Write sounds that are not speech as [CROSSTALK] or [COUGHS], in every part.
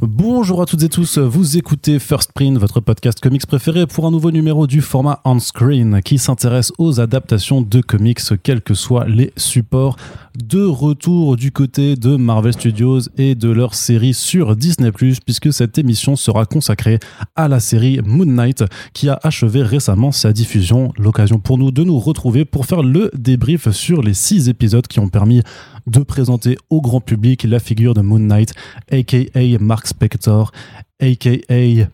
Bonjour à toutes et tous, vous écoutez First Print, votre podcast comics préféré pour un nouveau numéro du format on-screen qui s'intéresse aux adaptations de comics, quels que soient les supports. De retour du côté de Marvel Studios et de leur série sur Disney+, puisque cette émission sera consacrée à la série Moon Knight qui a achevé récemment sa diffusion. L'occasion pour nous de nous retrouver pour faire le débrief sur les six épisodes qui ont permis de présenter au grand public la figure de Moon Knight, aka Mark Spector, aka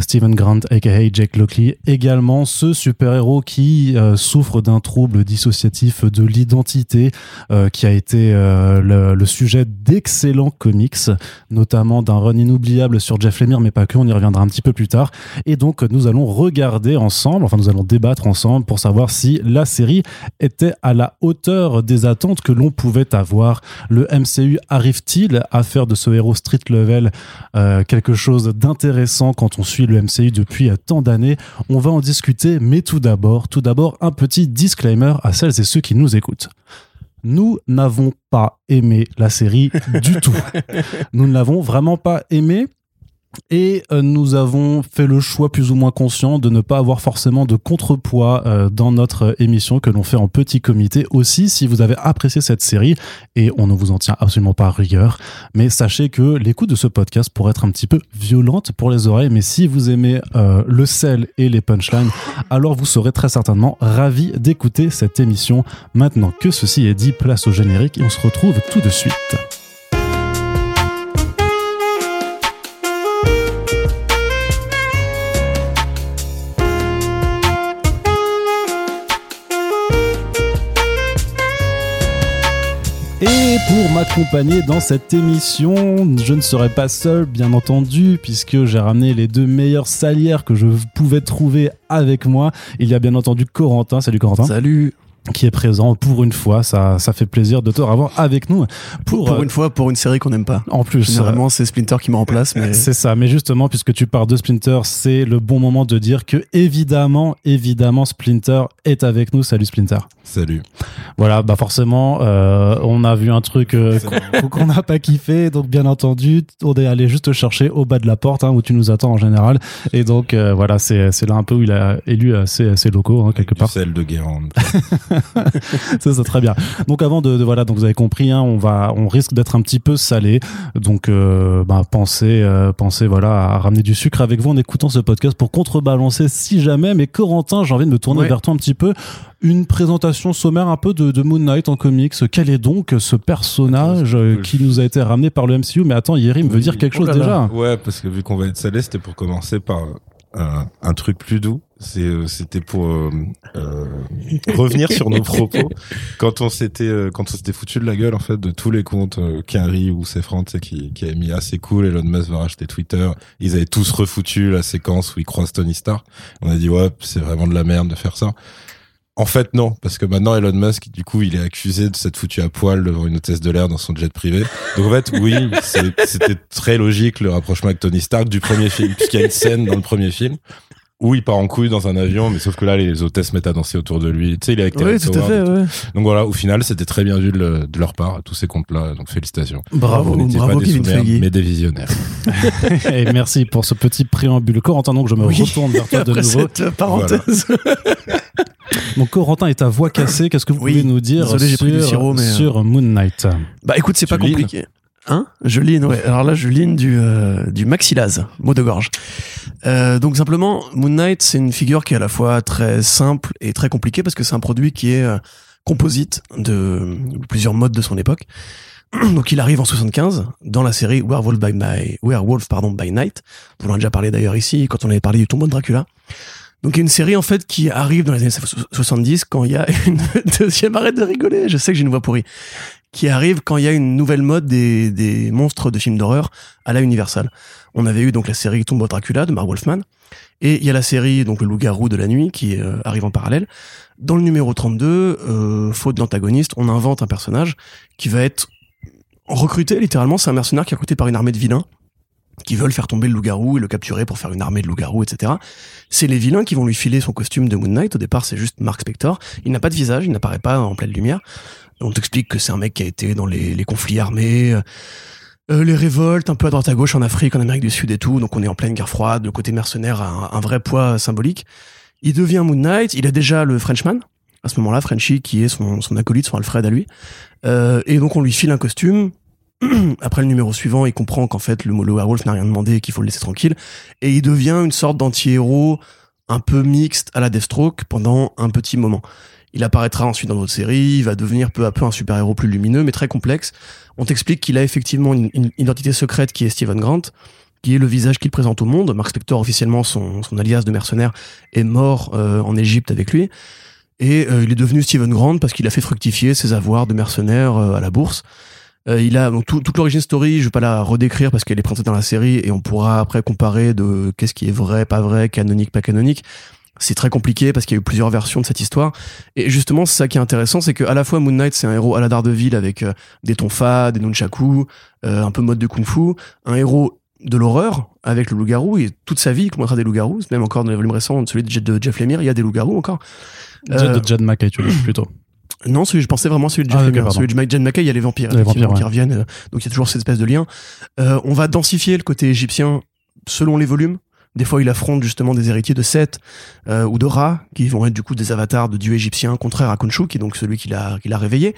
Stephen Grant, aka Jake Lockley, également ce super-héros qui euh, souffre d'un trouble dissociatif de l'identité, euh, qui a été le, le, sujet d'excellents comics, notamment d'un run inoubliable sur Jeff Lemire, mais pas que, on y reviendra un petit peu plus tard. Et donc nous allons regarder ensemble, enfin nous allons débattre ensemble pour savoir si la série était à la hauteur des attentes que l'on pouvait avoir. Le MCU arrive-t-il à faire de ce héros street level quelque chose d'intéressant quand on suit le MCU depuis tant d'années. On va en discuter, mais tout d'abord, tout d'abord, un petit disclaimer à celles et ceux qui nous écoutent. Nous n'avons pas aimé la série du tout. [LAUGHS] Nous ne l'avons vraiment pas aimé. Et euh, nous avons fait le choix plus ou moins conscient de ne pas avoir forcément de contrepoids euh, dans notre émission que l'on fait en petit comité. Aussi, si vous avez apprécié cette série, et on ne vous en tient absolument pas à rigueur, mais sachez que l'écoute de ce podcast pourrait être un petit peu violente pour les oreilles, mais si vous aimez euh, le sel et les punchlines, alors vous serez très certainement ravi d'écouter cette émission. Maintenant que ceci est dit, place au générique et on se retrouve tout de suite. Pour m'accompagner dans cette émission, je ne serai pas seul, bien entendu, puisque j'ai ramené les deux meilleures salières que je pouvais trouver avec moi. Il y a bien entendu Corentin. Salut Corentin. Salut qui est présent pour une fois. Ça, ça fait plaisir de te revoir avec nous. Pour, pour, une fois, pour une série qu'on n'aime pas. En plus. Généralement, c'est Splinter qui me remplace. Mais... [LAUGHS] C'est ça. Mais justement, puisque tu pars de Splinter, c'est le bon moment de dire que évidemment, évidemment, Splinter est avec nous. Salut Splinter. Salut. Voilà, bah forcément, euh, on a vu un truc euh, qu'on n'a pas kiffé, donc bien entendu, on est allé juste chercher au bas de la porte hein, où tu nous attends en général, et donc euh, voilà, c'est c'est là un peu où il a élu ses, ses locaux hein, quelque part. Celle de Guérande. [LAUGHS] [LAUGHS] ça, c'est très bien. Donc avant de, de, voilà, donc vous avez compris, hein, on va, on risque d'être un petit peu salé, donc bah, pensez, pensez voilà à ramener du sucre avec vous en écoutant ce podcast pour contrebalancer si jamais. Mais Corentin, j'ai envie de me tourner vers toi un petit peu une présentation sommaire un peu de, de, Moon Knight en comics. Quel est donc ce personnage euh, qui nous a été ramené par le MCU Mais attends, Yérim veut dire quelque chose déjà. Ouais, parce que vu qu'on va être salé, c'était pour commencer par un, truc plus doux. Euh, c'était pour euh, euh, revenir sur nos propos. Quand on s'était quand on s'était foutu de la gueule en fait de tous les comptes euh, ou Sefran qui qui avait mis assez cool Elon Musk va racheter Twitter. Ils avaient tous refoutu la séquence où ils croisent Tony Stark. On a dit ouais c'est vraiment de la merde de faire ça en fait, non, parce que maintenant Elon Musk, du coup, il est accusé de s'être foutu à poil devant une hôtesse de l'air dans son jet privé. Donc en fait, oui, c'était très logique le rapprochement avec Tony Stark du premier film, puisqu'il y a une scène dans le premier film où il part en couille dans un avion, mais sauf que là, les hôtesses mettent à danser autour de lui. Tu sais, il est avec Oui, tout à fait, ouais. Donc voilà, au final, c'était très bien vu de, leur part, tous ces comptes-là. Donc félicitations. Bravo, Vous bravo, pas des souvenirs, mais des visionnaires. [LAUGHS] Et merci pour ce petit préambule. Corentin, donc je me retourne vers toi de nouveau. Cette parenthèse. donc Corentin et ta voix cassée, qu'est-ce que vous pouvez nous dire Désolé, sur, sirop, mais sur Moon Knight? Bah écoute, c'est pas compliqué. Hein Je line, ouais. Alors là, je line du, euh, du maxillase, mot de gorge. Euh, donc simplement, Moon Knight, c'est une figure qui est à la fois très simple et très compliquée parce que c'est un produit qui est euh, composite de plusieurs modes de son époque. [CLEARS THROAT] Donc il arrive en 75 dans la série Werewolf by, by, Werewolf, pardon, by Night. On en a déjà parlé d'ailleurs ici quand on avait parlé du tombeau de Dracula. Donc une série en fait qui arrive dans les années 70 quand il y a [LAUGHS] une deuxième arrête de rigoler. Je sais que j'ai une voix pourrie qui arrive quand il y a une nouvelle mode des, des monstres de films d'horreur à la Universal. On avait eu donc la série Tomb Dracula de Mark Wolfman, et il y a la série donc le loup-garou de la nuit qui euh, arrive en parallèle. Dans le numéro 32, euh, faute d'antagoniste, on invente un personnage qui va être recruté littéralement. C'est un mercenaire qui est recruté par une armée de vilains qui veulent faire tomber le loup-garou et le capturer pour faire une armée de loup-garou, etc. C'est les vilains qui vont lui filer son costume de Moon Knight. Au départ, c'est juste Mark Spector. Il n'a pas de visage, il n'apparaît pas en pleine lumière. On t'explique que c'est un mec qui a été dans les, conflits armés, Euh, les révoltes, un peu à droite à gauche en Afrique, en Amérique du Sud et tout. Donc on est en pleine guerre froide. Le côté mercenaire a un, un vrai poids symbolique. Il devient Moon Knight. Il a déjà le Frenchman à ce moment-là, Frenchy, qui est son, son acolyte, son Alfred à lui. Euh, et donc on lui file un costume. [CLEARS THROAT] Après le numéro suivant, il comprend qu'en fait le, le werewolf n'a rien demandé qu'il faut le laisser tranquille. Et il devient une sorte d'anti-héros un peu mixte à la Deathstroke pendant un petit moment. Il apparaîtra ensuite dans d'autres séries, il va devenir peu à peu un super-héros plus lumineux, mais très complexe. On t'explique qu'il a effectivement une, identité secrète qui est Stephen Grant, qui est le visage qu'il présente au monde. Mark Spector, officiellement, son, alias de mercenaire, est mort euh, en Égypte avec lui. Et euh, il est devenu Stephen Grant parce qu'il a fait fructifier ses avoirs de mercenaire euh, à la bourse. Euh, il a donc tout- toute l'origine story, je vais pas la redécrire parce qu'elle est présentée dans la série et on pourra après comparer de qu'est-ce qui est vrai, pas vrai, canonique, pas canonique. C'est très compliqué parce qu'il y a eu plusieurs versions de cette histoire. Et justement, c'est ça qui est intéressant, c'est que à la fois Moon Knight, c'est un héros à la Daredevil avec euh, des tonfas, des nunchaku, euh, un peu mode de kung-fu, un héros de l'horreur avec le loup-garou et toute sa vie il combattra des loups-garous, même encore dans les volumes récents, celui de Jeff- de Jeff Lemire, il y a des loups-garous encore. Euh, de Jed McKay, plutôt. Non, celui, je pensais vraiment celui de Jeff Ah, celui de Mike McKay, il y a les vampires, Les vampires, qui reviennent. euh, donc il y a toujours cette espèce de lien. Euh, on va densifier le côté égyptien selon les volumes. Des fois, il affronte justement des héritiers de Seth euh, ou de Ra, qui vont être du coup des avatars de dieux égyptiens, contraire à Khonshu, qui est donc celui qui l'a qui l'a réveillé.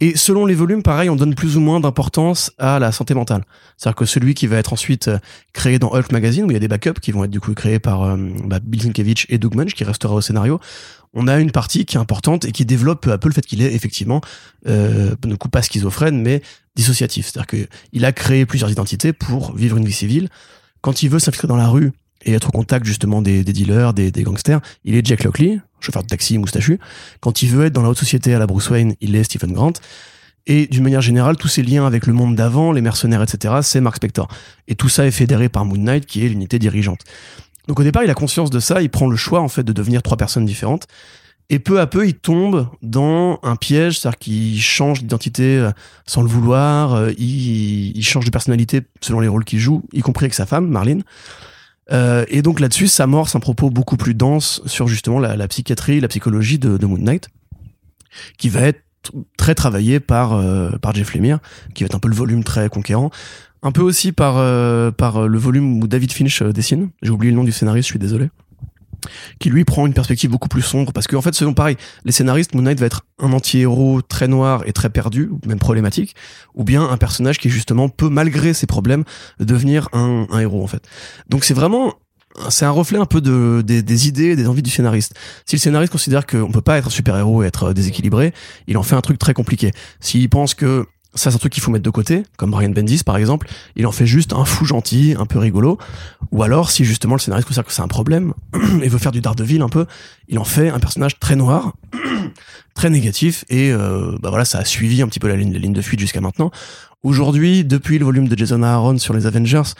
Et selon les volumes, pareil, on donne plus ou moins d'importance à la santé mentale. C'est-à-dire que celui qui va être ensuite euh, créé dans Hulk Magazine, où il y a des backups qui vont être du coup créés par euh, bah, Bill Sienkiewicz et Doug Munch, qui restera au scénario, on a une partie qui est importante et qui développe peu à peu le fait qu'il est effectivement, euh, ne coup pas schizophrène, mais dissociatif. C'est-à-dire que il a créé plusieurs identités pour vivre une vie civile. Quand il veut s'infiltrer dans la rue et être au contact justement des, dealers, des, des gangsters, il est Jack Lockley, chauffeur de taxi moustachu. Quand il veut être dans la haute société à la Bruce Wayne, il est Stephen Grant. Et d'une manière générale, tous ces liens avec le monde d'avant, les mercenaires, etc., c'est Mark Spector. Et tout ça est fédéré par Moon Knight, qui est l'unité dirigeante. Donc au départ, il a conscience de ça, il prend le choix en fait de devenir trois personnes différentes. Et peu à peu, il tombe dans un piège, c'est-à-dire qu'il change d'identité euh, sans le vouloir, euh, il, change de personnalité selon les rôles qu'il joue, y compris avec sa femme, Marlene. Euh, et donc là-dessus, s'amorce un propos beaucoup plus dense sur justement la, psychiatrie, la psychologie de, Moon Knight, qui va être très travaillé par, par Jeff Lemire, qui va être un peu le volume très conquérant. Un peu aussi par, euh, par le volume où David Finch euh, dessine. J'ai oublié le nom du scénariste, je suis désolé. Qui lui prend une perspective beaucoup plus sombre. Parce qu'en fait, selon pareil, les scénaristes, Moon Knight va être un anti-héros très noir et très perdu, même problématique, ou bien un personnage qui justement peut, malgré ses problèmes, devenir un, un héros en fait. Donc c'est vraiment c'est un reflet un peu de, des, des idées des envies du scénariste. Si le scénariste considère qu'on peut pas être un super-héros et être déséquilibré, il en fait un truc très compliqué. S'il pense que ça c'est un truc qu'il faut mettre de côté, comme Brian Bendis par exemple, il en fait juste un fou gentil, un peu rigolo. Ou alors, si justement le scénariste considère que c'est un problème [CLEARS THROAT] et veut faire du Daredevil un peu, il en fait un personnage très noir, [CLEARS THROAT] très négatif, et euh, bah voilà, ça a suivi un petit peu la ligne, la ligne de fuite jusqu'à maintenant. Aujourd'hui, depuis le volume de Jason Aaron sur les Avengers,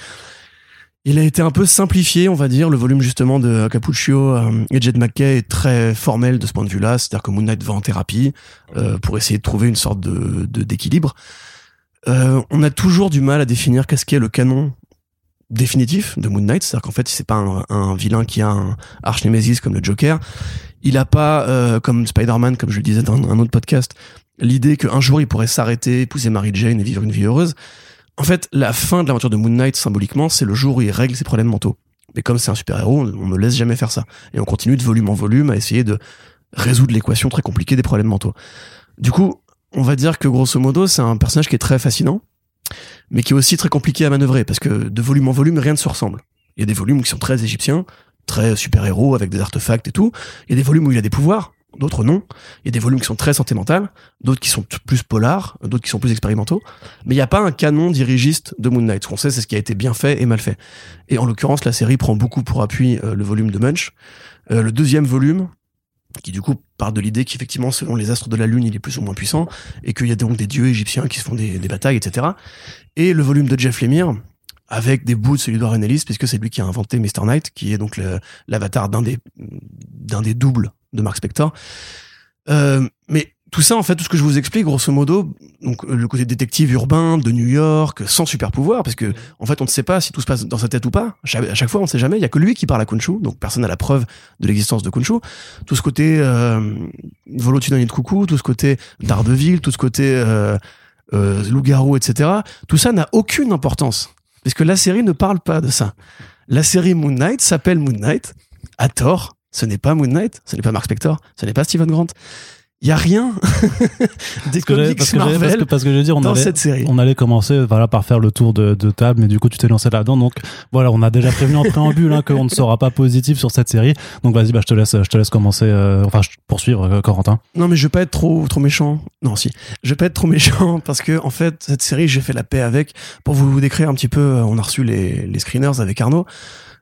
il a été un peu simplifié, on va dire. Le volume justement de Capuccio euh, et Jed McKay est très formel de ce point de vue-là. C'est-à-dire que Moon Knight va en thérapie euh, pour essayer de trouver une sorte de d'équilibre. Euh, on a toujours du mal à définir qu'est-ce qu'est le canon définitif de Moon Knight. C'est-à-dire qu'en fait, c'est pas un, un vilain qui a un arch némésis comme le Joker. Il a pas, euh, comme Spider-Man, comme je le disais dans un autre podcast, l'idée qu'un jour il pourrait s'arrêter, épouser Mary Jane et vivre une vie heureuse. En fait, la fin de l'aventure de Moon Knight, symboliquement, c'est le jour où il règle ses problèmes mentaux. Mais comme c'est un super-héros, on ne laisse jamais faire ça. Et on continue de volume en volume à essayer de résoudre l'équation très compliquée des problèmes mentaux. Du coup, on va dire que grosso modo, c'est un personnage qui est très fascinant, mais qui est aussi très compliqué à manœuvrer, parce que de volume en volume, rien ne se ressemble. Il y a des volumes qui sont très égyptiens, très super-héros, avec des artefacts et tout. Il y a des volumes où il a des pouvoirs, d'autres non. Il y a des volumes qui sont très sentimentales, d'autres qui sont plus polars, d'autres qui sont plus expérimentaux. Mais il n'y a pas un canon dirigiste de Moon Knight. Ce qu'on sait, c'est ce qui a été bien fait et mal fait. Et en l'occurrence, la série prend beaucoup pour appui euh, le volume de Munch. Euh, le deuxième volume, qui du coup parle de l'idée qu'effectivement, selon les astres de la Lune, il est plus ou moins puissant, et qu'il y a donc des dieux égyptiens qui se font des, batailles, etc. Et le volume de Jeff Lemire, avec des bouts de celui Warren Ellis, puisque c'est lui qui a inventé Mr. Knight, qui est donc l'avatar d'un des, d'un des doubles de Mark Spector. Euh, mais tout ça, en fait, tout ce que je vous explique, grosso modo, donc euh, le côté détective urbain de New York, sans super pouvoir, parce que en fait, on ne sait pas si tout se passe dans sa tête ou pas. À chaque fois, on ne sait jamais. Il y a que lui qui parle à Kunshu, donc personne n'a la preuve de l'existence de Kunshu. Tout ce côté euh, Volo de coucou, tout ce côté Daredevil, tout ce côté euh, euh, loup-garou, etc. Tout ça n'a aucune importance. Parce que la série ne parle pas de ça. La série Moon Knight s'appelle Moon Knight, à tort. Ce n'est pas Moon Knight, ce n'est pas Mark Spector, ce n'est pas Stephen Grant. Il y a rien [LAUGHS] des Parce comics parce que parce Marvel que- parce que je veux dire, on dans allait, cette série. on allait commencer voilà, par faire le tour de, de table, mais du coup, tu t'es lancé là-dedans. Donc, voilà, on a déjà prévenu en préambule hein, qu'on ne sera pas positif sur cette série. Donc, vas-y, bah, je te laisse, je te laisse commencer, euh, enfin, poursuivre, euh, Corentin. Non, mais je vais pas être trop, trop méchant. Non, si. Je vais pas être trop méchant [LAUGHS] parce que, en fait, cette série, j'ai fait la paix avec. Pour vous décrire un petit peu, euh, on a reçu les, les screeners avec Arnaud,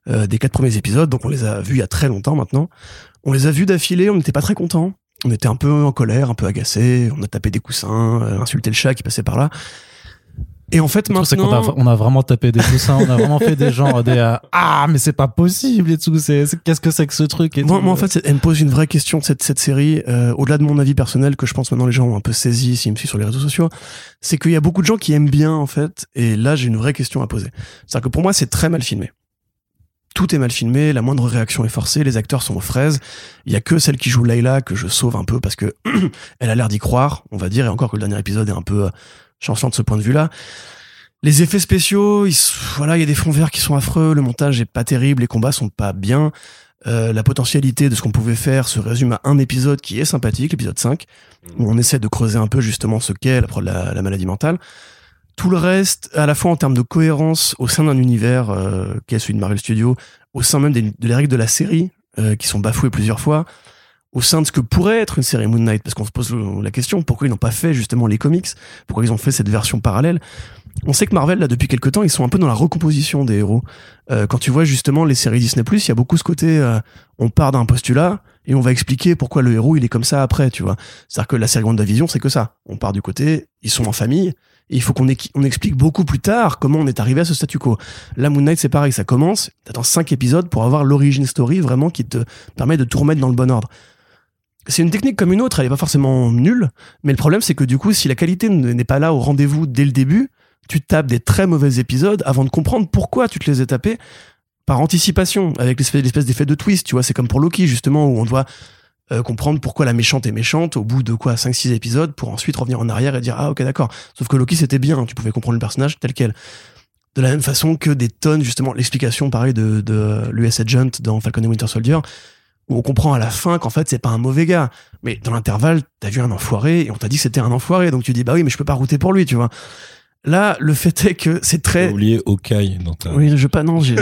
euh, des quatre premiers épisodes. Donc, on les a vus il y a très longtemps maintenant. On les a vus d'affilée, on n'était pas très contents. On était un peu en colère, un peu agacé. On a tapé des coussins, euh, insulté le chat qui passait par là. Et en fait, Le maintenant. a, on a vraiment tapé des coussins, on a vraiment fait des genres des euh, ah mais c'est pas possible et tout. C'est qu'est-ce que c'est que ce truc et Moi, tout. moi, en fait, elle me pose une vraie question cette, cette série, euh, au-delà de mon avis personnel que je pense maintenant les gens ont un peu saisi s'ils me suivent sur les réseaux sociaux, c'est qu'il y a beaucoup de gens qui aiment bien en fait, et là j'ai une vraie question à poser. C'est-à-dire que pour moi c'est très mal filmé. Tout est mal filmé, la moindre réaction est forcée, les acteurs sont aux fraises. Il y a que celle qui joue Layla que je sauve un peu parce que [CLEARS THROAT] elle a l'air d'y croire, on va dire, et encore que le dernier épisode est un peu euh, chancelant de ce point de vue-là. Les effets spéciaux, voilà, il y a des fonds verts qui sont affreux, le montage est pas terrible, les combats sont pas bien. Euh, la potentialité de ce qu'on pouvait faire se résume à un épisode qui est sympathique, l'épisode 5, où on essaie de creuser un peu justement ce qu'est la maladie mentale. Tout le reste, à la fois en termes de cohérence au sein d'un univers euh, qui est celui de Marvel Studios, au sein même des, de les règles de la série, euh, qui sont bafouées plusieurs fois, au sein de ce que pourrait être une série Moon Knight, parce qu'on se pose la question, pourquoi ils n'ont pas fait justement les comics? Pourquoi ils ont fait cette version parallèle? On sait que Marvel, là, depuis quelques temps, ils sont un peu dans la recomposition des héros. Euh, quand tu vois justement les séries Disney+, il y a beaucoup ce côté, euh, on part d'un postulat et on va expliquer pourquoi le héros il est comme ça après, tu vois. C'est-à-dire que la série WandaVision, c'est que ça. On part du côté, ils sont en famille, il faut qu'on explique beaucoup plus tard comment on est arrivé à ce statu quo. Là, Moon Knight, c'est pareil, ça commence, t'attends cinq épisodes pour avoir l'origine story vraiment qui te permet de tout remettre dans le bon ordre. C'est une technique comme une autre, elle est pas forcément nulle, mais le problème c'est que du coup, si la qualité n'est pas là au rendez-vous dès le début, tu tapes des très mauvais épisodes avant de comprendre pourquoi tu te les as tapés par anticipation, avec l'espèce l'espèce d'effet de twist, tu vois, c'est comme pour Loki justement, où on doit euh, comprendre pourquoi la méchante est méchante au bout de quoi 5-6 épisodes pour ensuite revenir en arrière et dire ah ok d'accord. Sauf que Loki c'était bien, tu pouvais comprendre le personnage tel quel. De la même façon que des tonnes, justement, l'explication pareil de, de l'US Agent dans Falcon et Winter Soldier, où on comprend à la fin qu'en fait c'est pas un mauvais gars. Mais dans l'intervalle, t'as vu un enfoiré et on t'a dit que c'était un enfoiré, donc tu dis bah oui mais je peux pas router pour lui, tu vois. Là, le fait est que c'est T'as très... oublié Hawkeye dans ta... Oui, je pas non, j'ai-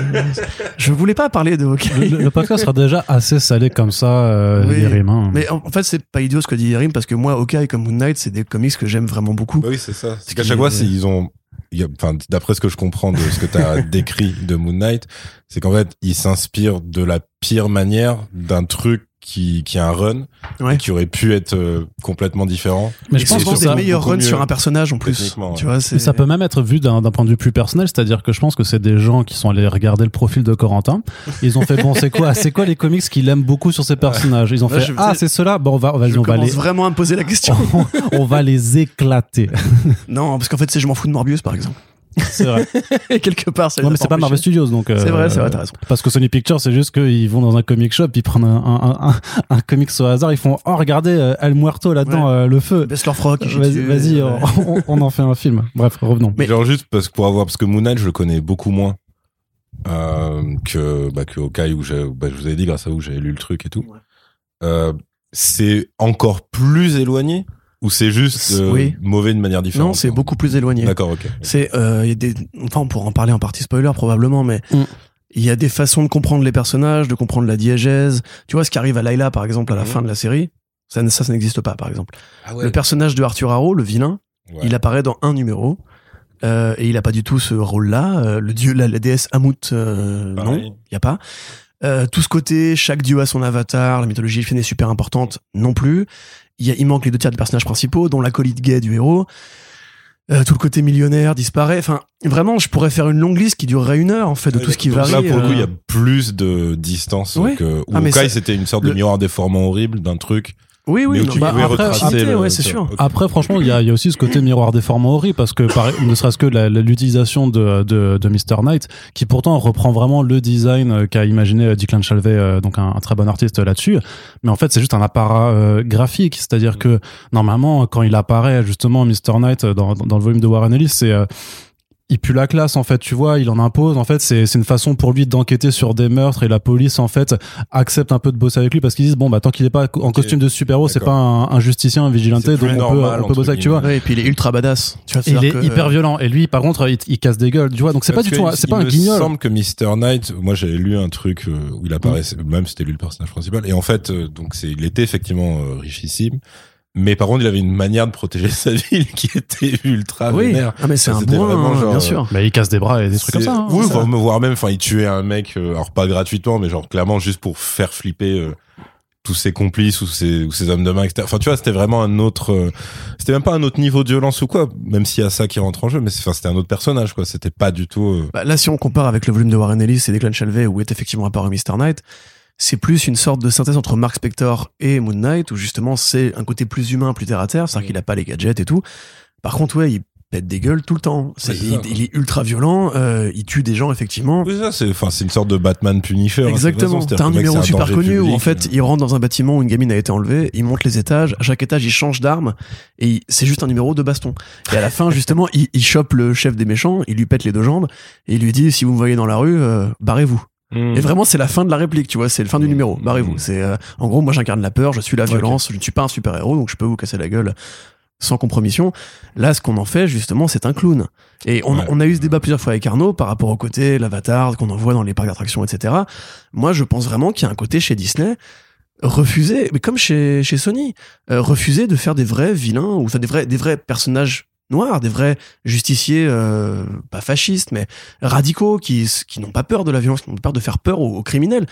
je voulais pas parler de Hawkeye. le, le podcast sera déjà assez salé comme ça, euh, Oui. Yerim, hein. Mais en, en fait, c'est pas idiot ce que dit Yerim parce que moi, Hawkeye comme Moon Knight, c'est des comics que j'aime vraiment beaucoup. Bah oui, c'est ça. C'est Ce qu'à chaque fois, c'est- ils ont, il enfin, d'après ce que je comprends de ce que tu as [LAUGHS] décrit de Moon Knight, c'est qu'en fait, ils s'inspirent de la pire manière d'un truc qui, qui a un run, Ouais. et qui aurait pu être euh, complètement différent. Mais Et je pense que meilleurs beaucoup runs mieux sur un personnage en plus. Tu vois, c'est ça peut même être vu d'un point de vue plus personnel, c'est-à-dire que je pense que c'est des gens qui sont allés regarder le profil de Corentin. Ils ont fait bon, c'est quoi, c'est quoi les comics qu'il aime beaucoup sur ces personnages? Ils ont Là, fait je- ah c'est cela? Bon, on va, Je on va les, vraiment à me poser la question. [LAUGHS] on va les éclater. non, parce qu'en fait, c'est je m'en fous de Morbius, par exemple. C'est vrai. [LAUGHS] Et quelque part, ça Non mais c'est pas. Marvel Studios donc. C'est euh, vrai, c'est vrai, t'as raison. Parce que Sony Pictures, c'est juste qu'ils vont dans un comic shop, ils prennent un, un, un, un comics au hasard, ils font oh regardez euh, El Muerto là-dedans, euh, le feu. Baisse leur froc. Vas-y, tué, vas-y, ouais. on, en fait un film. Bref, revenons. Mais- Genre juste parce que pour avoir, parce que Moon Knight, je le connais beaucoup moins. Euh, que, bah, que Hawkeye où bah, je vous avais dit grâce à vous, j'avais lu le truc et tout. Ouais. Euh, c'est encore plus éloigné ou c'est juste euh, Oui. mauvais de manière différente Non, c'est beaucoup plus éloigné. D'accord, ok. C'est, euh, il y a des, enfin, on pourra en parler en partie spoiler probablement, mais Mm. il y a des façons de comprendre les personnages, de comprendre la diégèse. Tu vois, ce qui arrive à Layla, par exemple, à la Mhm. fin de la série, ça, ça, ça n'existe pas, par exemple. Ah Le personnage de Arthur Harrow, le vilain, Ouais. il apparaît dans un numéro. Euh, et il a pas du tout ce rôle-là. Euh, le dieu, la, la déesse Amut, euh, non, il y a pas. Euh, tout ce côté, chaque dieu a son avatar, la mythologie elfienne est super importante, non plus. Il, y a, il manque les deux tiers des personnages principaux, dont l'acolyte gay du héros. Euh, tout le côté millionnaire disparaît. Enfin, vraiment, je pourrais faire une longue liste qui durerait une heure, en fait, de tout ce qui donc varie. Là, pour le coup, euh, il y a plus de distance Ouais. que. Ah, mais Hawkeye, ça- c'était une sorte de miroir déformant horrible d'un truc Oui, oui, non, bah, après, ouais, c'est sûr. Franchement, il y a, il y a aussi ce côté miroir déformant horrible parce que, par- ne serait-ce que l'utilisation de, de, de Mr. Knight, qui pourtant reprend vraiment le design euh, qu'a imaginé euh, Declan Shalvey, euh, donc un, un très bon artiste là-dessus. Mais en fait, c'est juste un apparat euh, graphique, c'est-à-dire que normalement, quand il apparaît justement Mr. Knight dans, dans le volume de Warren Ellis, c'est euh, il pue la classe en fait tu vois il en impose. En fait c'est c'est une façon pour lui d'enquêter sur des meurtres et la police en fait accepte un peu de bosser avec lui parce qu'ils disent bon bah tant qu'il est pas en costume de super-héros c'est pas un, un justicien un vigilanté donc on peut on peut bosser avec tu vois. Ouais, et puis il est ultra badass. Tu vois, il est que- hyper violent. Et lui par contre il, il casse des gueules tu vois. Donc c'est pas du tout un- il- c'est pas il un me guignol. semble que Mr. Knight, moi j'avais lu un truc euh, où il apparaissait, même c'était lui le personnage principal, et en fait, euh, donc c'est, il était effectivement euh, richissime, mais par contre il avait une manière de protéger sa ville [LAUGHS] qui était ultra Oui, vénère. ah, mais c'est un bourrin, vraiment hein, genre, bien euh, sûr. bah il casse des bras et des trucs comme ça hein. oui, Ça. voire, voire même, enfin, il tuait un mec, euh, alors pas gratuitement, mais genre clairement juste pour faire flipper euh, tous ses complices ou ses, ou ses hommes de main, etc. Enfin, tu vois, c'était vraiment un autre, euh, c'était même pas un autre niveau de violence ou quoi, même s'il y a ça qui rentre en jeu, mais c'est- enfin, c'était un autre personnage, quoi. C'était pas du tout. euh, Bah, là, si on compare avec le volume de Warren Ellis et Declan Shalvey, où est effectivement apparu Mr. Knight, c'est plus une sorte de synthèse entre Mark Spector et Moon Knight, où justement c'est un côté plus humain, plus terre à terre, c'est-à-dire qu'il a pas les gadgets et tout. Par contre, ouais, il pète des gueules tout le temps. Il, est ultra violent, euh, il tue des gens effectivement. Oui, ça, c'est, enfin, c'est une sorte de Batman Punisher. hein, Exactement. T'as un numéro super connu où en fait euh. il rentre dans un bâtiment où une gamine a été enlevée, il monte les étages, à chaque étage il change d'arme et c'est juste un numéro de baston. Et à la fin [LAUGHS] justement il, il chope le chef des méchants, il lui pète les deux jambes et il lui dit si vous me voyez dans la rue, euh, barrez-vous. Mm. Et vraiment c'est la fin de la réplique, tu vois, c'est le fin du Mmh. numéro, barrez-vous. Mmh. C'est euh, en gros moi j'incarne la peur, je suis la violence, je ne suis pas un super héros donc je peux vous casser la gueule sans compromission. Là, ce qu'on en fait, justement, c'est un clown. Et on, Ouais. on a eu ce débat plusieurs fois avec Arnaud par rapport au côté l'avatar qu'on en voit dans les parcs d'attractions, etc. Moi, je pense vraiment qu'il y a un côté chez Disney refuser, mais comme chez, chez Sony, euh, refuser de faire des vrais vilains ou enfin, des vrais, des vrais personnages noirs, des vrais justiciers, euh, pas fascistes, mais radicaux, qui, qui n'ont pas peur de la violence, qui n'ont pas peur de faire peur aux, aux criminels.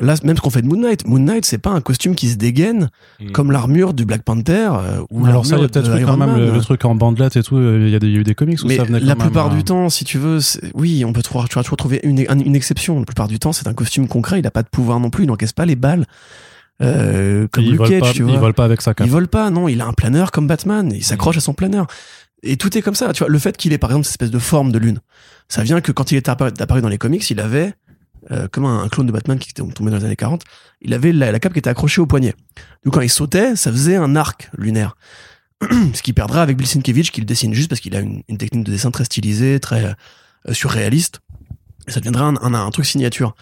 Là, même ce qu'on fait de Moon Knight, Moon Knight, c'est pas un costume qui se dégaine Mm. comme l'armure du Black Panther euh, ou alors ça il y a peut-être quand même le, truc en bandelette et tout euh, il y, a des- il y a eu des comics où Mais ça venait la quand plupart euh, du temps, si tu veux, oui, on peut trouver, tu vas toujours trouver une, un- une exception. La plupart du temps, c'est un costume concret. Il a pas de pouvoir non plus. Il n'encaisse pas les balles. Euh, comme il Luke Cage, pas, tu il vois. vole pas avec sa cape Il vole pas, non. Il a un planeur comme Batman. Il s'accroche à son planeur. Et tout est comme ça. Tu vois, le fait qu'il ait par exemple cette espèce de forme de lune, ça vient que quand il est apparu, dans les comics, il avait euh, comme un, clone de Batman qui était tombé dans les années 40. Il avait la, la cape qui était accrochée au poignet. Donc quand il sautait, ça faisait un arc lunaire. [CLEARS THROAT] Ce qui perdra avec Bill Sienkiewicz qui le dessine juste parce qu'il a une, technique de dessin très stylisée, très euh, surréaliste. Ça deviendra un truc signature.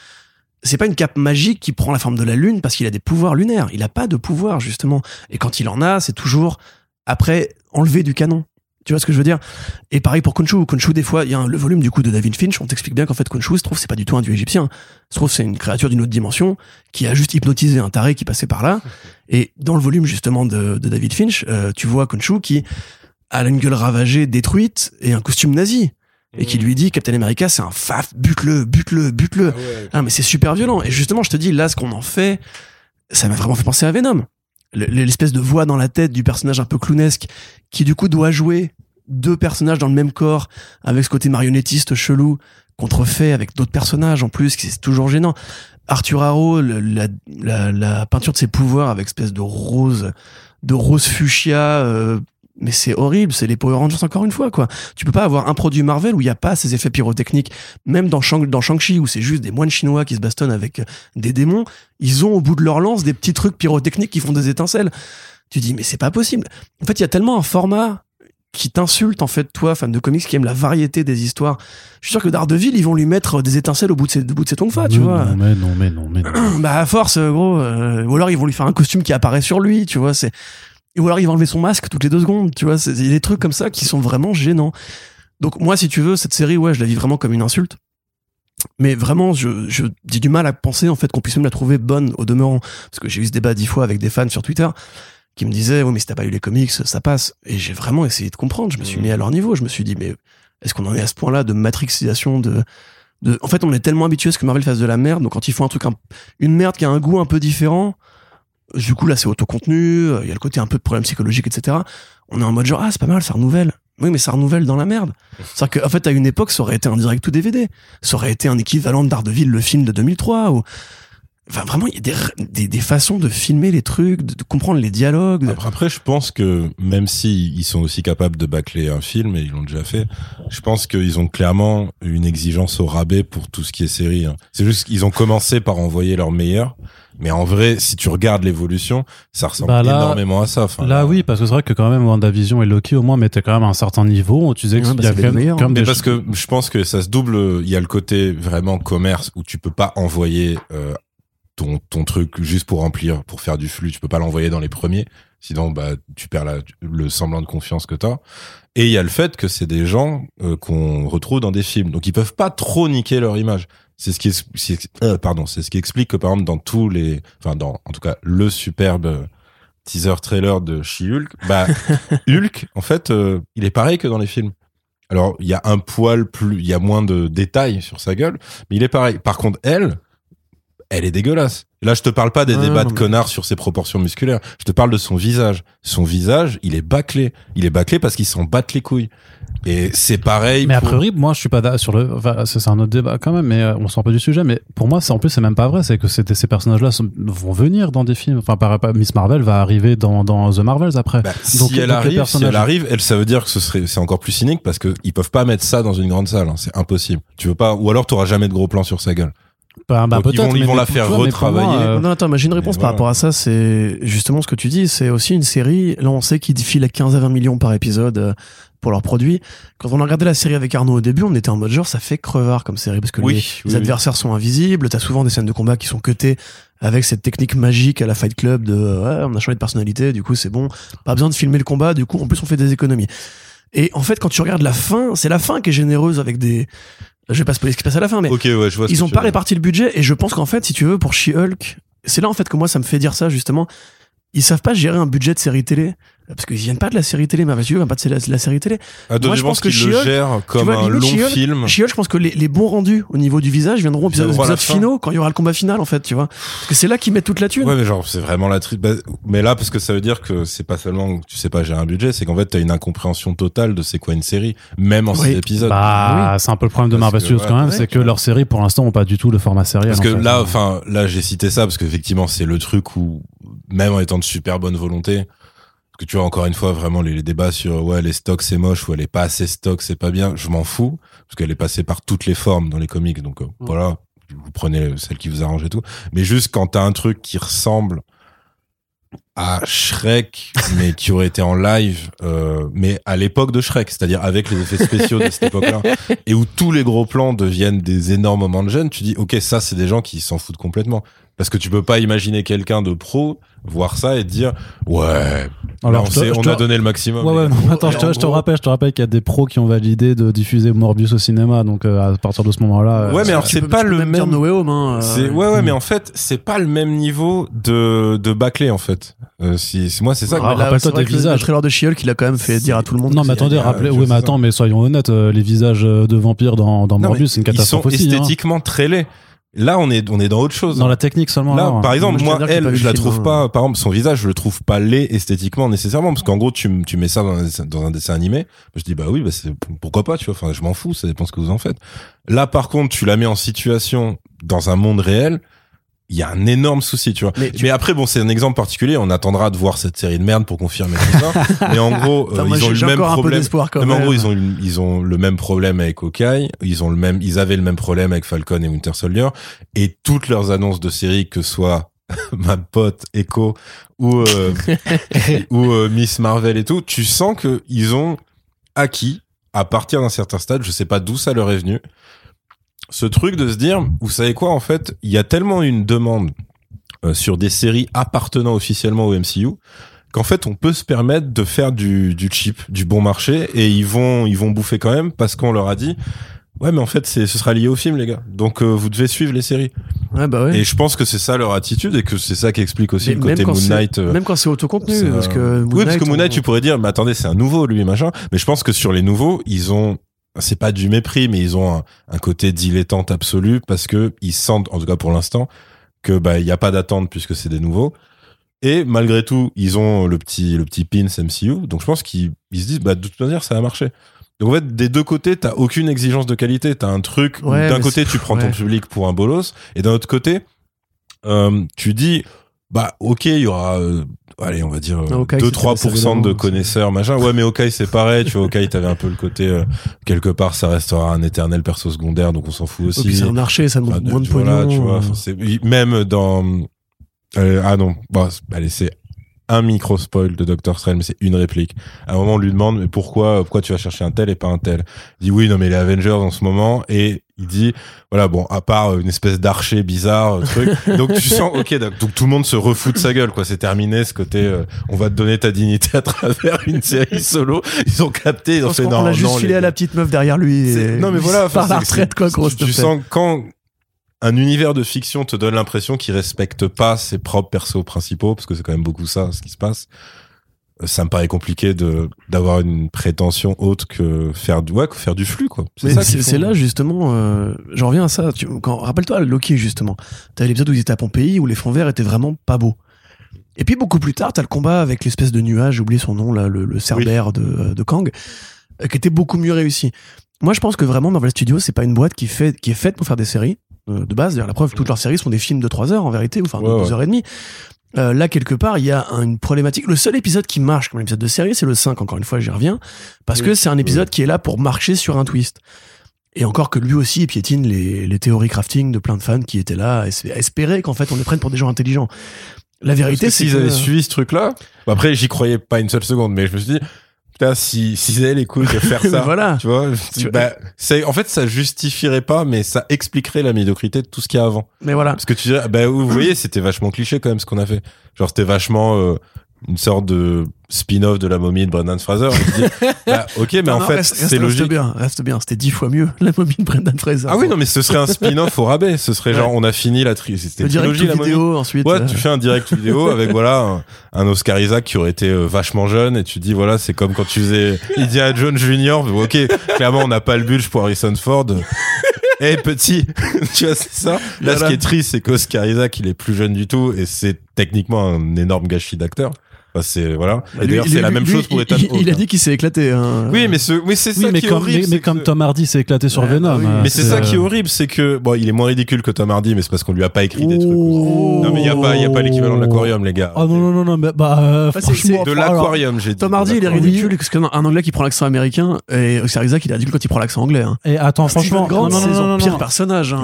C'est pas une cape magique qui prend la forme de la lune parce qu'il a des pouvoirs lunaires. Il a pas de pouvoir justement. Et quand il en a, c'est toujours après enlevé du canon. Tu vois ce que je veux dire? Et pareil pour Khonshu. Khonshu, des fois, il y a un- le volume du coup de David Finch. On t'explique bien qu'en fait, Khonshu, se trouve, c'est pas du tout un dieu égyptien. Se trouve, c'est une créature d'une autre dimension qui a juste hypnotisé un taré qui passait par là. [LAUGHS] Et dans le volume justement de, de David Finch, euh, tu vois Khonshu qui a une gueule ravagée, détruite et un costume nazi. Et qui lui dit Captain America, c'est un faf, bute-le, bute-le, bute-le. Ah ouais. Ah, mais c'est super violent. Et justement, je te dis, là, ce qu'on en fait, ça m'a vraiment fait penser à Venom. Le- L'espèce de voix dans la tête du personnage un peu clownesque qui, du coup, doit jouer deux personnages dans le même corps avec ce côté marionnettiste chelou contrefait avec d'autres personnages en plus, qui c'est toujours gênant. Arthur Harrow, la peinture de ses pouvoirs avec espèce de rose, de rose fuchsia, euh, mais c'est horrible, c'est les Power Rangers encore une fois, quoi. Tu peux pas avoir un produit Marvel où il n'y a pas ces effets pyrotechniques. Même dans, Shang, dans Shang-Chi, où c'est juste des moines chinois qui se bastonnent avec euh, des démons, ils ont au bout de leur lance des petits trucs pyrotechniques qui font des étincelles. Tu dis, mais c'est pas possible. En fait, il y a tellement un format qui t'insulte, en fait, toi, fan de comics, qui aime la variété des histoires. Je suis sûr que Daredevil, ils vont lui mettre des étincelles au bout de ses, au bout de ses tonfa, tu vois. non mais non mais non mais non [CLEARS THROAT] Bah, à force, euh, gros. euh, ou alors, ils vont lui faire un costume qui apparaît sur lui, tu vois. C'est ou alors, ils vont enlever son masque toutes les deux secondes, tu vois. Il y a des trucs comme ça qui sont vraiment gênants. Donc, moi, si tu veux, cette série, ouais, je la vis vraiment comme une insulte. Mais vraiment, je, je j'ai du mal à penser, en fait, qu'on puisse même la trouver bonne au demeurant. Parce que j'ai eu ce débat dix fois avec des fans sur Twitter qui me disaient, oui, mais si t'as pas lu les comics, ça passe. Et j'ai vraiment essayé de comprendre. Je me suis Mhm. mis à leur niveau. Je me suis dit, mais est-ce qu'on en est à ce point-là de matrixisation de, de, en fait, on est tellement habitué à ce que Marvel fasse de la merde. Donc, quand ils font un truc, un- une merde qui a un goût un peu différent, du coup, là, c'est autocontenu. Il y a le côté un peu de problème psychologique, etc. On est en mode genre, ah, c'est pas mal, ça renouvelle. Oui, mais ça renouvelle dans la merde. C'est-à-dire qu'en fait, à une époque, ça aurait été un direct ou DVD. Ça aurait été un équivalent de le film de 2003. Ou... Enfin, vraiment, il y a des, des, des façons de filmer les trucs, de, comprendre les dialogues. Après, je pense que même si sont aussi capables de bâcler un film et ils l'ont déjà fait, je pense qu'ils ont clairement une exigence au rabais pour tout ce qui est série. hein. C'est juste qu'ils ont commencé par envoyer leur meilleur, mais en vrai, si tu regardes l'évolution, ça ressemble Bah là- énormément à ça. Enfin, Là, oui, parce que c'est vrai que quand même WandaVision et Loki au moins mettaient quand même à un certain niveau. Tu disais Ouais, qu'il bah, y a quand même, même Mais des parce que je pense que ça se double. Il y a le côté vraiment commerce où tu peux pas envoyer euh, ton ton truc juste pour remplir, pour faire du flux. Tu peux pas l'envoyer dans les premiers, sinon bah tu perds la, le semblant de confiance que t'as. Et il y a le fait que c'est des gens euh, qu'on retrouve dans des films, donc ils peuvent pas trop niquer leur image. C'est ce qui est, euh, pardon, c'est ce qui explique que par exemple dans tous les, enfin dans en tout cas le superbe teaser trailer de She-Hulk, bah [LAUGHS] Hulk en fait euh, il est pareil que dans les films. Alors, il y a un poil plus, il y a moins de détails sur sa gueule, mais il est pareil. Par contre, elle, elle est dégueulasse. Là, je te parle pas des débats non, de mais- connards sur ses proportions musculaires. Je te parle de son visage. Son visage, il est bâclé. Il est bâclé parce qu'il s'en battent les couilles. Et c'est pareil. Mais a pour- priori, moi, je suis pas sur le. Enfin, c'est un autre débat quand même, mais euh, on sort pas du sujet. Mais pour moi, c'est en plus, c'est même pas vrai. C'est que c'était- ces personnages-là vont venir dans des films. Enfin, par, par- Miss Marvel va arriver dans, dans The Marvels après. Bah, si Donc, elle donc les arrive, si elle arrive, elle, ça veut dire que ce serait, c'est encore plus cynique parce que ils peuvent pas mettre ça dans une grande salle. hein. C'est impossible. Tu veux pas, ou alors t'auras jamais de gros plans sur sa gueule. Bah, bah, Donc, ils peut-être, vont- ils vont mais la faire tu vois, pour moi, retravailler. euh, Non, attends, mais j'ai une réponse mais par voilà. rapport à ça. C'est justement ce que tu dis. C'est aussi une série. Là, on sait qu'ils filent à 15 à 20 millions par épisode euh, pour leurs produits. Quand on a regardé la série avec Arnaud au début, on était en mode genre, ça fait crevard comme série parce que les, Oui, les adversaires sont invisibles. T'as souvent des scènes de combat qui sont cutées avec cette technique magique à la Fight Club de ouais, on a changé de personnalité, du coup c'est bon, pas besoin de filmer le combat, du coup en plus on fait des économies. Et en fait, quand tu regardes la fin, c'est la fin qui est généreuse avec des. Je vais pas spoiler ce qui se passe à la fin, mais Ok, ouais, je vois. ils ont pas réparti le budget et je pense qu'en fait si tu veux pour She-Hulk c'est là en fait que moi ça me fait dire ça justement ils savent pas gérer un budget de série télé parce qu'ils viennent pas de la série télé Marvel Studios vient pas de la, de la série télé Ah, Moi, je pense que qu'ils le She-Hulk, gèrent comme vois, un long film. She-Hulk je pense que les, les bons rendus au niveau du visage viendront aux épisodes, finaux quand il y aura le combat final en fait tu vois parce que c'est là qu'ils mettent toute la thune Ouais, mais genre, c'est vraiment la tri... bah, mais là, parce que ça veut dire que c'est pas seulement que tu sais pas gérer un budget, c'est qu'en fait, t'as une incompréhension totale de c'est quoi une série, même en Oui. six épisodes. Bah, c'est un peu le problème de Marvel Studios ouais, quand même, ouais, c'est que leurs séries pour l'instant ont pas du tout le format sériel. parce en que fait. là, enfin, là, j'ai cité ça parce qu'effectivement, c'est le truc où, même en étant de super bonne volonté, que tu vois encore une fois vraiment les, les débats sur ouais les stocks c'est moche ou elle est pas assez stock c'est pas bien, je m'en fous parce qu'elle est passée par toutes les formes dans les comics donc euh, voilà, vous prenez celle qui vous arrange et tout. Mais juste quand t'as un truc qui ressemble à Shrek, [LAUGHS] mais qui aurait été en live, euh, mais à l'époque de Shrek, c'est-à-dire avec les effets spéciaux de cette [LAUGHS] époque-là, et où tous les gros plans deviennent des énormes moments de gêne, tu dis, ok, ça, c'est des gens qui s'en foutent complètement. Parce que tu peux pas imaginer quelqu'un de pro voir ça et dire, ouais, Alors, là, on, sait- a donné le maximum. Ouais, ouais, non, attends, je te, je rappelle, je te rappelle qu'il y a des pros qui ont validé de diffuser Morbius au cinéma, donc euh, à partir de ce moment-là. Ouais, euh, mais alors, c'est pas le même même- No Way Home hein, euh, ouais ouais mais en fait c'est pas le même niveau de de bâclé en fait. Euh, si, moi c'est ça. que- Ah, là, rappelle-toi des visages. Le trailer de She-Hulk, il a quand même fait dire à tout le monde. Non, mais attendez, rappelez, oui, mais attends, mais soyons honnêtes, les visages de vampires dans, Morbius, c'est une catastrophe Ils sont hein. esthétiquement très laids. Là on est on est dans autre chose. Dans la technique seulement. Là, alors. par exemple, Moi, elle, je la trouve hein. pas, par exemple, son visage, je le trouve pas laid esthétiquement nécessairement, parce qu'en gros, tu, tu mets ça dans un, dessin- dans un dessin animé, je dis, bah oui, bah c'est, pourquoi pas, tu vois, enfin, je m'en fous, ça dépend ce que vous en faites. Là, par contre, tu la mets en situation dans un monde réel, il y a un énorme souci, tu vois. Mais Mais, après, bon, c'est un exemple particulier, on attendra de voir cette série de merde pour confirmer tout ça. [LAUGHS] mais en gros, euh, moi, ils ont eu le même problème. quand mais en gros, ils ont, eu- ils ont le même problème avec Hawkeye, ils ont le même, ils avaient le même problème avec Falcon et Winter Soldier, et toutes leurs annonces de séries, que ce soit [LAUGHS] ma pote Echo ou euh, [LAUGHS] ou euh, Miss Marvel et tout, tu sens que ils ont acquis à partir d'un certain stade, je sais pas d'où ça leur est venu, ce truc de se dire, vous savez quoi, en fait, il y a tellement une demande euh, sur des séries appartenant officiellement au MCU qu'en fait on peut se permettre de faire du, du cheap, du bon marché et ils vont ils vont bouffer quand même parce qu'on leur a dit ouais mais en fait c'est ce sera lié au film les gars. Donc euh, vous devez suivre les séries. Ouais, bah ouais. et je pense que c'est ça leur attitude et que c'est ça qui explique aussi Mais le côté Moon Knight euh, Même quand c'est autocontenu, parce que Moon oui parce que Moon Knight on- tu pourrais dire mais attendez c'est un nouveau lui machin. Mais je pense que sur les nouveaux ils ont c'est pas du mépris mais ils ont un, un côté dilettante absolu parce que ils sentent en tout cas pour l'instant que bah il y a pas d'attente puisque c'est des nouveaux. Et malgré tout ils ont le petit le petit pins MCU donc je pense qu'ils ils se disent bah de toute manière ça a marché. Donc en fait des deux côtés t'as aucune exigence de qualité. T'as un truc Ouais, d'un côté tu prends ton public pour un bolos et d'un autre côté euh, tu dis, bah ok, il y aura, euh, allez, on va dire euh, Ah, Hawkeye, c'était 2-3% de connaisseurs, machin. Ouais, mais Hawkeye c'est pareil. Tu vois, Hawkeye t'avais un peu le côté euh, quelque part, ça restera un éternel perso secondaire, donc on s'en fout aussi. c'est un archer, ça demande Enfin, moins de voilà, tu vois, même dans euh, ah non c'est- allez c'est un micro spoil de Doctor Strange mais c'est une réplique à un moment on lui demande mais pourquoi pourquoi tu vas chercher un tel et pas un tel? Il dit oui non mais les Avengers en ce moment et il dit voilà bon à part euh, une espèce d'archer bizarre euh, truc [LAUGHS] donc tu sens ok donc donc tout le monde se refout de sa gueule quoi c'est terminé ce côté euh, on va te donner ta dignité à travers une série solo ils ont capté ils ont Parce fait non l'a juste non, filé les à la petite meuf derrière lui. et- Non mais voilà, Par la retraite, quoi, c'est- gros. Tu, tu sens quand un univers de fiction te donne l'impression qu'il respecte pas ses propres persos principaux, parce que c'est quand même beaucoup ça, ce qui se passe. Euh, Ça me paraît compliqué de d'avoir une prétention haute que faire du ouais, que faire du flux quoi. C'est là justement, euh, j'en reviens à ça. Tu, quand rappelle-toi Loki justement. T'as l'épisode où ils étaient à Pompéi où les fonds verts étaient vraiment pas beaux. Et puis beaucoup plus tard, t'as le combat avec l'espèce de nuage, j'ai oublié son nom là, le, le cerbère de, de Kang, euh, qui était beaucoup mieux réussi. Moi, je pense que vraiment Marvel Studios, c'est pas une boîte qui fait qui est faite pour faire des séries euh, de base. D'ailleurs, la preuve, toutes leurs séries sont des films de 3 heures en vérité, ou enfin de Ouais, 2 heures et demie. Euh, là, quelque part, il y a un- une problématique. Le seul épisode qui marche comme épisode de série, c'est le 5, encore une fois, j'y reviens. Parce Oui. que c'est un épisode qui est là pour marcher sur un twist. Et encore que lui aussi il piétine les, les théories crafting de plein de fans qui étaient là à es- à espérer qu'en fait on les prenne pour des gens intelligents. La vérité, c'est s'ils que... avaient suivi ce truc-là, bah après j'y croyais pas une seule seconde, mais je me suis dit putain si s'ils avaient les couilles de faire [LAUGHS] ça, voilà. tu vois, Tu- bah c'est en fait ça justifierait pas, mais ça expliquerait la médiocrité de tout ce qu'il y a avant. Mais voilà. Parce que tu dirais, bah, vous voyez, c'était vachement cliché quand même ce qu'on a fait. Genre, c'était vachement euh, une sorte de spin-off de la momie de Brendan Fraser. Dis, [LAUGHS] bah, ok, mais en Non, fait, reste- reste- c'est reste logique. bien, reste bien. C'était dix fois mieux [LAUGHS] la momie de Brendan Fraser. Ah oui, non, mais ce serait un spin-off au rabais. Ce serait genre, on a fini la tri c'était direct la momie. vidéo ensuite. Ouais, euh, tu fais un direct vidéo avec voilà un, un Oscar Isaac qui aurait été euh, vachement jeune et tu dis voilà c'est comme quand tu faisais Indiana Jones Junior. Ok, clairement on n'a pas le budget pour Harrison Ford. Eh petit, [LAUGHS] tu vois c'est ça. Là Voilà. ce qui est triste c'est qu'Oscar Isaac il est plus jeune du tout et c'est techniquement un énorme gâchis d'acteur. Enfin, c'est voilà. Et lui- d'ailleurs lui- c'est la lui- même lui, chose pour il, Ethan il- Hawke, il a hein. dit qu'il s'est éclaté. Hein. Oui mais ce, oui c'est ça mais qui est comme, horrible. mais, que- comme Tom Hardy s'est éclaté sur Ouais, Venom. bah oui. euh, mais c'est ça qui est euh, horrible, c'est que bon, il est moins ridicule que Tom Hardy, mais c'est parce qu'on lui a pas écrit des trucs. Non mais il y a pas, il y a pas l'équivalent de l'aquarium, les gars. Oh non, non, non, non, mais bah, euh, Bah, c'est- franchement, De l'aquarium, j'ai dit. Tom Hardy, il est ridicule parce qu'un un anglais qui prend l'accent américain et Oscar Isaac, il est ridicule quand il prend l'accent anglais. Hein. Et attends, franchement, c'est son pire personnage. hein.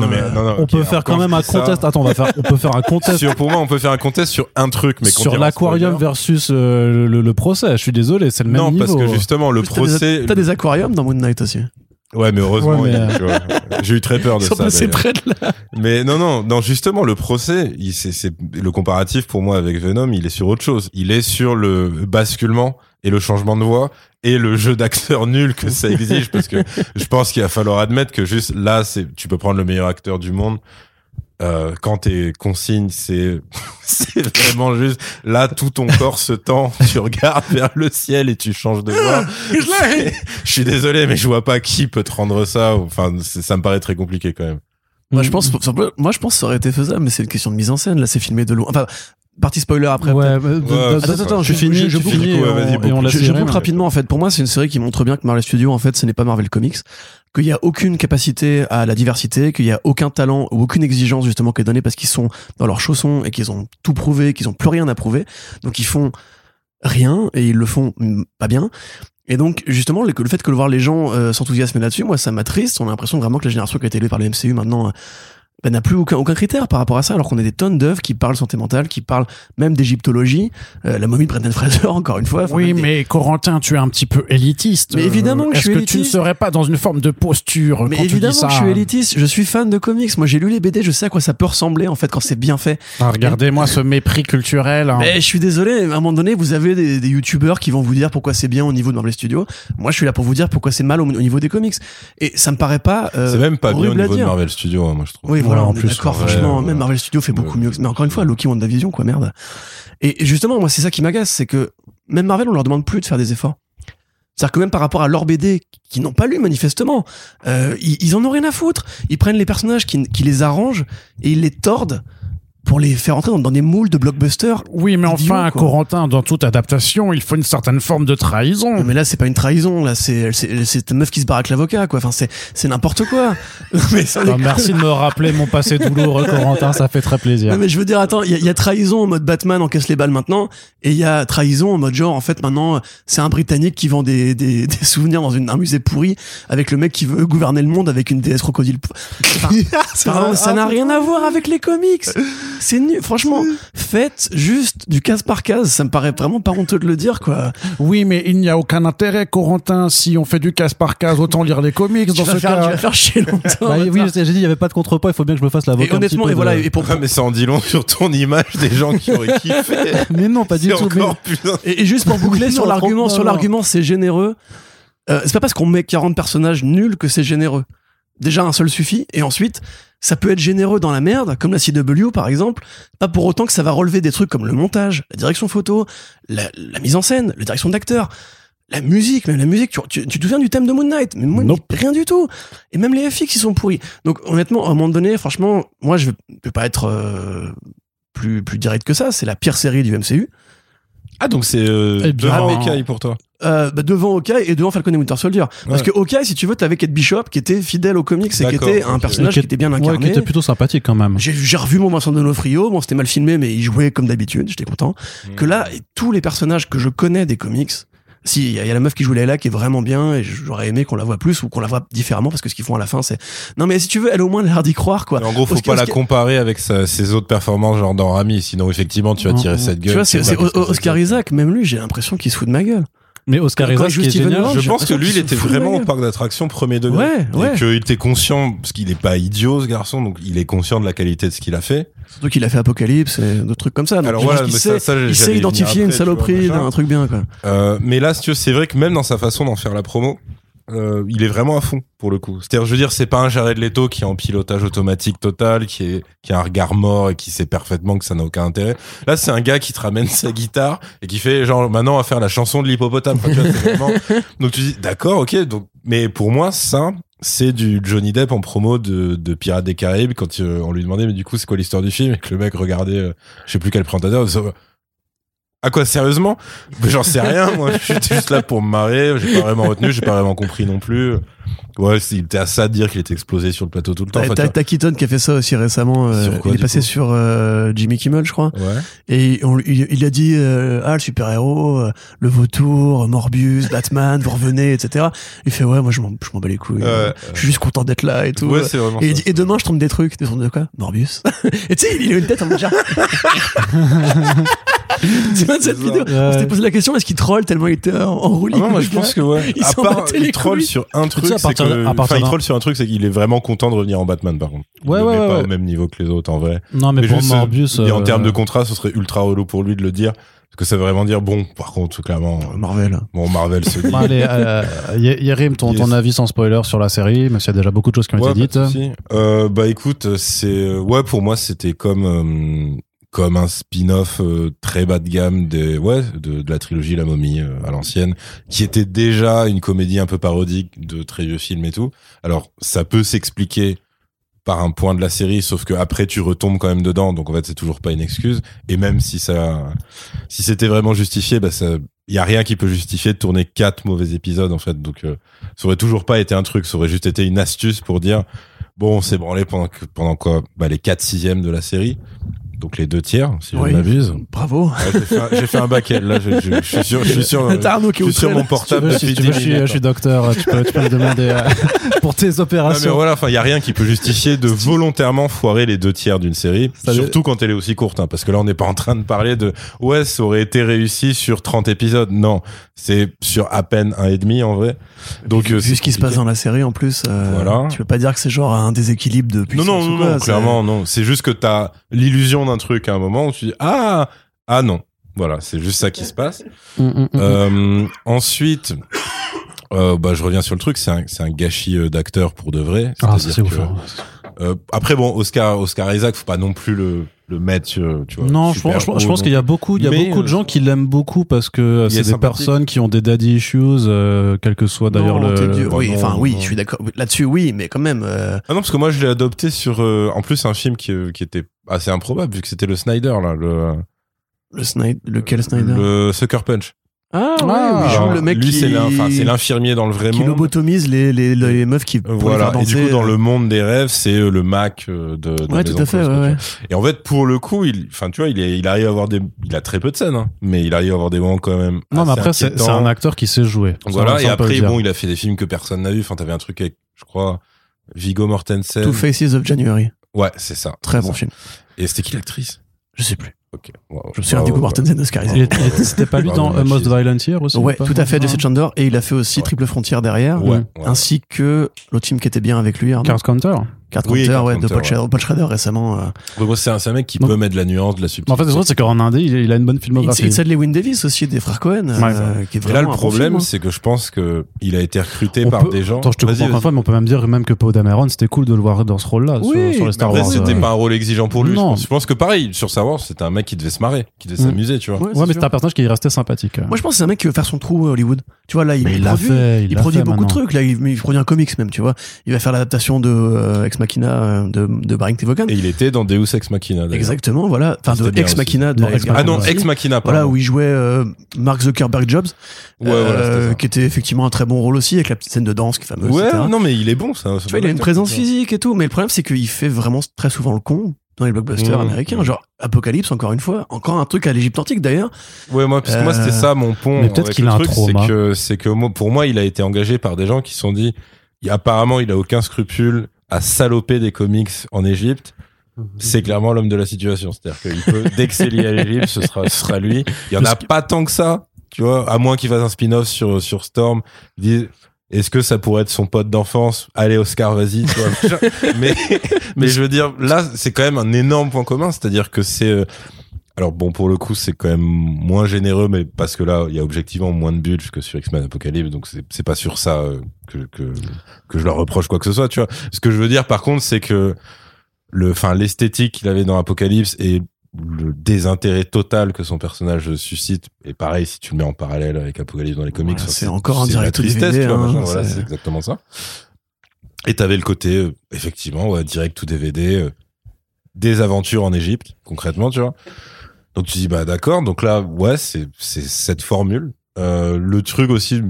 On peut faire quand même un contest. Attends, on va faire, on peut faire un [LAUGHS] contest Sur, pour moi, on peut faire un contest sur un truc, mais sur l'aquarium spoiler. Euh, le, le procès. Je suis désolé, c'est le même Non, niveau. parce que justement, le T'as des- procès. T'as des aquariums dans Moon Knight aussi. Ouais, mais heureusement, Ouais, mais, il y a- euh, j'ai eu très peur de Ils sont ça. passés près de là. Mais non, non, non, justement, le procès, il, c'est, c'est, le comparatif pour moi avec Venom, il est sur autre chose. Il est sur le basculement et le changement de voix et le jeu d'acteur nul que ça exige parce que [LAUGHS] je pense qu'il va falloir admettre que juste là, c'est, tu peux prendre le meilleur acteur du monde. Euh, quand tes consignes, c'est, [LAUGHS] c'est vraiment juste, là, tout ton corps se tend, [LAUGHS] tu regardes vers le ciel et tu changes de voix. [LAUGHS] je suis désolé, mais je vois pas qui peut te rendre ça. Enfin, ça me paraît très compliqué quand même. Moi, je pense, moi, je pense que ça aurait été faisable, mais c'est une question de mise en scène. Là, c'est filmé de loin. Enfin, partie spoiler après. Ouais, bah, de- Ouais, Attends, attends, je- finis, je- finis, coup, et on- et on je, je rapidement en fait. Pour moi, c'est une série qui montre bien que Marvel Studios en fait, ce n'est pas Marvel Comics, qu'il y a aucune capacité à la diversité, qu'il y a aucun talent ou aucune exigence justement qui est donnée parce qu'ils sont dans leurs chaussons et qu'ils ont tout prouvé, qu'ils ont plus rien à prouver. Donc ils font rien et ils le font pas bien. Et donc justement le, fait que le voir les gens euh, s'enthousiasmer là-dessus, moi ça m'attriste. On a l'impression vraiment que la génération qui a été élevée par le MCU maintenant. Euh, ben, n'a plus aucun, aucun critère par rapport à ça, alors qu'on a des tonnes d'œuvres qui parlent santé mentale, qui parlent même d'égyptologie. Euh, la momie de Brendan Fraser, [LAUGHS] encore une fois. Oui, des- mais Corentin, tu es un petit peu élitiste. Mais évidemment que je Est-ce suis que tu ne élitiste. serais pas dans une forme de posture Mais quand tu dis évidemment ça que je suis élitiste, je suis fan de comics. Moi, j'ai lu les BD, je sais à quoi ça peut ressembler en fait quand c'est bien fait. Ah, Regardez-moi ce mépris culturel. hein. Mais je suis désolé, à un moment donné, vous avez des, des youtubeurs qui vont vous dire pourquoi c'est bien au niveau de Marvel Studios. Moi, je suis là pour vous dire pourquoi c'est mal au, au niveau des comics. Et ça me paraît pas. euh, c'est même pas bien au niveau de dire. Marvel Studios, hein, moi je trouve. Oui, voilà, en plus, d'accord, ouais, franchement, ouais. même Marvel Studios fait beaucoup mieux. que- Mais encore une fois, Loki WandaVision, quoi, merde. Et justement, moi, c'est ça qui m'agace, c'est que même Marvel, on leur demande plus de faire des efforts. C'est-à-dire que même par rapport à leurs BD, qui n'ont pas lu manifestement, euh, ils, ils en ont rien à foutre. Ils prennent les personnages qui, qui les arrangent et ils les tordent pour les faire entrer dans, dans des moules de blockbusters. Oui, mais enfin, quoi. Corentin, dans toute adaptation, il faut une certaine forme de trahison. Non, mais là, c'est pas une trahison, là, c'est, c'est, une meuf qui se barre avec l'avocat, quoi. Enfin, c'est, c'est n'importe quoi. [LAUGHS] Mais ça, Non, merci de me rappeler mon passé douloureux, Corentin, ça fait très plaisir. Non, mais je veux dire, attends, il y, y a trahison en mode Batman encaisse les balles maintenant, et il y a trahison en mode genre, en fait, maintenant, c'est un Britannique qui vend des, des, [LAUGHS] des souvenirs dans une, un musée pourri avec le mec qui veut gouverner le monde avec une déesse crocodile. [LAUGHS] Enfin, pardon, ça n'a rien à voir avec les comics. C'est nul. Franchement, faites juste du case par case. Ça me paraît vraiment pas honteux de le dire, quoi. Oui, mais il n'y a aucun intérêt, Corentin. Si on fait du case par case, autant lire les comics Tu dans vas, ce faire, tu cas. vas faire chier longtemps. [LAUGHS] Bah, oui, j'ai dit, il n'y avait pas de contrepoids, il faut bien que je me fasse l'avocat. et honnêtement, petit et voilà, de- et pour, Ouais, mais c'est en dit long sur ton image des gens qui auraient [LAUGHS] kiffé. Mais non, pas du tout. mais- encore plus. Et, et juste pour boucler sur l'argument, sur l'argument, c'est généreux. Euh, c'est pas parce qu'on met 40 personnages nuls que c'est généreux. Déjà, un seul suffit. Et ensuite, ça peut être généreux dans la merde, comme la CW par exemple. Pas pour autant que ça va relever des trucs comme le montage, la direction photo, la, la mise en scène, la direction d'acteur, la musique, même la musique. Tu, tu, tu te souviens du thème de Moon Knight Mais moi, Nope. rien du tout. Et même les FX, ils sont pourris. Donc honnêtement, à un moment donné, franchement, moi, je peux pas être euh, plus, plus direct que ça. C'est la pire série du MCU. Ah, donc c'est euh, Eh bien, devant Hawkeye pour toi. Euh, bah, devant Hawkeye et devant Falcon et Winter Soldier. Parce Ouais. que Hawkeye, si tu veux, t'avais Kate Bishop qui était fidèle aux comics et qui était un personnage qui était bien Ouais, incarné. qui était plutôt sympathique quand même. J'ai j'ai revu mon Vincent D'Onofrio, bon c'était mal filmé mais il jouait comme d'habitude, j'étais content. Que là, tous les personnages que je connais des comics, si il y, a- il y a la meuf qui joue Layla qui est vraiment bien et j'aurais aimé qu'on la voit plus ou qu'on la voit différemment parce que ce qu'ils font à la fin c'est non mais si tu veux elle a au moins l'air d'y croire quoi. Mais en gros, faut Oscar- pas la Oscar- comparer avec sa- ses autres performances, genre dans Rami. Sinon, effectivement, tu vas tirer non. cette gueule. Tu vois c'est Oscar. Isaac même lui j'ai l'impression qu'il se fout de ma gueule. Mais Oscar Isaac, il ce joue qui est Steven génial, Yeun, Je pense que lui, il était vraiment au parc d'attractions premier degré. Ouais ouais. Et qu'il était conscient, parce qu'il est pas idiot, ce garçon, donc il est conscient de la qualité de ce qu'il a fait. Surtout qu'il a fait Apocalypse et d'autres trucs comme ça. Donc, Alors voilà, qu'il mais sait- ça, ça, il sait identifier une après, saloperie d'un truc bien quoi. Euh, mais là, si tu veux, c'est vrai que même dans sa façon d'en faire la promo, euh, il est vraiment à fond pour le coup. C'est-à-dire, je veux dire, c'est pas un Jared Leto qui est en pilotage automatique total, qui est qui a un regard mort et qui sait parfaitement que ça n'a aucun intérêt. Là, c'est un gars qui te ramène [LAUGHS] sa guitare et qui fait genre maintenant on va faire la chanson de l'hippopotame. Enfin, vraiment- [LAUGHS] Donc tu dis d'accord, ok. Donc, mais pour moi, ça, c'est du Johnny Depp en promo de, de Pirates des Caraïbes quand euh, on lui demandait mais du coup c'est quoi l'histoire du film? Et que le mec regardait, euh, je sais plus quel présentateur. À quoi sérieusement? J'en sais rien. Moi, [LAUGHS] j'étais juste là pour me marrer. J'ai pas vraiment retenu. J'ai pas vraiment compris non plus. Ouais, il était à ça de dire qu'il était explosé sur le plateau tout le temps. T'as Enfin, tu Keaton qui a fait ça aussi récemment. euh, Sur quoi, il est passé sur euh, Jimmy Kimmel, je crois. Ouais. Et on, il, il a dit euh, ah le super héros, le vautour, Morbius, Batman, vous revenez, etc. Il fait ouais moi je m'en je m'en bats les couilles. Ouais, je suis juste content d'être là et tout. Ouais, c'est vraiment et, il ça. dit, et demain je tombe des trucs. Des trucs de quoi? Morbius. [LAUGHS] et tu sais il a une tête en mode genre. [LAUGHS] tu vois de cette vidéo ça. On s'était posé la question est-ce qu'il troll tellement il était en, en roue Ah non, moi je pense que ouais. Il à part, il troll sur un truc, sais, c'est partir de- que, à partir enfin, il troll sur un truc, c'est qu'il est vraiment content de revenir en Batman, par contre. Ouais, il ouais, le met ouais, pas ouais. au même niveau que les autres, en vrai. Non, mais, pour juste, Morbius. et en euh, termes de contrat, ce serait ultra relou pour lui de le dire. Parce que ça veut vraiment dire, bon, par contre, clairement, euh, Marvel. bon, Marvel se dit. Bon, allez, euh, Ye- Yerim, ton, avis sans spoiler sur la série, même s'il y a déjà beaucoup de choses qui ont Ouais, été dites. Euh, bah écoute, c'est euh, ouais pour moi c'était comme euh, comme un spin-off euh, très bas de gamme des ouais de, de la trilogie La Momie euh, à l'ancienne, qui était déjà une comédie un peu parodique de très vieux films et tout. Alors ça peut s'expliquer par un point de la série, sauf que après tu retombes quand même dedans, donc en fait c'est toujours pas une excuse. Et même si ça, si c'était vraiment justifié, bah ça, y a rien qui peut justifier de tourner quatre mauvais épisodes en fait. Donc euh, ça aurait toujours pas été un truc, ça aurait juste été une astuce pour dire bon, on s'est branlé pendant que- pendant quoi? Bah les quatre sixièmes de la série, donc les deux tiers, si Oui. je ne m'abuse. Bravo. Ouais, j'ai fait, un- j'ai fait un là, je, je- je suis sur, je suis sur, je est suis sur mon portable Si depuis tu veux, 10 je suis, minutes. je suis docteur, tu peux, tu peux me demander euh, [LAUGHS] pour tes Non, mais opérations. voilà, enfin, il y a rien qui peut justifier de volontairement foirer les deux tiers d'une série, Ça surtout quand elle est aussi courte, hein, parce que là, on n'est pas en train de parler de ouais, ça aurait été réussi sur 30 épisodes. Non, c'est sur à peine un et demi en vrai. Donc, euh, Vu c'est ce qui se passe dans la série en plus, euh, Voilà. tu peux pas dire que c'est genre un déséquilibre de puissance non, non, quoi, non, clairement, non. C'est juste que t'as l'illusion d'un truc à un moment où tu dis ah, ah non. Voilà, c'est juste ça qui se passe. [LAUGHS] Mm, mm, mm. Euh, ensuite, euh, bah, je reviens sur le truc, c'est un, c'est un gâchis euh, d'acteur pour de vrai. ah, que- hein. Euh, après bon, Oscar, Oscar Isaac, faut pas non plus le, le mettre tu vois. Non, je super pense, je, pense- je haut, pense donc- qu'il y a beaucoup, il y a beaucoup de euh, gens qui l'aiment beaucoup parce que euh, Il c'est est des personnes qui ont des daddy issues, euh, quel que soit d'ailleurs le. dur. Oui, non, enfin, oui, non. je suis d'accord. Là-dessus, oui, mais quand même. euh, Ah non, parce que moi, je l'ai adopté sur, euh, en plus, un film qui, qui était assez improbable, vu que c'était le Snyder, là, le, le Snyder, lequel Snyder? le Sucker Punch. Ah, ouais, Ah, il joue le mec lui, qui, c'est enfin, l'infirmier dans le vrai qui monde. lobotomise les, les, les meufs qui les Voilà. faire Et du coup, dans euh. le monde des rêves, c'est euh, le Mac euh, de, de Ouais, tout à fait, ouais, ouais. Et en fait, pour le coup, il, enfin, tu vois, il, est, il arrive à avoir des, il a très peu de scènes, hein, mais il arrive à avoir des moments quand même. Non, mais après, c'est un acteur qui sait jouer. Voilà. ça, Et après, bon, il a fait des films que personne n'a vu. Enfin, t'avais un truc avec, je crois, Vigo Mortensen. Two Faces of January. Ouais, c'est ça. Très bon ça. film. Et c'était qui l'actrice? Je sais plus. Ok. Wow. Je me souviens Wow, du coup wow. Mortensen oscarisé. Il était- il était- C'était pas lui dans Most. Violent Year aussi Ouais, ou pas tout à fait. Jesse Chandler. Et il a fait aussi Ouais. Triple Frontière derrière. Ouais, ouais. Ainsi que l'autre film qui était bien avec lui, Arnaud. Card Counter. Card Oui, Counter, ouais, de Paul ouais. Schrader, Paul Schrader récemment. euh. C'est un, c'est un mec qui Donc- peut mettre de la nuance, de la subtilité. En fait, le truc, c'est qu'en indé, il il a une bonne filmographie. It's Lewin Davis aussi, des frères Cohen, euh, Ouais. qui est Et là, le bon problème, hein. c'est que je pense que il a été recruté On par peut- des gens. Attends, je te comprends encore une fois, mais on peut même dire même que Poe Dameron, c'était cool de le voir dans ce rôle-là sur, Oui, sur les Star Wars. c'était euh. pas un rôle exigeant pour lui. Je Non. pense. je pense que pareil, sur Star Wars, c'était un mec qui devait se marrer, qui devait Mm. s'amuser, tu vois. Ouais, c'est mais c'était un personnage qui restait sympathique. Moi, je pense que c'est un mec qui veut faire son trou à Hollywood. Tu vois, là, il, il il produit, il il beaucoup de trucs. Là, il, il produit un comics même, tu vois. Il va faire l'adaptation de euh, Machina euh, de, de Barrington Vaughan. Et il était dans Deus Ex Machina. d'ailleurs. Exactement, voilà. Enfin, de Ex. Machina de Non, Edgar Ah non. Ex Machina, Voilà, pardon. où il jouait euh, Mark Zuckerberg Jobs, Ouais, voilà, euh, qui était effectivement un très bon rôle aussi, avec la petite scène de danse qui est fameuse, Ouais, etc. non, mais il est bon, ça. Tu vois, il a une présence physique et tout, mais le problème, c'est qu'il fait vraiment très souvent le con dans les blockbusters Mmh. américains. Genre, Apocalypse, encore une fois. Encore un truc à l'Égypte antique, d'ailleurs. Ouais, moi, parce que moi, c'était ça mon pont. mais peut-être qu'il le a un truc, c'est trauma. que, c'est que moi, pour moi, il a été engagé par des gens qui se sont dit, apparemment, il a aucun scrupule à saloper des comics en Égypte. C'est clairement l'homme de la situation. C'est-à-dire qu'il peut, dès que c'est lié à l'Égypte, ce sera, ce sera lui. Il y en a pas tant que ça, tu vois, à moins qu'il fasse un spin-off sur, sur Storm. Est-ce que ça pourrait être son pote d'enfance? Allez, Oscar, vas-y. [LAUGHS] mais, mais je veux dire, là, c'est quand même un énorme point commun. C'est-à-dire que c'est, euh, alors bon, pour le coup, c'est quand même moins généreux, mais parce que là, il y a objectivement moins de bulles que sur X-Men Apocalypse, donc c'est pas sur ça euh, que, que que je leur reproche quoi que ce soit, tu vois. Ce que je veux dire, par contre, c'est que le, enfin, l'esthétique qu'il avait dans Apocalypse et le désintérêt total que son personnage suscite, et pareil, si tu le mets en parallèle avec Apocalypse dans les comics, Ouais, c'est encore en direct ou tristesse, DVD, tu vois, hein, voilà, c'est- c'est exactement ça. Et t'avais le côté, euh, effectivement, ouais, direct ou DVD, euh, des aventures en Égypte, concrètement, tu vois. Donc tu dis bah d'accord, donc là ouais c'est c'est cette formule. Euh, le truc aussi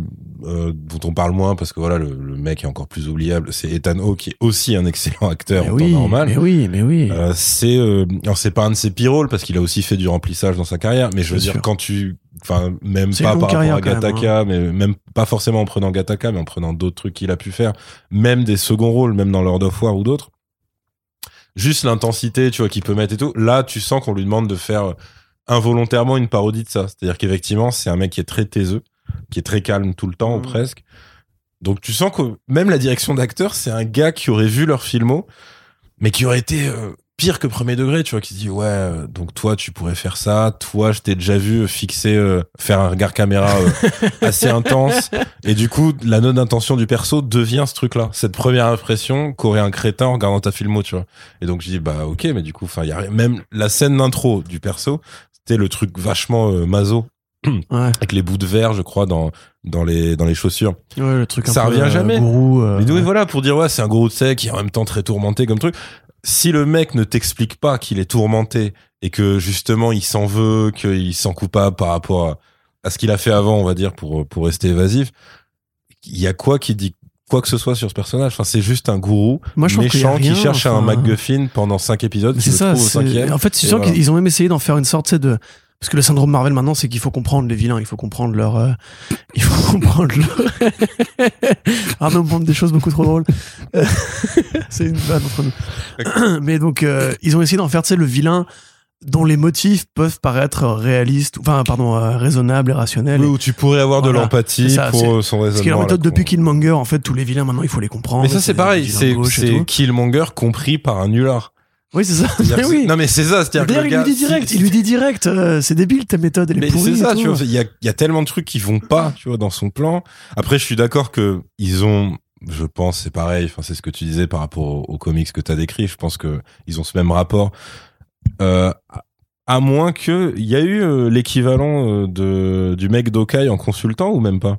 euh, dont on parle moins parce que voilà le, le mec est encore plus oubliable, c'est Ethan Hawke qui est aussi un excellent acteur Mais en temps oui, normal. mais oui, mais oui. Euh, c'est euh, alors c'est pas un de ses pires rôles parce qu'il a aussi fait du remplissage dans sa carrière, mais je veux dire sûr. quand tu enfin même pas par rapport à même, Gattaca, mais même pas forcément en prenant Gattaca, mais en prenant d'autres trucs qu'il a pu faire, même des seconds rôles, même dans Lord of War ou d'autres. Juste l'intensité, tu vois, qu'il peut mettre et tout. Là, tu sens qu'on lui demande de faire involontairement une parodie de ça. C'est-à-dire qu'effectivement, c'est un mec qui est très taiseux, qui est très calme tout le temps, ou Mhm. presque. Donc tu sens que même la direction d'acteur, c'est un gars qui aurait vu leur filmo, mais qui aurait été euh, pire que premier degré, tu vois, qui se dit ouais, euh, donc toi tu pourrais faire ça, toi je t'ai déjà vu fixer, euh, faire un regard caméra euh, [LAUGHS] assez intense, et du coup la note d'intention du perso devient ce truc-là, cette première impression qu'aurait un crétin en regardant ta filmo, tu vois. Et donc je dis bah ok, mais du coup, enfin il y a même la scène d'intro du perso, c'était le truc vachement euh, maso Ouais, avec les bouts de verre, je crois, dans dans les dans les chaussures. ouais, le truc un Ça peu, revient euh, jamais. Gourou. euh, Mais oui, ouais. voilà, pour dire ouais, c'est un gros de sec qui est en même temps très tourmenté comme truc. Si le mec ne t'explique pas qu'il est tourmenté et que justement il s'en veut, qu'il s'en coupable par rapport à, à ce qu'il a fait avant, on va dire pour pour rester évasif, il y a quoi qui dit quoi que ce soit sur ce personnage? Enfin, c'est juste un gourou Moi, je méchant qui cherche un enfin, MacGuffin pendant cinq épisodes, c'est ça. au c'est-. En fait, sens voilà. qu'ils ont même essayé d'en faire une sorte de. Parce que le syndrome Marvel maintenant, c'est qu'il faut comprendre les vilains, il faut comprendre leur, euh, [LAUGHS] il faut comprendre leur. [LAUGHS] Arnaud me montre des choses beaucoup trop drôles. [LAUGHS] C'est une vanne entre nous. [COUGHS] Mais donc, euh, ils ont essayé d'en faire, tu sais, le vilain dont les motifs peuvent paraître réalistes, enfin, pardon, euh, raisonnables et rationnels. Oui, où tu pourrais avoir de l'empathie ça, pour euh, son raisonnement. Parce que la à la méthode depuis Killmonger, en fait, tous les vilains maintenant, il faut les comprendre. Mais ça, c'est pareil. C'est. Killmonger compris par un nulard. Oui, c'est ça. [LAUGHS] Mais oui. Non, mais c'est ça. C'est-à-dire il lui dit direct, il lui dit direct, euh, c'est débile ta méthode, elle est Mais pourrie. c'est ça, et tu vois. Il y a, il y a tellement de trucs qui vont pas, tu vois, dans son plan. Après, je suis d'accord que ils ont, je pense, c'est pareil. Enfin, c'est ce que tu disais par rapport aux, aux comics que t'as décrit. Je pense que ils ont ce même rapport Euh, à moins que il y a eu euh, l'équivalent euh, de du mec d'Okai en consultant ou même pas?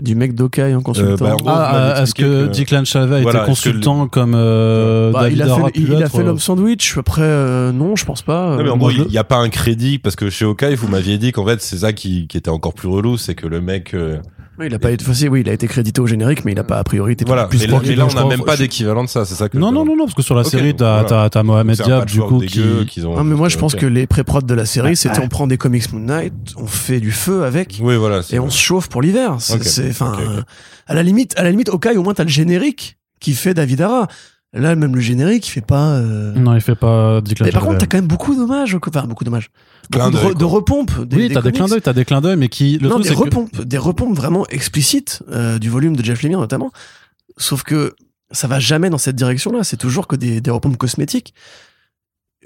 Du mec d'Okai en consultant. bah, en vous Ah, euh, est-ce que que- Declan Chalvet Voilà, était consultant comme euh, Bah, David il a fait, il a fait euh, l'homme sandwich. Après, euh, non, je pense pas. Non, mais Euh, en gros, il n'y a pas un crédit parce que chez Okai, vous m'aviez dit qu'en fait, c'est ça qui, qui était encore plus relou, c'est que le mec, euh, oui, il a pas été facile. Oui, il a été crédité au générique, mais il a pas a priori été voilà. plus Mais là, mais là, on n'a même pas d'équivalent de ça, c'est ça que. Non, non, non, non, parce que sur la série, t'as, voilà. t'as, t'as Mohamed Diab, du coup, qui... qu'ils ont. Ah, mais moi, je pense que les pré-prod de la série, c'était on prend des comics Moon Knight, on fait du feu avec. Oui, voilà. et on se chauffe pour l'hiver. C'est, enfin, euh, à la limite, à la limite, Okai, au moins t'as le générique qui fait David Ara. Là, même le générique, il fait pas. euh, Non, il fait pas Mais par contre, t'as quand même beaucoup d'hommages, au- enfin beaucoup d'hommages, de, re- de repompes. Oui, t'as des clins d'œil, t'as des clins d'œil, mais qui... Le non, truc, des c'est que... repompes, des repompes vraiment explicites euh, du volume de Jeff Lemire notamment. Sauf que ça va jamais dans cette direction-là. C'est toujours que des, des repompes cosmétiques.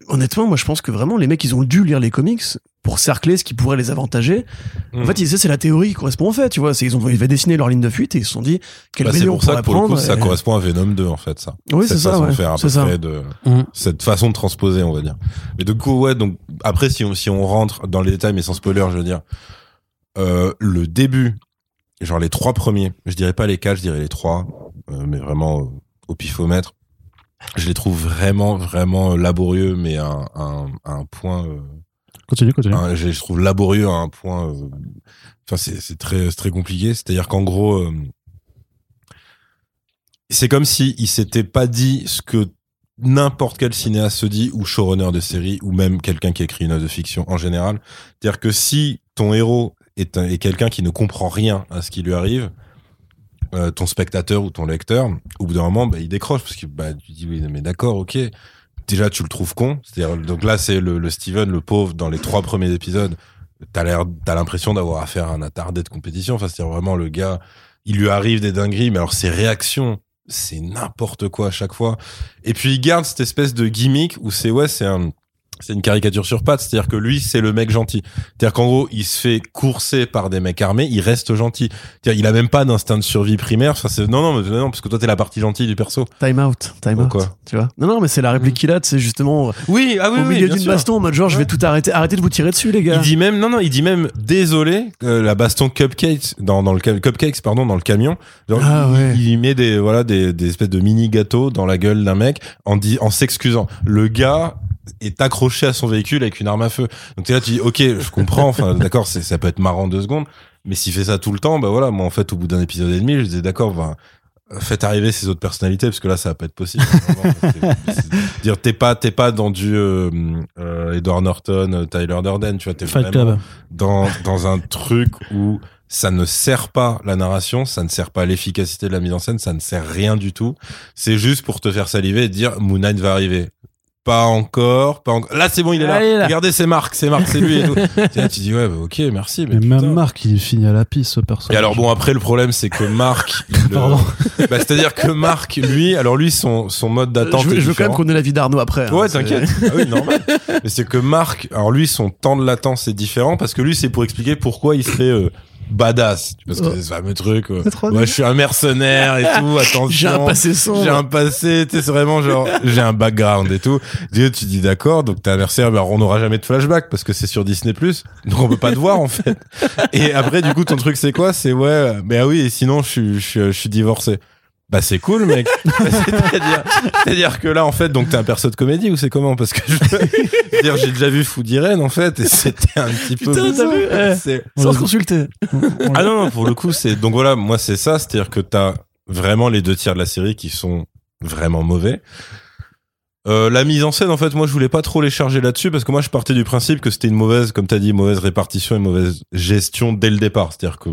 Honnêtement, moi, je pense que vraiment les mecs, ils ont dû lire les comics pour cercler ce qui pourrait les avantager. En Mm. fait, c'est la théorie qui correspond au fait, tu vois. C'est, ils ont, ils avaient dessiné leur ligne de fuite et ils se sont dit, quel Bah, c'est on pour ça que pour le coup, ça correspond à Venom 2, en fait, ça. Oui, c'est ça, façon ouais. faire à peu ça. près de, Mhm. cette façon de transposer, on va dire. Mais du coup, ouais, donc, après, si on, si on rentre dans les détails, mais sans spoiler, je veux dire, euh, le début, genre les trois premiers, je dirais pas les quatre, je dirais les trois, euh, mais vraiment euh, au pifomètre, je les trouve vraiment, vraiment laborieux, mais à, un- point, euh, Continue, continue. un- je je trouve laborieux à un point, euh, enfin, c'est, c'est très, très compliqué. C'est-à-dire qu'en gros, euh, c'est comme si il s'était pas dit ce que n'importe quel cinéaste se dit ou showrunner de série ou même quelqu'un qui écrit une œuvre de fiction en général. C'est-à-dire que si ton héros est, est quelqu'un qui ne comprend rien à ce qui lui arrive, euh, ton spectateur ou ton lecteur, au bout d'un moment, bah, il décroche parce que bah, tu dis oui, mais d'accord, ok. Déjà, tu le trouves con. C'est-à-dire, donc là, c'est le, le Steven, le pauvre, dans les trois premiers épisodes. T'as l'air, t'as l'impression d'avoir affaire à un attardé de compétition. Enfin, c'est vraiment le gars, il lui arrive des dingueries, mais alors ses réactions, c'est n'importe quoi à chaque fois. Et puis il garde cette espèce de gimmick où c'est ouais, c'est un c'est une caricature sur pattes, c'est-à-dire que lui, c'est le mec gentil. C'est-à-dire qu'en gros, il se fait courser par des mecs armés, il reste gentil. C'est-à-dire, il a même pas d'instinct de survie primaire. Enfin, c'est, non, non, mais non, parce que toi, t'es la partie gentille du perso. Time out, time out. Pourquoi Tu vois Non, non, mais c'est la réplique qu'il a, c'est justement Oui, ah au milieu d'une baston en mode genre, je vais tout arrêter, arrêtez de vous tirer dessus, les gars. Il dit même, non, non, il dit même, désolé, euh, la baston cupcakes, dans, dans le, ca- cupcakes, pardon, dans le camion. Genre, Ah il, ouais. il met des, voilà, des, des espèces de mini gâteaux dans la gueule d'un mec en dit, en s'excusant. Le gars est accroché à son véhicule avec une arme à feu. Donc t'es là, tu dis, ok, je comprends, enfin, [LAUGHS] d'accord, c'est, ça peut être marrant deux secondes, mais s'il fait ça tout le temps, bah voilà, moi, en fait, au bout d'un épisode et demi, je disais, d'accord, bah, faites arriver ces autres personnalités parce que là ça va pas être possible [LAUGHS] dire t'es pas t'es pas dans du euh, euh, Edward Norton euh, Tyler Durden tu vois t'es vraiment Club. dans dans un truc où ça ne sert pas la narration, ça ne sert pas l'efficacité de la mise en scène, ça ne sert rien du tout. C'est juste pour te faire saliver et te dire Moon Knight va arriver. Pas encore, pas encore. Là, c'est bon, il est là. Allez, là. Regardez, c'est Marc, c'est Marc, c'est lui et tout. [LAUGHS] Et là, tu dis, ouais, bah, ok, merci. Mais, même Marc, il finit à la pisse, ce personnage. Et alors bon après le problème c'est que Marc, [LAUGHS] Pardon. bah, c'est-à-dire que Marc lui, alors lui son son mode d'attente je veux, est je veux quand même qu'on ait l'avis d'Arnaud après. hein, Ouais, c'est- t'inquiète. Ah oui, normal. Mais c'est que Marc, alors lui, son temps de latence est différent parce que lui, c'est pour expliquer pourquoi il serait euh, badass. Parce que Oh. c'est ce fameux truc. euh, C'est trop ouais, je suis un mercenaire et tout. Attention. [LAUGHS] J'ai un passé sombre. J'ai un passé, tu sais, c'est vraiment genre, j'ai un background et tout. Dieu, tu dis d'accord, donc t'es un mercenaire, mais alors on n'aura jamais de flashback parce que c'est sur Disney+, donc on peut pas te voir en fait. [LAUGHS] Et après, du coup, ton truc c'est quoi? C'est ouais, mais ah oui, et sinon je suis, je suis, je suis divorcé. Bah c'est cool mec. [LAUGHS] c'est-à-dire, c'est-à-dire que là en fait, donc t'es un perso de comédie ou c'est comment? Parce que je dire, j'ai déjà vu Food Irene en fait, et c'était un petit peu. Putain, t'as vu? Eh, C'est- Sans se consulter. ah non, non, pour le coup, c'est donc voilà, moi c'est ça, c'est-à-dire que t'as vraiment les deux tiers de la série qui sont vraiment mauvais. Euh, la mise en scène, en fait, moi je voulais pas trop les charger là-dessus parce que moi je partais du principe que c'était une mauvaise, comme t'as dit, mauvaise répartition et mauvaise gestion dès le départ. C'est-à-dire que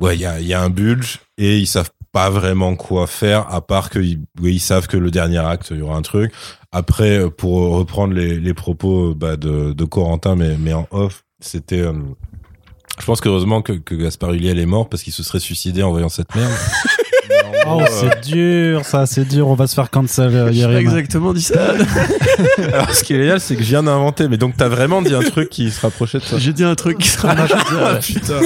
ouais, il y a, il y a un bulge et ils savent pas vraiment quoi faire à part qu'ils ils savent que le dernier acte il y aura un truc. Après, euh, pour reprendre les, propos euh, bah, de, Corentin, mais, mais en off, c'était euh, je pense qu'heureusement que, que Gaspard Ulliel est mort parce qu'il se serait suicidé en voyant cette merde. [LAUGHS] Mais Oh, c'est dur, ça, c'est dur. On va se faire cancel, euh, J'ai pas exactement dit ça. [LAUGHS] Alors, ce qui est génial, c'est que je viens d'inventer. Mais donc, t'as vraiment dit un truc qui se rapprochait de ça. J'ai dit un truc qui sera. Ah, putain.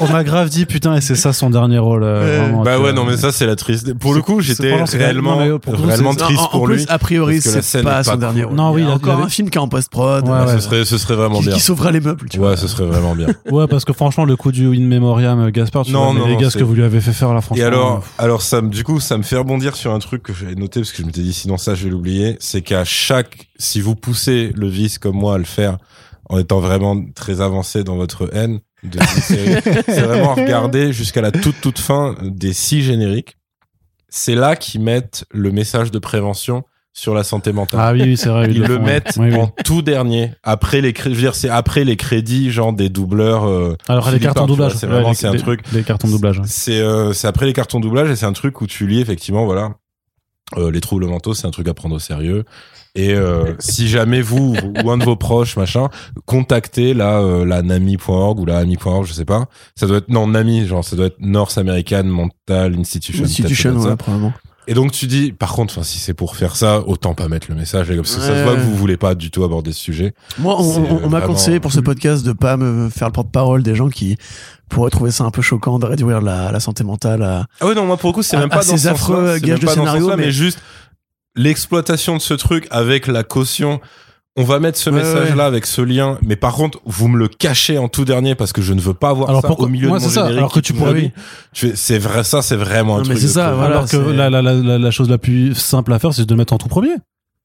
On m'a grave dit, putain, et c'est ça son dernier rôle. euh, Ouais. vraiment, Bah ouais, non, mais ça, c'est la triste. Pour le coup, j'étais réellement, réellement- pour triste en, en pour plus, lui. a priori, c'est pas son dernier rôle. Non, oui, il y a encore un film qui est en post-prod. Ouais, Ah, ouais. ce serait, ce serait vraiment bien. qui sauvera les meubles, tu Ouais, vois. ce serait vraiment bien. Ouais, parce que franchement, le coup du In Memoriam, euh, Gaspard, tu Non, vois, non, les non, gars, ce que vous lui avez fait faire là, franchement. Et alors, euh, alors ça, me- du coup, ça me fait rebondir sur un truc que j'avais noté parce que je m'étais dit sinon ça je vais l'oublier. C'est qu'à chaque, si vous poussez le vice comme moi à le faire, en étant vraiment très avancé dans votre haine de [LAUGHS] c'est vraiment regarder jusqu'à la toute toute fin des six génériques. C'est là qu'ils mettent le message de prévention sur la santé mentale. Ah oui, oui, c'est vrai. Ils le font, mettent ouais. Oui, oui. en tout dernier, après les, je veux dire, c'est après les crédits, genre des doubleurs. euh, Alors, les cartons doublage. c'est vraiment, un les- truc. Les cartons doublage. ouais. C'est euh, c'est après les cartons doublage et c'est un truc où tu lis effectivement voilà euh, les troubles mentaux c'est un truc à prendre au sérieux et euh, [LAUGHS] si jamais vous ou un de vos proches machin contactez la euh, la nami.org ou la ami.org je sais pas ça doit être non nami genre ça doit être North American Mental Institution Institution, ouais, probablement. Et donc tu dis par contre enfin si c'est pour faire ça autant pas mettre le message parce que ça se Ouais. voit que vous voulez pas du tout aborder ce sujet Moi, on, euh, m'a vraiment- conseillé pour ce podcast de pas me faire le porte-parole des gens qui pourraient trouver ça un peu choquant de réduire la, la santé mentale à. Ah oui, non, moi pour le coup, c'est même à pas dans ces ce affreux gages de scénario, mais... mais- juste l'exploitation de ce truc avec la caution. On va mettre ce Ouais, message-là avec ce lien, mais par contre, vous me le cachez en tout dernier parce que je ne veux pas avoir Alors ça pourquoi- au milieu moi, de mon c'est ça, générique. alors que tu pourrais- C'est vrai, ça, c'est vraiment un Non, mais truc. c'est ça, voilà. Alors que la, la, la, la, chose la plus simple à faire, c'est de le mettre en tout premier.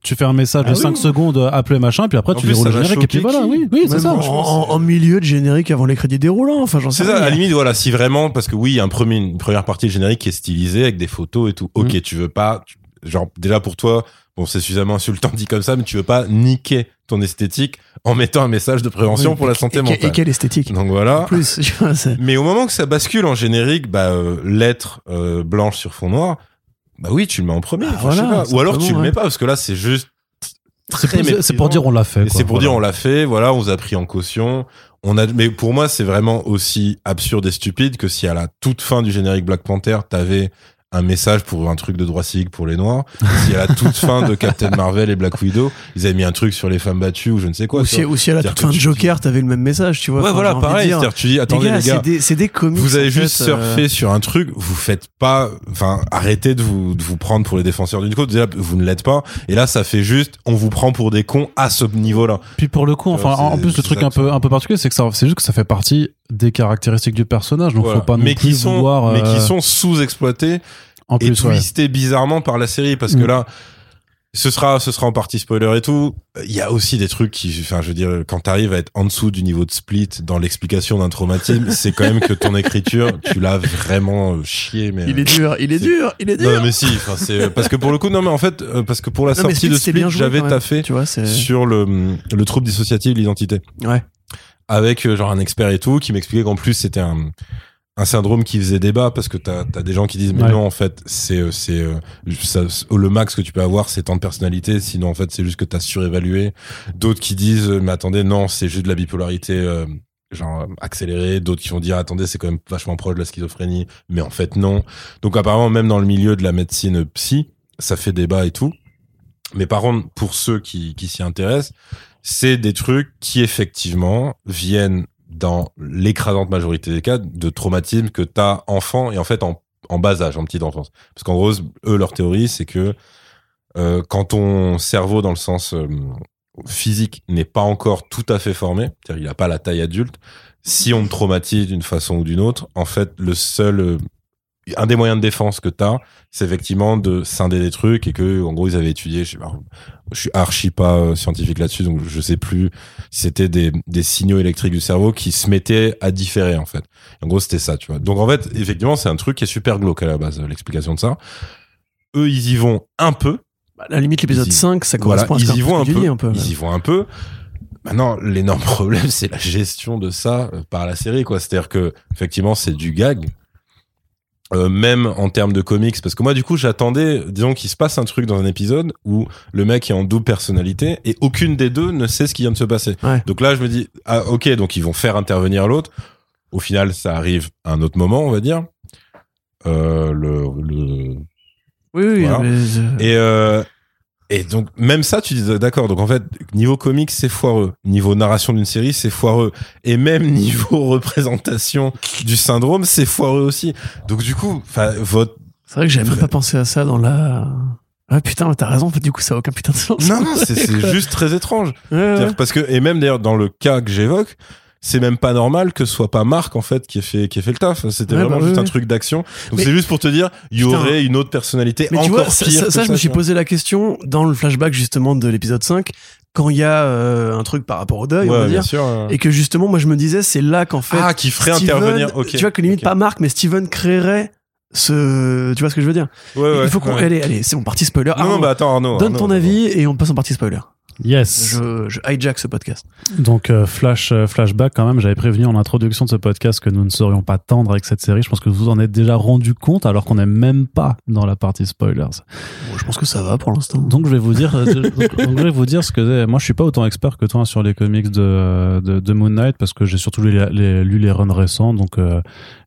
Tu fais un message Ah de oui. 5 secondes, euh, appelé machin, puis après En tu déroules le générique, et puis voilà, qui oui, oui, c'est ça. en, en- en milieu de générique avant les crédits déroulants. Enfin, j'en sais C'est ça, à la limite, voilà, si vraiment, parce que oui, il y a un premier, une première partie de générique qui est stylisée avec des photos et tout. Ok, Mm. tu veux pas, genre, déjà pour toi, bon, c'est suffisamment insultant dit comme ça, mais tu veux pas niquer ton esthétique en mettant un message de prévention Oui, pour la santé et, mentale. Et quelle esthétique. Donc En voilà. plus, [LAUGHS] tu vois, c'est- Mais au moment que ça bascule en générique, bah, euh, lettre euh, blanche sur fond noir, bah oui, tu le mets en premier. Bah sais voilà, pas. Ou alors tu le simplement, mets ouais. pas, parce que là, c'est juste C'est pour, dire on l'a fait. C'est pour dire on voilà. l'a fait, voilà, on vous a pris en caution. On a, mais pour moi, c'est vraiment aussi absurde et stupide que si à la toute fin du générique Black Panther, t'avais un message pour un truc de droit civique pour les noirs, si à la toute fin de Captain Marvel et Black Widow, ils avaient mis un truc sur les femmes battues ou je ne sais quoi. ou, si, ou si à la toute fin de Joker, t'avais le même message, tu vois. Ouais, voilà, pareil. dire, tu dis, attendez, les gars, les gars, c'est des, des comics. vous avez juste fait, euh, surfé sur un truc, vous faites pas, enfin, arrêtez de vous, de vous prendre pour les défenseurs d'une cause. Déjà, vous ne l'êtes pas. Et là, ça fait juste, on vous prend pour des cons à ce niveau-là. Puis pour le coup, enfin, en plus, le truc un peu, un peu particulier, c'est que ça, c'est juste que ça fait partie des caractéristiques du personnage. Donc Voilà. faut pas non mais plus qui sont, vouloir. mais qui euh, sont sous-exploités en et plus, ouais. bizarrement par la série parce que Mm. là, ce sera, ce sera en partie spoiler et tout. Il y a aussi des trucs qui, enfin, je veux dire, quand t'arrives à être en dessous du niveau de split dans l'explication d'un traumatisme, [LAUGHS] c'est quand même que ton écriture, tu l'as vraiment euh, chié, mais. Il est dur, il est dur, il est dur. Non, mais si, enfin, c'est, parce que pour le coup, non, mais en fait, euh, parce que pour la Non, sortie de Split, bien joué, j'avais taffé Tu vois, c'est. sur le, le trouble dissociatif de l'identité. Ouais. Avec, euh, genre, un expert et tout, qui m'expliquait qu'en plus, c'était un, un syndrome qui faisait débat parce que t'as as des gens qui disent mais Ouais. non en fait c'est euh, c'est euh, ça- le max que tu peux avoir c'est tant de personnalité sinon en fait c'est juste que t'as surévalué. D'autres qui disent mais attendez non c'est juste de la bipolarité euh, genre accélérée. D'autres qui vont dire attendez c'est quand même vachement proche de la schizophrénie mais en fait non. Donc apparemment même dans le milieu de la médecine psy ça fait débat et tout. Mais par contre pour ceux qui qui s'y intéressent c'est des trucs qui effectivement viennent dans l'écrasante majorité des cas de traumatisme que t'as enfant et en fait en, en bas âge, en petite enfance. Parce qu'en gros, eux, leur théorie, c'est que euh, quand ton cerveau, dans le sens euh, physique, n'est pas encore tout à fait formé, c'est-à-dire il n'a pas la taille adulte, si on te traumatise d'une façon ou d'une autre, en fait, le seul... un des moyens de défense que t'as, c'est effectivement de scinder des trucs et que, en gros, ils avaient étudié, je sais pas, je suis archi pas euh, scientifique là-dessus, donc je sais plus si c'était des, des signaux électriques du cerveau qui se mettaient à différer, en fait. En gros, c'était ça, tu vois. Donc, en fait, effectivement, c'est un truc qui est super glauque à la base, euh, l'explication de ça. Eux, ils y vont un peu. À la limite, l'épisode Ils y- 5, ça Voilà, correspond à ce ils y vont un peu. un peu. Ils y vont un peu. Maintenant, l'énorme [LAUGHS] problème, c'est la gestion de ça euh, par la série, quoi. C'est-à-dire que, effectivement, c'est du gag. Euh, même en termes de comics, parce que moi, du coup, j'attendais, disons qu'il se passe un truc dans un épisode où le mec est en double personnalité et aucune des deux ne sait ce qui vient de se passer. Ouais. Donc là, je me dis, ah, ok, donc ils vont faire intervenir l'autre. Au final, ça arrive à un autre moment, on va dire. euh, le, le Oui, oui, Voilà. mais je- et euh, et donc même ça tu dis d'accord donc en fait niveau comics c'est foireux niveau narration d'une série c'est foireux et même [LAUGHS] niveau représentation du syndrome c'est foireux aussi donc du coup enfin votre c'est vrai que j'avais même pas pensé à ça dans la. Ah putain, t'as raison, en fait, du coup, ça a aucun putain de sens. non non, c'est [LAUGHS] juste très étrange Ouais, ouais. C'est-à-dire parce que et même d'ailleurs dans le cas que j'évoque c'est même pas normal que ce soit pas Marc en fait qui ait fait qui ait fait le taf c'était Ouais, vraiment bah, juste un truc d'action donc c'est juste pour te dire il y aurait une autre personnalité Mais tu encore vois, ça, pire ça- que ça, je me suis tu vois. posé la question dans le flashback justement de l'épisode 5, quand il y a euh, un truc par rapport au deuil, on va dire. sûr euh. Et que justement, moi je me disais, c'est là qu'en fait. ah qui ferait Steven- intervenir ok Tu vois que limite pas Marc, mais Steven créerait ce. Tu vois ce que je veux dire? Ouais, ouais, Il faut qu'on. ouais. Allez, allez, c'est mon parti spoiler. non non Arnaud, bah attends Arnaud donne Arnaud, ton avis et on passe en partie spoiler. Yes. Je, je hijack ce podcast. Donc euh, flash euh, flashback quand même, j'avais prévenu en introduction de ce podcast que nous ne serions pas tendres avec cette série. Je pense que vous en êtes déjà rendu compte alors qu'on n'est même pas dans la partie spoilers. Bon, je pense que ça va pour l'instant. Donc je vais vous dire, euh, donc, donc, je vais vous dire ce que moi je suis pas autant expert que toi hein, sur les comics de, de, de Moon Knight parce que j'ai surtout lu les, les- lu les runs récents donc euh,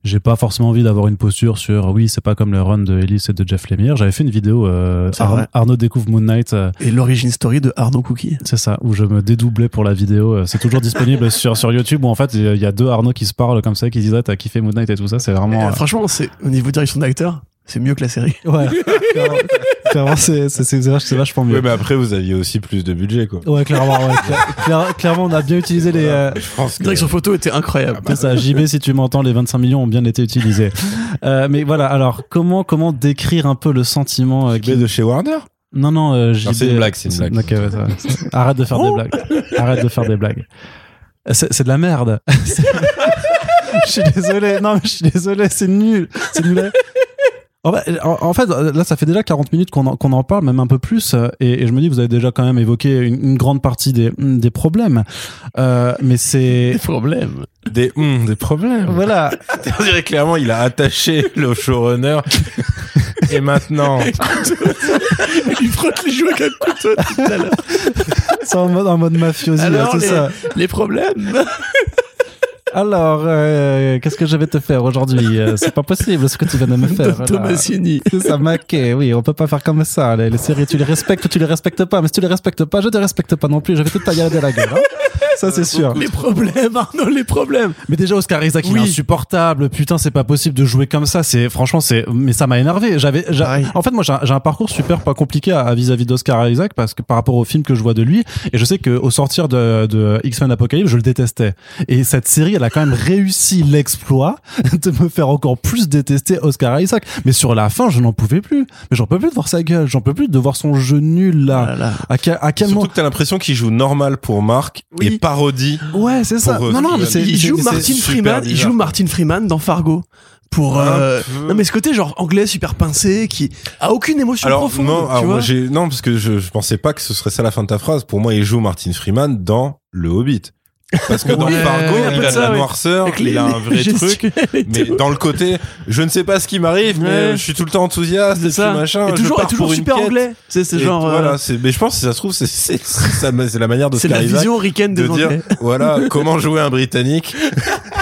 j'ai pas forcément envie d'avoir une posture sur oui c'est pas comme le run de Ellis et de Jeff Lemire. J'avais fait une vidéo Ar- vrai. Arnaud découvre Moon Knight. Et l'origine story de Arnaud Cookie. c'est ça, où je me dédoublais pour la vidéo. Euh, C'est toujours disponible [LAUGHS] sur, sur YouTube où en fait il y a deux Arnaud qui se parlent comme ça, qui disent ah, t'as kiffé Moon Knight et tout ça. C'est vraiment. Euh, franchement, c'est au niveau direction d'acteur, c'est mieux que la série. euh, Ouais, [LAUGHS] clairement, c'est c'est- c'est vach- c'est vachement mieux. Ouais, mais après vous aviez aussi plus de budget quoi Ouais, clairement, ouais. [LAUGHS] Cla- cla- clairement, on a bien utilisé les. euh, je pense que Direction photo était incroyable. c'est ça, JB, si tu m'entends, les 25 millions ont bien été utilisés. Euh, mais voilà, alors, comment, comment décrire un peu le sentiment euh, qui- de chez Warner? Non, non, euh. Non, c'est une blague, c'est une blague. Ok, ouais, ça. Arrête de faire des blagues. Arrête de faire des blagues. C'est c'est de la merde. [LAUGHS] Je suis désolé. Non, mais je suis désolé. C'est nul. C'est nul. En fait, en- en fait, là, ça fait déjà 40 minutes qu'on en, parle, même un peu plus, euh, et, et je me dis, vous avez déjà quand même évoqué une, une grande partie des, des problèmes. Euh, mais c'est... problème. [LAUGHS] des hum, des problèmes Voilà. [LAUGHS] on dirait clairement il a attaché le showrunner [LAUGHS] et maintenant Il frotte les jouets avec un couteau tout à l'heure. C'est en mode, en mode mafiosi, c'est les, ça. les problèmes. Alors, euh, qu'est-ce que je vais te faire aujourd'hui Euh, C'est pas possible ce que tu viens de me [LAUGHS] faire. [LAUGHS] C'est ça, maquet. Oui, on peut pas faire comme ça. Les, les séries, tu les respectes ou tu les respectes pas. Mais si tu les respectes pas, je te respecte pas non plus. Je vais tout tailler la gueule. hein. Ça, c'est sûr. Les problèmes, Arnaud, les problèmes. Mais déjà, Oscar Isaac, il est Oui. insupportable. Putain, c'est pas possible de jouer comme ça. C'est franchement, c'est. Mais ça m'a énervé. J'avais. En fait, moi, j'ai un, parcours super pas compliqué à à vis-à-vis d'Oscar Isaac parce que par rapport au film que je vois de lui, et je sais que au sortir de, de X-Men Apocalypse, je le détestais. Et cette série, elle a quand même réussi l'exploit [LAUGHS] de me faire encore plus détester Oscar Isaac. Mais sur la fin, je n'en pouvais plus. Mais j'en peux plus de voir sa gueule. J'en peux plus de voir son jeu nul là. Voilà. À quel, à quel surtout moment que t'as l'impression qu'il joue normal pour Marc Oui. et parodie Ouais, c'est ça. Euh, Non, non, mais c'est. Il joue Martin Freeman. Il joue Martin Freeman dans Fargo. Pour Un euh, non mais ce côté genre anglais super pincé qui a aucune émotion alors profonde. non tu alors vois moi j'ai non parce que je, je pensais pas que ce serait ça la fin de ta phrase pour moi il joue Martin Freeman dans Le Hobbit parce que dans Ouais, Fargo peu il a de ça, la ouais. noirceur Avec il les- a un vrai les truc [LAUGHS] mais dans le côté je ne sais pas ce qui m'arrive mais Ouais. je suis tout le temps enthousiaste et c'est ça. machin et je toujours, pars et toujours super anglais. C'est c'est genre euh, voilà c'est mais je pense que si ça se trouve c'est c'est c'est la manière de c'est la vision ricaine des de dire anglais. [LAUGHS] voilà comment jouer un britannique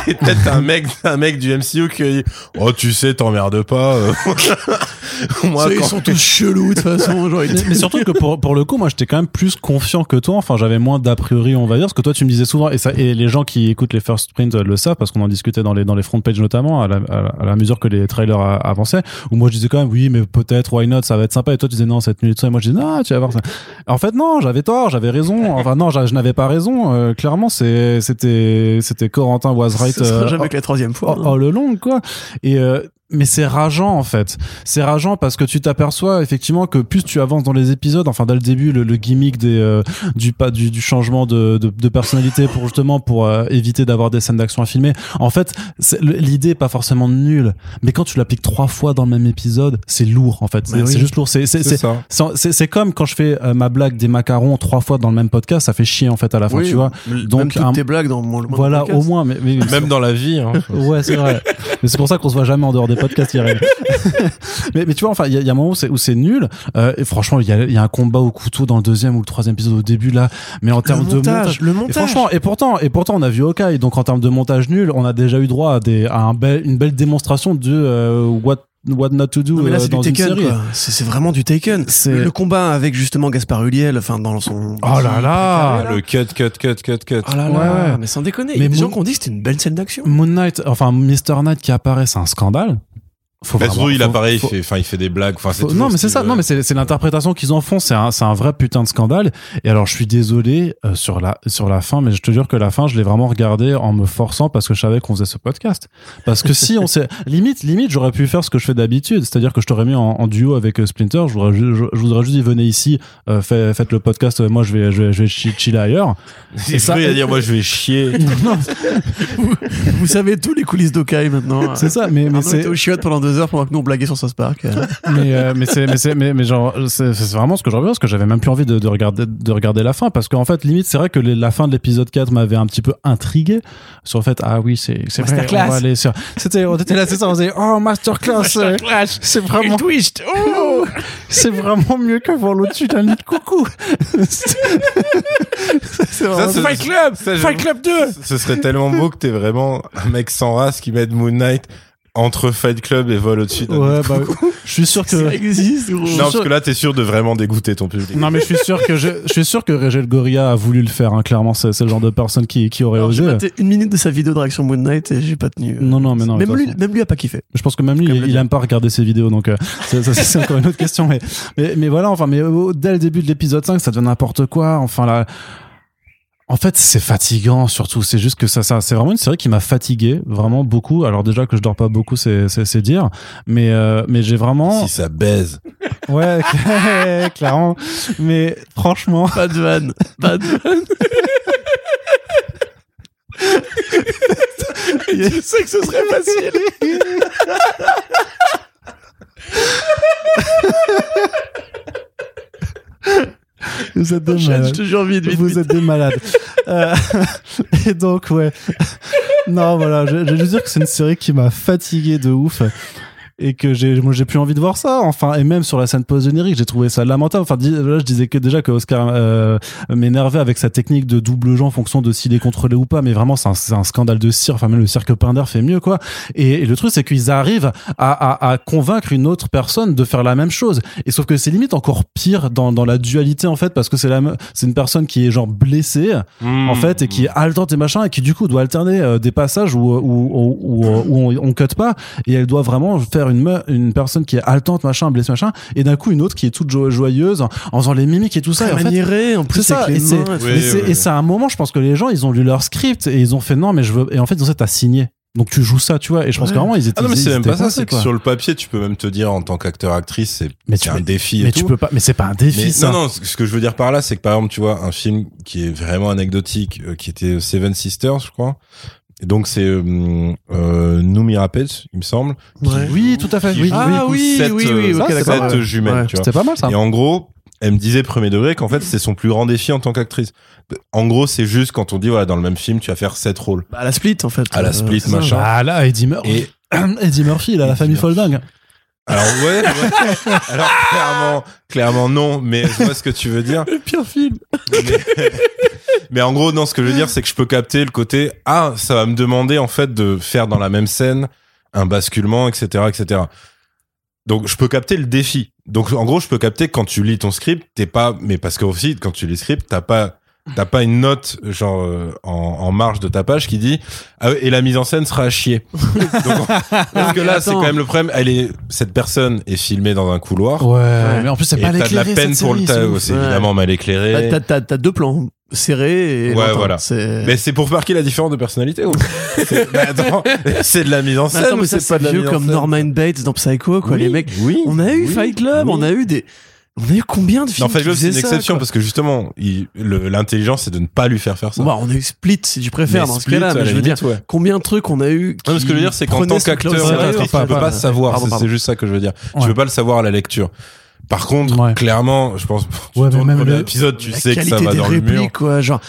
et peut-être un mec un mec du MCU qui oh tu sais t'emmerdes pas euh. [LAUGHS] moi Ça, Ils sont tous chelous de toute façon. Mais surtout que pour, pour le coup, moi, j'étais quand même plus confiant que toi. Enfin, j'avais moins d'a priori, on va dire, parce que toi, tu me disais souvent, et ça, et les gens qui écoutent les first print le savent, parce qu'on en discutait dans les dans les front pages notamment, à la, à la- mesure que les trailers avançaient, où moi je disais quand même, oui, mais peut-être, why not, ça va être sympa. Et toi, tu disais non, cette ça. Et moi, je disais non, tu vas voir ça. En fait, non, j'avais tort, j'avais raison. Enfin, non, je n'avais pas raison. Euh, clairement, c'est c'était c'était Corentin was right. Euh, jamais que la troisième fois. oh, hein. oh, le long quoi et euh, mais c'est rageant en fait. C'est rageant parce que tu t'aperçois effectivement que plus tu avances dans les épisodes enfin dès le début le, le gimmick des euh, du pas du, du changement de, de, de personnalité pour justement pour euh, éviter d'avoir des scènes d'action à filmer. En fait l'idée est pas forcément nulle. Mais quand tu l'appliques trois fois dans le même épisode c'est lourd en fait. C'est oui. juste lourd. C'est c'est comme quand je fais euh, ma blague des macarons trois fois dans le même podcast ça fait chier en fait à la fin Oui, tu vois. même donc, toutes un- tes blagues dans mon le voilà au moins mais, mais- même dans la vie hein. Ouais, c'est vrai. mais c'est pour ça qu'on se voit jamais en dehors des podcasts, [LAUGHS] Irène. mais, mais tu vois, enfin, il y, a- il y a un moment où c'est, où c'est nul. Euh, et franchement, il y a, il y a un combat au couteau dans le deuxième ou le troisième épisode au début là. Mais en termes de montage. le Et montage. franchement, et pourtant, et pourtant, on a vu Hawkeye. Donc en termes de montage nul, on a déjà eu droit à, des, à un bel, une belle démonstration de euh, what what not to do Non, mais là, euh, c'est dans du une Taken, série. C'est c'est vraiment du Taken. C'est- Le combat avec justement Gaspard Ulliel, enfin, dans son. Oh là là le cut, cut, cut, cut, cut. Oh là Ouais, là, ouais. mais sans déconner. Mais il y a des gens qui ont dit que c'était une belle scène d'action. Moon Knight, enfin Mr. Knight qui apparaît, c'est un scandale. Faut Bah, vraiment- il faut- apparaît, il fait, enfin, il fait des blagues. Enfin, c'est Faut- non mais ce c'est ça veut. non mais c'est c'est l'interprétation qu'ils en font c'est un c'est un vrai putain de scandale et alors je suis désolé euh, sur la sur la fin mais je te jure que la fin je l'ai vraiment regardé en me forçant parce que je savais qu'on faisait ce podcast parce que si on [LAUGHS] s'est limite limite j'aurais pu faire ce que je fais d'habitude c'est-à-dire que je t'aurais mis en, en duo avec euh, Splinter je voudrais je, je voudrais juste dire venez ici euh, fait- faites le podcast euh, moi je vais je vais, je vais chi- chiller ailleurs [LAUGHS] C'est ça-. Il dire, moi, je vais chier. [LAUGHS] Non, Vous savez tous les coulisses d'Okai maintenant. c'est ça mais mais c'est au chiottes pendant deux heures pendant que nous on blaguait sur South Park. Euh, [LAUGHS] mais euh, mais c'est mais c'est mais, mais genre c'est c'est vraiment ce que j'en veux parce que j'avais même plus envie de, de regarder de regarder la fin parce qu'en fait limite c'est vrai que les- la fin de l'épisode 4 m'avait un petit peu intrigué sur le fait ah oui c'est c'est vrai Masterclass. on va aller sur c'était on était là c'est ça on disait oh masterclass. Euh, c'est vraiment twist. Oh. [LAUGHS] C'est vraiment mieux que voir l'au-dessus d'un lit de coucou. [LAUGHS] C'est vraiment c'est- Fight Club. Ça, je- Fight Club 2 Ce serait tellement beau que t'es vraiment un mec sans race qui mette Moon Knight entre Fight Club et vol au-dessus. d'un ouais bah je suis sûr [LAUGHS] que Ça existe, gros. Non, parce que là, t'es sûr de vraiment dégoûter ton public. non mais je suis sûr que je, je suis sûr que Régel Goria a voulu le faire hein, clairement c'est c'est le genre de personne qui qui aurait Alors, J'ai osé maté une minute de sa vidéo de réaction Moon Knight et j'ai pas tenu. non non mais non mais de même, lui, façon. même lui a pas kiffé. Je pense que même lui, il, il aime pas regarder ses vidéos, donc euh, c'est ça, c'est encore une autre question. Mais, mais, mais voilà, enfin, mais euh, dès le début de l'épisode 5, ça devient n'importe quoi. Enfin là, en fait, c'est fatigant surtout. C'est juste que ça, ça c'est vraiment une série qui m'a fatigué, vraiment beaucoup. Alors déjà que je dors pas beaucoup, c'est c'est c'est dire. Mais euh, mais j'ai vraiment, Si ça baise. ouais, [LAUGHS] clairement. Mais franchement, Pas de vanne. Pas de vanne. [LAUGHS] Je sais que ce serait facile. [LAUGHS] vous êtes des Enchaîne, je malades. te jure vite, vite, Vous vite. êtes des malades. [LAUGHS] Euh, [LAUGHS] et donc, ouais. Non, voilà, je, je veux dire que c'est une série qui m'a fatigué de ouf. Et que j'ai, moi, j'ai plus envie de voir ça. Enfin, et même sur la scène post-générique, j'ai trouvé ça lamentable. Enfin, là, je disais que déjà que Oscar euh, m'énervait avec sa technique de double jeu en fonction de s'il est contrôlé ou pas. Mais vraiment, c'est un, scandale de cire. Enfin, même le cirque Pinder fait mieux, quoi. Et, et le truc, c'est qu'ils arrivent à, à, à convaincre une autre personne de faire la même chose. Et sauf que c'est limite encore pire dans, dans la dualité, en fait, parce que c'est la, c'est une personne qui est genre blessée, en fait, et qui est haletante et machin, et qui du coup doit alterner euh, des passages où, où, où, où, où on, on cut pas, et elle doit vraiment faire une, me- une personne qui est haletante, machin, blessée, machin, et d'un coup une autre qui est toute jo- joyeuse, en, en faisant les mimiques et tout ça. Et en fait, en c'est plus ça, avec et les c'est. Oui, oui. c'est à un moment, je pense que les gens, ils ont lu leur script et ils ont fait non, mais je veux, et en fait, ils ont fait, t'as signé. Donc tu joues ça, tu vois, et je pense Ouais. que vraiment, ils étaient. Ah non, mais c'est même pas ça, c'est que sur le papier, tu peux même te dire en tant qu'acteur-actrice, c'est Mais c'est tu un peux- défi Mais tu peux pas, mais c'est pas un défi, Mais ça. non, non, ce que je veux dire par là, c'est que par exemple, tu vois, un film qui est vraiment anecdotique, euh, qui était Seven Sisters, je crois. Et donc c'est euh, euh, Noomi Rapace, il me semble. qui- Ouais. Oui, tout à fait. qui Oui, joue, Ah du coup, oui, sept, oui, oui, euh, ok, sept d'accord, ouais. jumelles, Ouais. tu vois. C'était pas mal, ça. Et en gros, elle me disait premier degré qu'en fait c'est son plus grand défi en tant qu'actrice. En gros, c'est juste quand on dit voilà dans le même film tu vas faire sept rôles. Bah, à la split, en fait. À la Euh, split, c'est ça. machin. Ah là, Eddie Murphy. Et [CLEARS THROAT] Eddie Murphy, il a la Eddie famille. Folding. Alors ouais, ouais. [LAUGHS] alors clairement, clairement non, mais je vois ce que tu veux dire. Le pire film. mais, mais en gros, non, ce que je veux dire, c'est que je peux capter le côté ah, ça va me demander en fait de faire dans la même scène un basculement, etc., etc. Donc, je peux capter le défi. Donc, en gros, je peux capter que quand tu lis ton script, t'es pas, mais parce que aussi, quand tu lis le script, t'as pas, t'as pas une note genre euh, en, en marge de ta page qui dit ah et la mise en scène sera à chier. [LAUGHS] Donc, parce que là, c'est quand même le problème. Elle est, cette personne est filmée dans un couloir. Ouais, mais en plus, c'est pas t'as de la peine pour le série, tas, c'est Ouais. évidemment mal éclairé. Bah, t'as- T'as t'as deux plans serrés et. Ouais, voilà. Mais c'est pour marquer la différence de personnalité. ou [LAUGHS] C'est bah, [LAUGHS] c'est de la mise en Mais scène. mais ça, c'est pas de la vieux mise en comme scène Norman Bates dans Psycho, quoi, Oui, les mecs. Oui. On a eu oui, Fight Club, oui. on a eu des. On a eu combien de films Non, Fight qui Club, c'est une ça, exception quoi parce que justement, il- le- l'intelligence, c'est de ne pas lui faire faire ça. Bah, on a eu Split, si tu préfères, Mais dans ce cas-là. Mais je veux dire, ouais. combien de trucs on a eu. Non, mais ce que je veux dire, c'est qu'en tant qu'acteur, Ouais, ouais, actrice, ouais, tu peux ouais, pas ouais. savoir. Pardon, c'est- pardon. C'est juste ça que je veux dire. Ouais. Tu peux pas le savoir à la lecture. Par contre, Ouais. clairement, je pense, [LAUGHS] tu Ouais, mais tournes même le premier le- épisode, tu la sais que ça qualité va des dans le mur. répliques, quoi. Genre,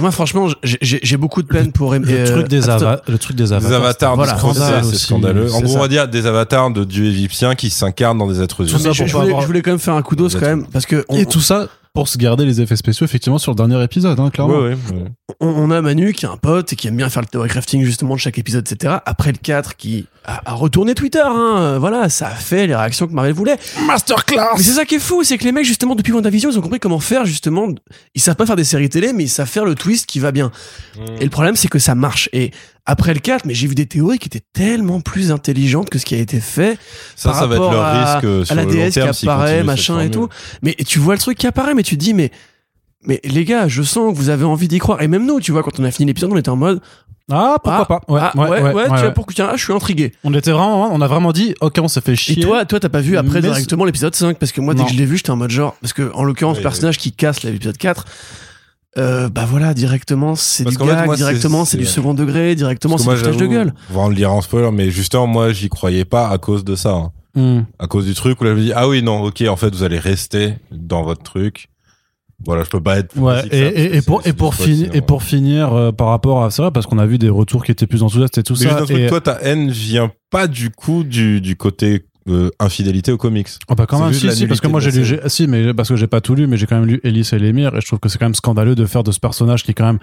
moi, franchement, j'ai- j'ai j'ai beaucoup de peine pour aimer. Le euh, truc des attends, ava- le truc des Des avatars. avatars Voilà, c'est scandaleux. En gros, ça. on va dire des avatars de dieux égyptiens qui s'incarnent dans des êtres Tout humains. je, pour je pas voulais, avoir- je voulais quand même faire un coup d'os quand même parce que on, Et tout ça, pour se garder les effets spéciaux effectivement sur le dernier épisode, hein, clairement. Ouais, ouais, ouais. on, on a Manu qui est un pote et qui aime bien faire le théorie crafting justement de chaque épisode, etc. Après le 4 qui a, a retourné Twitter, hein. euh, voilà, ça a fait les réactions que Marvel voulait. Masterclass Mais c'est ça qui est fou, c'est que les mecs justement depuis WandaVision, ils ont compris comment faire justement. Ils savent pas faire des séries télé, mais ils savent faire le twist qui va bien. Et le problème, c'est que ça marche. Et après le 4, mais j'ai vu des théories qui étaient tellement plus intelligentes que ce qui a été fait. Ça, par ça va être rapport leur à- risque euh, sur à la le long DS qui terme s'ils apparaît, cette machin et tout. Mais tu vois le truc qui apparaît, mais tu te dis, mais, mais les gars, je sens que vous avez envie d'y croire. Et même nous, tu vois, quand on a fini l'épisode, on était en mode, Ah, pourquoi ah, pas Ouais, ah, ouais, ouais, ouais, tu ouais. vois, pour tiens, je suis intrigué. On était vraiment, on a vraiment dit, ok, on s'est fait chier. Et toi, toi, t'as pas vu après directement l'épisode 5 parce que moi, dès Non. que je l'ai vu, j'étais en mode genre, parce que en l'occurrence, Oui, le personnage qui casse l'épisode 4, euh, bah voilà, directement, c'est du fait, gag, moi, directement, c'est du second degré, directement, c'est du foutage de gueule. On va en le dire en spoiler, mais justement, moi, j'y croyais pas à cause de ça. hein. Hmm. À cause du truc où là, je me dis, ah oui, non, ok, en fait, vous allez rester dans votre truc. Voilà, je peux pas être plus Ouais, et, ça, et, pour, et pour, du finir spoil, et pour finir, euh, par rapport à ça, parce qu'on a vu des retours qui étaient plus enthousiastes et tout Mais ça. juste un truc, et- toi, ta haine vient pas du coup du, du côté euh, infidélité aux comics. Ah bah quand même, si, si, parce que moi j'ai lu, si, mais parce que j'ai pas tout lu, mais j'ai quand même lu Ellis et l'émir, et je trouve que c'est quand même scandaleux de faire de ce personnage qui est quand même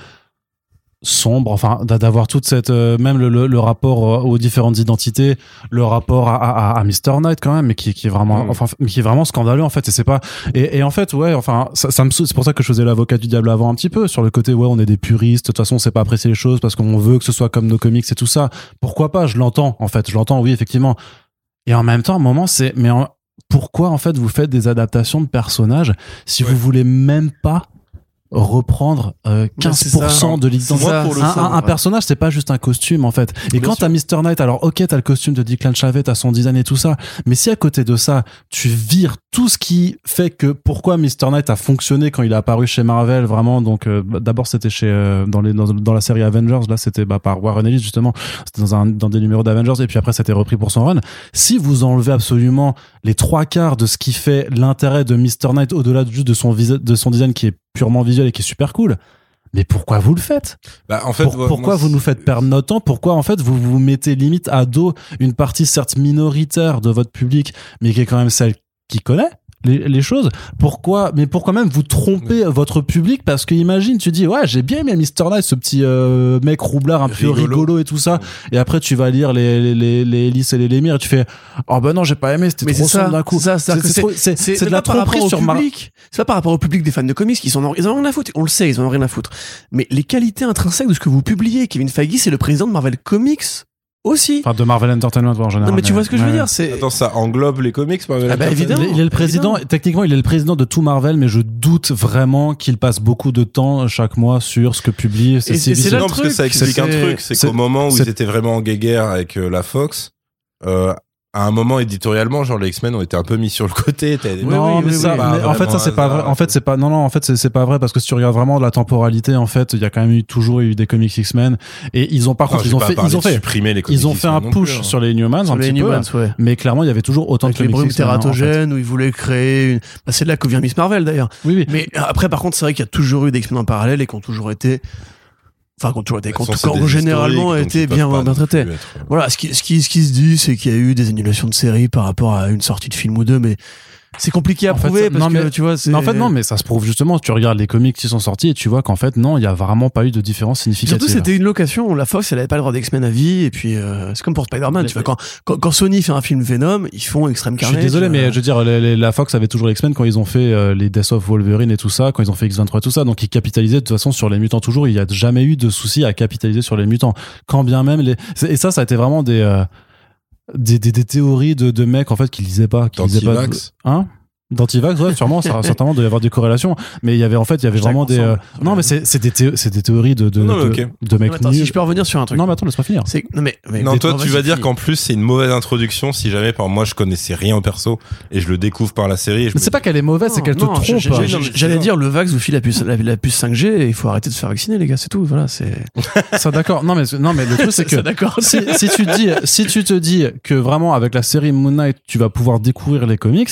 sombre, enfin d'a- d'avoir toute cette, euh, même le, le, le rapport euh, aux différentes identités, le rapport à, à, à Mr Knight quand même, mais qui, qui est vraiment, Mm. enfin, mais qui est vraiment scandaleux en fait, et c'est pas, et, et en fait ouais, enfin ça, ça me, c'est pour ça que je faisais l'avocat du diable avant un petit peu sur le côté ouais on est des puristes, de toute façon on sait pas apprécier les choses parce qu'on veut que ce soit comme nos comics et tout ça, pourquoi pas, je l'entends en fait, je l'entends oui effectivement, et en même temps, à un moment, c'est mais en- pourquoi en fait vous faites des adaptations de personnages si Ouais. vous voulez même pas reprendre euh, Bah, c'est ça. 15% de l'identité un, un- un personnage c'est pas juste un costume en fait. Et Bien quand t'as Mr Knight alors ok t'as le costume de Declan Chavez t'as son design et tout ça mais si à côté de ça tu vires tout ce qui fait que pourquoi Mr Knight a fonctionné quand il est apparu chez Marvel vraiment donc euh, bah, d'abord c'était chez euh, dans les dans, dans la série Avengers là c'était bah, par Warren Ellis justement. C'était dans un dans des numéros d'Avengers et puis après c'était repris pour son run. Si vous enlevez absolument les trois quarts de ce qui fait l'intérêt de Mr Knight au-delà de juste de son visa- de son design qui est purement visuel et qui est super cool. Mais pourquoi vous le faites? Bah, en fait, pour- pourquoi moi, vous nous faites perdre notre temps? Pourquoi en fait vous vous mettez limite à dos une partie certes minoritaire de votre public, mais qui est quand même celle qui connaît? Les, les choses Pourquoi Mais pourquoi même vous trompez votre public? Parce que imagine, tu dis ouais j'ai bien aimé Mr Nice, ce petit euh, mec roublard un peu Rigolo. rigolo et tout ça, et après tu vas lire les les les, les Ellis et les Lémir et tu fais oh bah non j'ai pas aimé, c'était trop sombre d'un coup. c'est de la tromperie sur public. C'est pas par rapport au public des fans de comics qui sont en, ils en ont rien à foutre. On le sait, ils en ont rien à foutre. Mais les qualités intrinsèques de ce que vous publiez, Kevin Feige, c'est le président de Marvel Comics aussi. Enfin de Marvel Entertainment en général. non, mais tu vois ce que je veux dire, c'est. Attends, ça englobe les comics, Marvel Ah bah, évidemment. Il est, le président, évidemment. techniquement, il est le président de tout Marvel, mais je doute vraiment qu'il passe beaucoup de temps chaque mois sur ce que publie. C'est c'est- parce que truc, ça explique un c'est- truc, c'est c'est- qu'au moment où c'est- ils étaient vraiment en guéguerre avec euh, la Fox, euh, à un moment éditorialement, genre les X-Men ont été un peu mis sur le côté. t'as des- Oui, non, oui, mais oui, ça, oui. mais en fait, ça c'est pas vrai. En fait, c'est pas. Non, non. En fait, c'est c'est pas vrai parce que si tu regardes vraiment la temporalité, en fait, il y a quand même eu toujours eu des comics X-Men et ils ont par Non, contre ils ont fait ils ont de fait supprimer les comics ils ont fait un push plus, hein. sur les Inhumans Sur un les petit peu. Inhumans, ouais. Mais clairement, il y avait toujours autant Avec de les comics brumes X-Men, hein, en fait. tératogènes où ils voulaient créer une. Bah, c'est de là que vient Miss Marvel d'ailleurs. Oui, oui. Mais après, par contre, c'est vrai qu'il y a toujours eu des X-Men en parallèle et qui ont toujours été. Enfin, qui ont toujours été. Qui ont généralement été bien, bien traités. être- Voilà, ce qui, ce qui, ce qui se dit, c'est qu'il y a eu des annulations de séries par rapport à une sortie de film ou deux, mais c'est compliqué à En prouver parce non, que mais- tu vois, en fait, non, mais ça se prouve justement. Tu regardes les comics qui sont sortis et tu vois qu'en fait, non, il y a vraiment pas eu de différence significative. Surtout, c'était une location. La Fox, elle avait pas le droit d'X-Men à vie. Et puis, euh, c'est comme pour Spider-Man. Tu vois, quand, quand, quand Sony fait un film Venom, ils font Extreme Je Carnage. suis désolé, euh, mais je veux dire, les- les- la Fox avait toujours X-Men quand ils ont fait euh, les Death of Wolverine et tout ça, quand ils ont fait X23 et tout ça. Donc ils capitalisaient de toute façon sur les mutants toujours. Il y a jamais eu de souci à capitaliser sur les mutants. Quand bien même les. Et ça, ça a été vraiment des. euh, des, des, des théories de, de mecs en fait qui lisaient pas qui lisaient pas hein? D'antivax, ouais, sûrement, ça, [LAUGHS] certainement, doit y avoir des corrélations. Mais il y avait, en fait, il y avait vraiment des, euh, non, mais c'est, c'est des, c'est des théories de, de, Non, de, ok. de Non, mecs mais attends, nuls. si je peux revenir sur un truc. Non, mais attends, laisse-moi finir. C'est, non, mais, mais- Non, mais- toi, non, tu vas-y, vas dire finis. qu'en plus, c'est une mauvaise introduction si jamais, par moi, je connaissais rien au perso et je le découvre par la série. et je me c'est pas qu'elle est mauvaise, c'est qu'elle te Non, trompe. j'ai- j'ai- Non, j'ai- mais c'est J'allais dire, le Vax vous file la puce, la, la puce 5G et il faut arrêter de se faire vacciner, les gars, c'est tout. Voilà, c'est. [LAUGHS] Ça, d'accord. Non, mais, non, mais le truc, c'est [LAUGHS] que, Ça, d'accord. si, si tu te dis, si tu te dis que vraiment avec la série Moon Knight, tu vas pouvoir découvrir les comics,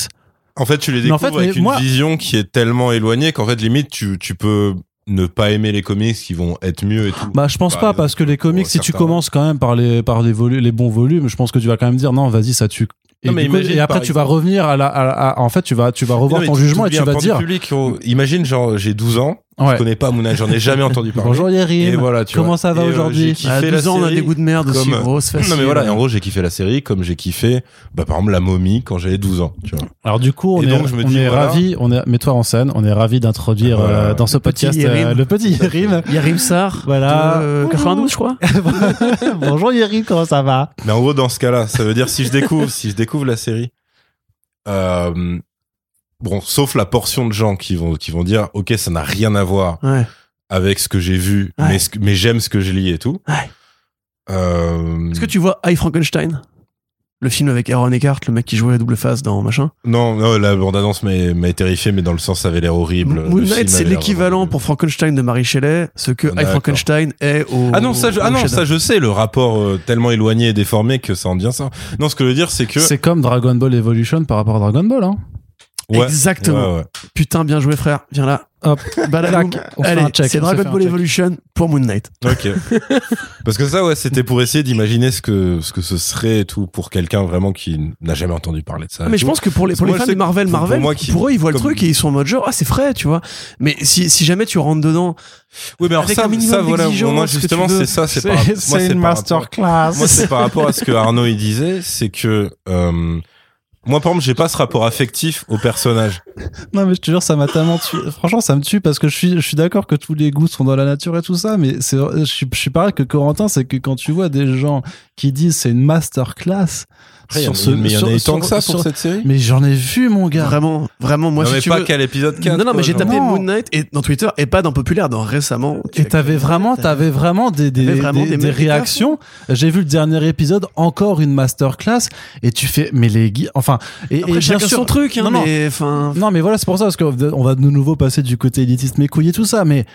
En fait, tu les Mais en découvres fait, avec une moi- vision qui est tellement éloignée qu'en fait, limite, tu, tu peux ne pas aimer les comics qui vont être mieux et tout. bah, je pense Bah, pas parce que les comics, si tu commences quand même par les, par les volumes, les bons volumes, je pense que tu vas quand même dire non, vas-y, ça tue. Et, Non, mais du coup- imagine, et après, tu vas revenir à la, à- à- en fait, tu vas, tu vas revoir Non, ton jugement et tu vas dire, public, imagine, genre, j'ai 12 ans, ouais. je connais pas Moon Knight, j'en ai jamais [LAUGHS] entendu parler. bonjour Et Yerim, voilà, tu comment vois. ça va Et, euh, aujourd'hui j'ai kiffé À la 12 ans, on a des goûts de merde aussi, comme- grosse facile. [LAUGHS] Non mais voilà, et en gros j'ai kiffé la série comme j'ai kiffé bah, par exemple la momie quand j'avais 12 ans, tu vois. Alors du coup, on Et est, donc, je me on dis, est voilà. ravis, on est, mets-toi en scène, on est ravis d'introduire Voilà. euh, dans ce Le petit podcast Yerim. euh, le petit Yerim. Yarim Sar, Voilà. de, euh, 92, je crois. [LAUGHS] bonjour Yerim, comment ça va? Mais en gros dans ce cas-là, ça veut dire si je découvre si je découvre la série euh, bon, sauf la portion de gens qui vont qui vont dire OK, ça n'a rien à voir Ouais. avec ce que j'ai vu, Ouais. mais ce mais j'aime ce que je lis et tout. Ouais. Euh, Est-ce que tu vois I Frankenstein? Le film avec Aaron Eckhart, le mec qui jouait la double face dans machin? non, non, la bande-annonce m'a m'a terrifié mais dans le sens ça avait l'air horrible. Moon Knight, c'est l'équivalent pour Frankenstein de Mary Shelley, ce que I. Frankenstein est au. Ah non, ça je, ah non, ça je sais, le rapport euh, tellement éloigné et déformé que ça en devient ça. Non, ce que je veux dire c'est que C'est comme Dragon Ball Evolution par rapport à Dragon Ball. Hein. Ouais. Exactement. Ouais, ouais. Putain, bien joué, frère. Viens là. Hop, [LAUGHS] Allez, c'est Dragon Ball. Evolution pour Moon Knight. Ok. [LAUGHS] Parce que ça, ouais, c'était pour essayer d'imaginer ce que ce que ce serait et tout pour quelqu'un vraiment qui n'a jamais entendu parler de ça. mais je pense que pour les, pour les moi, fans de Marvel, pour- Marvel, pour pour, moi qui- eux, ils voient le truc et ils sont en mode genre, ah, c'est frais, tu vois. Mais si, si jamais tu rentres dedans, oui, mais alors avec ça, un ça voilà, moi justement, c'est ça, c'est par, c'est par rapport- Moi, c'est par rapport à ce que Arnaud il disait, c'est que euh, moi, par exemple, j'ai pas ce rapport affectif au personnage. [LAUGHS] Non mais je te jure, ça m'a tellement tué. Franchement, ça me tue parce que je suis, je suis d'accord que tous les goûts sont dans la nature et tout ça, mais c'est, je suis, je suis pareil que Corentin, c'est que quand tu vois des gens qui disent c'est une masterclass Après, sur ce, mais il y en a eu tant que ça sur- pour cette série. Mais j'en ai vu mon gars. vraiment, vraiment, moi, non, si mais tu pas veux. qu'à l'épisode 4. non, non, mais j'ai tapé. Moon Knight et dans Twitter et pas dans populaire, dans récemment. Et t'avais vraiment, t'avais vraiment des, des, vraiment des- des des réactions. J'ai vu le dernier épisode, encore une masterclass, et tu fais, mais les gui- enfin, et, Après, et bien sûr, son truc, hein, non, non. mais enfin. Non, mais voilà, c'est pour ça, parce qu'on va de nouveau passer du côté élitiste, mes couilles et tout ça, mais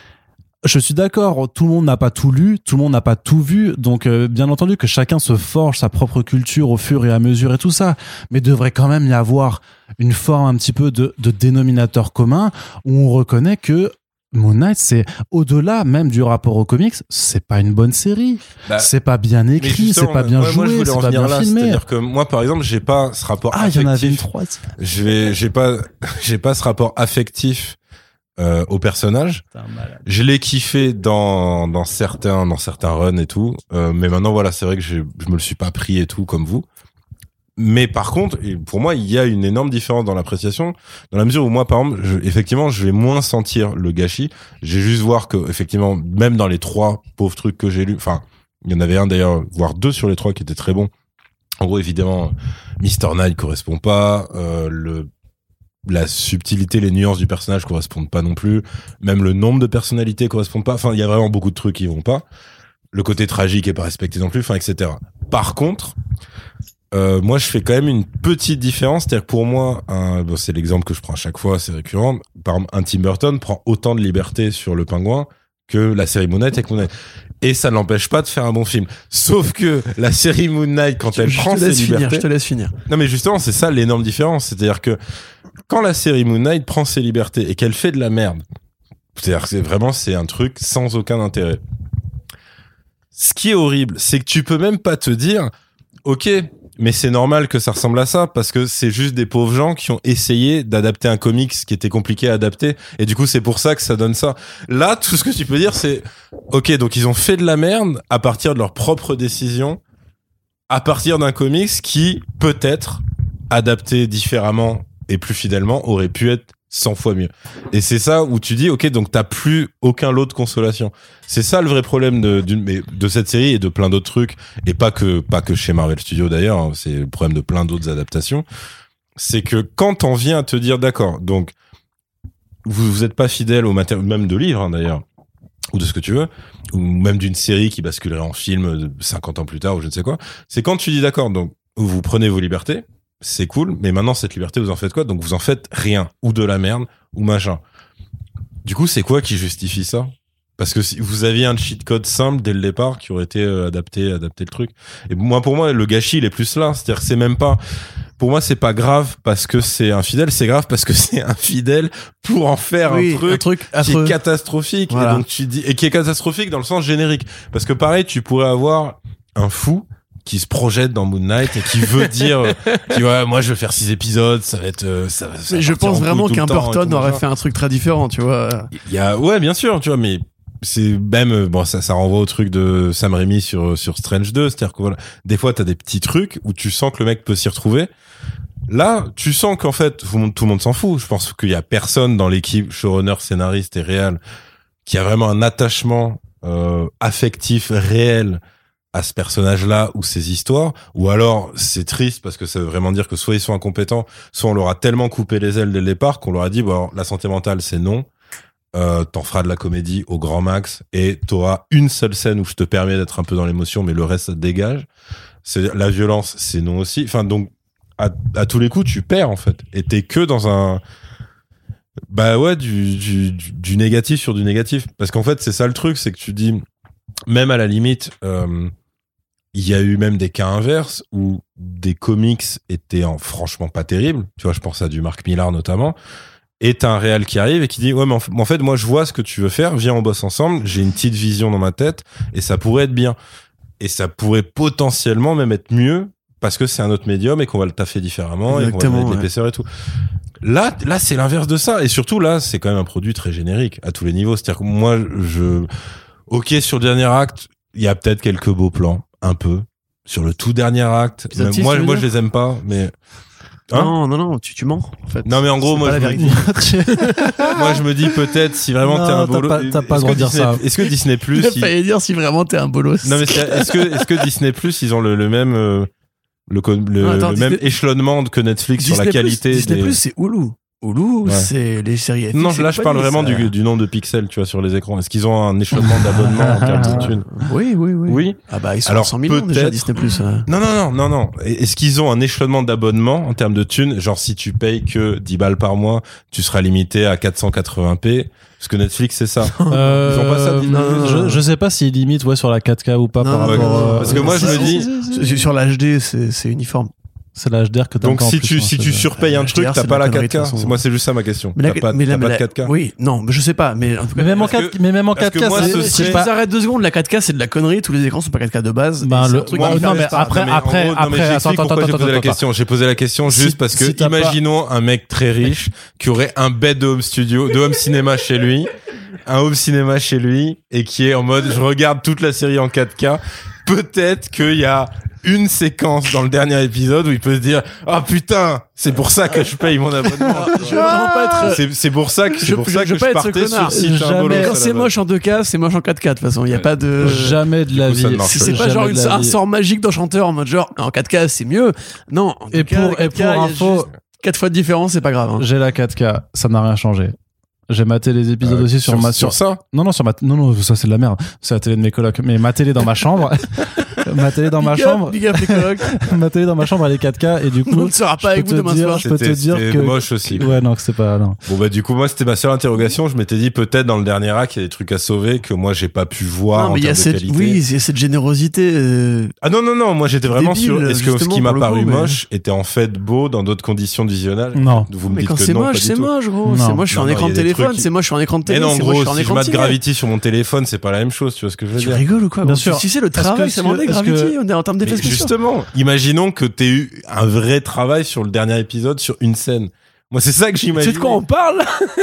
je suis d'accord, tout le monde n'a pas tout lu, tout le monde n'a pas tout vu, donc euh, bien entendu que chacun se forge sa propre culture au fur et à mesure et tout ça, mais devrait quand même y avoir une forme un petit peu de, de dénominateur commun où on reconnaît que Moon Knight, c'est au-delà même du rapport aux comics, c'est pas une bonne série, Bah, c'est pas bien écrit, c'est pas bien ouais, joué, c'est pas bien là, filmé. C'est-à-dire que moi, par exemple, j'ai pas ce rapport Ah, il y en avait une troisième. J'ai pas, [LAUGHS] j'ai pas ce rapport affectif euh, au personnage. Je l'ai kiffé dans dans certains dans certains runs et tout, euh, mais maintenant voilà, c'est vrai que j'ai- je me le suis pas pris et tout comme vous. Mais par contre, pour moi, il y a une énorme différence dans l'appréciation, dans la mesure où moi, par exemple, je, effectivement, je vais moins sentir le gâchis. J'ai juste voir que, effectivement, même dans les trois pauvres trucs que j'ai lus, enfin, il y en avait un d'ailleurs, voire deux sur les trois qui étaient très bons. En gros, évidemment, Mr. Knight correspond pas, euh, le la subtilité, les nuances du personnage correspondent pas non plus. Même le nombre de personnalités correspondent pas. Enfin, il y a vraiment beaucoup de trucs qui vont pas. Le côté tragique est pas respecté non plus. Enfin, etc. Par contre, euh, moi, je fais quand même une petite différence. C'est-à-dire que pour moi, un- bon, c'est l'exemple que je prends à chaque fois, c'est récurrent. Par exemple, un Tim Burton prend autant de liberté sur le pingouin que la série Moon Knight avec Moon Knight. Et ça ne l'empêche pas de faire un bon film. Sauf que la série Moon Knight, quand elle je prend te ses laisse finir, libertés, je te laisse finir. non mais justement, c'est ça l'énorme différence. C'est-à-dire que quand la série Moon Knight prend ses libertés et qu'elle fait de la merde, c'est-à-dire que c'est vraiment c'est un truc sans aucun intérêt. Ce qui est horrible, c'est que tu peux même pas te dire, ok, mais c'est normal que ça ressemble à ça parce que c'est juste des pauvres gens qui ont essayé d'adapter un comics qui était compliqué à adapter et du coup c'est pour ça que ça donne ça. Là, tout ce que tu peux dire c'est, ok, donc ils ont fait de la merde à partir de leurs propres décisions à partir d'un comics qui, peut-être, adapté différemment et plus fidèlement, aurait pu être 100 fois mieux. Et c'est ça où tu dis, ok, donc t'as plus aucun lot de consolation. C'est ça le vrai problème de, de cette série et de plein d'autres trucs, et pas que, pas que chez Marvel Studios d'ailleurs, hein, c'est le problème de plein d'autres adaptations. C'est que quand on vient à te dire, d'accord, donc, vous, vous êtes pas fidèle au matériel, même de livres hein, d'ailleurs, ou de ce que tu veux, ou même d'une série qui basculerait en film de 50 ans plus tard ou je ne sais quoi, c'est quand tu dis d'accord, donc vous prenez vos libertés, c'est cool, mais maintenant cette liberté vous en faites quoi? Donc vous en faites rien, ou de la merde, ou machin. Du coup, c'est quoi qui justifie ça? Parce que si vous aviez un cheat code simple dès le départ qui aurait été euh, adapté, adapté le truc. Et moi, pour moi, le gâchis, il est plus là. C'est-à-dire, c'est même pas. Pour moi, c'est pas grave parce que c'est infidèle. C'est grave parce que [LAUGHS] c'est infidèle pour en faire Oui, un truc un truc qui affreux. est catastrophique Voilà. et donc tu dis et qui est catastrophique dans le sens générique parce que pareil tu pourrais avoir un fou qui se projette dans Moon Knight et qui veut [LAUGHS] dire, euh, qui ouais, moi je veux faire six épisodes, ça va être, euh, ça, ça je pense vraiment qu'un Burton aurait fait un truc très différent, tu vois. Il y a, ouais, bien sûr, tu vois, mais c'est même, euh, bon, ça, ça renvoie au truc de Sam Raimi sur, sur Strange 2. C'est-à-dire que voilà, des fois, t'as des petits trucs où tu sens que le mec peut s'y retrouver. Là, tu sens qu'en fait, tout le monde, tout le monde s'en fout. Je pense qu'il y a personne dans l'équipe, showrunner, scénariste et réel, qui a vraiment un attachement euh, affectif réel à ce personnage-là ou ses histoires, ou alors c'est triste parce que ça veut vraiment dire que soit ils sont incompétents, soit on leur a tellement coupé les ailes dès le départ qu'on leur a dit bon la santé mentale c'est non, euh, t'en feras de la comédie au grand max et t'auras une seule scène où je te permets d'être un peu dans l'émotion mais le reste ça te dégage. C'est la violence c'est non aussi. Enfin donc à, tous les coups tu perds en fait et t'es que dans un bah ouais du, du négatif sur du négatif parce qu'en fait c'est ça le truc c'est que tu dis même à la limite euh, il y a eu même des cas inverses où des comics étaient en, franchement pas terribles. Tu vois, je pense à du Mark Millar notamment. Et t'as un réel qui arrive et qui dit ouais mais en fait moi je vois ce que tu veux faire, viens on bosse ensemble, j'ai une petite vision dans ma tête et ça pourrait être bien. Et ça pourrait potentiellement même être mieux parce que c'est un autre médium et qu'on va le taffer différemment et qu'on va ouais. l'épaisseur et tout. Là, là, c'est l'inverse de ça. Et surtout, là, c'est quand même un produit très générique à tous les niveaux. C'est-à-dire que moi, je, ok, sur le dernier acte, il y a peut-être quelques beaux plans, un peu. Sur le tout dernier acte, même six, moi, moi, je les aime pas, mais Hein non, non, non, tu, tu mens, en fait. non, mais en gros, moi, je me, moi, je me dis peut-être si vraiment t'es un t'as bolo. pas- t'as pas est-ce le droit que de dire Disney- ça. Est-ce que Disney [LAUGHS] Plus, Il a ils- failli dire si vraiment t'es un bolos. non mais est-ce que est-ce que Disney Plus, ils ont le, le même euh, le, le, Non, attends, le Disney- même échelonnement que Netflix sur la Disney+, qualité Disney des- Plus, c'est Hulu. Hulu, Ouais. c'est les séries FX Non, là, je parle vraiment du, du nombre de pixels, tu vois, sur les écrans. Est-ce qu'ils ont un échelonnement d'abonnement en termes de thunes Oui, oui, oui. Oui. Ah bah, ils sont Alors, à 100 millions déjà, peut-être- Disney Plus. euh. Non, non, non, non, non. Est-ce qu'ils ont un échelonnement d'abonnement en termes de thunes Genre, si tu payes que 10 balles par mois, tu seras limité à 480p. Parce que Netflix, c'est ça. [LAUGHS] Euh, Ils ont pas ça, non, non, je, non. je sais pas s'ils limitent ouais, sur la 4K ou pas Non, par non, rapport. non, euh, parce que moi, je me dis-. Sur l'HD, c'est c'est uniforme. C'est la HDR que t'as Donc, en si tu, hein, si tu surpayes un truc, t'as pas la la connerie, de toute 4K. façon. Moi, c'est juste ça ma question. Mais T'as pas, de la- 4K. Oui, non, mais je sais pas. Mais en tout cas, Mais même en Parce 4 que- mais même en parce que 4K, moi, c'est- ce c'est serait- si je pas- vous arrête deux secondes, la 4K, c'est de la connerie. Tous les écrans sont pas 4K de base. Ben, le- truc hyper non, mais après- après- après, j'explique attends, pourquoi attends, j'ai posé la question. J'ai posé la question juste parce que imaginons un mec très riche qui aurait un bed de home studio, de home cinéma chez lui, un home cinéma chez lui et qui est en mode je regarde toute la série en 4K. Peut-être qu'il y a une séquence dans le dernier épisode où il peut se dire ah putain c'est pour ça que je paye mon abonnement. Je veux vraiment pas être. C'est c'est pour ça que c'est Je- pour je- ça je que veux pas je partais sur site Quand c'est moche en 2K, c'est moche en 4K. De toute façon, il y a pas de. Jamais de la vie. C'est pas genre un sort magique d'enchanteur en mode genre en 4K c'est mieux. Non. En Et 2K, pour, et 4K, pour info, juste quatre fois de différence, c'est pas grave. hein. j'ai la 4K, ça n'a rien changé. J'ai maté les épisodes Euh, aussi sur, ma sur ça? Non non sur ma non non ça c'est de la merde. C'est la télé de mes colocs mais ma télé dans ma chambre [LAUGHS] [LAUGHS] ma télé dans ma Big up, chambre [LAUGHS] ma télé dans ma chambre elle est 4K et du coup On ne sera je pas avec vous demain dire- soir. je peux te C'était- dire que moche aussi. ouais non c'est pas non. Bon bah du coup moi c'était ma seule interrogation. Je m'étais dit peut-être dans le dernier acte il y a des trucs à sauver que moi j'ai pas pu voir Non, en mais il y a termes de cette, qualité. oui, il y a cette générosité. euh, Ah non non non moi j'étais vraiment Débile, sûr. Est-ce que ce qui m'a paru coup, mais- moche était en fait beau dans d'autres conditions de visionnage Non. Vous me Mais dites quand c'est moche, c'est moche, gros. C'est sur Non, un non, écran de téléphone, c'est moche sur un écran de Mais télé, non, en gros, sur un si je écran de mate. Gravity sur mon téléphone, c'est pas la même chose, tu vois ce que je veux Tu dire rigoles ou quoi Bien sûr. Si c'est le travail, c'est demandé Gravity, on est en termes d'effets spéciaux. justement, imaginons que t'aies eu un vrai travail sur le dernier épisode sur une scène. Moi, c'est ça que Tu j'imagine. sais de quoi on parle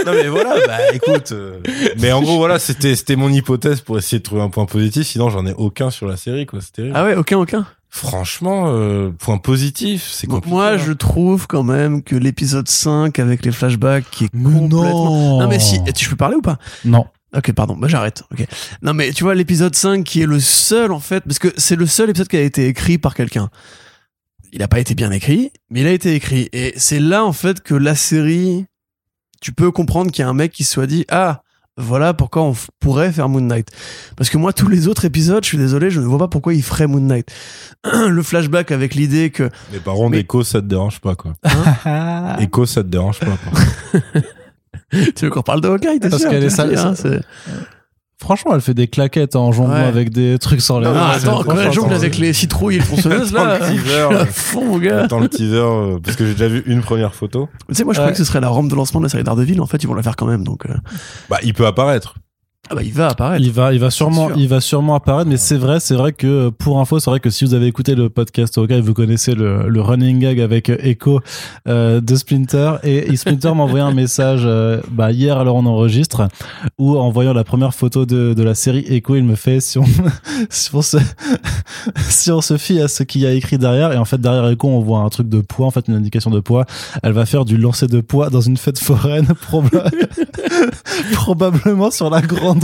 Non mais voilà, bah écoute. euh, Mais en gros, voilà, c'était c'était mon hypothèse pour essayer de trouver un point positif. Sinon, j'en ai aucun sur la série, quoi. C'est terrible. Ah ouais, aucun, aucun? Franchement, euh, point positif, c'est Donc, compliqué. Moi, hein. je trouve quand même que l'épisode 5 avec les flashbacks qui est Mais complètement... non. Non mais si, et tu je peux parler ou pas? Non. Ok, pardon, bah j'arrête. Ok. Non mais tu vois l'épisode 5 qui est le seul en fait, parce que c'est le seul épisode qui a été écrit par quelqu'un. Il a pas été bien écrit, mais il a été écrit. Et c'est là en fait que la série, tu peux comprendre qu'il y a un mec qui se soit dit ah voilà pourquoi on pourrait faire Moon Knight. Parce que moi tous les autres épisodes, je suis désolé, je ne vois pas pourquoi il ferait Moon Knight. [CLEARS THROAT] le flashback avec l'idée que Mais par contre, Mais- Echo, ça te dérange pas, quoi. Ah. [LAUGHS] Echo, ça te dérange pas, quoi. [LAUGHS] [LAUGHS] tu veux qu'on parle de Hawkeye, Parce qu'elle est sale, hein, Franchement, elle fait des claquettes en jonglant Ouais. avec des trucs sur les Non, attends, quand elle jongle attends, avec les citrouilles et le tronçonneuse Dans là, le je teaser, suis à fond mon gars. Dans le teaser, euh, parce que j'ai déjà vu une première photo. Tu sais, moi, je Ouais. croyais que ce serait la rampe de lancement de la série d'Ardeville. En fait, ils vont la faire quand même. Donc, euh, Bah, il peut apparaître. Ah bah il va apparaître. Il va, il va sûrement, sûr. il va sûrement apparaître, mais c'est vrai, c'est vrai que pour info, c'est vrai que si vous avez écouté le podcast auquel vous connaissez le, le running gag avec Echo euh, de Splinter et, et [LAUGHS] Splinter m'a envoyé un message euh, bah, hier alors on enregistre où en voyant la première photo de, de la série Echo, il me fait si on [LAUGHS] si on se [LAUGHS] si on se fie à ce qu'il y a écrit derrière et en fait derrière Echo on voit un truc de poids en fait une indication de poids. Elle va faire du lancer de poids dans une fête foraine proba- probablement sur la grande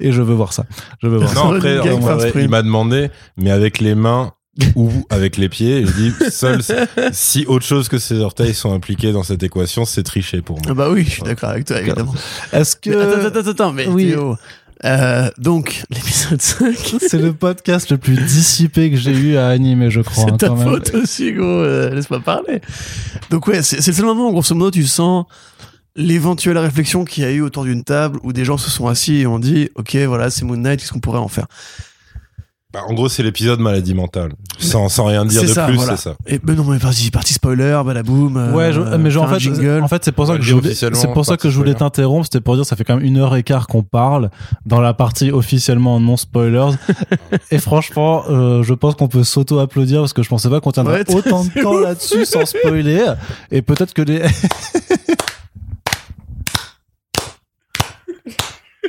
et je veux voir ça. Je veux voir ça. Non, après, [LAUGHS] first print. il m'a demandé, mais avec les mains ou avec les pieds. Je dis, seul, si autre chose que ses orteils sont impliqués dans cette équation, c'est tricher pour Ah moi. bah oui, je suis d'accord avec toi, évidemment. Est-ce que Mais attends, attends, attends, mais oui. Théo, euh, donc, l'épisode 5, c'est le podcast le plus dissipé que j'ai eu à animer, je crois. hein, c'est ta quand même. faute aussi, gros, euh, laisse-moi parler. Donc ouais, c'est c'est le seul moment où, grosso modo, tu sens l'éventuelle réflexion qu'il y a eu autour d'une table où des gens se sont assis et ont dit, ok, voilà, c'est Moon Knight, qu'est-ce qu'on pourrait en faire? Bah, en gros, c'est l'épisode maladie mentale. Sans, sans rien dire de ça, plus, voilà. c'est ça. Et ben non, mais vas-y, partie spoiler, badaboum. euh, Ouais, je- mais genre, en fait, en fait, c'est pour ça On que je voulais, c'est pour ça que je voulais t'interrompre. C'était pour dire, ça fait quand même une heure et quart qu'on parle dans la partie officiellement non spoilers. [LAUGHS] et franchement, euh, je pense qu'on peut s'auto-applaudir parce que je pensais pas qu'on tiendrait Ouais, autant de [LAUGHS] temps là-dessus sans spoiler. Et peut-être que les, [LAUGHS]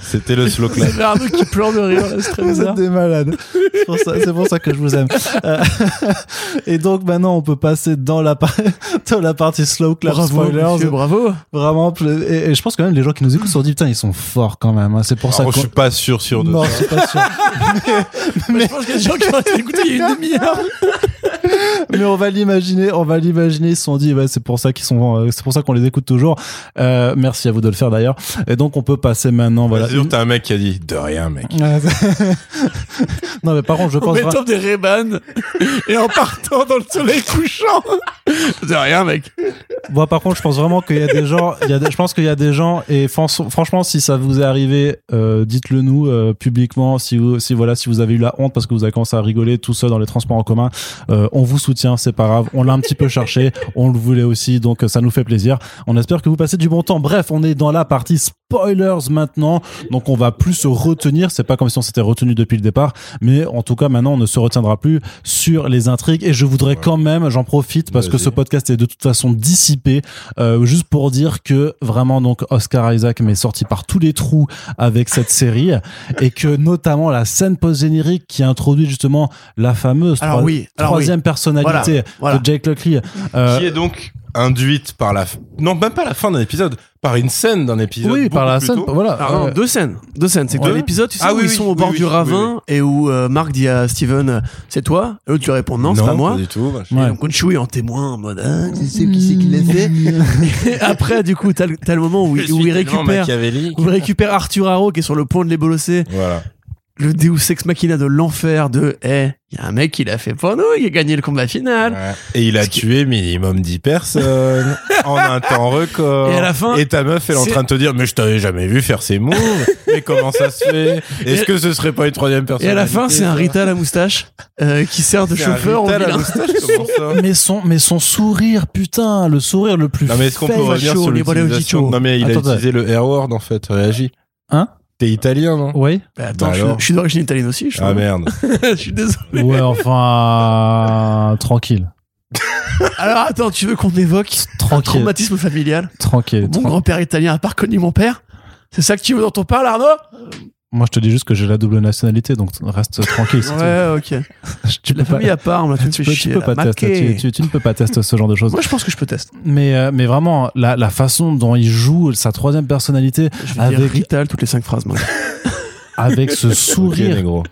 C'était le slow clap. C'est Arnaud qui pleure de rire, c'est très Vous êtes des malades. C'est pour ça, c'est pour ça que je vous aime. Euh, [LAUGHS] et donc maintenant, on peut passer dans la, par- [LAUGHS] dans la partie slow clap Bravo, spoilers. monsieur, bravo. Vraiment. Et, et je pense que même les gens qui nous écoutent se sont dit, putain, ils sont forts quand même. hein. C'est pour ça Alors, que. je suis pas sûr, sûr de Non, ça. je suis pas sûr. [LAUGHS] Mais je pense qu'il y a des gens qui ont écouté il y a une demi-heure. Mais on va l'imaginer, on va l'imaginer. Ils se sont dit, ouais, c'est pour ça qu'ils sont, euh, c'est pour ça qu'on les écoute toujours. Euh, merci à vous de le faire d'ailleurs. Et donc, on peut passer maintenant, voilà. Sûr, t'as un mec qui a dit de rien, mec. [LAUGHS] Non, mais par contre, je En pense. vra- mettant des Ray-Ban et en partant dans le soleil couchant. De rien, mec. Moi, par contre, je pense vraiment qu'il y a des gens. Il y a des- je pense qu'il y a des gens et fran- franchement, si ça vous est arrivé, euh, dites-le nous euh, publiquement. Si vous, si voilà, si vous avez eu la honte parce que vous avez commencé à rigoler tout seul dans les transports en commun, euh, on vous soutient, c'est pas grave. On l'a un petit peu cherché, on le voulait aussi, donc euh, ça nous fait plaisir. On espère que vous passez du bon temps. Bref, on est dans la partie spoilers maintenant, donc on va plus se retenir. C'est pas comme si on s'était retenu depuis le départ, mais en tout cas maintenant on ne se retiendra plus sur les intrigues. Et je voudrais quand même, j'en profite parce que ce podcast est de toute façon dissipé, euh, juste pour dire que vraiment donc Oscar Isaac m'est sorti par tous les trous avec cette série [LAUGHS] et que notamment la scène post-générique qui introduit justement la fameuse Alors troi- oui, alors troisième personnalité Voilà, voilà. de Jake Lockley. Euh, Qui est donc induite par la, non, même pas la fin d'un épisode, par une scène d'un épisode. oui, par la plus scène, tôt. voilà. Non, euh, deux scènes. Deux scènes. C'est que Ouais. dans l'épisode, tu sais, Ah où oui, ils oui, sont au bord oui, du oui, ravin et où euh, Marc dit à Steven, c'est toi Et l'autre lui répond, non, c'est pas moi. du tout. machin. Ouais. Et donc Khonshu est en témoin en mode, ah, tu sais qui c'est qui l'a fait [LAUGHS] Et après, du coup, t'as le, moment où, où il récupère, où il récupère Arthur Harrow qui est sur le point de les bolosser. Voilà. Le Deus Ex Machina de l'enfer de, eh, il y a un mec qui l'a fait pour nous, il a gagné le combat final. Ouais. Et il a Parce que- tué minimum 10 personnes [LAUGHS] en un temps record. Et à la fin, Et ta meuf, elle est en train de te dire, mais je t'avais jamais vu faire ces moves. [LAUGHS] mais comment ça se fait Est-ce que ce serait pas une troisième personne Et à la fin, c'est un Rita à la moustache euh, qui sert de chauffeur au vilain. [LAUGHS] mais son, mais son sourire, putain, le sourire le plus Non mais est-ce qu'on peut revenir sur l'utilisation. Non mais il a utilisé le R-word en fait, réagis. Hein T'es italien non? Oui. Bah, attends, Bah je, alors. je suis d'origine italienne aussi. Je, Ah merde. [LAUGHS] je suis désolé. Ouais, enfin, tranquille. [LAUGHS] Alors attends, tu veux qu'on évoque un Tranquille. traumatisme familial? Tranquille. Mon tranquille. grand-père italien a pas reconnu mon père C'est ça que tu veux dont on parle, Arnaud? Moi, je te dis juste que j'ai la double nationalité, donc reste [LAUGHS] tranquille. Ouais, ok. [LAUGHS] Tu La pas, famille à part, on m'a [LAUGHS] fait tu peux, tu peux là. pas tester, tu, tu- tu ne peux pas tester ce genre de choses. Moi, je pense que je peux tester. Mais, euh, mais vraiment, la, la façon dont il joue sa troisième personnalité Je vais dire Avec- Rital toutes les cinq phrases, moi. avec ce sourire, négro.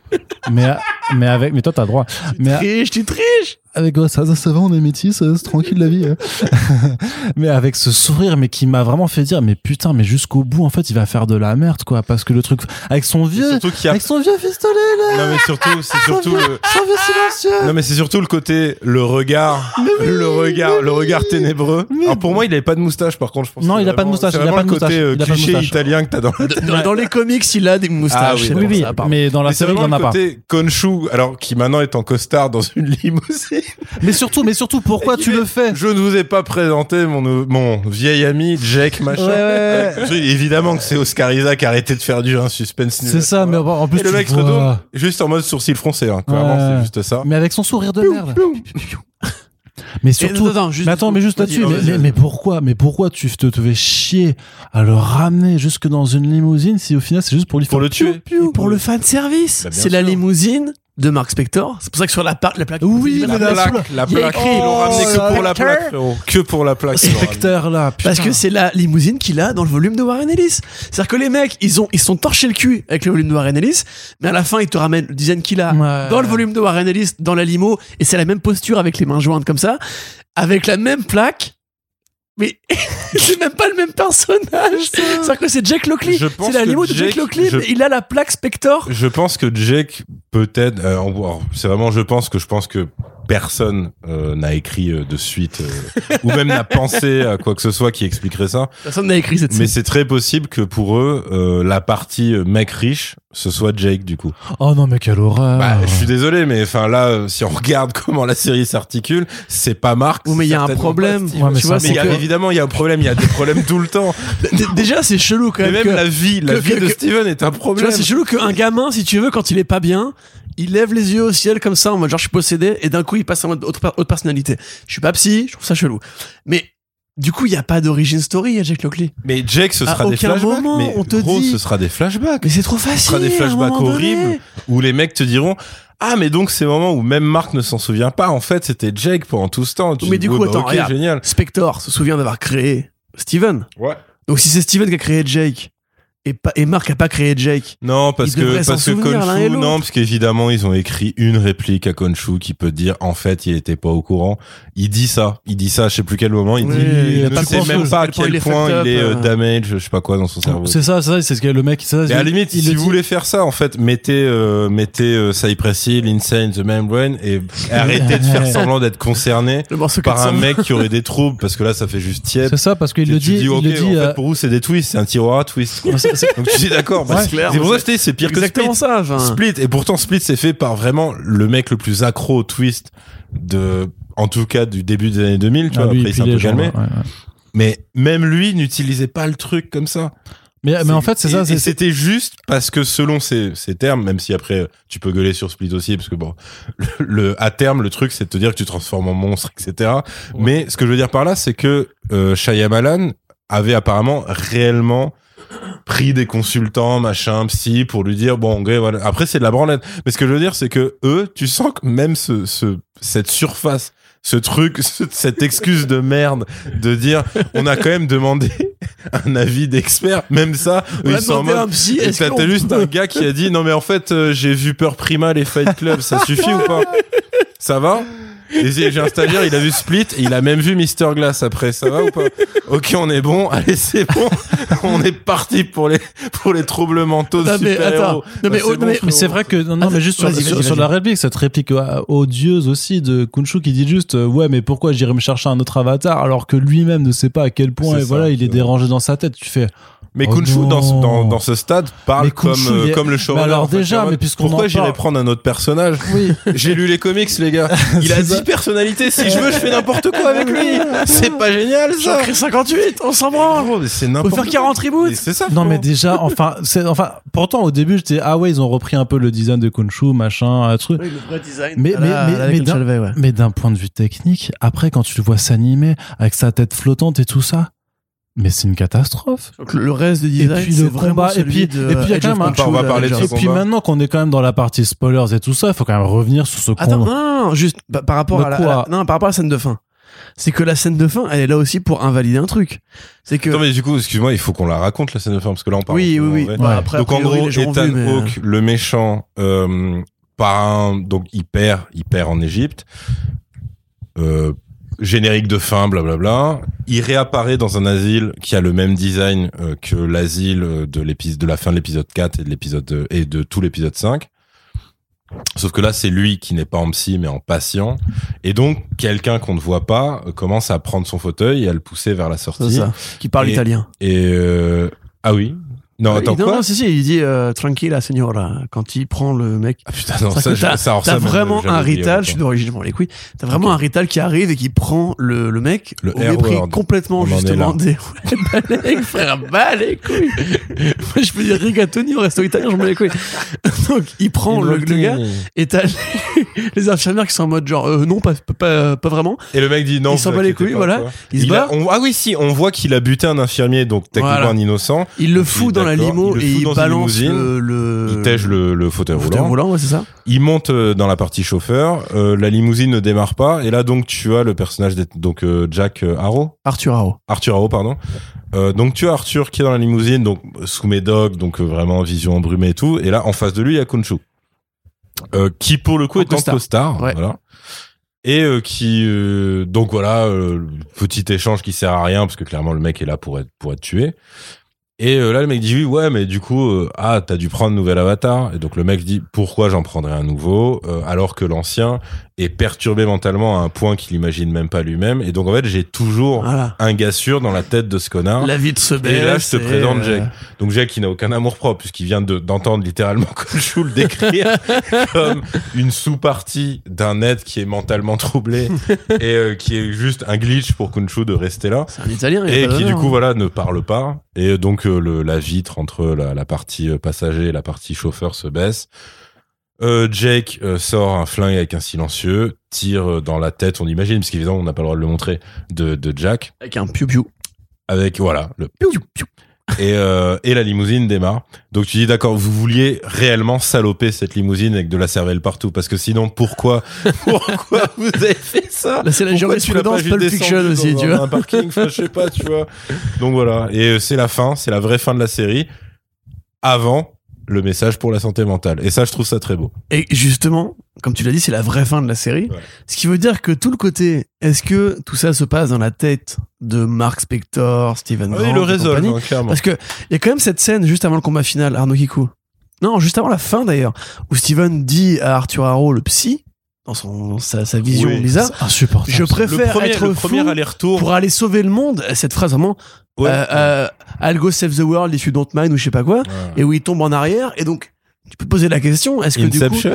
mais, mais avec, mais toi t'as droit. Mais Triche, tu triches avec ça, ça, ça va, on est métis, c'est tranquille la vie. hein. [LAUGHS] mais avec ce sourire, mais qui m'a vraiment fait dire, mais putain, mais jusqu'au bout, en fait, il va faire de la merde, quoi, parce que le truc, avec son vieux, Surtout qu'il y a. avec son vieux pistolet, là, Non mais surtout, c'est surtout le. son vieux silencieux. Non mais c'est surtout le côté le regard, le regard, le regard ténébreux. Mais- Alors pour moi, il avait pas de moustache par contre, je pense. Non, il a pas de moustache, C'est il a vraiment pas de le côté moustache, euh, il a pas de cliché moustache. italien que t'as dans dans, [LAUGHS] dans les comics, il a des moustaches. Ah oui. Oui, mais dans la Mais série, il en a le pas. côté Konshu, alors qui maintenant est en costard dans une [LAUGHS] limousine. [LAUGHS] Mais surtout, mais surtout, pourquoi tu le fais? Je ne vous ai pas présenté mon, mon vieil ami Jake machin. Ouais, ouais, ouais. Oui, Évidemment que c'est Oscar Isaac, arrêtez de faire du suspense. C'est ça, mais en plus Et le mec se vois- juste en mode sourcil froncé, hein. Clairement, Ouais. c'est juste ça. Mais avec son sourire de merde. Mais surtout, attends, juste- mais attends, mais juste là-dessus, mais, pourquoi, mais pourquoi tu te, te fais chier à le ramener jusque dans une limousine si au final c'est juste pour lui Pour faire le tuer. Pour le fan service, Bah, c'est la limousine de Mark Spector. C'est pour ça que sur la, pa- la plaque. Oui, la mais La plaque, la plaque. écrit, Ils l'ont ramené que pour la plaque, frérot. Que pour la plaque. Spectre là, putain. Parce que c'est la limousine qu'il a dans le volume de Warren Ellis. C'est-à-dire que les mecs, ils ont, ils se sont torchés le cul avec le volume de Warren Ellis, mais à la fin, ils te ramènent le design qu'il a Ouais. dans le volume de Warren Ellis, dans la limo, et c'est la même posture avec les mains jointes comme ça, avec la même plaque. Mais [LAUGHS] c'est même pas le même personnage. C'est-à-dire que c'est Jack Lockley. C'est la que limo de Jack Jake- Lockley. je- Il a la plaque Spector. Je pense que Jake, peut-être, euh, c'est vraiment, je pense que je pense que personne euh, n'a écrit euh, de suite euh, ou même n'a [LAUGHS] pensé à quoi que ce soit qui expliquerait ça. Personne n'a écrit cette Mais c'est très possible que pour eux, euh, la partie euh, mec riche, ce soit Jake du coup. Oh non, mais quelle horreur. Bah, je suis désolé, mais enfin là, euh, si on regarde [LAUGHS] comment la série s'articule, c'est pas Mark. Oui, mais il y a un problème. Ouais, mais tu vois, Mais il y a- évidemment, il y a un problème. Il y a des problèmes tout le temps. Déjà, c'est chelou quand Mais même. même que- la vie, la que- vie que- de Steven est un Tu problème. vois, c'est chelou qu'un gamin, si tu veux, quand il est pas bien, il lève les yeux au ciel comme ça, en mode genre je suis possédé, et d'un coup il passe en mode autre, autre personnalité. Je suis pas psy, je trouve ça chelou. Mais du coup, il y a pas d'origine story à Jack Lockley. Mais Jake, ce À sera des flashbacks. moment, mais on te gros, dit- ce sera des flashbacks. Mais c'est trop facile. Ce sera des flashbacks horribles où les mecs te diront ah mais donc ces moments où même Mark ne s'en souvient pas en fait c'était Jake pendant tout ce temps Tu Mais dis, du coup, ouais, bah, attends, ok, regarde. génial Spector se souvient d'avoir créé Steven. ouais Donc si c'est Steven qui a créé Jake, et, pas, et Mark a pas créé Jake, non parce Ils que parce que Konshu non parce qu'évidemment ils ont écrit une réplique à Konshu qui peut dire en fait il était pas au courant il dit ça il dit ça à je sais plus quel moment il Oui, dit il ne sait même pas à quel point il est point fucked il est euh, euh. damage je sais pas quoi dans son cerveau C'est ça, c'est ça, c'est ce que le mec. Ça, à la limite, il si vous voulez faire ça, en fait, mettez, euh, mettez euh, Cypress Hill, Insane, The Membrane et arrêtez de faire [LAUGHS] semblant d'être concerné par 400. un mec qui aurait des troubles parce que là, ça fait juste tiède. C'est ça, parce qu'il le dit. il le dit. en fait, pour vous, c'est des twists, c'est un tiroir à twist. [LAUGHS] Donc tu dis d'accord, bah, Ouais, c'est clair, c'est pire que Split. ça. enfin. Split, et pourtant Split, c'est fait par vraiment le mec le plus accro au twist de, en tout cas, du début des années 2000, tu Ah, vois, lui, après il s'est un peu gens, calmé. ouais, ouais. Mais même lui n'utilisait pas le truc comme ça. Mais, mais en fait, c'est ça. et c'est- C'était juste parce que selon ces, ces termes, même si après tu peux gueuler sur Split aussi, parce que bon, le, [LAUGHS] le- à terme le truc c'est de te dire que tu te transformes en monstre, etc. Mais ce que je veux dire par là, c'est que euh, Shyamalan avait apparemment réellement pris des consultants, machin, psy, pour lui dire bon, voilà. Après c'est de la branlette. Mais ce que je veux dire, c'est que eux, tu sens que même ce, ce cette surface ce truc, [LAUGHS] ce- cette excuse de merde de dire on a quand même demandé [LAUGHS] un avis d'expert, même ça, On ils sont en mode T'as juste un gars qui a dit non mais en fait euh, j'ai vu Peur Primal et Fight Club, ça suffit ou pas? [LAUGHS] Ça va j'ai un stagiaire, il a vu Split et il a même vu Mister Glass après, ça va ou pas Ok, on est bon, allez c'est bon, [LAUGHS] on est parti pour les pour les troubles mentaux de Non, mais super c'est bon, vrai que non, non Attends, mais juste sur, sur, la réplique cette réplique euh, odieuse aussi de Kunshu qui dit juste euh, ouais mais pourquoi j'irais me chercher un autre avatar alors que lui-même ne sait pas à quel point C'est et ça, voilà il est dérangé dans sa tête. Tu fais Mais Oh Kunshu dans, dans, dans ce stade parle comme euh, est- comme le showrunner. Alors en fait, déjà, mais puisqu'on pourquoi j'irais parle- prendre un autre personnage oui [LAUGHS] J'ai lu les comics les gars. Il a [LAUGHS] C'est ça. 10 personnalités. Si je veux, je fais n'importe quoi avec lui. [LAUGHS] C'est pas génial ça. J'en crée 58, on s'en branle. C'est Faut n'importe faire 40 reboots. C'est ça. non mais déjà enfin c'est enfin pourtant au début j'étais ah ouais ils ont repris un peu le design de Kunshu machin un truc Oui, le vrai design. Mais- mais- mais- d'un- ouais. mais d'un point de vue technique après quand tu le vois s'animer avec sa tête flottante et tout ça mais c'est une catastrophe Donc, le reste du et design, puis c'est le vraiment combat et puis de et puis il y a quand of même un Control On va parler de Avengers. ce et puis combat. maintenant qu'on est quand même dans la partie spoilers et tout ça il faut quand même revenir sur ce Attends, con non, non, non, juste pa- par rapport à la, quoi à la- non, par rapport à la scène de fin. C'est que la scène de fin, elle est là aussi pour invalider un truc. C'est que Attends, mais du coup, excuse-moi, il faut qu'on la raconte la scène de fin parce que là on parle. oui, oui, oui. Bah, Ouais. après, Donc en gros, Ethan vu, mais, euh, Hawke, le méchant, euh, par un, donc il perd, il perd en Égypte. Euh, générique de fin, blablabla. Il réapparaît dans un asile qui a le même design euh, que l'asile euh, de l'épisode de la fin de l'épisode 4 et de l'épisode euh, et de tout l'épisode 5. Sauf que là, c'est lui qui n'est pas en psy, mais en patient. Et donc, quelqu'un qu'on ne voit pas commence à prendre son fauteuil et à le pousser vers la c'est sortie. ça. Qui parle Et- italien. Et euh, ah oui, Non, attends non, quoi non, si, si, il dit euh, tranquilla signora quand il prend le mec. Ah putain, non, ça, t'as- ça, T'as ça, même, vraiment un rital, je suis d'origine, bon, les couilles. T'as vraiment un rital qui arrive et qui prend le, le mec Le au mépris complètement On justement des [LAUGHS] ouais, bah, les- frère, bah les couilles. [LAUGHS] [LAUGHS] Je peux dire rigatoni au resto italien, je me les couilles. [LAUGHS] Donc il prend le, le gars et t'as les, les infirmières qui sont en mode genre euh, non pas pas, pas vraiment. Et le mec dit non. Il s'en bat les couilles, pas, voilà. quoi. Il se a- bat, on- ah oui, si, on voit qu'il a buté un infirmier, donc techniquement Voilà. un innocent. il le fout dans la limo Il et il balance le, le Il tège le, le fauteuil fauteuil roulant. roulant, ouais, c'est ça. Il monte euh, dans la partie chauffeur. euh, la limousine ne démarre pas. Et là, donc, tu as le personnage, donc euh, Jack Harrow, Arthur Haro. Arthur Harrow, pardon. Euh, donc, tu as Arthur qui est dans la limousine, donc sous donc euh, vraiment vision embrumée et tout. Et là, en face de lui, il y a Kunshu, euh, qui pour le coup En est en costard. Ouais. Voilà. Et euh, qui, euh, donc voilà, euh, petit échange qui sert à rien parce que clairement le mec est là pour être pour être tué. Et là, le mec dit oui, ouais, mais du coup, ah, t'as dû prendre un nouvel avatar. Et donc le mec dit pourquoi j'en prendrais un nouveau alors que l'ancien est perturbé mentalement à un point qu'il imagine même pas lui-même. Et donc en fait, j'ai toujours Voilà. un gars sûr dans la tête de ce connard. La vie de ce Et là, je te baisse présente euh, Jack. Donc Jack, il n'a aucun amour propre puisqu'il vient de- d'entendre littéralement [LAUGHS] Khonshu le décrire comme une sous-partie d'un être qui est mentalement troublé [LAUGHS] et euh, qui est juste un glitch pour Khonshu de rester là C'est un italien. et qui du coup hein. voilà ne parle pas et donc euh, le, la vitre entre la, la partie euh, passager et la partie chauffeur se baisse. Euh, Jake euh, sort un flingue avec un silencieux, tire euh, dans la tête, on imagine, parce qu'évidemment on n'a pas le droit de le montrer, de, de Jack, Avec un piou-piou. avec voilà le Piou, piou. et, euh, et la limousine démarre. Donc tu dis d'accord, vous vouliez réellement saloper cette limousine avec de la cervelle partout, parce que sinon pourquoi [LAUGHS] pourquoi vous avez fait ça? Là, c'est la jurisprudence Pulp Fiction aussi, dans tu vois. Un parking, enfin, je sais pas, tu vois. Donc voilà, et euh, c'est la fin, c'est la vraie fin de la série. Avant le message pour la santé mentale. Et ça, je trouve ça très beau. Et justement, comme tu l'as dit, c'est la vraie fin de la série. Ouais. Ce qui veut dire que tout le côté, est-ce que tout ça se passe dans la tête de Mark Spector, Steven Grant oui, le résolve, hein, clairement. Parce que il y a quand même cette scène juste avant le combat final, Arno Kiku. Non, juste avant la fin d'ailleurs, où Steven dit à Arthur Harrow, le psy, dans son, sa, sa vision Oui, bizarre, insupportable. je Le préfère premier, être le fou premier aller-retour. pour aller sauver le monde. Cette phrase vraiment, Ouais. euh, euh, I'll go save the world if you don't mind ou je sais pas quoi. Ouais. Et où il tombe en arrière. Et donc, tu peux poser la question, est-ce que du coup, c'est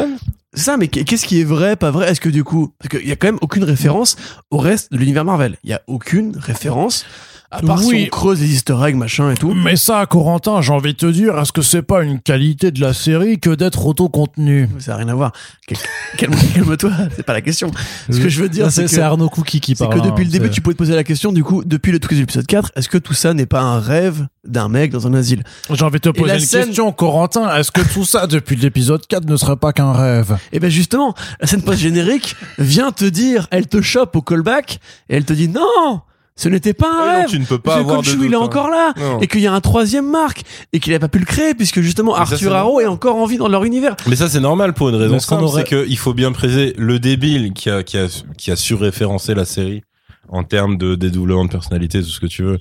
ça, mais qu'est-ce qui est vrai, pas vrai Est-ce que du coup, parce qu'il y a quand même aucune référence au reste de l'univers Marvel. Il y a aucune référence, à part Oui. si on creuse les Easter eggs, machin et tout. Mais ça, Corentin, j'ai envie de te dire, est-ce que c'est pas une qualité de la série que d'être autocontenu? Ça n'a rien à voir. [LAUGHS] Calme-toi, c'est pas la question. Ce que je veux dire, c'est c'est que, c'est Arnaud Cookie qui c'est parle. que depuis hein, le début, c'est- tu pouvais te poser la question, du coup, depuis le tout début de l'épisode 4, est-ce que tout ça n'est pas un rêve d'un mec dans un asile? J'ai envie de te poser la une scène- question, Corentin. Est-ce que tout ça, depuis l'épisode 4, ne serait pas qu'un rêve? Et ben justement, la scène post-générique vient te dire, elle te chope au callback, et elle te dit non, ce n'était pas un Ouais, non, rêve. tu ne peux pas Parce que avoir de il est hein. encore là. Non. et qu'il y a un troisième Marc et qu'il n'a pas pu le créer puisque justement Mais Arthur Harrow est encore en vie dans leur univers. Mais ça, c'est normal pour une raison Parce qu'on simple, aurait- c'est qu'il faut bien préciser le débile qui a, qui a, qui a surréférencé la série en termes de dédoublement de personnalité, tout ce que tu veux.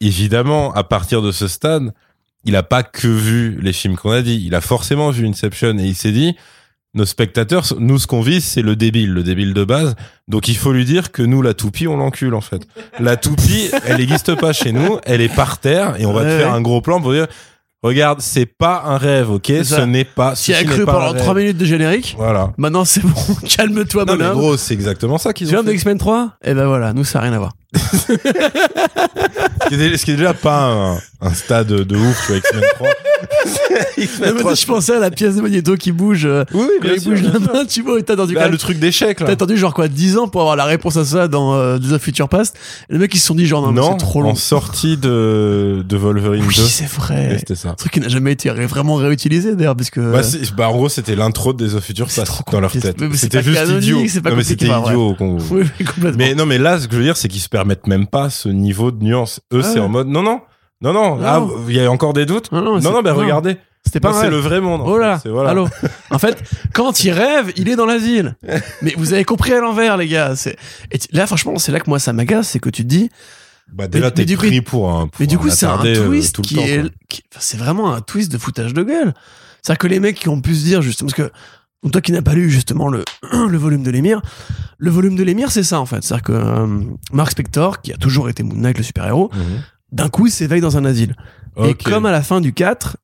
Évidemment, à partir de ce stade, il a pas que vu les films qu'on a dit. Il a forcément vu Inception et il s'est dit, nos spectateurs, nous, ce qu'on vise, c'est le débile, le débile de base. Donc, il faut lui dire que nous, la toupie, on l'encule, en fait. La toupie, elle n'existe pas chez nous, elle est par terre et on va Ouais, te faire ouais. un gros plan pour dire, regarde, c'est pas un rêve, ok? Ce n'est pas, S'il a cru pendant rêve. 3 minutes de générique, Voilà. maintenant c'est bon, [LAUGHS] calme-toi bonhomme. gros, c'est exactement ça Tu qu'ils viens ont de fait. X-Men 3 Eh ben voilà, nous ça n'a rien à voir. [LAUGHS] Ce qui est, ce qui est déjà pas un, un stade de ouf, tu vois, X-Men 3. [LAUGHS] X-Men Non, mais 3, je pensais à la pièce de Magneto qui bouge, euh, Oui, oui, quand bien il sûr, bouge bien la sûr. main, tu vois, et t'as attendu Bah, quand même- le truc d'échec, T'as là. attendu genre quoi 10 ans pour avoir la réponse à ça dans euh, The Future Past? Et les mecs ils se sont dit genre non, mais c'est trop long. en sortie de, de Wolverine Oui 2. c'est vrai. C'était ça. Un truc qui n'a jamais été ré- vraiment réutilisé d'ailleurs parce que Bah, c'est- bah, en gros, c'était l'intro de of Future C'est Past trop dans leur compliqué. tête. Mais c'est C'était pas juste canonique, idiot. c'est pas non, mais compliqué, c'était idiot. qu'on- [LAUGHS] oui, oui, complètement. Mais non, mais là, ce que je veux dire, c'est qu'ils se permettent même pas ce niveau de nuance. Eux, Ah c'est en mode, non, non, non, non, Non. ah, il y a encore des doutes. non, non, Non, bah, regardez. C'était pas un c'est le vrai monde. en Oh fait. là, C'est- voilà. allô. En fait, quand il rêve, il est dans l'asile. [LAUGHS] Mais vous avez compris à l'envers, les gars. C'est là, franchement, c'est là que moi ça m'agace, c'est que tu te dis, Bah, déjà, t'es pris pour un, pour mais du coup, c'est un euh, twist tout le qui temps, est, quoi. qui- enfin, c'est vraiment un twist de foutage de gueule. C'est-à-dire que les mecs qui ont pu se dire justement, parce que donc toi qui n'as pas lu justement le [CLEARS THROAT] le volume de l'émir, le volume de l'émir, c'est ça en fait. C'est-à-dire que euh, Mark Spector, qui a toujours été Moon Knight le super héros, Mhm. d'un coup, il s'éveille dans un asile. Et comme à la fin du 4,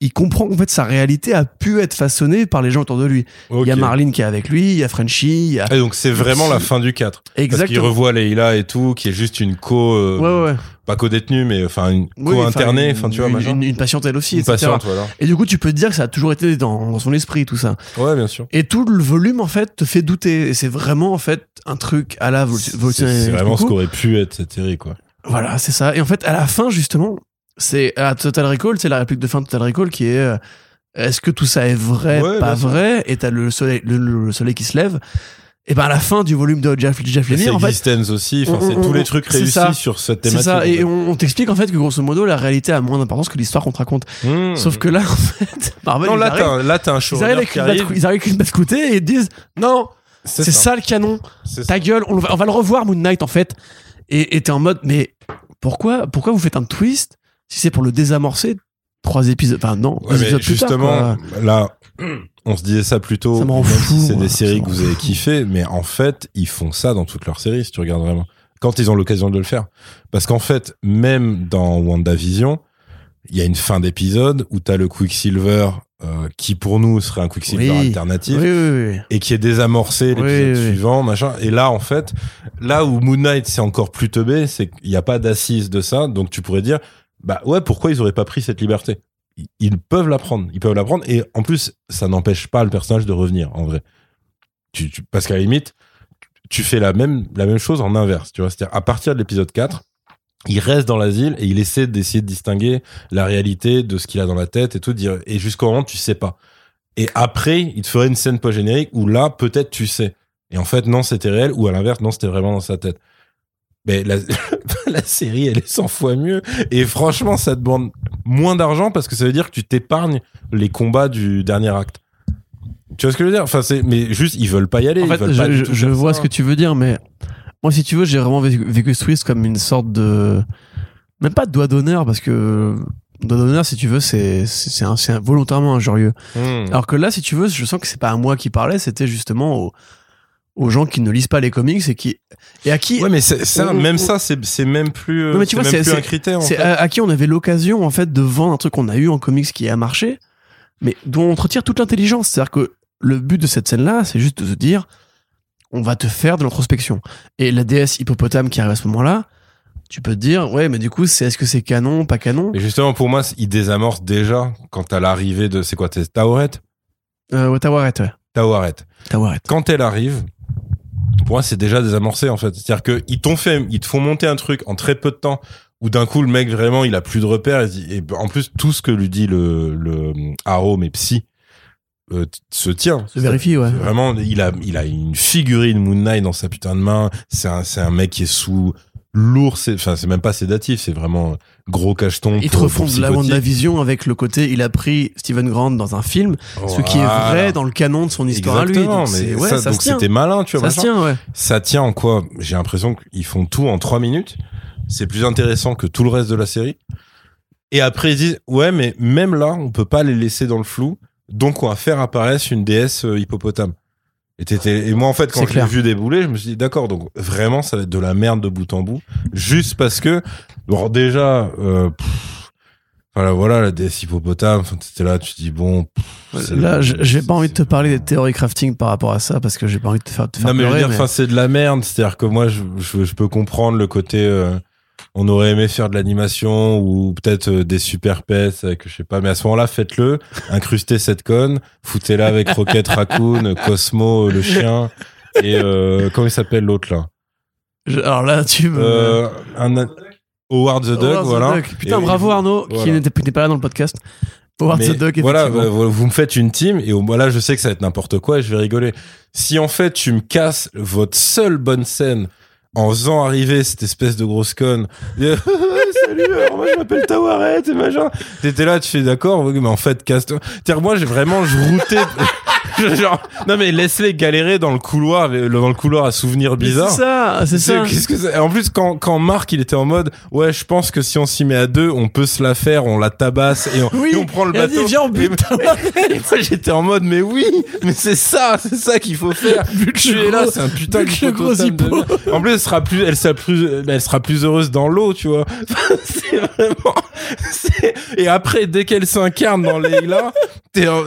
il comprend qu'en fait sa réalité a pu être façonnée par les gens autour de lui. Il y a. Marlene qui est avec lui, il y a Frenchie, il y a Et donc c'est vraiment la fin du 4. Parce qu'il exactement. revoit Leila et tout, qui est juste une co, euh, Ouais, ouais, ouais. Pas co-détenue, mais enfin une Oui, co-internée, enfin tu vois, une, une, une patiente elle aussi, Une etc. patiente, voilà. Et du coup, tu peux te dire que ça a toujours été dans, dans son esprit tout ça. Ouais, bien sûr. Et tout le volume en fait te fait douter. Et c'est vraiment en fait un truc à la Voltaire c'est vraiment ce qu'aurait pu être cette série, quoi. Voilà, c'est ça. Et en fait, à la fin, justement, c'est à Total Recall, c'est la réplique de fin de Total Recall qui est euh, est-ce que tout ça est vrai, Ouais, pas vrai? Et t'as le soleil, le, le soleil qui se lève. Et ben à la fin du volume de Jeff, Jeff C'est Lemire, en fait, Existence aussi, enfin on- c'est tous les trucs c'est réussis ça. sur cette c'est thématique. ça. en Et on, on t'explique en fait que grosso modo, la réalité a moins d'importance que l'histoire qu'on te raconte. Mmh. Sauf que là, en fait, [LAUGHS] Marvel, non, ils là arrivent- t'as un- là t'as un ils arrivent avec arrive. ils arrivent avec une batte et ils disent non, c'est ça. le canon. C'est ça. Ta gueule, on va, on va le revoir Moon Knight en fait. Et et t'es en mode mais pourquoi pourquoi vous faites un twist si c'est pour le désamorcer trois épisodes enfin non Ouais, deux mais épisodes plus tard, justement, là, [CLEARS THROAT] on se disait ça plus tôt. Ça même fou, si c'est des séries que vous avez kiffé, mais en fait, ils font ça dans toutes leurs séries, si tu regardes vraiment. Quand ils ont l'occasion de le faire. Parce qu'en fait, même dans WandaVision, il y a une fin d'épisode où t'as le Quicksilver, euh, qui pour nous serait un Quicksilver Oui. alternatif. oui oui oui et qui est désamorcé l'épisode suivant, machin. Et là, en fait, là où Moon Knight c'est encore plus teubé, c'est qu'il n'y a pas d'assise de ça, donc tu pourrais dire, bah ouais, pourquoi ils auraient pas pris cette liberté? Ils- peuvent la prendre, ils peuvent la prendre, et en plus, ça n'empêche pas le personnage de revenir, en vrai. Tu, parce qu'à la limite, tu fais la même, la même chose en inverse, tu vois. C'est-à-dire, à partir de l'épisode 4, il reste dans l'asile et il essaie d'essayer de distinguer la réalité de ce qu'il a dans la tête et tout, dire, et jusqu'au moment, tu sais pas. Et après, il te ferait une scène post-générique où là, peut-être tu sais. Et en fait, non, c'était réel, ou à l'inverse, non, c'était vraiment dans sa tête. Mais la, [LAUGHS] série, elle est 100 fois mieux. Et franchement, ça demande moins d'argent parce que ça veut dire que tu t'épargnes les combats du dernier acte. Tu vois ce que je veux dire? Enfin, c'est, mais juste, ils veulent pas y aller. en fait je, vois ça. ce que tu veux dire mais moi si tu veux j'ai vraiment vécu, vécu ce twist comme une sorte de même pas de doigt d'honneur parce que doigt d'honneur si tu veux c'est c'est c'est un- volontairement injurieux Hmm. Alors que là, si tu veux, je sens que c'est pas à moi qui parlais, c'était justement aux, aux gens qui ne lisent pas les comics et qui et à qui Ouais, mais c'est, ça, on- même on- ça, c'est, c'est même plus, Non, mais tu c'est vois, même c'est- plus un critère. c'est à, à qui on avait l'occasion en fait de vendre un truc qu'on a eu en comics qui a marché, mais dont on retire toute l'intelligence. C'est-à-dire que le but de cette scène-là, c'est juste de se dire, on va te faire de l'introspection. Et la déesse hippopotame qui arrive à ce moment-là, tu peux te dire, ouais, mais du coup, c'est est-ce que c'est canon, pas canon? Et justement, pour moi, il désamorce déjà quand à l'arrivée de, c'est quoi, t'es Taoret? euh, ouais, Tawaret, ouais. Tawaret. Tawaret. quand elle arrive, pour moi, c'est déjà désamorcé, en fait. C'est-à-dire qu'ils t'ont fait, ils te font monter un truc en très peu de temps, où d'un coup, le mec, vraiment, il a plus de repères, et, en plus, tout ce que lui dit le, le Arrow, mais psy, euh, se tient. Se vérifie, ouais. Vraiment, il a, il a une figurine Moon Knight dans sa putain de main. C'est un, c'est un mec qui est sous lourd, c'est, enfin, c'est même pas sédatif, c'est vraiment gros cacheton. Ils te refont de la. WandaVision avec le côté, il a pris Steven Grant dans un film, ce qui est vrai dans le canon de son histoire Exactement, à lui. Donc, mais ouais, ça, donc c'était malin, tu vois. Ça tient, ouais. ça tient en quoi? J'ai l'impression qu'ils font tout en trois minutes. C'est plus intéressant que tout le reste de la série. Et après, ils disent, ouais, mais même là, on peut pas les laisser dans le flou. Donc, on va faire apparaître une déesse euh, hippopotame. Et, et moi, en fait, quand C'est je l'ai clair. vu débouler, je me suis dit, d'accord, donc vraiment, ça va être de la merde de bout en bout. Juste parce que, bon, déjà, euh, pff, voilà, voilà, la déesse hippopotame, t'étais là, tu te dis, bon, pff, Là, j'ai pas envie de te parler des théories crafting par rapport à ça parce que j'ai pas envie de te faire, te faire non mais je veux dire mais- enfin c'est de la merde c'est à dire que moi je, je, je peux comprendre le côté euh, on aurait aimé faire de l'animation ou peut-être euh, des super pets avec je sais pas mais à ce moment-là faites-le incrustez cette conne foutez-la avec Rocket Raccoon [LAUGHS] Cosmo euh, le chien et euh, comment il s'appelle l'autre là? Je- alors là, tu me. euh, un Howard the Duck Howard the voilà Duck. Putain, Et- bravo Arnaud, qui voilà. n'était n'était pas là dans le podcast. Howard Mais the Duck, voilà, vous vous me faites une team et au moins là, je sais que ça va être n'importe quoi et je vais rigoler. Si en fait tu me casses votre seule bonne scène en faisant arriver cette espèce de grosse conne, [LAUGHS] salut, alors moi je m'appelle Tawaret et machin. T'étais là, tu fais d'accord, oui, mais en fait casse-toi. C'est-à-dire moi j'ai vraiment je routais. [LAUGHS] Genre, non mais laisse-les galérer dans le couloir, avec- dans le couloir à souvenirs bizarres. C'est ça, c'est ça. Qu'est-ce que c'est? En plus, quand, quand Marc, il était en mode, ouais, je pense que si on s'y met à deux, on peut se la faire, on la tabasse et on, Oui, et on prend le a dit, bateau. viens, on bute Et- et moi, j'étais en mode, mais oui, mais c'est ça, c'est ça qu'il faut faire. Bute Tu es là, c'est un putain de de. En plus, sera plus, elle sera plus, elle sera plus heureuse dans l'eau, tu vois. [LAUGHS] c'est vraiment, et après, dès qu'elle s'incarne dans Leila,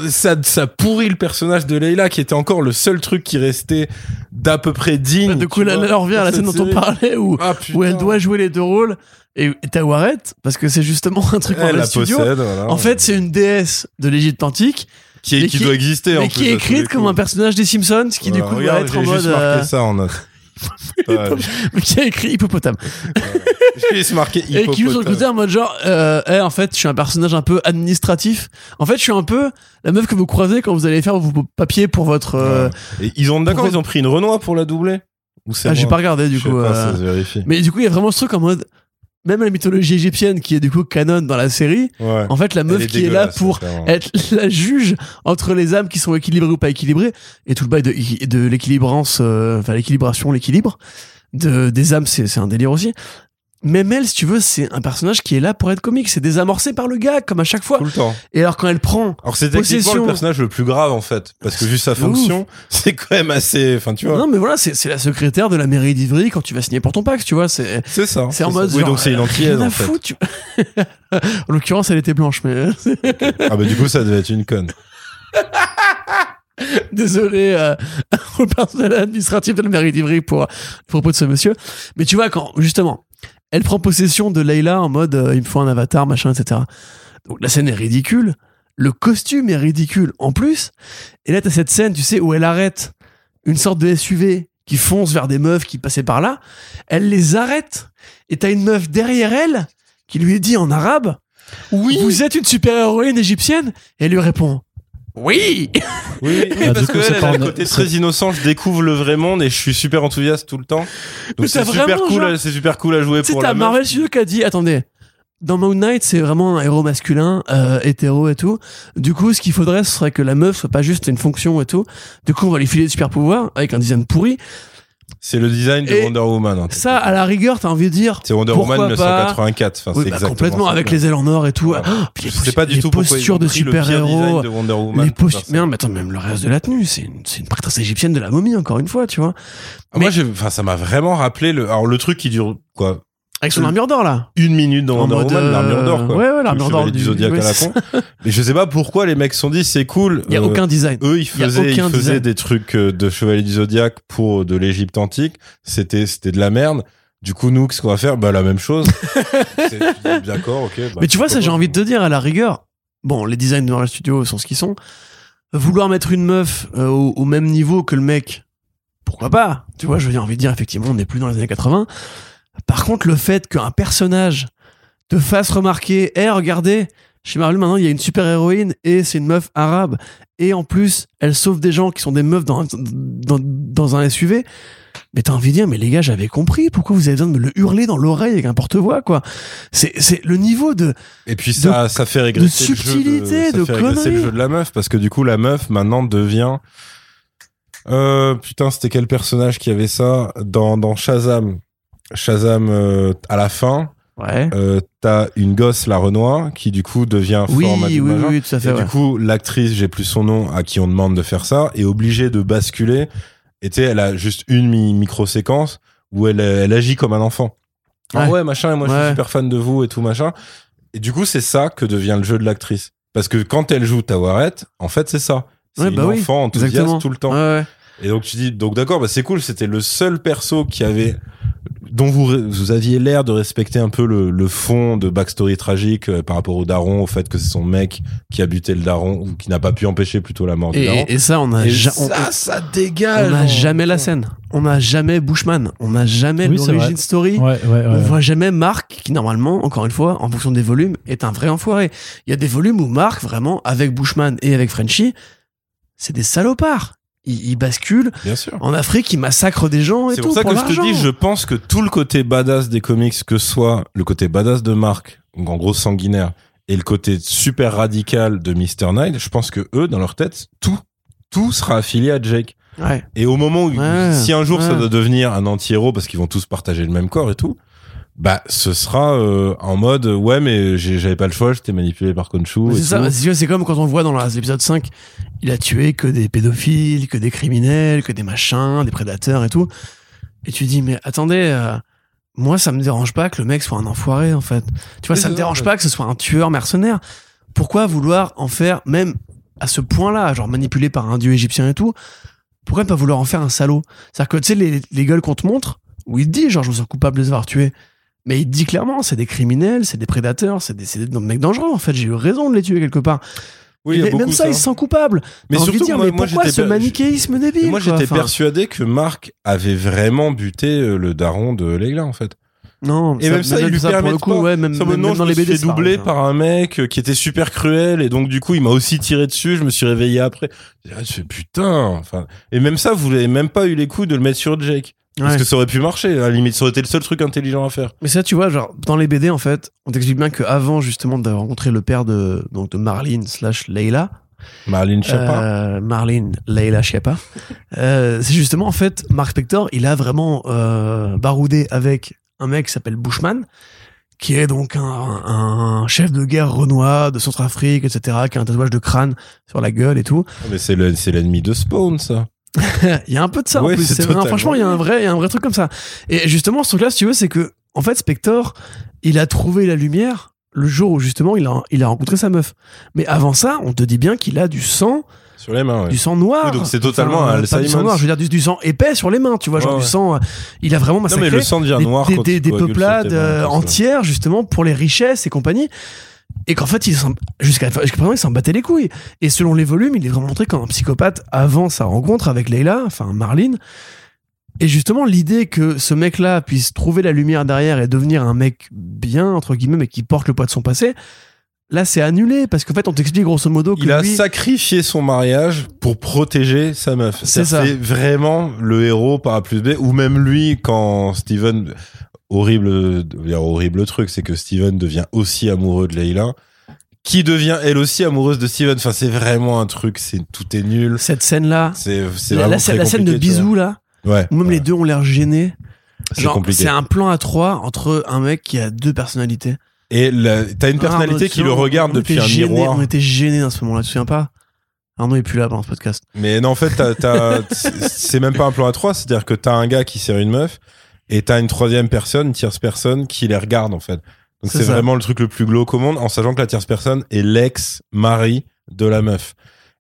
ça, ça pourrit le personnage de Leila, qui était encore le seul truc qui restait d'à peu près digne. du coup, là, on revient à la scène dont on parlait où, Ah, où elle doit jouer les deux rôles. Et et t'as Waret, parce que c'est justement un truc Elle le la studio. possède, voilà. En fait, c'est une déesse de l'Égypte antique, qui, est- mais qui, qui- doit exister en mais qui est écrite comme un personnage des Simpsons, qui du coup regarde, doit être en mode. juste marqué euh, ça en note. [LAUGHS] Voilà. qui a écrit hippopotame. J'ai juste marqué [LAUGHS] Et qui joue sur le côté hippopotame. en mode genre, euh, eh, en fait, je suis un personnage un peu administratif. En fait, je suis un peu la meuf que vous croisez quand vous allez faire vos papiers pour votre. euh, Et ils ont d'accord, ils ont pris une Renoir pour la doubler? Ou Ah, j'ai pas regardé du Je coup. pas, euh, ça se vérifie. Mais du coup, il y a vraiment ce truc en mode. Même la mythologie égyptienne qui est du coup canon dans la série, Ouais. en fait, la meuf qui est là pour clairement. être [LAUGHS] la juge entre les âmes qui sont équilibrées ou pas équilibrées et tout le bail de, de l'équilibrance, euh, enfin l'équilibration, l'équilibre de, des âmes, c'est c'est un délire aussi. Même elle, si tu veux, c'est un personnage qui est là pour être comique, c'est désamorcé par le gars, comme à chaque fois. Tout le temps. Et alors quand elle prend, Alors c'est Possession. le personnage le plus grave en fait, parce que juste sa fonction, [LAUGHS] c'est quand même assez. Enfin tu vois. non mais voilà, c'est la secrétaire de la mairie d'Ivry quand tu vas signer pour ton Pax, tu vois, c'est ça. c'est en mode Oui genre, donc c'est une euh, antillaise en fait. foutre, tu- [LAUGHS] en l'occurrence, elle était blanche, mais Ah bah du coup ça devait être une conne. [LAUGHS] Désolé euh, au personnel administratif de la mairie d'Ivry pour à propos de ce monsieur. Mais tu vois, quand justement, elle prend possession de Layla en mode euh, il me faut un avatar, machin, etc. Donc la scène est ridicule. Le costume est ridicule en plus. Et là, t'as cette scène, tu sais, où elle arrête une sorte de SUV qui fonce vers des meufs qui passaient par là. Elle les arrête. Et t'as une meuf derrière elle qui lui dit en arabe Oui. Vous êtes une super-héroïne égyptienne? Et elle lui répond Oui Oui, [LAUGHS] Ah, parce du que coup, c'est elle pas a un côté très innocent. Je découvre le vrai monde et je suis super enthousiaste tout le temps. Donc c'est super cool. C'est super cool à jouer pour la meuf. Marvel Studios qui a dit attendez, dans Moon Knight, c'est vraiment un héros masculin, euh, hétéro et tout. Du coup, ce qu'il faudrait, ce serait que la meuf soit pas juste une fonction et tout. Du coup, on va lui filer des super pouvoirs avec un design pourri. C'est le design de Et Wonder Woman. Ça, à la rigueur, t'as envie de dire. C'est Wonder Woman pas 1984. Enfin, Oui, bah, exactement complètement ça, avec les ailes en or et tout. Ah, puis Je sais pas du tout postures de super-héros. de Wonder Woman. Les postures. Mais mais attends, même le reste de la tenue, c'est une, c'est une prêtresse égyptienne de la momie, encore une fois, tu vois. Ah, Moi, enfin, ça m'a vraiment rappelé le, alors le truc qui dure, quoi, Avec son armure d'or, là. une minute dans Wonder Woman, euh, l'armure d'or, quoi. Ouais, ouais, l'armure d'or du Zodiac à la con. [LAUGHS] Mais je sais pas pourquoi les mecs se sont dit, c'est cool. Il y a euh, aucun design. Eux, ils faisaient, ils faisaient des trucs euh, de Chevalier du Zodiac pour de l'Égypte antique. C'était, c'était de la merde. Du coup, nous, qu'est-ce qu'on va faire? Bah, la même chose. [LAUGHS] D'accord, ok. bah, Mais tu vois, ça, j'ai envie de te dire, à la rigueur, bon, les designs de Marvel Studios sont ce qu'ils sont. Vouloir mettre une meuf euh, au, au même niveau que le mec, pourquoi pas? Tu vois, j'ai envie de dire, effectivement, on n'est plus dans les années 80. Par contre, le fait qu'un personnage te fasse remarquer, hé, regardez, chez Marvel, maintenant, il y a une super-héroïne et c'est une meuf arabe. Et en plus, elle sauve des gens qui sont des meufs dans, dans, dans un SUV. Mais t'as envie de dire, mais les gars, j'avais compris. Pourquoi vous avez besoin de me le hurler dans l'oreille avec un porte-voix, quoi? C'est, c'est le niveau de, Et puis ça, ça fait régresser de subtilité, le jeu de ça fait régresser le jeu de la meuf parce que du coup la meuf maintenant devient euh, putain c'était quel personnage qui avait ça dans dans Shazam? Shazam euh, à la fin Ouais. euh, t'as une gosse la Renoir qui du coup devient Oui, forme oui, oui, oui, tout à fait. Et ouais. du coup, l'actrice, j'ai plus son nom, à qui on demande de faire ça, est obligée de basculer. Et tu sais, elle a juste une mi- micro-séquence où elle, elle agit comme un enfant. Ah Ouais. ouais, machin, et moi je suis super fan de vous et tout, machin. Et du coup, c'est ça que devient le jeu de l'actrice. Parce que quand elle joue Tawaret, en fait, c'est ça. C'est Ouais, une bah oui, enfant enthousiaste tout le temps. Et donc tu dis, donc d'accord, bah c'est cool, c'était le seul perso qui avait, dont vous, vous aviez l'air de respecter un peu le, le fond de backstory tragique euh, par rapport au daron, au fait que c'est son mec qui a buté le daron, ou qui n'a pas pu empêcher plutôt la mort du daron. Et, et ça, on a, Et ja- on- ça, ça on dégage. n'a en- jamais la scène. On n'a jamais Bushman. On n'a jamais Oui, c'est l'origin vrai. story. Ouais, ouais, On ouais. voit jamais Marc, qui normalement, encore une fois, en fonction des volumes, est un vrai enfoiré. Il y a des volumes où Marc, vraiment, avec Bushman et avec Frenchie, c'est des salopards. Ils, ils basculent Bien sûr. en Afrique, ils massacrent des gens et C'est tout pour ça que je te dis, je pense que tout le côté badass des comics, que soit le côté badass de Mark, donc en gros sanguinaire, et le côté super radical de Mr. Knight, je pense que eux, dans leur tête, tout, tout sera affilié à Jake. Ouais. Et au moment où, Ouais, si un jour ça doit devenir un anti-héros parce qu'ils vont tous partager le même corps et tout, bah, ce sera euh, en mode, ouais, mais j'avais pas le choix, j'étais manipulé par et C'est ça, c'est c'est comme quand on voit dans l'épisode 5, il a tué que des pédophiles, que des criminels, que des machins, des prédateurs et tout. Et tu dis, mais attendez, euh, moi, ça me dérange pas que le mec soit un enfoiré, en fait. Tu vois, ça me c'est dérange pas que ce soit un tueur mercenaire. Pourquoi vouloir en faire, même à ce point-là, genre manipulé par un dieu égyptien et tout, pourquoi ne pas vouloir en faire un salaud? C'est-à-dire que, tu sais, les, les gueules qu'on te montre, où il te dit, genre, je me sens coupable de les avoir tués. Mais il te dit clairement, c'est des criminels, c'est des prédateurs, c'est des, mecs dangereux, en fait. J'ai eu raison de les tuer quelque part. Oui, mais même ça, il se sent coupable. Mais T'as envie de surtout, dire, moi, mais pourquoi ce manichéisme débile Moi, j'étais persuadé que Marc avait vraiment buté euh, le daron de Leila, en fait. Non, Et même ça, il lui pour permet le coup, pas. ouais, même, Ça, même non, dans je les me suis BD, fait doubler pareil, par un mec euh, qui était super cruel et donc du coup il m'a aussi tiré dessus. Je me suis réveillé après. J'ai dit, ah, je fais putain. Enfin et même ça, vous n'avez même pas eu les coups de le mettre sur Jake parce Ouais. que ça aurait pu marcher. À la limite, ça aurait été le seul truc intelligent à faire. Mais ça, tu vois, genre, dans les BD, en fait, on t'explique bien qu'avant, justement, d'avoir rencontré le père de, donc, de Marlene slash Leila, Marlene Chapa. euh, Marlene, Leila, pas, euh, c'est justement, en fait, Mark Spector, il a vraiment euh, baroudé avec un mec qui s'appelle Bushman, qui est donc un, un chef de guerre renois de Centrafrique, etc., qui a un tatouage de crâne sur la gueule et tout. Mais c'est le- c'est l'ennemi de Spawn, ça. [LAUGHS] Il y a un peu de ça Ouais, en plus. non, franchement, il y a un vrai, il y a un vrai truc comme ça. Et justement, ce truc-là, si tu veux, c'est que, en fait, Spector, il a trouvé la lumière le jour où justement il a, il a rencontré sa meuf. Mais avant ça, on te dit bien qu'il a du sang, Sur les mains. Ouais. du sang noir. Oui, donc c'est totalement Enfin, un pas du sang noir, je veux dire du, du sang épais sur les mains, tu vois, genre du sang. euh, il a vraiment Non massacré mais le sang devient noir des, quand des- peuplades mains, euh, entières justement pour les richesses et compagnie. Et qu'en fait, il s'en- jusqu'à jusqu'à présent, il s'en battait les couilles. Et selon les volumes, il est vraiment montré comme un psychopathe avant sa rencontre avec Leila, enfin Marlene. Et justement, l'idée que ce mec-là puisse trouver la lumière derrière et devenir un mec bien, entre guillemets, mais qui porte le poids de son passé, là, c'est annulé. Parce qu'en fait, on t'explique grosso modo que Il a lui... sacrifié son mariage pour protéger sa meuf. C'est ça. C'est vraiment le héros par A plus B, ou même lui, quand Steven, horrible, horrible truc, c'est que Steven devient aussi amoureux de Leila, qui devient elle aussi amoureuse de Steven. Enfin, c'est vraiment un truc, c'est, tout est nul. Cette scène-là, C'est, c'est la, vraiment la scène- très la scène de bisous, là. Ouais. même Ouais. les deux ont l'air gênés. C'est Genre, compliqué. c'est un plan à trois entre un mec qui a deux personnalités. Et t'as une personnalité Arnaud, qui le regarde on depuis un gênés- miroir. On était gênés dans ce moment-là, tu te souviens pas? Arnaud est plus là pendant ce podcast. Mais non, en fait, t'as, t'as- c'est [LAUGHS] c'est même pas un plan à trois, c'est-à-dire que t'as un gars qui sert une meuf, et t'as une troisième personne, une tierce personne, qui les regarde, en fait. Donc C'est vraiment le truc le plus glauque au monde, en sachant que la tierce personne est l'ex-mari de la meuf.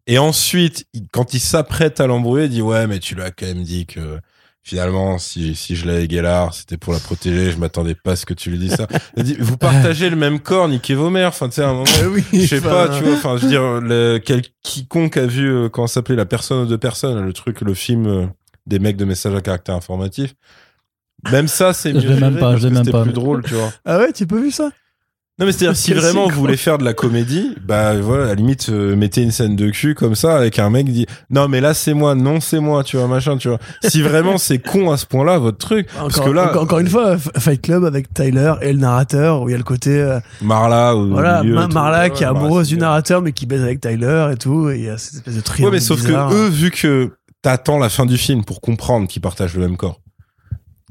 Et ensuite, quand il s'apprête à l'embrouiller, il dit, ouais, mais tu lui as quand même dit que, finalement, si, si je l'avais Gellard, c'était pour la protéger, je m'attendais pas à ce que tu lui dis ça. [LAUGHS] Il dit, vous partagez le même corps, niquez vos mères, enfin, tu sais, à un moment, oui, je sais pas, tu vois, enfin, je veux dire, le, quel, quiconque a vu, euh, comment s'appelait, La personne aux deux personnes, le truc, le film euh, des mecs de messages à caractère informatif. Même ça, c'est Je mieux. l'ai même pas, je l'ai même c'était pas. plus drôle, tu vois. Ah ouais, tu peux vu ça? Non, mais c'est-à-dire, [LAUGHS] si vraiment vous voulez faire de la comédie, bah, voilà, à la limite, euh, mettez une scène de cul comme ça, avec un mec qui dit, non, mais là, c'est moi, non, c'est moi, tu vois, machin, tu vois. Si vraiment [LAUGHS] c'est con à ce point-là, votre truc, encore, parce que là, encore, encore une fois, Fight Club avec Tyler et le narrateur, où il y a le côté, euh, Marla, au voilà, milieu Ma-. Marla Ouais, qui est ouais, amoureuse du narrateur, mais qui baise avec Tyler et tout, et il y a cette espèce de Ouais, triangle mais sauf bizarre. que eux, vu que t'attends la fin du film pour comprendre qu'ils partagent le même corps,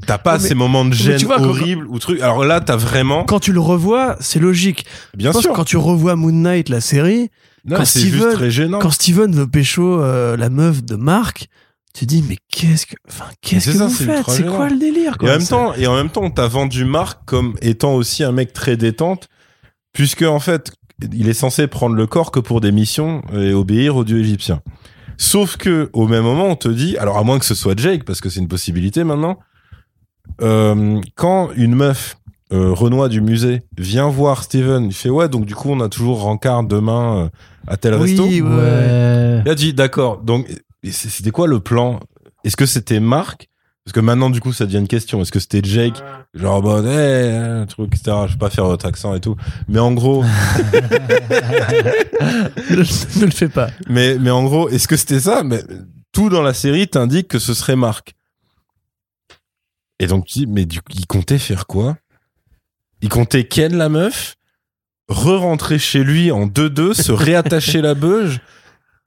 t'as pas mais- ces moments de gêne vois, quand- horribles ou trucs. Alors là, t'as vraiment, Quand tu le revois, c'est logique. bien sûr. quand tu revois Moon Knight, la série, Non, quand c'est Steven- juste très gênant. quand Steven veut pécho euh, la meuf de Mark, tu dis mais qu'est-ce que, enfin qu'est-ce que ça, vous faites? C'est gênant. quoi le délire Et quoi en même C'est- temps, et en même temps, on t'a vendu Marc comme étant aussi un mec très détente, puisque en fait, il est censé prendre le corps que pour des missions et obéir au dieu égyptien. Sauf que au même moment, on te dit, alors à moins que ce soit Jake, parce que c'est une possibilité maintenant, euh, quand une meuf euh, Renoir du musée vient voir Steven, il fait ouais, donc du coup on a toujours rencard demain euh, à tel resto. Oui, ouais. Ouais. Il a dit d'accord. Donc c'était quoi le plan? Est-ce que c'était Marc? Parce que maintenant du coup ça devient une question. Est-ce que c'était Jake? Genre bon, hey, un truc, etc. Je vais pas faire votre accent et tout. Mais en gros, [LAUGHS] ne le fais pas. mais mais en gros, est-ce que c'était ça? Mais tout dans la série t'indique que ce serait Marc. Et donc tu dis, mais du il comptait faire quoi? Il comptait ken la meuf, re-rentrer chez lui en 2-2, se réattacher la beuge.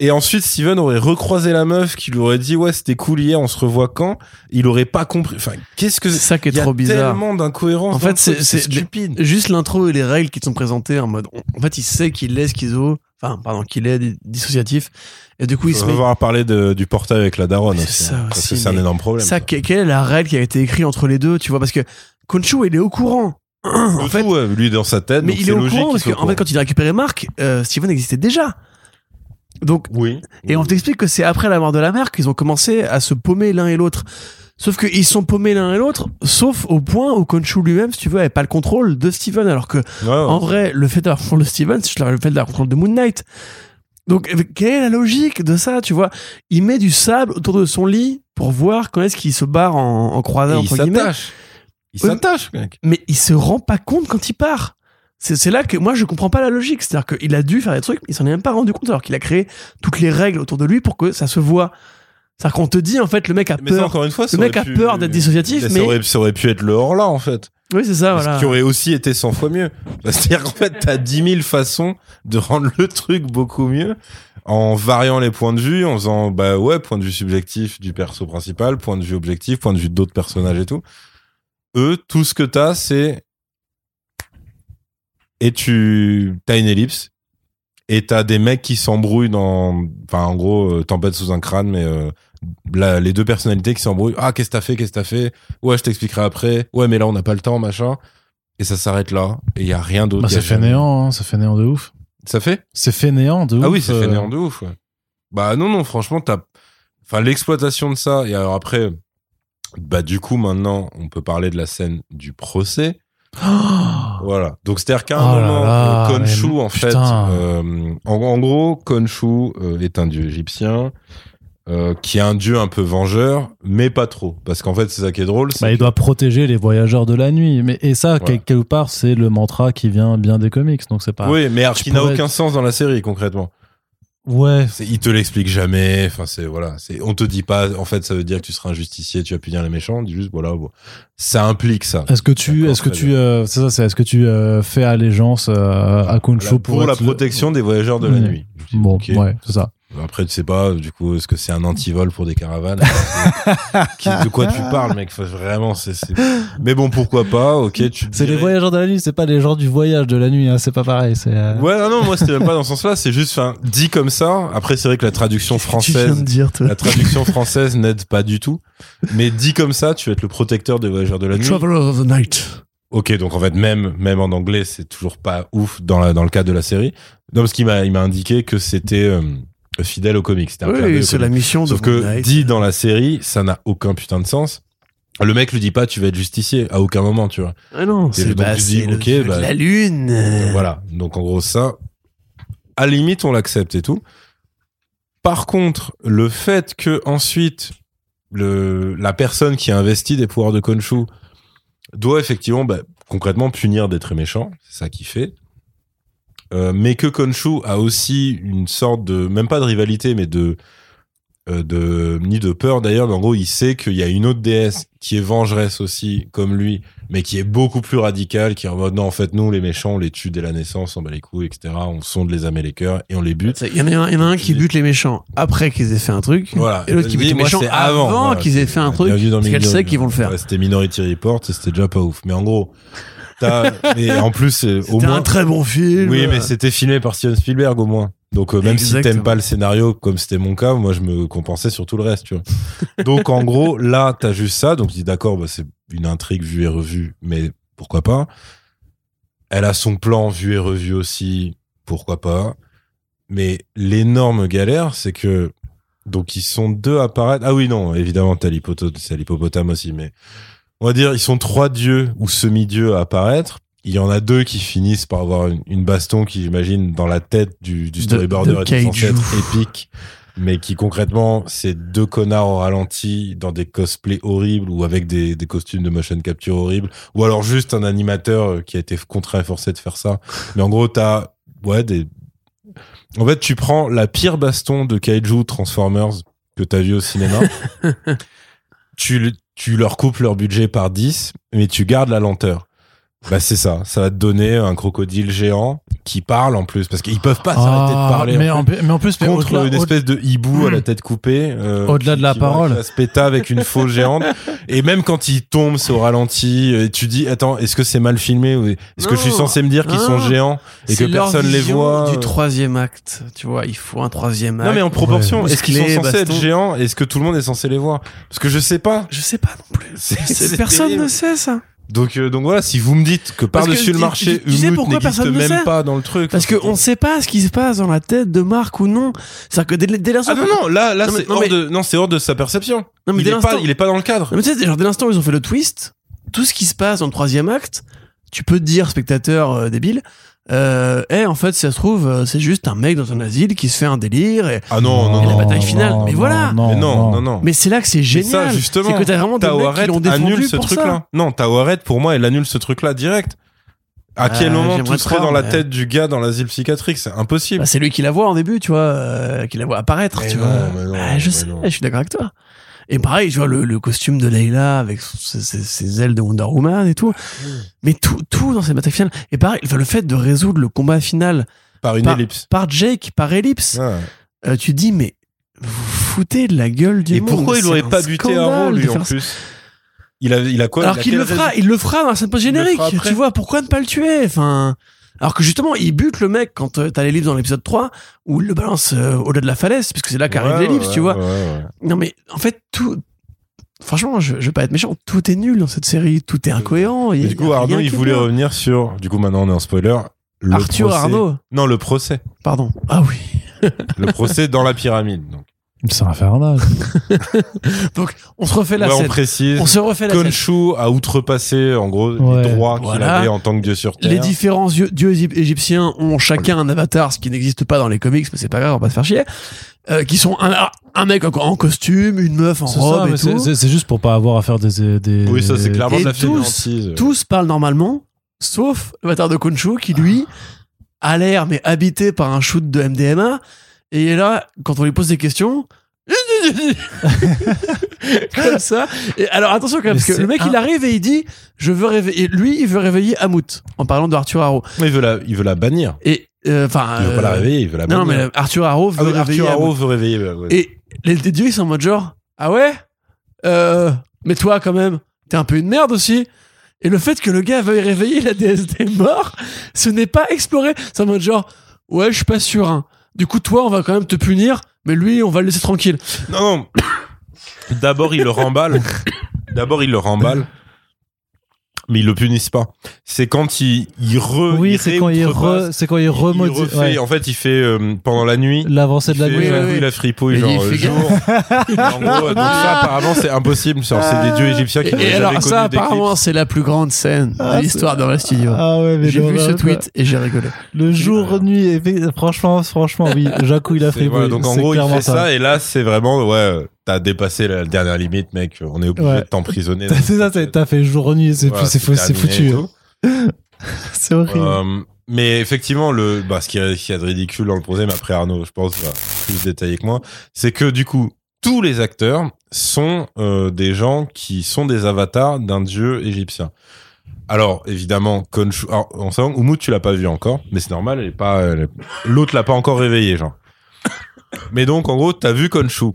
Et ensuite, Steven aurait recroisé la meuf qui lui aurait dit ouais c'était cool hier, on se revoit quand? Il aurait pas compris. Enfin, qu'est-ce que C'est ça qui est Il y a trop bizarre. tellement d'incohérences. En fait, c'est- stupide. Juste l'intro et les règles qui te sont présentées en mode. En fait, il sait qu'il est schizo. Enfin, pardon, qu'il est di- dissociatif. Et du coup, il se On met. va parler de, du portail avec la daronne aussi. ça hein, parce aussi, que c'est un énorme problème. Ça, que- quelle est la règle qui a été écrite entre les deux, tu vois? Parce que Konshu, il est au courant. en fait, tout, lui dans sa tête. mais donc il est au courant parce qu'en fait, quand il a récupéré Marc, euh, Steven existait déjà. Donc, Oui. et on t'explique que c'est après la mort de la mère qu'ils ont commencé à se paumer l'un et l'autre. Sauf qu'ils sont paumés l'un et l'autre, sauf au point où Konshu lui-même, si tu veux, avait pas le contrôle de Steven, alors que Ouais, ouais. en vrai, le fait d'avoir le contrôle de Steven, c'est le fait d'avoir le contrôle de Moon Knight. Donc, quelle est la logique de ça, tu vois? Il met du sable autour de son lit pour voir quand est-ce qu'il se barre en, en croisade, Et il entre guillemets. s'attache. Il s'attache, mec. Mais il se rend pas compte quand il part. C'est c'est là que moi je comprends pas la logique. C'est-à-dire qu'il a dû faire des trucs, mais il s'en est même pas rendu compte alors qu'il a créé toutes les règles autour de lui pour que ça se voit. C'est-à-dire qu'on te dit en fait le mec a Mais ça, peur. encore une fois, ça Le mec a pu- peur d'être dissociatif, ça mais- aurait, ça aurait pu être le hors-là, en fait. Oui c'est ça Ce voilà. qui aurait aussi été 100 fois mieux. [LAUGHS] C'est-à-dire qu'en fait, t'as 10 000 façons de rendre le truc beaucoup mieux en variant les points de vue, en faisant, bah ouais, point de vue subjectif du perso principal, point de vue objectif, point de vue d'autres personnages et tout. Eux, tout ce que t'as, c'est et tu t'as une ellipse et t'as des mecs qui s'embrouillent dans enfin en gros euh, tempête sous un crâne mais euh, la- les deux personnalités qui s'embrouillent. Ah qu'est-ce que t'as fait? Qu'est-ce que t'as fait? Ouais je t'expliquerai après. Ouais mais là on n'a pas le temps machin. Et ça s'arrête là. Et il y a rien d'autre. Bah, Il y a c'est fait néant, hein, ça fait néant de ouf. ça fait? C'est fait néant de ouf. ah oui c'est euh, fait néant de ouf ouais. bah non non franchement t'as enfin l'exploitation de ça et alors après bah du coup maintenant on peut parler de la scène du procès. [GASPS] Voilà. Donc c'est-à-dire qu'à un Oh moment, là, euh, Khonshu mais en fait, euh, en, en gros, Khonshu euh, est un dieu égyptien euh, qui est un dieu un peu vengeur, mais pas trop, parce qu'en fait c'est ça qui est drôle. Bah, il doit protéger les voyageurs de la nuit. Mais, et ça, Ouais. quelque part, c'est le mantra qui vient bien des comics. Donc c'est pas. Oui, mais qui n'a aucun sens dans la série concrètement. Ouais. Il te l'explique jamais. Enfin, c'est voilà. C'est on te dit pas. En fait, ça veut dire que tu seras un justicier, tu vas punir les méchants. On dit juste voilà. bon. Ça implique ça. Est-ce que tu, est-ce que tu, euh, c'est ça, c'est est-ce que tu euh, fais allégeance euh, à Là, pour, la le- protection des voyageurs de la nuit. Bon, Ok. ouais, c'est ça. Après, tu sais pas, du coup, est-ce que c'est un antivol pour des caravanes [LAUGHS] Qui- De quoi tu parles, mec Vraiment, c'est. Mais bon, pourquoi pas Ok, tu. C'est les voyageurs de la nuit, c'est pas les gens du voyage de la nuit. Hein, c'est pas pareil. C'est. euh, Ouais, non, non, moi c'était même pas dans ce sens-là. C'est juste, enfin, dit comme ça. Après, c'est vrai que la traduction Tu française, dire la traduction française n'aide pas du tout. Mais dit comme ça, tu vas être le protecteur des voyageurs de la nuit. Traveler of the Night. Ok, donc en fait, même, même en anglais, c'est toujours pas ouf dans, la, dans le cadre de la série. Non, parce qu'il m'a, il m'a indiqué que c'était euh, fidèle au comics. Oui, c'est la mission de Sauf que dit dans la série, ça n'a aucun putain de sens. Le mec lui dit pas tu vas être justicier à aucun moment, tu vois. Ah non, c'est bah, tu dis, c'est le ok, dieu de bah, la lune. Voilà. Donc en gros ça, à la limite on l'accepte et tout. Par contre, le fait que ensuite le la personne qui a investi des pouvoirs de Khonshu doit effectivement bah, concrètement punir des très méchants, c'est ça qu'il fait. Euh, mais que Khonshu a aussi une sorte de même pas de rivalité mais de euh, de ni de peur d'ailleurs mais en gros il sait qu'il y a une autre déesse qui est vengeresse aussi comme lui mais qui est beaucoup plus radicale qui est en mode non en fait nous les méchants on les tue dès la naissance on bat les couilles etc on sonde les âmes et les cœurs et on les bute Il y en a un, il y en a un qui bute les méchants après qu'ils aient fait un truc. voilà Et l'autre qui bute les méchants avant, Voilà, qu'ils aient fait un truc. Parce qu'elle sait qu'ils vont le faire. Ouais, c'était Minority Report c'était déjà pas ouf mais en gros mais en plus c'est- au moins un très bon film. oui mais c'était filmé par Steven Spielberg au moins. Donc euh, même si Exactement. t'aimes pas le scénario comme c'était mon cas moi je me compensais sur tout le reste tu vois. Donc en gros là t'as juste ça. Donc je dis d'accord bah, c'est une intrigue vue et revue mais pourquoi pas? Elle a son plan vu et revu aussi pourquoi pas? Mais l'énorme galère c'est que donc ils sont deux à apparaître. Ah oui non évidemment t'as l'hippopotame aussi mais on va dire ils sont trois dieux ou semi-dieux à apparaître il y en a deux qui finissent par avoir une, une baston qui, j'imagine, dans la tête du, du De- storyboarder de kaiju. être épique, mais qui concrètement, c'est deux connards au ralenti dans des cosplays horribles ou avec des, des costumes de motion capture horribles, ou alors juste un animateur euh, qui a été contraint et forcé de faire ça. Mais en gros, t'as, ouais, des, en fait, tu prends la pire baston de kaiju Transformers que t'as vu au cinéma. [LAUGHS] tu, tu leur coupes leur budget par 10, mais tu gardes la lenteur. Bah c'est ça, ça va te donner un crocodile géant qui parle en plus parce qu'ils peuvent pas s'arrêter de Ah, parler. mais, en en, fait. mais en plus, mais contre une espèce de hibou à la tête coupée. euh, Au-delà de la parole. se péter avec une fausse géante. [LAUGHS] Et même quand il tombe, c'est au ralenti. Et tu dis, attends, est-ce que c'est mal filmé ou est-ce que je suis censé me dire qu'ils sont géants et que personne les voit Du euh. troisième acte, tu vois, il faut un troisième acte. Non mais en proportion, Ouais. est-ce qu'ils sont censés être géants Est-ce que tout le monde est censé les voir? Parce que je sais pas. Je sais pas non plus. Personne terrible. ne sait ça. Donc euh, donc voilà, si vous me dites que par-dessus le tu- marché, tu- tu sais Umut pourquoi n'existe personne ne même sait pas dans le truc. Parce qu'on ne sait pas ce qui se passe dans la tête de Marc ou non. C'est-à-dire que dès, dès l'instant. Ah non non, là là Non, mais- c'est non, hors mais- de non, c'est hors de sa perception. Non, mais il dès est pas l'instant- il est pas dans le cadre. Non, mais tu sais, genre, dès l'instant où ils ont fait le twist, tout ce qui se passe dans le troisième acte, tu peux te dire, spectateur euh, débile, euh, eh, en fait, si ça se trouve, euh, c'est juste un mec dans un asile qui se fait un délire. Et... Ah non non Et la non. bataille finale, mais voilà. Mais non non non. Mais c'est là que c'est Mais génial. ça, justement, c'est que t'as vraiment des mecs qui l'ont défendu annule ce truc-là. Non, Tawaret, pour moi, elle annule ce truc-là direct. À quel Euh, moment tout serait dans la mais- tête du gars dans l'asile psychiatrique? C'est impossible. Bah, c'est lui qui la voit en début, tu vois, euh, qui la voit apparaître, Mais tu non, vois. mais non, Ah, je mais sais, non. je suis d'accord avec toi. Et pareil, tu vois, le, le costume de Leila avec ses, ses- ses ailes de Wonder Woman et tout. Mais tout, tout dans cette bataille finale. Et pareil, enfin, le fait de résoudre le combat final Par une Par- ellipse. par Jake, par ellipse, Ouais. euh, tu te dis, mais vous foutez de la gueule du Et monde. pourquoi il aurait un pas buté Arrow, de lui, en ça. plus? Il a, il a quoi Alors qu'il le fera, il le fera dans post-générique. fera après. Tu vois, pourquoi ne pas le tuer? Enfin, alors que justement, il bute le mec quand euh, t'as l'ellipse dans l'épisode 3, où il le balance euh, au-delà de la falaise, puisque c'est là qu'arrive Ouais, l'ellipse, ouais, tu vois. ouais. Non mais en fait, tout... Franchement, je, je veux pas être méchant, tout est nul dans cette série, tout est incohérent. y du coup, Arnaud, il voulait revenir sur. Du coup, maintenant, on est en spoiler. Le Arthur procès- Arnaud, Non, le procès. pardon. Ah oui. Le procès dans la pyramide. Donc, C'est infernal. [LAUGHS] Donc, on se refait la Ouais, on scène. précise. On se refait la scène. Khonshu a outrepassé, en gros, Ouais. les droits qu'il avait en tant que dieu sur Terre. Les différents dieux, dieux égyp- égyptiens ont chacun un avatar, ce qui n'existe pas dans les comics, mais c'est pas grave, on va pas se faire chier. Euh, qui sont un, un mec en, en costume, une meuf en robe ça, et mais c'est- tout. c'est juste pour pas avoir à faire des. des Oui, ça, c'est clairement Et de la tous-. Tous parlent normalement, sauf l'avatar de Khonshu qui lui a l'air mais habité par un shoot de MDMA. Et là, quand on lui pose des questions, [LAUGHS] comme ça. Et alors attention quand même, parce que le mec un- il arrive et il dit, je veux réveiller. Lui, il veut réveiller Hamout en parlant de Arthur Harrow. Il veut la, il veut la bannir. Et euh, enfin, Il veut pas la euh, réveiller, il veut la Non, bannir. mais Arthur Harrow Ah veut oui, réveiller Arthur Harrow veut réveiller. ouais. Et les, les dieux ils sont en mode genre, ah ouais, euh, mais toi quand même, t'es un peu une merde aussi. Et le fait que le gars veuille réveiller la déesse des morts, ce n'est pas exploré. C'est en mode genre, ouais, je suis pas sûr. hein. Du coup, toi, on va quand même te punir, mais lui, on va le laisser tranquille. Non, non. D'abord, il le remballe. D'abord, il le remballe. Mais ils le punissent pas. C'est quand il, il re. Oui, c'est quand il re, c'est quand il remodifie ouais, En fait, il fait euh, pendant la nuit. l'avancée de la il nuit. Oui, euh, oui, la fripouille, genre il euh, fait jour. En gros, donc ça, apparemment, c'est impossible. Genre, c'est des dieux égyptiens qui Et, alors ça, apparemment, c'est la plus grande scène Ah, de l'histoire de Studio. Ah ouais, mais J'ai vu ce tweet et j'ai rigolé. Le jour nuit, effe- franchement, franchement, oui. Jacou, il a C'est- fait. voilà, donc en gros, il fait ça. et là, c'est vraiment, ouais, euh, t'as dépassé la dernière limite, mec. On est obligé Ouais. de t'emprisonner. C'est ça, t'as- fait jour nuit, c'est Voilà, foutu. [LAUGHS] C'est horrible. Euh, mais effectivement, le, bah, ce qui est, ce qui est de ridicule dans le projet, mais après Arnaud, je pense, va plus détailler que moi, c'est que du coup, tous les acteurs sont euh, des gens qui sont des avatars d'un dieu égyptien. Alors, évidemment, Khonshu, alors, on sait, Umut, tu l'as pas vu encore, mais c'est normal, elle est pas, l'autre l'a pas encore réveillé, genre. Mais donc, en gros, t'as vu Khonshu.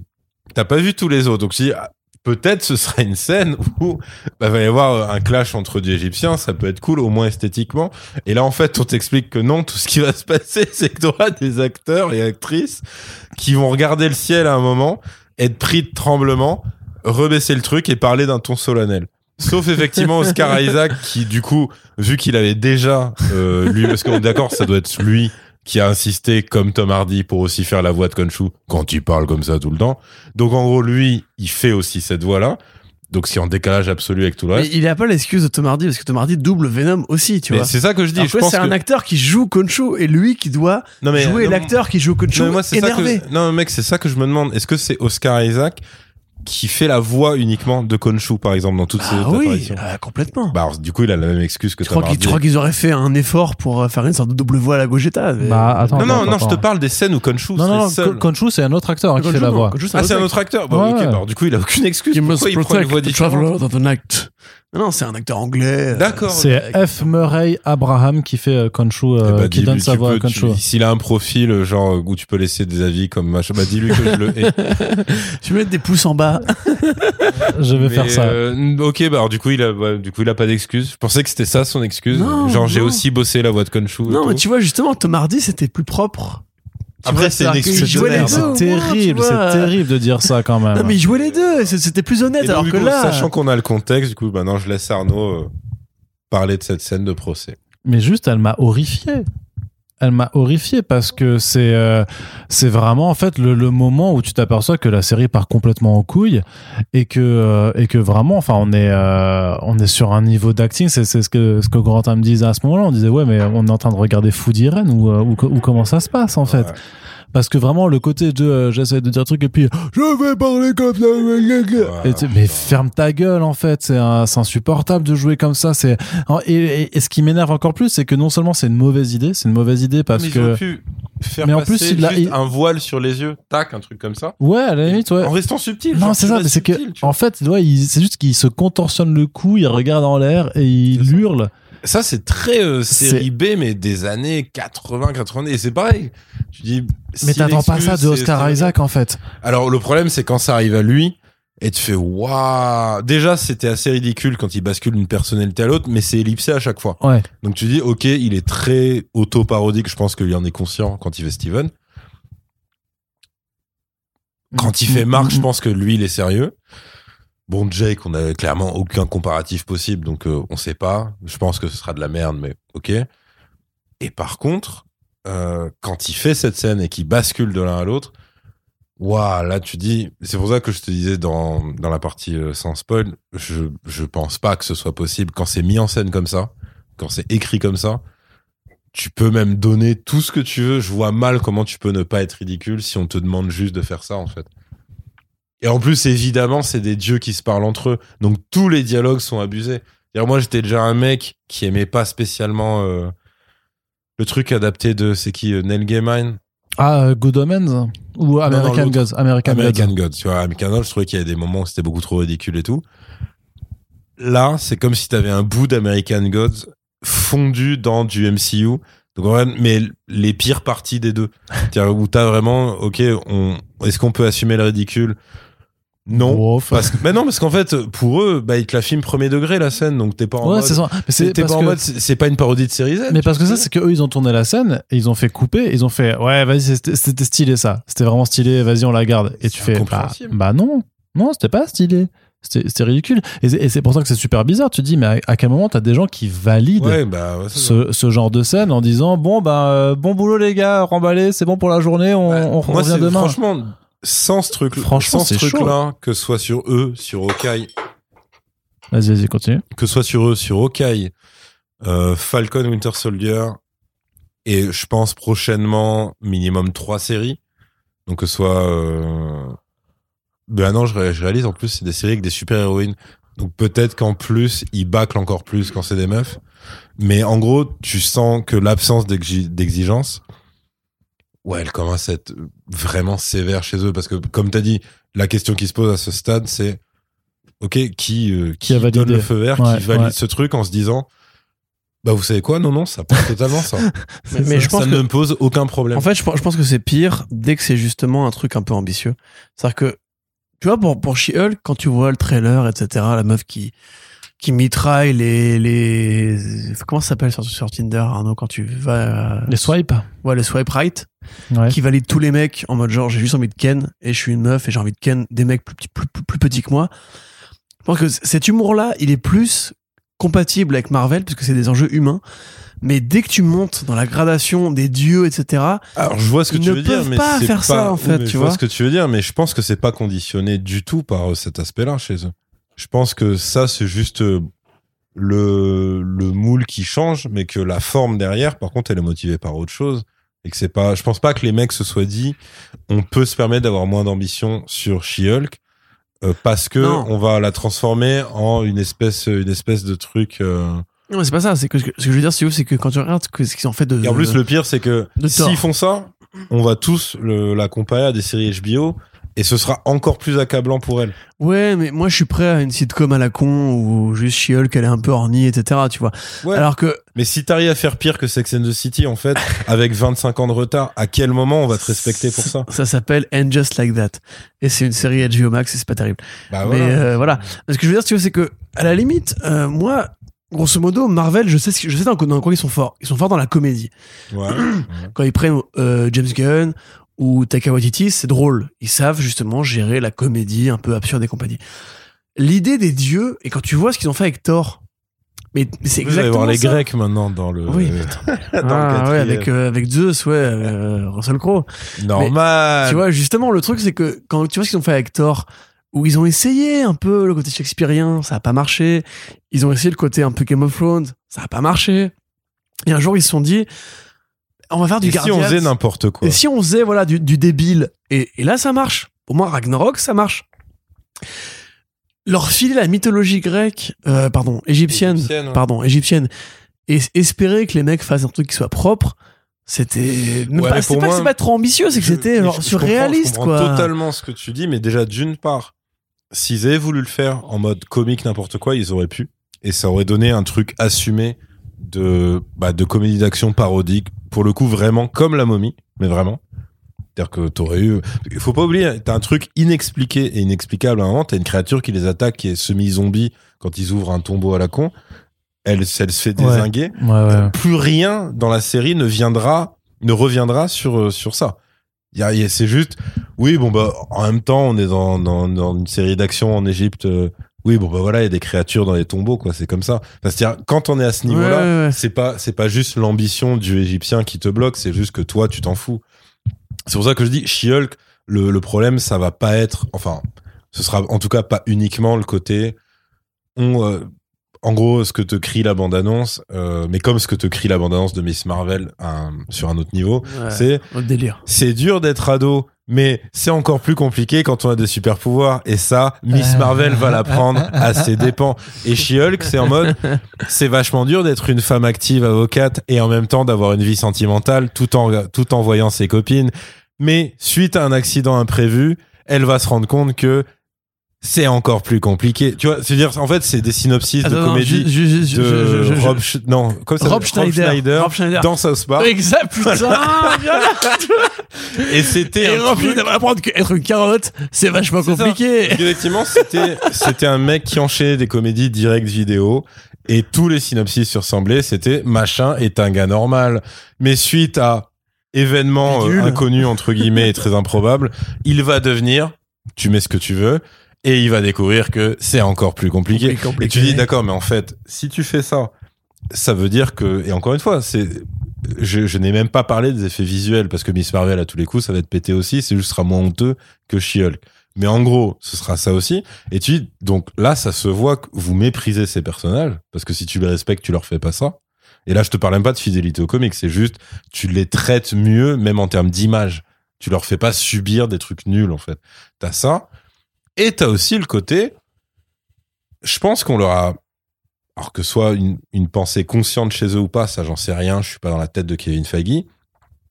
T'as pas vu tous les autres. Donc, si, ah, peut-être ce sera une scène où, bah, va y avoir un clash entre dieux égyptiens, ça peut être cool, au moins esthétiquement. Et là, en fait, on t'explique que non, tout ce qui va se passer, [LAUGHS] c'est que tu auras des acteurs et actrices qui vont regarder le ciel à un moment, être pris de tremblement, rebaisser le truc et parler d'un ton solennel. Sauf effectivement Oscar Isaac qui, du coup, vu qu'il avait déjà, euh, lui, parce qu'on est d'accord, ça doit être lui qui a insisté comme Tom Hardy pour aussi faire la voix de Khonshu quand il parle comme ça tout le temps. Donc en gros, lui, il fait aussi cette voix-là. Donc c'est en décalage absolu avec tout le Mais reste. il n'y a pas l'excuse de Tom Hardy, parce que Tom Hardy double Venom aussi, tu Mais vois. c'est ça que je dis. Alors je pense c'est que... un acteur qui joue Khonshu et lui qui doit non, mais, jouer non, l'acteur qui joue mais ça énervé. que, non, mec, c'est ça que je me demande. Est-ce que c'est Oscar Isaac qui fait la voix uniquement de Khonshu, par exemple, dans toutes ses Ah oui, apparitions euh, complètement. Bah, alors, du coup, il a la même excuse que tu crois qu'ils tu crois qu'ils auraient fait un effort pour euh, faire une sorte de double voix à la Gogeta mais- Bah, attends. Non, non, attends, non, je te parle des scènes où Khonshu Non, non, non, serait seul. Kon- Khonshu, c'est un autre acteur hein, qui fait la voix. Ah, c'est un autre acteur Bah, Ouais, ok, bah, alors, du coup, il a aucune excuse. Pourquoi il prend une voix the différente night. Non, c'est un acteur anglais. euh, D'accord. C'est F. Murray Abraham qui fait euh, Khonshu, euh, Eh bah, qui donne sa voix à peux- Khonshu. S'il a un profil euh, genre où tu peux laisser des avis comme machin, bah dis-lui que je le hais. [LAUGHS] Tu veux mettre des pouces en bas. [LAUGHS] Je vais Mais, faire ça. euh, ok, bah alors du coup il a, ouais, du coup il a pas d'excuse. Je pensais que c'était ça son excuse. Non, genre j'ai aussi bossé la voix de et non, tout. mais tu vois, justement, Tom Hardy, c'était plus propre. Tu Après, c'est deux, C'est terrible, c'est terrible de dire ça quand même. Non, mais il jouait les deux, c'était plus honnête, Et donc, alors du que coup, là. sachant qu'on a le contexte, du coup maintenant je laisse Arnaud euh, parler de cette scène de procès. Mais juste, elle m'a horrifié. Elle m'a horrifié parce que c'est euh, c'est vraiment en fait le, le moment où tu t'aperçois que la série part complètement en couille et que euh, et que vraiment enfin on est euh, on est sur un niveau d'acting. C'est ce que ce que Corentin me disait à ce moment-là. On disait ouais mais on est en train de regarder Food Irene ou, euh, ou ou comment ça se passe en fait. Parce que vraiment le côté de euh, j'essaie de dire un truc et puis je vais parler comme ça et tu- mais ferme ta gueule en fait c'est insupportable de jouer comme ça c'est et, et- et ce qui m'énerve encore plus c'est que non seulement c'est une mauvaise idée c'est une mauvaise idée parce Mais que auraient pu faire Mais en passer plus, il a- il- un voile sur les yeux, tac, un truc comme ça. ouais à la limite ouais En restant subtil. non c'est ça mais c'est que en fait ouais, c'est juste qu'il se contorsionne le cou il regarde en l'air et il ça. Ça, c'est très euh, série B, mais des années 80, 90. Et c'est pareil. Tu dis. mais si t'attends pas ça de Oscar Isaac en fait Alors, le problème, c'est quand ça arrive à lui, et tu fais waouh. Déjà, c'était assez ridicule quand il bascule d'une personnalité à l'autre, mais c'est ellipsé à chaque fois. ouais Donc tu dis, ok, il est très auto-parodique. Je pense qu'il en est conscient quand il fait Steven. Quand il fait Marc, je pense que lui, il est sérieux. Bon, Jake, on a clairement aucun comparatif possible, donc euh, on sait pas. Je pense que ce sera de la merde, mais ok. Et par contre, euh, quand il fait cette scène et qu'il bascule de l'un à l'autre, waouh, là tu dis, c'est pour ça que je te disais dans, dans la partie euh, sans spoil, je, je pense pas que ce soit possible quand c'est mis en scène comme ça, quand c'est écrit comme ça. Tu peux même donner tout ce que tu veux. Je vois mal comment tu peux ne pas être ridicule si on te demande juste de faire ça, en fait. Et en plus, évidemment, c'est des dieux qui se parlent entre eux. Donc tous les dialogues sont abusés. C'est-à-dire, moi, j'étais déjà un mec qui aimait pas spécialement euh, le truc adapté de c'est qui euh, Neil Gaiman, ah euh, Good Omens ou American l'autre. Gods American, American Gods. Tu vois, American Gods, je trouvais qu'il y avait des moments où c'était beaucoup trop ridicule et tout. Là, c'est comme si t'avais un bout d'American Gods fondu dans du MCU. Donc, mais les pires parties des deux. Où t'as vraiment, ok, on, est-ce qu'on peut assumer le ridicule? Non. Parce que, mais non, parce qu'en fait, pour eux, bah, ils te la filment premier degré, la scène, donc t'es pas en ouais mode. c'est pas en que- mode, c'est pas une parodie de série Z. Mais parce que ça, c'est que eux, ils ont tourné la scène et ils ont fait couper. Ils ont fait, ouais, vas-y, c'était stylé ça. C'était vraiment stylé, vas-y, on la garde. Et tu fais, bah, bah non, non, c'était pas stylé. C'était ridicule. Et c'est- pour ça que c'est super bizarre. Tu te dis, mais à, à quel moment t'as des gens qui valident Ouais, bah, ouais, ce, ce genre de scène en disant, bon, bah, euh, bon boulot les gars, remballé, c'est bon pour la journée, on, moi, revient c'est- demain. Franchement, sans ce truc, Franchement, sans ce truc-là, que ce soit sur eux, sur Hawkeye, Vas-y, vas-y, continue. que ce soit sur eux, sur Hawkeye, euh, Falcon, Winter Soldier, et je pense prochainement minimum trois séries. Donc que ce soit, euh... ben non, je, je réalise en plus c'est des séries avec des super héroïnes. Donc peut-être qu'en plus ils bâclent encore plus quand c'est des meufs. Mais en gros, tu sens que l'absence d'exi- d'exigence, ouais, elle commence à être vraiment sévère chez eux parce que comme t'as dit, la question qui se pose à ce stade, c'est ok, qui euh, qui, donne le feu vert, Ouais, qui valide ouais. ce truc en se disant, bah vous savez quoi, non non, ça passe totalement ça. [LAUGHS] Mais, mais je pense ça que ne me pose aucun problème. En fait, je, pense- je pense que c'est pire dès que c'est justement un truc un peu ambitieux. C'est-à-dire que, tu vois, pour, pour She-Hulk, quand tu vois le trailer, etc., la meuf qui, qui mitraille les, les, comment ça s'appelle sur, sur Tinder, Arnaud, quand tu vas, euh, Les swipes. ouais, les swipe right, Ouais. qui valide tous les mecs en mode genre, j'ai juste envie de ken, et je suis une meuf, et j'ai envie de ken des mecs plus, petits- plus, plus, plus petits que moi. Je pense que cet humour-là, il est plus compatible avec Marvel, puisque c'est des enjeux humains. Mais dès que tu montes dans la gradation des dieux, etc., Alors je vois ce que Ils tu ne veux dire, peuvent mais pas faire ça, en fait, mais tu je vois vois. ce que tu veux dire, mais je pense que c'est pas conditionné du tout par euh, cet aspect-là chez eux. Je pense que ça c'est juste euh, le le moule qui change, mais que la forme derrière, par contre, elle est motivée par autre chose et que c'est pas. Je pense pas que les mecs se soient dit, on peut se permettre d'avoir moins d'ambition sur She-Hulk. euh, parce que Non. on va la transformer en une espèce une espèce de truc euh, Non, mais c'est pas ça. C'est que ce que je veux dire, c'est c'est que quand tu regardes ce qu'ils ont fait de. Et en plus, le pire, c'est que s'ils font ça, on va tous le, la comparer à des séries HBO et ce sera encore plus accablant pour elle. Ouais, mais moi je suis prêt à une sitcom à la con où juste She-Hulk elle est un peu ornie, etc. Tu vois. Ouais. Alors que Mais si t'arrives à faire pire que Sex and the City, en fait, [LAUGHS] avec 25 ans de retard, à quel moment on va te respecter pour ça? ça s'appelle And Just Like That. Et c'est une série HBO Max et c'est pas terrible. Bah Mais voilà. euh, voilà. Ce que je veux dire, tu veux, c'est que à la limite, euh, moi, grosso modo, Marvel, je sais, je sais dans, dans quoi ils sont forts. Ils sont forts dans la comédie. Ouais. [CLEARS THROAT] Quand ils prennent euh, James Gunn ou Taika Waititi, c'est drôle. Ils savent justement gérer la comédie un peu absurde et compagnie. L'idée des dieux, et quand tu vois ce qu'ils ont fait avec Thor, mais mais c'est Vous allez exactement voir les ça. Grecs maintenant dans le. Oui. [LAUGHS] dans le Ah, ouais, avec euh, avec Zeus, ouais, euh, Russell Crowe. Normal. Tu vois, justement, le truc, c'est que quand tu vois ce qu'ils ont fait avec Thor, où ils ont essayé un peu le côté shakespearien, ça a pas marché. Ils ont essayé le côté un peu Game of Thrones, ça a pas marché. Et un jour, ils se sont dit, on va faire du Et si on faisait n'importe quoi Et si on faisait voilà du, du débile et, et là ça marche. Pour moi Ragnarok ça marche. Leur filer la mythologie grecque, euh, pardon égyptienne, Égyptienne, ouais. pardon égyptienne, et espérer que les mecs fassent un truc qui soit propre, c'était Ouais, pas, c'est pas que c'est pas trop ambitieux, c'est que c'était genre surréaliste je comprends quoi. totalement ce que tu dis, mais déjà d'une part, s'ils avaient voulu le faire en mode comique n'importe quoi, ils auraient pu, et ça aurait donné un truc assumé de bah, de comédie d'action parodique, pour le coup vraiment comme la momie, mais vraiment. C'est-à-dire que t'aurais eu, il faut pas oublier, t'as un truc inexpliqué et inexplicable à un moment, t'as une créature qui les attaque, qui est semi-zombie quand ils ouvrent un tombeau à la con, elle, elle se fait désinguer, Ouais, ouais. plus rien dans la série ne viendra, ne reviendra sur euh, sur ça. C'est juste, oui, bon bah en même temps, on est dans dans, dans une série d'action en Égypte. euh, oui, bon bah voilà, il y a des créatures dans les tombeaux, quoi. C'est comme ça. Enfin, C'est-à-dire quand on est à ce niveau-là, Ouais, ouais, ouais. c'est pas c'est pas juste l'ambition du Égyptien qui te bloque, c'est juste que toi tu t'en fous. C'est pour ça que je dis She-Hulk. Le, le problème, ça va pas être, enfin, ce sera en tout cas pas uniquement le côté on euh, en gros ce que te crie la bande-annonce, euh, mais comme ce que te crie la bande-annonce de Miss Marvel un- sur un autre niveau, Ouais, c'est délire. c'est dur d'être ado, mais c'est encore plus compliqué quand on a des super pouvoirs. Et ça, Miss Euh. Marvel va l'apprendre à ses [LAUGHS] dépens. Et She-Hulk, c'est en mode, c'est vachement dur d'être une femme active avocate et en même temps d'avoir une vie sentimentale tout en, tout en voyant ses copines. Mais suite à un accident imprévu, elle va se rendre compte que c'est encore plus compliqué. Tu vois, c'est-à-dire, en fait, c'est des synopsis de non, comédie ju- ju- ju- de je- je- je- Rob, Sch- non, comment ça Rob s'appelle Schneider. Rob Schneider. dans South Park. Exact, putain. Et c'était Et Rob Schneider apprendre qu'être une carotte, c'est vachement compliqué. Effectivement, c'était c'était un mec qui enchaînait des comédies direct vidéo et tous les synopsis se ressemblaient. C'était machin est un gars normal, mais suite à événement euh, inconnu entre guillemets et très improbable, il va devenir. Tu mets ce que tu veux et il va découvrir que c'est encore plus compliqué. Plus compliqué. Et tu dis d'accord, mais en fait, si tu fais ça, ça veut dire que et encore une fois, c'est je, je n'ai même pas parlé des effets visuels parce que Miss Marvel à tous les coups ça va être pété aussi, c'est juste ce sera moins honteux que She-Hulk. Mais en gros, ce sera ça aussi. Et tu dis, donc là, ça se voit que vous méprisez ces personnages parce que si tu les respectes, tu leur fais pas ça. Et là, je te parle même pas de fidélité au comics, c'est juste tu les traites mieux, même en termes d'image. Tu leur fais pas subir des trucs nuls en fait. T'as ça. Et t'as aussi le côté, je pense qu'on leur a, alors que soit une, pensée consciente chez eux ou pas, ça j'en sais rien, je suis pas dans la tête de Kevin Feige,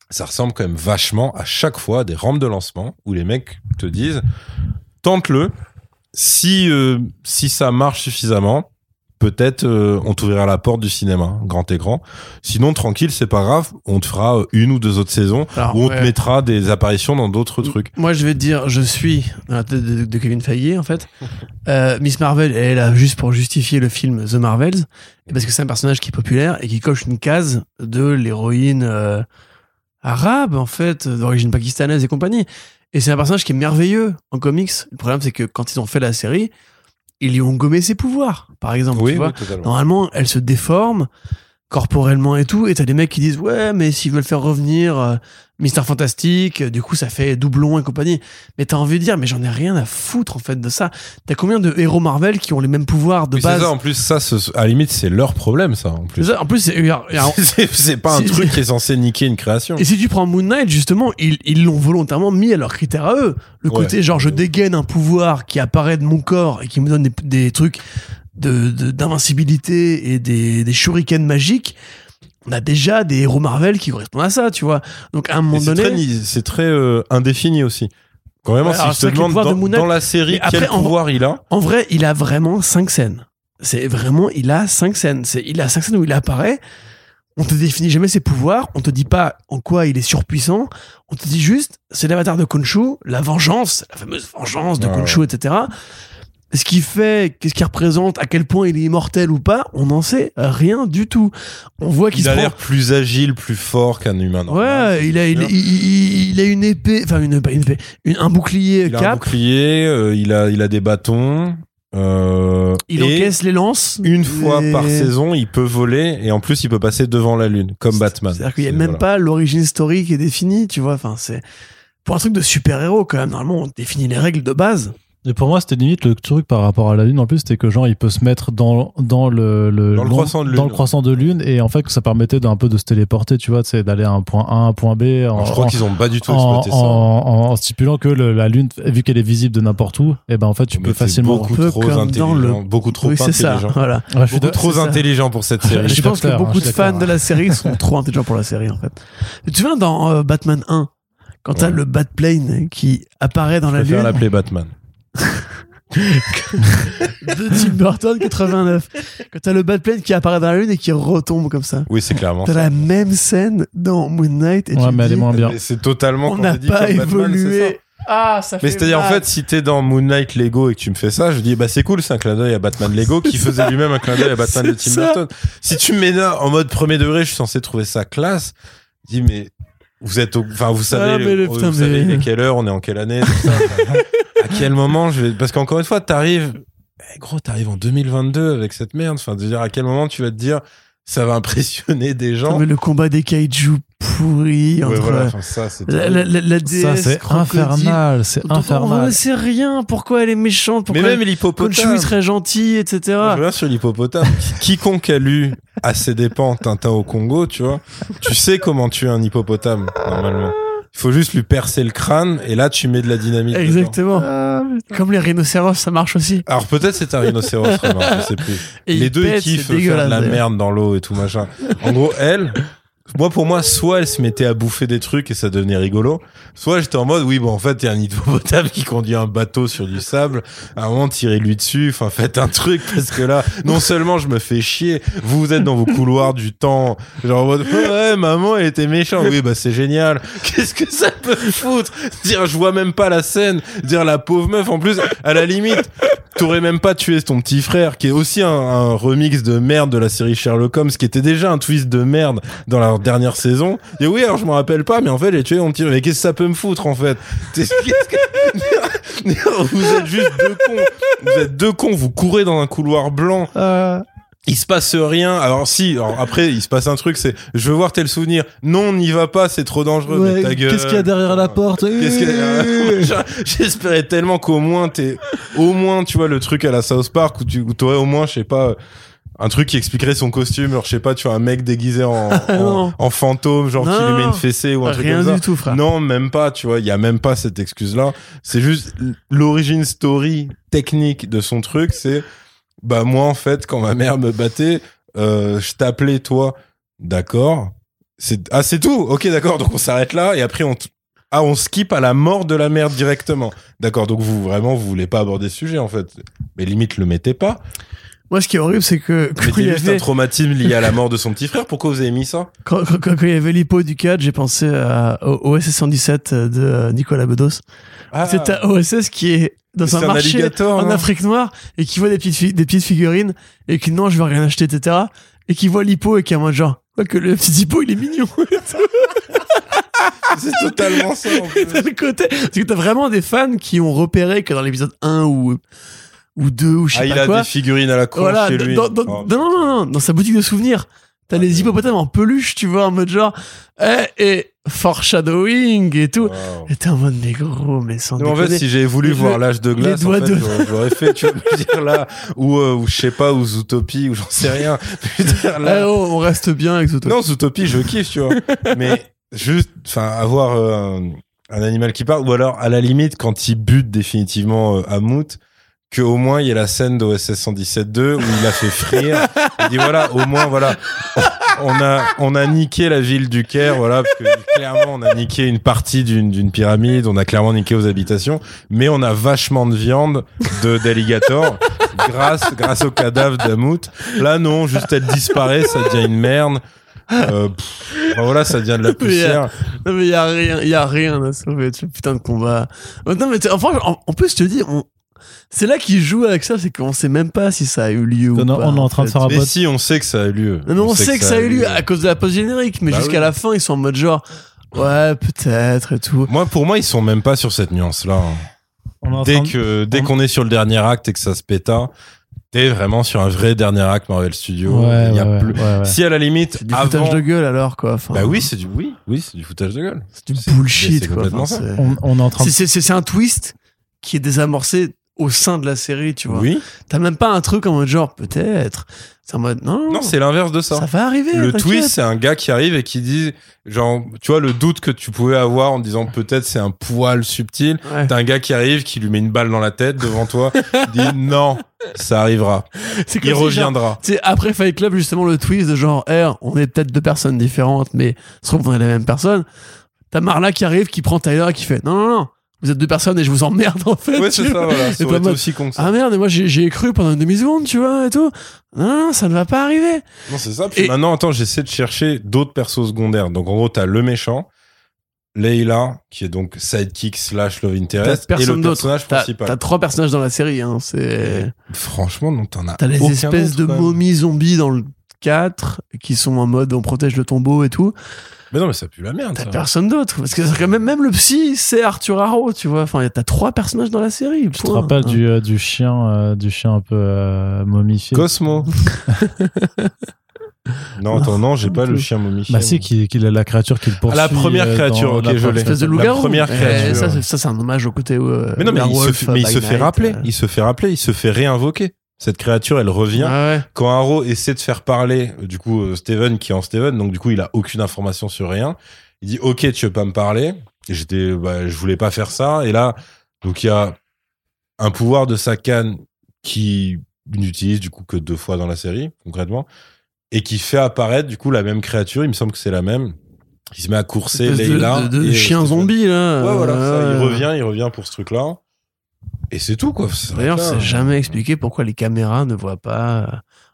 ça ressemble quand même vachement à chaque fois des rampes de lancement où les mecs te disent, tente-le, si, euh, si ça marche suffisamment, peut-être euh, on t'ouvrira la porte du cinéma, grand écran. Sinon, tranquille, c'est pas grave, on te fera euh, une ou deux autres saisons Alors, où on ouais. te mettra des apparitions dans d'autres trucs. Moi, je vais te dire, je suis dans la tête de, de Kevin Feige, en fait. [LAUGHS] Euh, Miss Marvel, elle est là juste pour justifier le film The Marvels, parce que c'est un personnage qui est populaire et qui coche une case de l'héroïne euh, arabe, en fait, d'origine pakistanaise et compagnie. Et c'est un personnage qui est merveilleux en comics. Le problème, c'est que quand ils ont fait la série, ils lui ont gommé ses pouvoirs, par exemple. tu vois. Normalement, elle se déforme corporellement et tout, et t'as des mecs qui disent ouais, mais s'ils veulent faire revenir euh, Mister Fantastique, euh, du coup ça fait doublon et compagnie. Mais t'as envie de dire mais j'en ai rien à foutre en fait de ça. T'as combien de héros Marvel qui ont les mêmes pouvoirs de Oui, base ça, en plus, ça, à la limite, c'est leur problème, ça, en plus. ça, En plus, c'est- [LAUGHS] pas un truc qui est censé niquer une création. Et si tu prends Moon Knight, justement, ils ils l'ont volontairement mis à leurs critères à eux. Le Ouais. côté, genre, je dégaine un pouvoir qui apparaît de mon corps et qui me donne des, des trucs de de- d'invincibilité et des, des shurikens magiques. On a déjà des héros Marvel qui correspondent à ça, tu vois. Donc, à un moment donné. c'est très euh, indéfini aussi. Quand même, Ouais, si je te demande de dans, dans la série après, quel en- pouvoir il a, En vrai, il a vraiment cinq scènes. C'est vraiment, il a cinq scènes. C'est, il a cinq scènes où il apparaît. On te définit jamais ses pouvoirs. On te dit pas en quoi il est surpuissant. On te dit juste, c'est l'avatar de Khonshu, la vengeance, la fameuse vengeance de Ouais, Khonshu, etc. Ce qu'il fait, qu'est-ce qu'il représente, à quel point il est immortel ou pas, on n'en sait rien du tout. On voit qu'il il a prend- l'air plus agile, plus fort qu'un humain normal. Ouais, il a, il, Bien. il- il- il a une épée, enfin une, une épée, une- un bouclier Il a un bouclier, euh, il a, il a des bâtons. euh, Il encaisse les lances. une fois par saison, il peut voler et en plus, il peut passer devant la lune, comme Batman. C'est-à-dire qu'il n'y a même voilà. pas l'origine story qui est définie, tu vois. Enfin, c'est pour un truc de super-héros quand même. Normalement, on définit les règles de base. Et pour moi, c'était limite le truc par rapport à la Lune. En plus, c'était que genre, il peut se mettre dans, dans le, le, Dans le long- croissant de Lune. dans le croissant de Lune. Et en fait, que ça permettait d'un peu de se téléporter, tu vois, c'est d'aller à un point A, un point B. En, Alors, je crois qu'ils ont pas du tout en, exploité ça. en- en stipulant que le- la Lune, vu qu'elle est visible de n'importe où, et ben en fait, tu Mais peux facilement. beaucoup peu trop comme dans intelligent, le- beaucoup trop oui, c'est ça. intelligent. Voilà. Ouais, je suis Beaucoup de- trop ça. intelligent pour cette série. Je pense que beaucoup de fans de la série sont trop intelligents pour la série, en fait. Tu souviens dans euh, Batman 1, quand t'as Ouais. le Batplane qui apparaît dans Je la lune l'appeler Batman. De Tim Burton 89, quand t'as le Batplane qui apparaît dans la lune et qui retombe comme ça. Oui, c'est clairement T'as ça. la même scène dans Moon Knight et Ouais, tu mais elle est moins bien. Mais C'est totalement on n'a pas Batman, ça. évolué. Ah, ça Mais fait c'est-à-dire, en fait, si t'es dans Moon Knight Lego et que tu me fais ça, je dis, bah, c'est cool, c'est un clin d'œil à Batman [LAUGHS] Lego qui faisait lui-même un clin d'œil à Batman de Tim ça. Burton. Si tu me mets là en mode premier degré, je suis censé trouver ça classe. Je dis, mais vous êtes au, enfin, vous savez, Ah, mais le- vous putain, savez mais- à quelle heure, on est en quelle année, tout ça. [LAUGHS] à quel moment je vais, parce qu'encore une fois, t'arrives, eh, gros, t'arrives en 2022 avec cette merde. Enfin, de dire à quel moment tu vas te dire, ça va impressionner des gens? Mais le combat des kaiju pourris Ouais, entre voilà, enfin, ça, c'est la, la, la, la déesse Ça, c'est infernal. C'est infernal. Sait rien. Pourquoi elle est méchante? Mais Pourquoi même Khonshu l'hippopotame. il serait gentil, etc. Je reviens sur l'hippopotame. [LAUGHS] Quiconque a lu à ses dépens Tintin au Congo, tu vois, tu sais comment tuer un hippopotame, normalement. Il faut juste lui percer le crâne et là tu mets de la dynamite. Exactement. Comme les rhinocéros, ça marche aussi. Alors peut-être c'est un rhinocéros, vraiment, je sais plus. Et Les ils deux ils pètent, kiffent faire de la merde dans l'eau et tout machin. En gros, elle, moi pour moi, soit elle se mettait à bouffer des trucs et ça devenait rigolo, soit j'étais en mode oui bon en fait il y a un hippopotame qui conduit un bateau sur du sable, à un moment tirez-lui dessus, enfin faites un truc parce que là non seulement je me fais chier, vous vous êtes dans vos couloirs du temps, genre en ouais maman elle était méchante, oui bah c'est génial, qu'est-ce que ça peut foutre, dire je vois même pas la scène, dire la pauvre meuf en plus à la limite t'aurais même pas tué ton petit frère qui est aussi un remix de merde de la série Sherlock Holmes qui était déjà un twist de merde dans la dernière saison. Et oui alors je me rappelle pas mais en fait j'ai tué mon petit mais qu'est-ce que ça peut me foutre en fait? [LAUGHS] Qu'est-ce que- [LAUGHS] vous êtes juste deux cons. Vous êtes deux cons. Vous courez dans un couloir blanc. Euh, il se passe rien. Alors si alors après il se passe un truc c'est je veux voir tel souvenir. Non n'y va pas c'est trop dangereux. Mais ta gueule. Qu'est-ce qu'il y a derrière la porte? J'espérais tellement qu'au moins t'es au moins tu vois le truc à la South Park où tu où t'aurais au moins je sais pas un truc qui expliquerait son costume genre je sais pas tu vois un mec déguisé en [LAUGHS] en, fantôme genre qui lui met une fessée ou un truc comme ça. du tout, frère. non même pas tu vois il y a même pas cette excuse là c'est juste l'origine story technique de son truc c'est bah moi en fait quand ma mère me battait euh, je t'appelais toi. D'accord. C'est ah c'est tout. Ok d'accord. Donc on s'arrête là et après on t- ah on skip à la mort de la mère directement. D'accord. Donc vous vraiment vous voulez pas aborder ce sujet en fait. Mais limite le mettez pas Moi, ce qui est horrible, c'est que quand il, y juste avait, un traumatisme lié à la mort de son petit frère pourquoi vous avez mis ça? Quand, quand- quand il y avait l'hippo du 4, j'ai pensé à, au OSS 117 de Nicolas Bedos. ah, C'est un OSS qui est dans un un marché en non Afrique noire et qui voit des petites, des petites figurines et qui non, je veux rien acheter, etc. Et qui voit l'hippo et qui est en mode genre, que le petit hippo, il est mignon. [LAUGHS] c'est totalement ça en plus. t'as le côté, parce que t'as vraiment des fans qui ont repéré que dans l'épisode 1 ou, ou 2 ou je sais ah il pas a quoi. des figurines à la con Voilà, chez lui dans- dans- Oh. non, non, non, non, dans sa boutique de souvenirs. T'as les hippopotames en peluche, tu vois, en mode genre, eh, et foreshadowing et tout. Wow. Et t'es en mode, mais gros, mais sans Non, en fait, si j'avais voulu voir l'âge de glace, en fait, de- j'aurais- fait, tu vois, [LAUGHS] je veux dire là, ou, euh, ou je sais pas, ou Zootopie, ou j'en sais rien. [LAUGHS] Je veux dire, Eh, là, oh, on reste bien avec Zootopie. non, Zootopie, je kiffe, tu vois. Mais juste, enfin, avoir euh, un, un animal qui parle, ou alors à la limite, quand il bute définitivement euh, Hamout, qu'au moins il y a la scène d'OSS 117.2 où il a fait frire. [LAUGHS] Il dit voilà, au moins voilà, on a on a niqué la ville du Caire, voilà, parce que clairement on a niqué une partie d'une d'une pyramide, on a clairement niqué aux habitations, mais on a vachement de viande de d'alligator grâce grâce au cadavre d'Amout. Là non, juste elle disparaît, ça devient une merde. Euh, pff, voilà, ça devient de la [LAUGHS] poussière. Non, mais il y a rien, il y a rien à sauver ce putain de combat. Oh, Non, mais enfin, en, en plus, je te dis, on, c'est là qu'il joue avec ça, c'est qu'on sait même pas si ça a eu lieu ou On, pas. on est en train de fait. faire un Mais si, on sait que ça a eu lieu. Non, on, sait que ça a eu lieu à cause de la pause générique, mais Bah jusqu'à oui. la fin, ils sont en mode genre, ouais, peut-être et tout. Moi, pour moi, ils sont même pas sur cette nuance-là. En Dès de- que dès on- qu'on est sur le dernier acte et que ça se péta, t'es vraiment sur un vrai dernier acte Marvel Studios. Ouais, Il y a ouais, ouais, plus- ouais, ouais. Si à la limite, C'est du avant, foutage de gueule alors, quoi. Enfin, bah oui, c'est du oui, oui, c'est du foutage de gueule. c'est du bullshit, c'est quoi. Enfin, On, on est en train de... c'est- c'est c'est un twist qui est désamorcé au sein de la série, tu vois. Oui. T'as même pas un truc en mode genre, peut-être. C'est en mode, non, Non, c'est l'inverse de ça. ça va arriver. Le twist, c'est un gars qui arrive et qui dit, genre, tu vois, le doute que tu pouvais avoir en disant peut-être c'est un poil subtil. Ouais. T'as un gars qui arrive, qui lui met une balle dans la tête devant toi, dit [LAUGHS] non, ça arrivera, C'est il reviendra. Tu sais, après Fight Club, justement, le twist de genre, eh, on est peut-être deux personnes différentes, mais se trouve qu'on est la même personne. T'as Marla qui arrive, qui prend Tyler et qui fait, non, non, non, vous êtes deux personnes et je vous emmerde, en fait. Ouais, c'est ça, voilà. Ça mode, aussi con que ça. Ah merde, et moi j'ai cru pendant une demi-seconde, tu vois, et tout. Non, non, ça ne va pas arriver. Non, c'est ça. Puis Et- maintenant, attends, j'essaie de chercher d'autres persos secondaires. Donc, en gros, t'as le méchant, Leila, qui est donc sidekick slash love interest, et personne le d'autre. personnage T'as principal. t'as trois personnages dans la série, hein. C'est. Franchement, non, t'en as T'as les espèces de momies zombies dans le 4 qui sont en mode on protège le tombeau et tout. Mais non, mais ça pue la merde, T'as ça. personne d'autre. Parce que c'est quand même, même le psy, c'est Arthur Harrow, tu vois. Enfin, y a- t'as trois personnages dans la série. Tu te rappelles du, euh, du chien, euh, du chien un peu euh, momifié? Cosmo. [LAUGHS] non, attends, non, j'ai pas le chien momifié. Bah si, qu'il qu'il a la créature qui le poursuit. la première euh, créature, dans ok, la je l'ai. espèce de La loup-garou. première Eh, créature. Ça, c'est- ça, c'est un hommage au côté. euh, Mais non, mais il se fait, mais il by se fait night, rappeler. euh. Il se fait rappeler. Il se fait réinvoquer. Cette créature, elle revient. Ah ouais. Quand Arrow essaie de faire parler, euh, du coup, euh, Steven, qui est en Steven, donc du coup, il a aucune information sur rien. Il dit, OK, tu veux pas me parler. J'étais, bah, je voulais pas faire ça. Et là, donc il y a un pouvoir de sa canne qui n'utilise du coup que deux fois dans la série, concrètement, et qui fait apparaître du coup la même créature. Il me semble que c'est la même. Il se met à courser Espèce de, Leila. de, de et, chien zombie, là. Ouais, voilà, ça, il revient, il revient pour ce truc-là. Et c'est tout, quoi. D'ailleurs, c'est jamais expliqué pourquoi les caméras ne voient pas euh,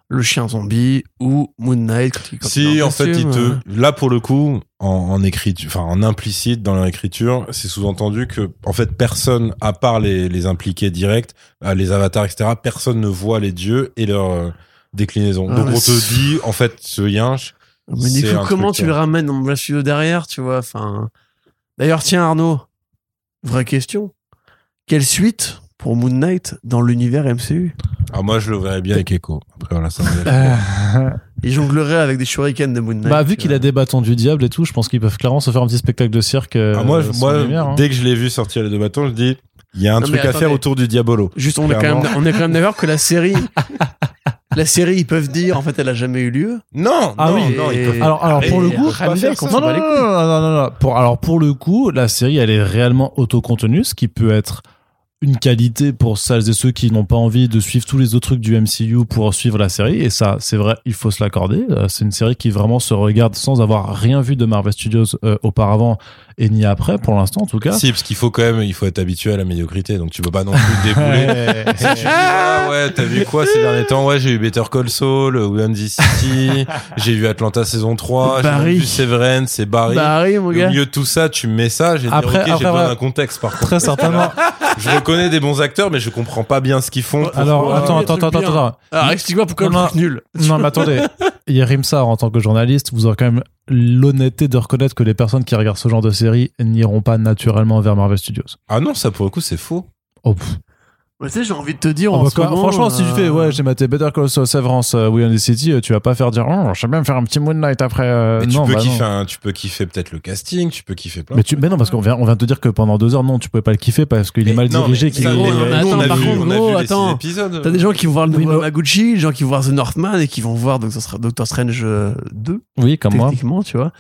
le chien zombie ou Moon Knight. Si, en fait, il te, euh. là, pour le coup, en, en écriture, enfin, en implicite dans leur écriture, c'est sous-entendu que, en fait, personne, à part les, les impliqués directs, euh, les avatars, etc., personne ne voit les dieux et leur déclinaison. Ah, Donc, on te dit, en fait, ce yinche, Mais du coup, comment tu le ramènes dans le studio derrière, tu vois enfin... D'ailleurs, tiens, Arnaud, vraie question. Quelle suite pour Moon Knight dans l'univers MCU alors moi, je le verrais bien avec Echo. Après, voilà, ça Euh, Il jonglerait avec des shurikens de Moon Knight. bah vu qu'il a des bâtons du diable et tout, je pense qu'ils peuvent clairement se faire un petit spectacle de cirque. euh, Ah, moi, je- sans moi lumière, hein. dès que je l'ai vu sortir les deux bâtons, je dis, il y a un Non, truc à faire autour du Diabolo. Juste, on est, quand Clairement. même, on est quand même d'accord que la série... [LAUGHS] la série, ils peuvent dire, en fait, elle a jamais eu lieu. Non, Ah non, oui. non, ils peuvent Alors, alors pour le coup, faire ça. non, non, non, non, non, non, non. Pour, alors pour le coup, la série, elle est réellement autocontenue, ce qui peut être une qualité pour celles et ceux qui n'ont pas envie de suivre tous les autres trucs du MCU pour suivre la série. Et ça, c'est vrai, il faut se l'accorder. Euh, C'est une série qui vraiment se regarde sans avoir rien vu de Marvel Studios euh, auparavant et ni après, pour l'instant en tout cas. Si, parce qu'il faut quand même, il faut être habitué à la médiocrité, donc tu peux pas non plus te débouler. Ouais. Si tu dis, ah ouais, t'as vu quoi ces derniers temps? Ouais, j'ai eu Better Call Saul, William City, [LAUGHS] j'ai vu Atlanta saison 3, j'ai Barry. vu Severance, c'est Barry. Oui, mon Au gars. milieu de tout ça, tu me mets ça, j'ai Après- j'ai besoin ouais. d'un contexte par contre. Très certainement. [LAUGHS] Je reconnais des bons acteurs, mais je comprends pas bien ce qu'ils font. Alors, Ouais, attends, attends, attends, attends, attends. Alors, explique-moi pourquoi le truc nul. Non, mais attendez. Yerim Sar, en tant que journaliste, vous aurez quand même l'honnêteté de reconnaître que les personnes qui regardent ce genre de série n'iront pas naturellement vers Marvel Studios. Ah non, ça pour le coup, c'est faux. Oh, pff. Ouais, tu sais, j'ai envie de te dire. Oh, en bah, ce quoi, moment, franchement, si tu euh, fais, ouais, j'ai maté Better Call Saul, Severance, euh, William City, euh, tu vas pas faire dire, oh, je sais même faire un petit Moon Knight après. euh, Mais tu non, peux bah non. kiffer un- tu peux kiffer peut-être le casting, tu peux kiffer plein. Mais, tu, mais non, parce qu'on vient, on vient de te dire que pendant deux heures, non, tu pouvais pas le kiffer parce qu'il est mal non, dirigé. mais qu'il ça, est- non, on attends, par vu, contre, on gros, attends. T'as des gens qui vont voir le nouveau Yamaguchi, des gens qui vont voir The Northman et qui vont voir Doctor, Doctor Strange euh, 2, Oui, comme moi. techniquement, tu vois.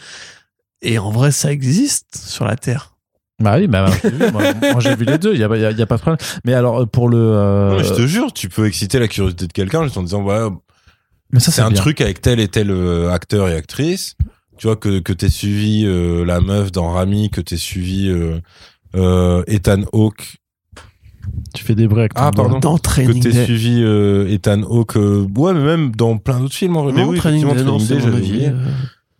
Et en vrai, ça existe sur la Terre. Bah oui, bah, moi, moi, j'ai vu les deux, il y a, y a- y a pas de problème. Mais alors, pour le. euh, Non, mais je te jure, tu peux exciter la curiosité de quelqu'un juste en disant, ouais, mais ça, c'est un bien. truc avec tel et tel euh, acteur et actrice. Tu vois que que t'aies suivi euh, la meuf dans Rami, que t'aies suivi euh, euh, Ethan Hawke, Tu fais des ton Ah, pardon. Dans que Day. suivi euh, Ethan Hawke, euh, ouais, mais même dans plein d'autres films. En vrai. Non, oui, Training effectivement, Day, j'avais oublié. euh,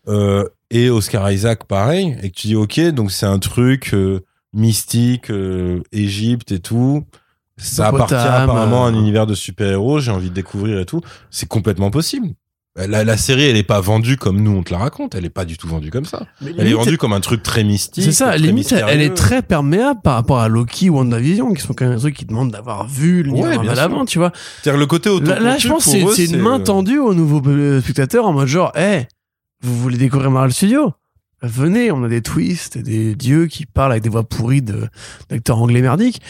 Euh, et Oscar Isaac, pareil, et que tu dis ok, donc c'est un truc euh, mystique, euh, Égypte et tout. Ça appartient apparemment à un euh. univers de super-héros, j'ai envie de découvrir et tout. C'est complètement possible. La, la série, elle est pas vendue comme nous on te la raconte, elle est pas du tout vendue comme ça. mais Elle est vendue comme un truc très mystique. C'est ça, limite, elle est très perméable par rapport à Loki ou WandaVision, qui sont quand même des trucs qui demandent d'avoir vu l'univers Ouais, avant, tu vois. C'est-à-dire le côté auto Là, là, je pense que c'est une main tendue aux nouveaux euh, spectateurs en mode genre, hé, vous voulez découvrir Marvel Studios? Venez, on a des twists et des dieux qui parlent avec des voix pourries de- d'acteurs anglais merdiques.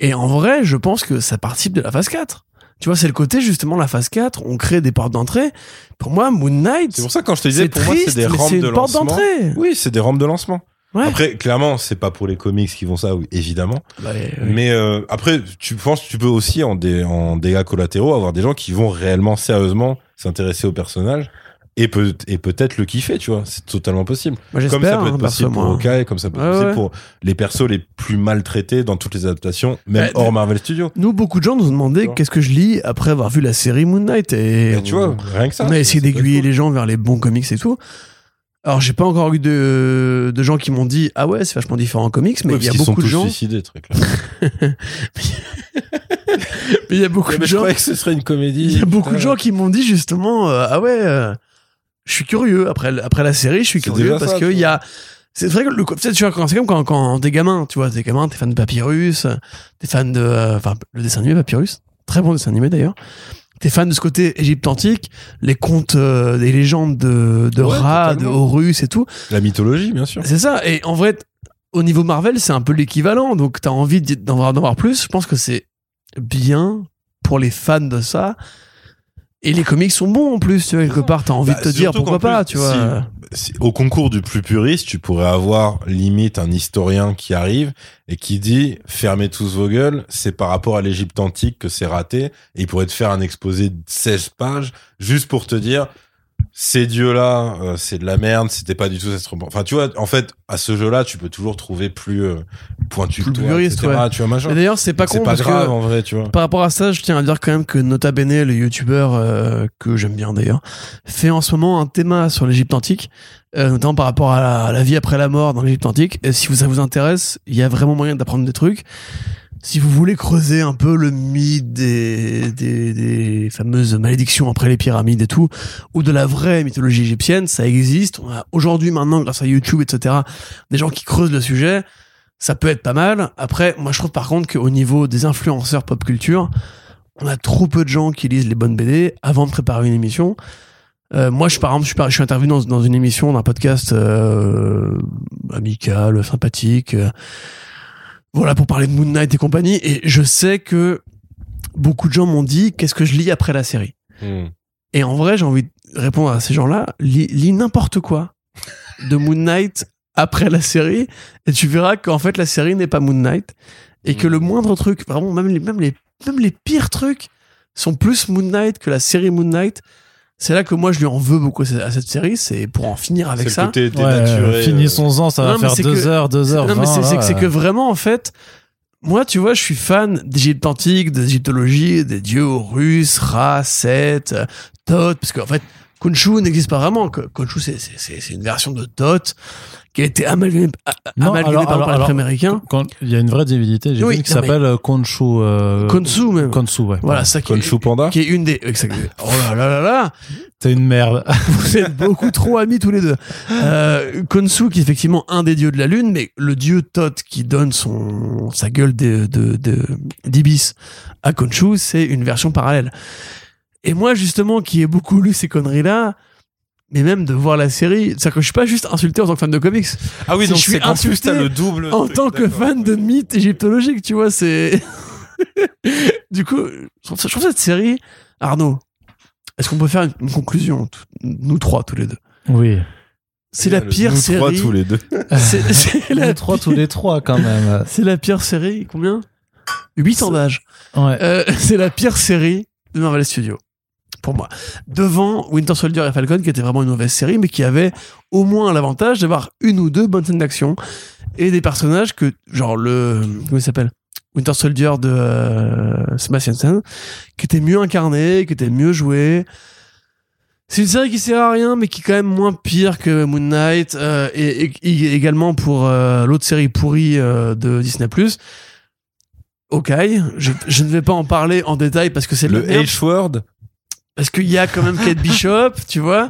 Et en vrai, je pense que ça participe de la phase 4. Tu vois, c'est le côté justement la phase 4, on crée des portes d'entrée. Pour moi, Moon Knight, C'est pour ça que quand je te disais, pour moi, triste, c'est des rampes de une porte lancement. d'entrée. Oui, c'est des rampes de lancement. Ouais. Après, clairement, c'est pas pour les comics qui font ça, oui, évidemment. Bah. Mais euh, après, tu penses, tu peux aussi en, dé- en dégâts collatéraux avoir des gens qui vont réellement, sérieusement s'intéresser au personnage et, peut et peut-être le kiffer, tu vois. C'est totalement possible. Moi, Comme ça peut être hein, possible pour. Hawkeye, comme ça peut être possible ouais. pour les persos les plus maltraités dans toutes les adaptations, même Bah, hors Marvel Studios. Nous, beaucoup de gens nous ont demandé qu'est-ce que je lis après avoir vu la série Moon Knight. Et Et tu vois, rien que ça. on a essayé d'aiguiller cool. les gens vers les bons comics et tout. Alors, j'ai pas encore eu de, de gens qui m'ont dit Ah ouais, c'est vachement différent en comics, mais Ouais, il y a beaucoup de gens. suicidés, très clairement. [LAUGHS] Mais il y a beaucoup de mais je gens. croyais que ce serait une comédie. Il y a beaucoup de gens qui m'ont dit justement euh, Ah ouais, euh, je suis curieux. Après, après la série, je suis curieux parce ça, que tu il y a. C'est vrai que le, peut-être, tu vois, quand- c'est comme quand, quand t'es gamin, tu vois, t'es gamin, t'es fan de Papyrus, t'es fan de, euh, enfin, le dessin animé Papyrus, très bon dessin animé d'ailleurs. T'es fan de ce côté Égypte antique, les contes, euh, des légendes de, de Ouais, Ra, de. Horus et tout. La mythologie, bien sûr. C'est ça. Et en vrai, au niveau Marvel, c'est un peu l'équivalent. Donc, t'as envie d'en voir, d'en voir plus. Je pense que c'est bien pour les fans de ça. Et les comics sont bons en plus, tu vois, quelque part. T'as envie Bah, de te dire surtout pourquoi pas, tu vois. si- au concours du plus puriste, tu pourrais avoir limite un historien qui arrive et qui dit fermez tous vos gueules, c'est par rapport à l'Égypte antique que c'est raté. Et il pourrait te faire un exposé de 16 pages juste pour te dire ces dieux-là, euh, c'est de la merde, c'était pas du tout cette Enfin, tu vois, en fait, à ce jeu-là, tu peux toujours trouver plus euh, pointu Plus que toi, etc., ouais. Tu vois, machin. Et d'ailleurs, c'est pas C'est con pas parce grave, que en vrai, tu vois. par rapport à ça, je tiens à dire quand même que Nota Bene, le youtubeur euh, que j'aime bien d'ailleurs, fait en ce moment un thème sur l'Égypte antique, euh, notamment par rapport à la, à la vie après la mort dans l'Égypte antique. Et si ça vous intéresse, il y a vraiment moyen d'apprendre des trucs. Si vous voulez creuser un peu le mythe des, fameuses malédictions après les pyramides et tout, ou de la vraie mythologie égyptienne, ça existe. On a aujourd'hui maintenant, grâce à YouTube, etc., des gens qui creusent le sujet. Ça peut être pas mal. Après, moi je trouve par contre qu'au niveau des influenceurs pop culture, on a trop peu de gens qui lisent les bonnes BD avant de préparer une émission. Euh, moi, je, par exemple, je suis, je dans, dans une émission, d'un podcast euh, amical, sympathique, euh, voilà, pour parler de Moon Knight et compagnie. Et je sais que beaucoup de gens m'ont dit qu'est-ce que je lis après la série? Hmm. Et en vrai, j'ai envie de répondre à ces gens-là, lis, lis n'importe quoi de Moon Knight après la série, et tu verras qu'en fait la série n'est pas Moon Knight, et que Mm. le moindre truc, vraiment même les, même les, même les pires trucs, sont plus Moon Knight que la série Moon Knight. C'est là que moi je lui en veux beaucoup à cette série, c'est pour en finir avec ça. le côté Ouais, dénaturé. euh, finissons-en, ça va Non, faire c'est 2 que- heures, 2 heures. Non, mais c'est- 20, c'est là. c'est que vraiment, en fait, moi, tu vois, je suis fan d'Égypte antique, d'égyptologie, des dieux russes, Ra, Seth, euh, Thoth, parce qu'en fait, Khonshu n'existe pas vraiment. Khonshu, c'est- c'est c'est- c'est une version de Thoth qui a été amalgamée, a- Non, amalgamée alors- par alors- les américains. Il y a une vraie divinité, j'ai Oui, vu qui s'appelle euh, Khonshu. euh, même. Khonsu, ouais. Voilà, ça qui est, Panda. qui est une des. exactement. Oh là là là là T'es une merde. [LAUGHS] Vous êtes beaucoup trop amis tous les deux. Euh, qui est effectivement un des dieux de la lune, mais le dieu Thoth qui donne son sa gueule de de de- d'ibis à Khonshu, c'est une version parallèle. Et moi, justement, qui ai beaucoup lu ces conneries-là, mais même de voir la série, c'est-à-dire que je suis pas juste insulté en tant que fan de comics, Ah oui, donc je suis insulté le double. en truc, tant que fan de mythes égyptologiques, tu vois, c'est. [LAUGHS] du coup, je trouve, cette série, Arnaud, est-ce qu'on peut faire une, conclusion, nous trois, tous les deux? Oui. c'est la pire Nous série. [LAUGHS] trois tous les deux. C'est c'est la, Les trois, tous les trois, quand même. c'est la pire série. Combien? 8 ans d'âge. Ouais. Euh, [LAUGHS] c'est la pire série de Marvel Studios. Pour moi. Devant Winter Soldier et Falcon, qui était vraiment une mauvaise série, mais qui avait au moins l'avantage d'avoir une ou deux bonnes scènes d'action et des personnages que, genre le, comment il s'appelle? Winter Soldier de euh, Sebastian Stan, qui était mieux incarné, qui était mieux joué. C'est une série qui sert à rien, mais qui est quand même moins pire que Moon Knight, euh, et, et- et également pour euh, l'autre série pourrie euh, de Disney+. Ok, je, je ne vais pas en parler en détail parce que c'est Le H-word, parce qu'il y a quand même Kate Bishop, tu vois.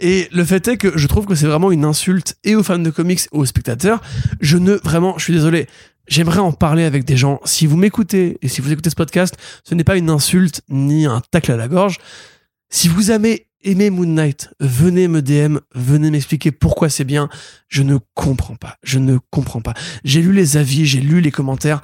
Et le fait est que je trouve que c'est vraiment une insulte et aux fans de comics et aux spectateurs. Je ne, vraiment, je suis désolé. J'aimerais en parler avec des gens. Si vous m'écoutez et si vous écoutez ce podcast, ce n'est pas une insulte ni un tacle à la gorge. Si vous avez aimé Moon Knight, venez me DM, venez m'expliquer pourquoi c'est bien. Je ne comprends pas. Je ne comprends pas. J'ai lu les avis, j'ai lu les commentaires.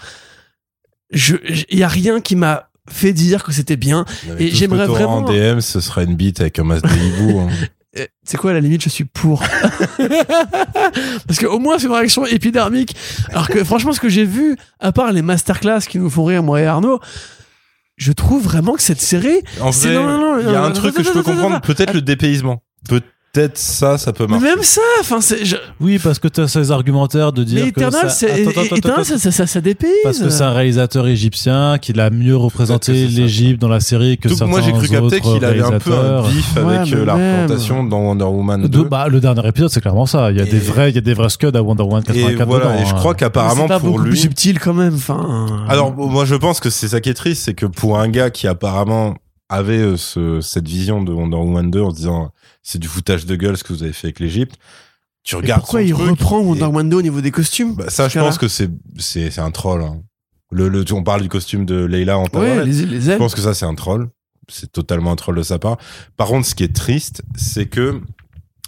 Il y a rien qui m'a fait dire que c'était bien. Et j'aimerais vraiment- En DM, ce sera une bite avec un masque de hibou. hein. [LAUGHS] C'est quoi à la limite je suis pour [LAUGHS] parce que au moins c'est une réaction épidermique alors que franchement ce que j'ai vu à part les masterclass qui nous font rire moi et Arnaud je trouve vraiment que cette série En vrai, il y a un truc que je peux comprendre. Peut-être le dépaysement. Peut-être ça, ça peut mais marcher. même ça enfin c'est je- Oui, parce que tu as ces argumentaires de dire mais que Eternal ça... c'est Attends, attends, attends, Eternal, attends. ça, ça, ça, ça dépayse Parce que c'est un réalisateur égyptien qui a mieux représenté l'Égypte dans la série que Donc, certains moi, j'ai cru capter autres qu'il avait un peu un réalisateurs. bif Ouais, avec euh, la représentation dans Wonder Woman 2. De- bah, le dernier épisode, c'est clairement ça. Il y a Et- des vrais, il y a des vrais scuds à Wonder Woman 84 et voilà, dedans, et je hein. crois qu'apparemment c'est pas pour beaucoup plus lui. subtil quand même enfin Alors moi je pense que c'est ça qui est triste, c'est que pour un gars qui apparemment avait euh, ce, cette vision de Wonder Woman 2 en se disant c'est du foutage de gueule ce que vous avez fait avec l'Égypte, tu regardes pourquoi il truc reprend et- Wonder Woman 2 au niveau des costumes Bah, ça, je pense que c'est un troll. hein. Le, le on parle du costume de Leila en ouais les, les Je pense que ça c'est un troll. C'est totalement un troll de sa part. Par contre, ce qui est triste, c'est que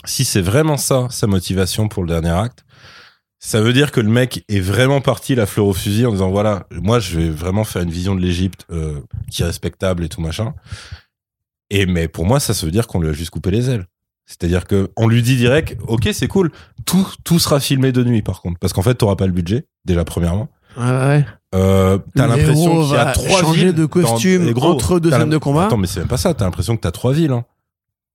si c'est vraiment ça sa motivation pour le dernier acte, ça veut dire que le mec est vraiment parti la fleur au fusil en disant voilà, moi je vais vraiment faire une vision de l'Égypte euh, qui est respectable et tout machin. Et mais pour moi, ça, ça veut dire qu'on lui a juste coupé les ailes. C'est-à-dire que on lui dit direct, ok, c'est cool, tout tout sera filmé de nuit par contre, parce qu'en fait, t'auras pas le budget déjà premièrement. ouais, ouais. Euh, t'as l'impression qu'il y a trois villes de costume gros, entre deux scènes de combat. Attends, mais c'est même pas ça. T'as l'impression que t'as trois villes. Hein.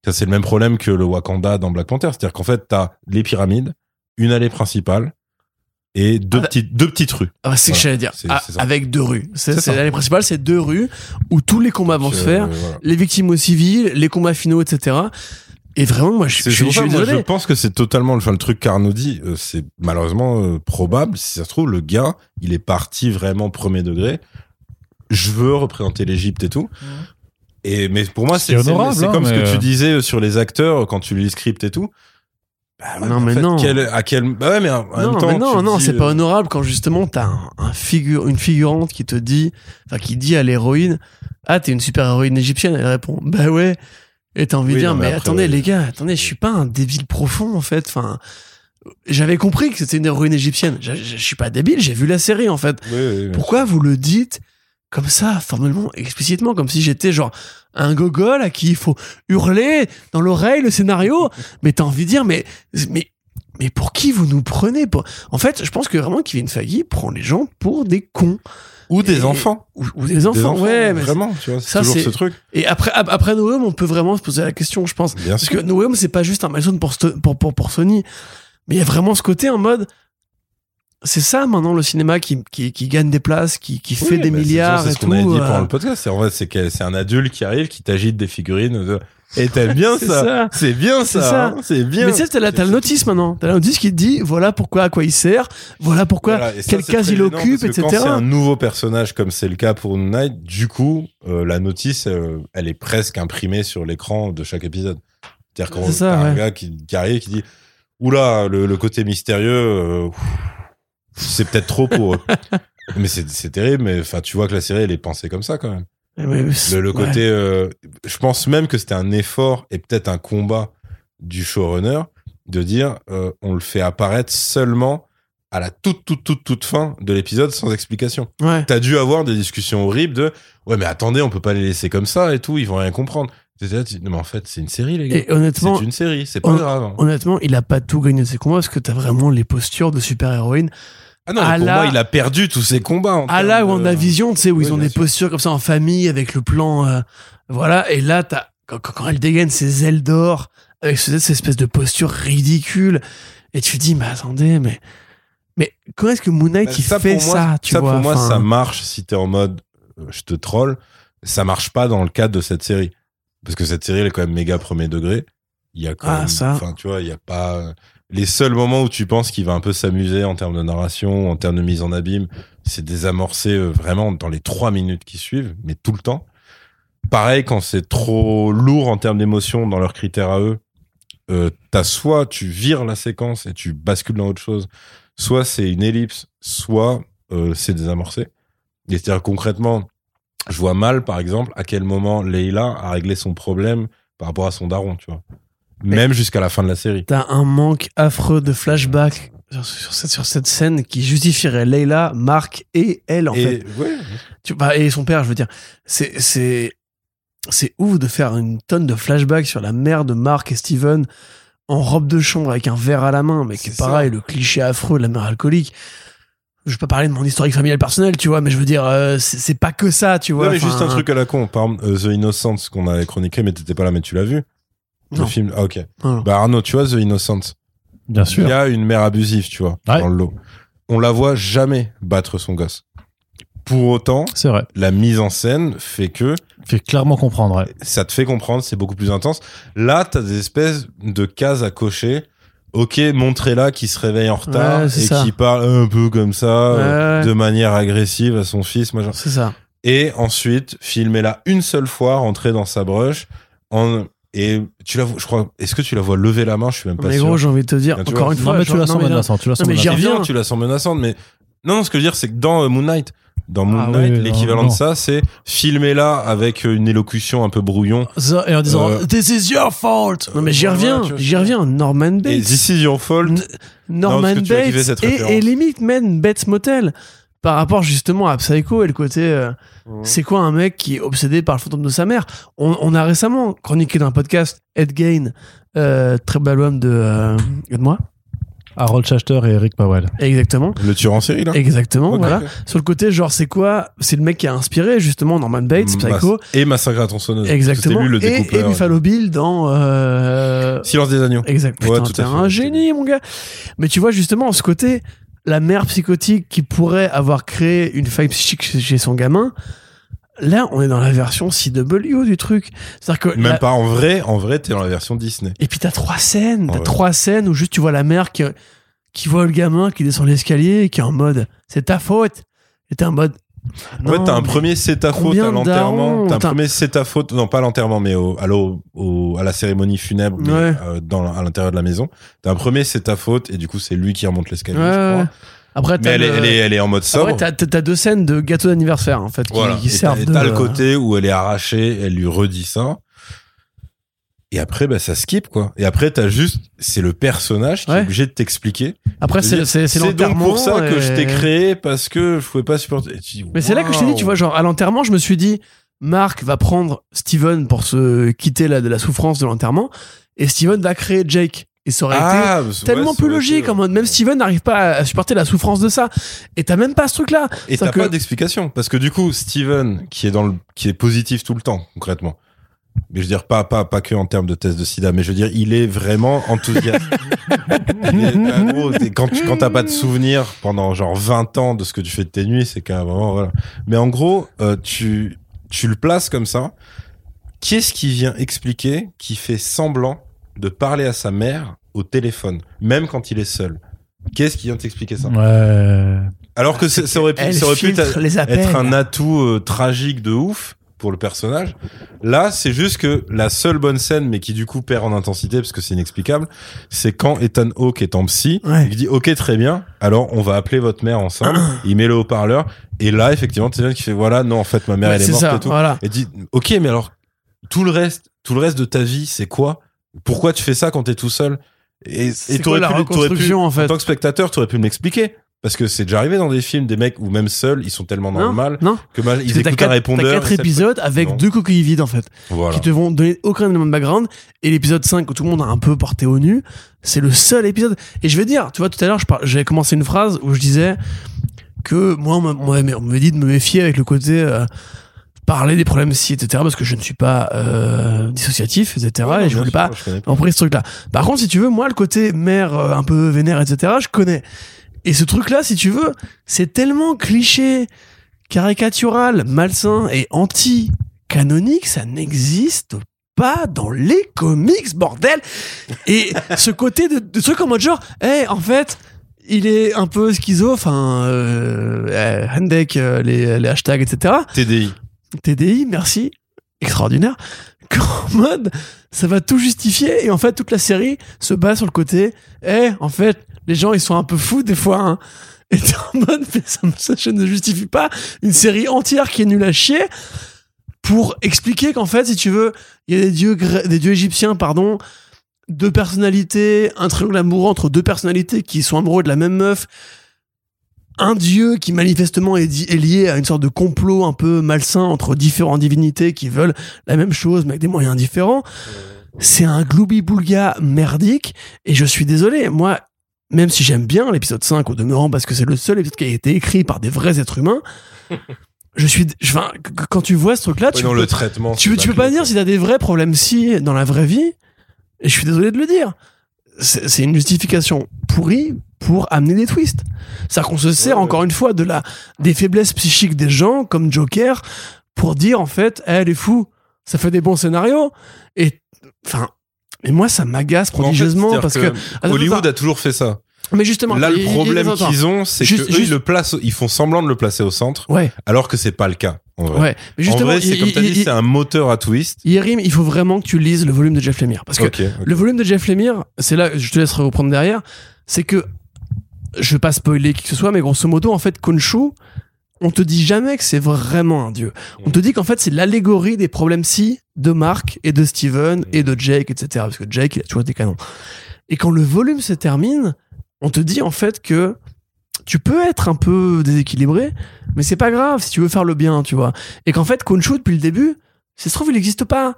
Ça, c'est le même problème que le Wakanda dans Black Panther. C'est-à-dire qu'en fait, t'as les pyramides, une allée principale et deux Ah, petites deux petites rues. Ah, c'est ce que Voilà. j'allais dire. C'est- Ah, c'est avec deux rues. C'est C'est c'est ça. l'allée principale, c'est deux rues où tous les combats vont se Euh, faire, voilà. les victimes aux civils, les combats finaux, etc. Et vraiment, moi, je, suis- C'est je, je ça, suis moi, je pense que c'est totalement enfin, le truc qu'Arnaud dit. euh, c'est malheureusement euh, probable. Si ça se trouve, le gars, il est parti vraiment premier degré. Je veux représenter l'Égypte et tout. Et mais pour moi, c'est honorable, c'est hein, comme ce que euh, tu disais sur les acteurs quand tu lis le script et tout. Bah ouais, Non, mais fait, non. quel- à quel bah ouais, mais en Non, même temps, mais tu non, c'est pas euh, honorable quand justement t'as un, un figure, une figurante qui te dit, enfin, qui dit à l'héroïne, ah, t'es une super héroïne égyptienne. Elle répond, bah ouais. Et t'as envie Oui, de dire, non, mais, mais après, attendez, ouais. les gars, attendez, je suis pas un débile profond, en fait. Enfin, j'avais compris que c'était une héroïne égyptienne. Je, je- je suis pas débile, j'ai vu la série, en fait. oui, oui, oui. Pourquoi vous le dites comme ça, formellement, explicitement, comme si j'étais genre un gogol à qui il faut hurler dans l'oreille le scénario [LAUGHS] Mais t'as envie de dire, mais, mais, mais pour qui vous nous prenez pour... En fait, je pense que vraiment Kevin Feige prend les gens pour des cons. Ou des Et- enfants. Ou, ou des enfants, Des enfants, ouais. Mais vraiment, tu vois, c'est ça, toujours c'est- ce truc. Et après, ap- après No Home, on peut vraiment se poser la question, je pense. Bien Parce sûr. que No Home, c'est pas juste un milestone pour, Sto- pour, pour, pour Sony. Mais il y a vraiment ce côté en mode. C'est ça maintenant le cinéma qui, qui, qui gagne des places, qui, qui fait Oui, des bah, milliards C'est ce qu'on avait dit euh, pendant le podcast. C'est en fait, c'est que- c'est un adulte qui arrive, qui t'agite des figurines. de- Et t'aimes bien ça. ça. C'est bien ça. ça. hein, C'est bien. Mais tu sais, t'as la, t'as le notice maintenant. T'as la notice qui te dit voilà pourquoi, à quoi il sert, voilà pourquoi, Voilà, et ça, quelle case il occupe, parce que etc. Quand c'est un nouveau personnage, comme c'est le cas pour Moon Knight, du coup, euh, la notice, euh, elle est presque imprimée sur l'écran de chaque épisode. C'est-à-dire ça, t'as un gars qui, qui arrive qui dit Oula, le, le côté mystérieux, euh, c'est peut-être trop pour eux. [LAUGHS] mais c'est terrible, mais enfin, tu vois que la série, elle est pensée comme ça quand même. Ouais, c'est- Le, ouais. côté, euh, je pense même que c'était un effort et peut-être un combat du showrunner de dire euh, on le fait apparaître seulement à la toute toute toute toute fin de l'épisode sans explication. Ouais. T'as dû avoir des discussions horribles de ouais mais attendez on peut pas les laisser comme ça et tout ils vont rien comprendre. Mais en fait, c'est une série, les gars. Et honnêtement, C'est une série, c'est pas hon- grave. hein. honnêtement, il a pas tout gagné de ses combats parce que t'as vraiment les postures de super-héroïne. Ah non, à pour la- moi, il a perdu tous ses combats. en À termes la de- WandaVision, tu sais, où Oui, ils ont des sûr. postures comme ça en famille avec le plan, euh, voilà. Et là, t'as, quand, quand- elle dégaine ses ailes d'or avec ce- cette espèce de posture ridicule, et tu te dis, mais attendez, mais, mais comment est-ce que Moon Knight Bah, il ça, fait moi, ça, tu ça, vois pour moi, ça marche si t'es en mode euh, je te troll. Ça marche pas dans le cadre de cette série. Parce que cette série, elle est quand même méga premier degré. Il y a quand Ah, même, ça. enfin, tu vois, il y a pas, les seuls moments où tu penses qu'il va un peu s'amuser en termes de narration, en termes de mise en abîme, c'est désamorcé euh, vraiment dans les trois minutes qui suivent, mais tout le temps. Pareil, quand c'est trop lourd en termes d'émotion dans leurs critères à eux, euh, t'as soit tu vires la séquence et tu bascules dans autre chose, soit c'est une ellipse, soit euh, c'est désamorcé. C'est-à-dire concrètement, je vois mal, par exemple, à quel moment Leila a réglé son problème par rapport à son daron, tu vois. Même jusqu'à la fin de la série. T'as un manque affreux de flashback sur, sur cette, sur cette scène qui justifierait Leila, Mark et elle, en fait. et ouais, Tu, bah, et son père, je veux dire. C'est, c'est, c'est ouf de faire une tonne de flashbacks sur la mère de Mark et Steven en robe de chambre avec un verre à la main, mais qui est C'est ça. pareil, le cliché affreux de la mère alcoolique. Je vais pas parler de mon historique familial personnel, tu vois, mais je veux dire, euh, c'est, pas que ça, tu vois. Non, mais juste un truc à la con. Par exemple, euh, The Innocence qu'on avait chroniqué, mais t'étais pas là, mais tu l'as vu. Non. Le film. Ah, ok. Bah, Arnaud, tu vois, The Innocence. Bien Il sûr. y a une mère abusive, tu vois, Ouais. dans le lot. On la voit jamais battre son gosse. Pour autant, C'est vrai. la mise en scène fait que Fait clairement comprendre. ouais. ça te fait comprendre, c'est beaucoup plus intense. Là, t'as des espèces de cases à cocher. Ok, montrez-la qui se réveille en retard Ouais, et ça. qui parle un peu comme ça, euh, Ouais. de manière agressive à son fils, machin. C'est ça. Et ensuite, filmez-la une seule fois, rentrer dans sa brush, en, et tu la vois, je crois, est-ce que tu la vois lever la main? Je suis même pas Mais sûr. gros, j'ai envie de te dire, encore vois. une Non, fois, mais tu la sens non, mais là- menaçante. Tu la sens Non, mais j'y menaçante. tu la sens menaçante, mais non, non, ce que je veux dire, c'est que dans euh, Moon Knight, dans Moon Ah Knight, oui, l'équivalent non, de ça, c'est filmer-la avec euh, une élocution un peu brouillon. Ça, et en disant Euh, This is your fault. Non mais j'y reviens, j'y reviens. Norman Et Bates, This is your fault. N- Norman kiffé Bates et, et limite même Bates Motel par rapport justement à Psycho et le côté euh, c'est quoi un mec qui est obsédé par le fantôme de sa mère? On, on a récemment chroniqué dans un podcast Ed Gain, euh, très bel album de euh, moi Harold Schachter et Eric Powell. exactement. Le tueur en série, là. Exactement, voilà. Sur le côté, genre, c'est quoi? C'est le mec qui a inspiré justement Norman Bates, Psycho, Et Massacre à tronçonneuse. exactement, C'était lui le et, Buffalo Bill dans euh, Silence des agneaux. Exact. Ouais, t'es à fait. un génie, mon gars. Mais tu vois, justement, ce côté, la mère psychotique qui pourrait avoir créé une faille psychique chez son gamin, là, on est dans la version CW du truc. C'est-à-dire que. Même la- pas en vrai, en vrai, t'es dans la version Disney. Et puis t'as trois scènes, t'as trois scènes où juste tu vois la mère qui, qui voit le gamin qui descend l'escalier et qui est en mode c'est ta faute. Et t'es en mode. En fait, t'as un premier c'est ta faute à l'enterrement. T'as un premier c'est ta faute, non pas à l'enterrement, mais au, à, au- à la cérémonie funèbre, Ouais. euh, dans, à l'intérieur de la maison. T'as un premier c'est ta faute, et du coup, c'est lui qui remonte l'escalier, Ouais, je crois. Après, Mais elle, est, le- elle, est, elle est en mode sobre. Après, t'as, deux scènes de gâteau d'anniversaire, en fait, qui, Voilà. qui t'as, servent de. t'as le côté où elle est arrachée, elle lui redit ça. Et après, bah, ça skip, quoi. Et après, t'as juste, c'est le personnage qui Ouais. est obligé de t'expliquer. Après, c'est, dire, c'est, c'est donc l'enterrement. pour ça que je t'ai créé parce que je pouvais pas supporter. Dis, Mais c'est là que je t'ai dit, tu vois, genre, à l'enterrement, je me suis dit, Mark va prendre Steven pour se quitter la, de la souffrance de l'enterrement, et Steven va créer Jake. Et ça aurait été ah, tellement plus logique, en mode, même Steven n'arrive pas à supporter la souffrance de ça. Et t'as même pas ce truc-là. Et t'as C'est-à-dire pas que- d'explication parce que du coup Steven qui est dans le qui est positif tout le temps concrètement. Mais je veux dire pas pas pas que en termes de test de sida, mais je veux dire il est vraiment enthousiaste. [LAUGHS] Mais, en gros, t'es- quand tu- quand t'as pas de souvenir pendant genre 20 ans de ce que tu fais de tes nuits, c'est qu'à un moment voilà. Mais en gros, euh, tu tu le places comme ça. Qu'est-ce qui vient expliquer qui fait semblant de parler à sa mère au téléphone, même quand il est seul? Qu'est-ce qui vient t'expliquer ça? Ouais. Alors que ça aurait pu, Elle ça aurait pu filtre les appels. être un atout euh, tragique de ouf pour le personnage. Là, c'est juste que la seule bonne scène, mais qui du coup perd en intensité parce que c'est inexplicable, c'est quand Ethan Hawke est en psy, Ouais. il dit ok très bien, alors on va appeler votre mère ensemble, [CLEARS THROAT] il met le haut-parleur et là effectivement Steven qui fait voilà non en fait ma mère Ouais, elle est, c'est morte ça, et tout voilà. et dit ok mais alors tout le reste tout le reste de ta vie c'est quoi? Pourquoi tu fais ça quand t'es tout seul? Et C'est t'aurais la pu, t'aurais pu- reconstruction, en fait? en tant que spectateur, tu aurais pu me l'expliquer. Parce que c'est déjà arrivé dans des films, des mecs ou même seuls, ils sont tellement dans Non, le mal non. que mal, ils écoutent un répondeur. t'as quatre épisodes avec Non. deux coquilles vides en fait, Voilà. qui te vont donner aucun élément de background. Et l'épisode 5 où tout le monde a un peu porté au nu, c'est le seul épisode. Et je vais dire, tu vois, tout à l'heure, j'avais commencé une phrase où je disais que moi, on m'a- on m'a on m'avait dit de me méfier avec le côté euh, parler des problèmes si, etc. Parce que je ne suis pas euh, dissociatif, etc. Ouais, et je voulais pas pas. emprunter ce truc-là. Par contre, si tu veux, moi, le côté mère euh, un peu vénère, etc., je connais. Et ce truc-là, si tu veux, c'est tellement cliché, caricatural, malsain et anti-canonique, ça n'existe pas dans les comics, bordel Et ce côté de, de truc en mode genre, eh, en fait, il est un peu schizo, enfin, euh, euh, Handek, euh, les, les hashtags, etc. TDI. TDI, merci, extraordinaire. [LAUGHS] Qu'en mode, ça va tout justifier et en fait toute la série se base sur le côté, eh, en fait, les gens ils sont un peu fous des fois. Hein. Et t'es en mode, mais ça, ne justifie pas une série entière qui est nulle à chier pour expliquer qu'en fait, si tu veux, il y a des dieux, gré- des dieux égyptiens, pardon, deux personnalités, un triangle amoureux entre deux personnalités qui sont amoureux de la même meuf, un dieu qui manifestement est lié à une sorte de complot un peu malsain entre différentes divinités qui veulent la même chose mais avec des moyens différents. C'est un gloubi-boulga merdique et je suis désolé, moi, même si j'aime bien l'épisode 5 au demeurant parce que c'est le seul épisode qui a été écrit par des vrais êtres humains, [LAUGHS] je suis, je, enfin, qu- quand tu vois ce truc-là, Ouais, tu, non, peux, le traitement. tu, tu peux pas dire si t'as des vrais problèmes si dans la vraie vie, et je suis désolé de le dire. C'est une justification pourrie pour amener des twists. C'est-à-dire qu'on se sert Ouais, ouais. encore une fois de la, des faiblesses psychiques des gens, comme Joker, pour dire en fait, Eh, elle est fou, ça fait des bons scénarios. Et, enfin, mais moi, ça m'agace En fait, prodigieusement parce que. Attends, Hollywood attends. a toujours fait ça. Mais justement, Là, le problème qu'ils ont, c'est que eux, ils le placent, ils font semblant de le placer au centre, Ouais, alors que c'est pas le cas. En vrai, ouais. Mais en justement, vrai, c'est comme t'as dit, c'est un moteur à twist. Yerim, il faut vraiment que tu lises le volume de Jeff Lemire. Parce que. Le volume de Jeff Lemire, c'est là, je te laisse reprendre derrière, c'est que, je vais pas spoiler qui que ce soit, mais grosso modo, en fait, Khonshu, on te dit jamais que c'est vraiment un dieu. On te dit qu'en fait, c'est l'allégorie des problèmes si de Mark et de Steven et de Jake, etc. Parce que Jake, il a toujours des canons. Et quand le volume se termine, on te dit en fait que tu peux être un peu déséquilibré, mais c'est pas grave si tu veux faire le bien, tu vois. Et qu'en fait, Khonshu, depuis le début, si ça se trouve, il n'existe pas.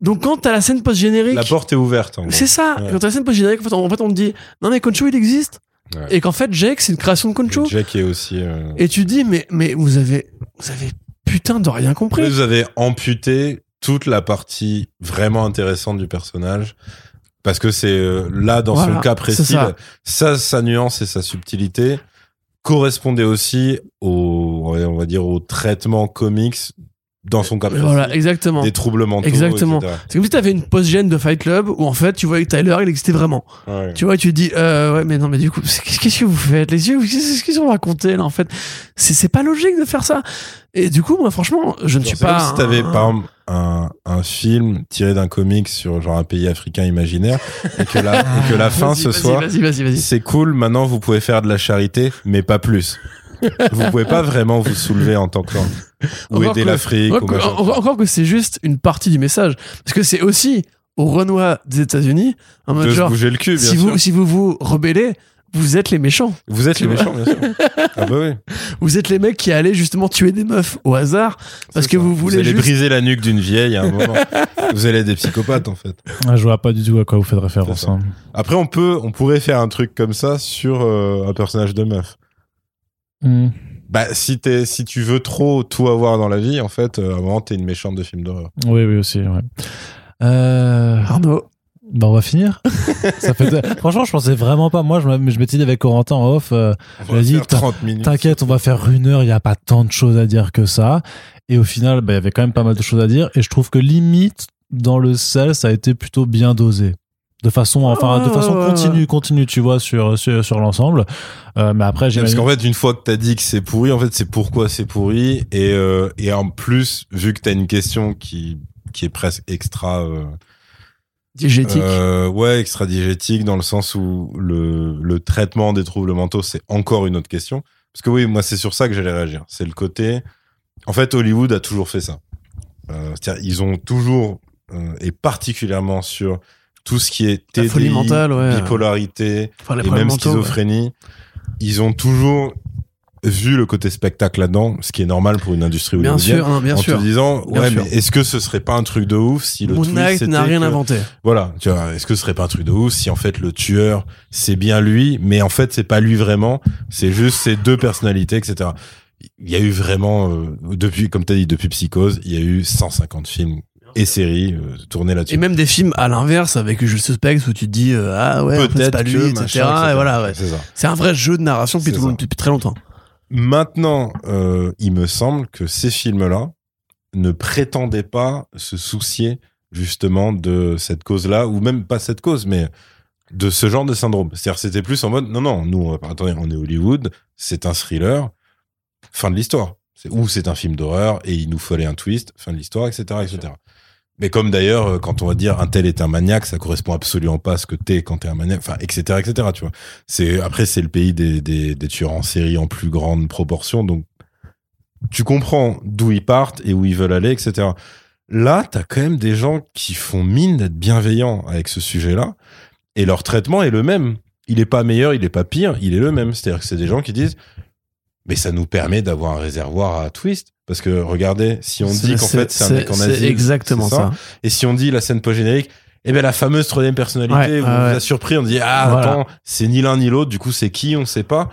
Donc quand t'as la scène post-générique... La porte est ouverte. C'est ça. Ouais. Quand t'as la scène post-générique, en fait, on, en fait, on te dit non mais Concho il existe Ouais. et qu'en fait Jake c'est une création de Concho. Jack est aussi. euh, Et tu dis mais mais vous avez vous avez putain de rien compris. Vous avez amputé toute la partie vraiment intéressante du personnage. Parce que c'est euh, là, dans Voilà, son cas précis, ça. sa nuance et sa subtilité correspondaient aussi au, on va dire, au traitement comics dans son cas. Voilà exactement. Des troubles mentaux. Exactement. C'est comme si t'avais une post-gène de Fight Club où en fait tu voyais que Tyler il existait vraiment. Ouais. Tu vois tu te dis euh, ouais mais non mais du coup qu'est-ce que vous faites? Les yeux qu'est-ce qu'ils ont raconté là en fait? C'est pas logique de faire ça. Et du coup moi franchement je ne suis C'est pas. comme si t'avais, un- par exemple, un, un film tiré d'un comic sur genre un pays africain imaginaire et que la, et que la [LAUGHS] fin ce vas-y. c'est cool, maintenant vous pouvez faire de la charité, mais pas plus. Vous pouvez pas vraiment vous soulever en tant qu'homme. Ou Encore aider que- l'Afrique. Encore ou que, encore que c'est juste une partie du message. Parce que c'est aussi au Renoir des États-Unis, en mode genre, bouger le cul, bien si sûr. vous, si vous vous rebellez, vous êtes les méchants. Vous êtes les méchants, bien sûr. [LAUGHS] Ah bah oui. Vous êtes les mecs qui allaient justement tuer des meufs au hasard parce que ça. vous voulez allez juste... briser la nuque d'une vieille à un moment. [LAUGHS] vous allez être des psychopathes, en fait. Ah, je vois pas du tout à quoi vous faites référence. Hein. Après, on peut, on pourrait faire un truc comme ça sur euh, un personnage de meuf. Hmm. Bah, si t'es, si tu veux trop tout avoir dans la vie, en fait, euh, à un moment, t'es une méchante de film d'horreur. Oui, oui, aussi. Ouais. Euh, Arnaud, bah, on va finir. Ça fait... [LAUGHS] Franchement, je pensais vraiment pas. Moi, je me- je m'étais dit avec Corentin en off. euh, On va Vas-y, faire t'as- 30 minutes. T'inquiète, on va faire une heure, il n'y a pas tant de choses à dire que ça. Et au final, bah, il y avait quand même pas mal de choses à dire. Et je trouve que limite, dans le sel, ça a été plutôt bien dosé. De façon, enfin, de ouais, façon continue, continue, tu vois, sur, sur, sur l'ensemble. Euh, mais après, j'ai Parce qu'en fait, une fois que t'as dit que c'est pourri, en fait, c'est pourquoi c'est pourri. Et, euh, et en plus, vu que t'as une question qui, qui est presque extra, euh, diégétique. euh, ouais, extra diégétique, dans le sens où le, le traitement des troubles mentaux, c'est encore une autre question. Parce que oui, moi, c'est sur ça que j'allais réagir. C'est le côté, en fait, Hollywood a toujours fait ça. Euh, c'est-à-dire, ils ont toujours, euh, et particulièrement sur tout ce qui est TDI, folie mentale, ouais. bipolarité, Enfin, et même mentaux, ouais. schizophrénie. ils ont toujours vu le côté spectacle là-dedans, ce qui est normal pour une industrie Bien hollywoodienne. sûr, hein, bien en sûr. te disant, Bien ouais, sûr. mais est-ce que ce serait pas un truc de ouf si le Moon Knight n'a rien que- inventé. Voilà, tu vois, est-ce que ce serait pas un truc de ouf si en fait le tueur c'est bien lui, mais en fait c'est pas lui vraiment, c'est juste ses deux personnalités, etc. Il y a eu vraiment euh, depuis, comme t'as dit, depuis Psychose, il y a eu 150 films et séries euh, tournés là-dessus. Et même des films à l'inverse avec Je suspecte où tu te dis euh, ah ouais c'est pas lui, que, etc. machin, Et voilà, ouais. C'est un vrai jeu de narration depuis, tout- depuis très longtemps. Maintenant, euh, il me semble que ces films-là ne prétendaient pas se soucier justement de cette cause-là, ou même pas cette cause, mais de ce genre de syndrome. C'est-à-dire, c'était plus en mode, non, non, nous, attendez, on est Hollywood, c'est un thriller, fin de l'histoire. Ou c'est un film d'horreur et il nous fallait un twist, fin de l'histoire, etc., etc. Mais comme d'ailleurs, euh, quand on va dire un tel est un maniaque, ça correspond absolument pas à ce que t'es quand t'es un maniaque, enfin, etc., etc., tu vois. C'est, après, c'est le pays des, des, des tueurs en série en plus grande proportion, donc tu comprends d'où ils partent et où ils veulent aller, etc. Là, t'as quand même des gens qui font mine d'être bienveillants avec ce sujet-là, et leur traitement est le même. Il est pas meilleur, il est pas pire, il est le même. C'est-à-dire que c'est des gens qui disent, mais ça nous permet d'avoir un réservoir à twist. Parce que regardez, si on dit qu'en fait c'est un mec en c'est asile, exactement c'est ça. Et si on dit la scène post-générique, eh ben la fameuse troisième personnalité, Ouais, vous a surpris, on dit ah Voilà. attends, c'est ni l'un ni l'autre, du coup c'est qui, on sait pas.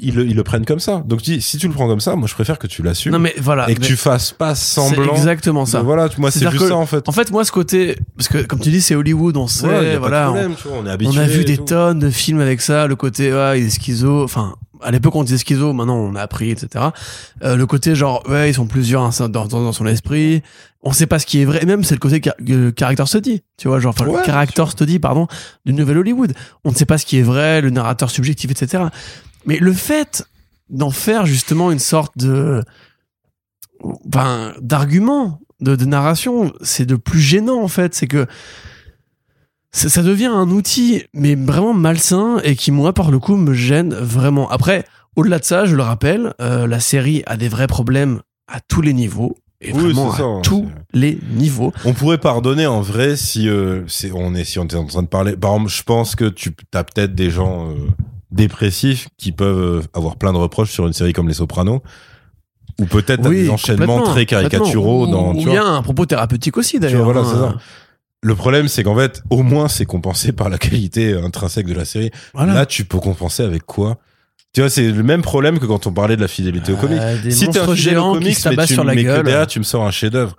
Ils le, ils le prennent comme ça. Donc je dis, si tu le prends comme ça, moi je préfère que tu l'assumes Non mais voilà. et que tu fasses pas c'est semblant. exactement ça. voilà, moi c'est juste que- ça en fait. En fait, moi, ce côté, parce que comme tu dis, c'est Hollywood, on sait, Voilà, on- problème, tu vois, on est habitué. on a vu des tout. tonnes de films avec ça, le côté, ouais, il est schizo, enfin, à l'époque on disait schizo, maintenant on a appris, etc. Euh, le côté genre, ouais, ils sont plusieurs hein, dans, son esprit, on sait pas ce qui est vrai, et même c'est le côté car- euh, character study, tu vois, genre, enfin, Ouais, le character study, pardon, du nouvel Hollywood. On ne sait pas ce qui est vrai, le narrateur subjectif, etc. Mais le fait d'en faire justement une sorte de, ben, d'argument, de, de narration, c'est de plus gênant en fait, c'est que ça, ça devient un outil, mais vraiment malsain et qui, moi, par le coup, me gêne vraiment. Après, au-delà de ça, je le rappelle, euh, la série a des vrais problèmes à tous les niveaux. Et Oui, vraiment ça, à hein, tous les niveaux. On pourrait pardonner en vrai si euh, on est si on était en train de parler. Par exemple, je pense que tu as peut-être des gens euh, dépressifs qui peuvent avoir plein de reproches sur une série comme Les Sopranos, ou peut-être t'as des enchaînements très caricaturaux dans. Tu il y a un propos thérapeutique aussi, d'ailleurs. voilà, hein. Le problème, c'est qu'en fait, au moins, c'est compensé par la qualité intrinsèque de la série. Voilà. Là, tu peux compenser avec quoi? Tu vois, c'est le même problème que quand on parlait de la fidélité au comics. Euh, des Si t'es au qui comics, se mais, tabassent tu, sur la mais que gueule. derrière, tu me sors un chef-d'œuvre.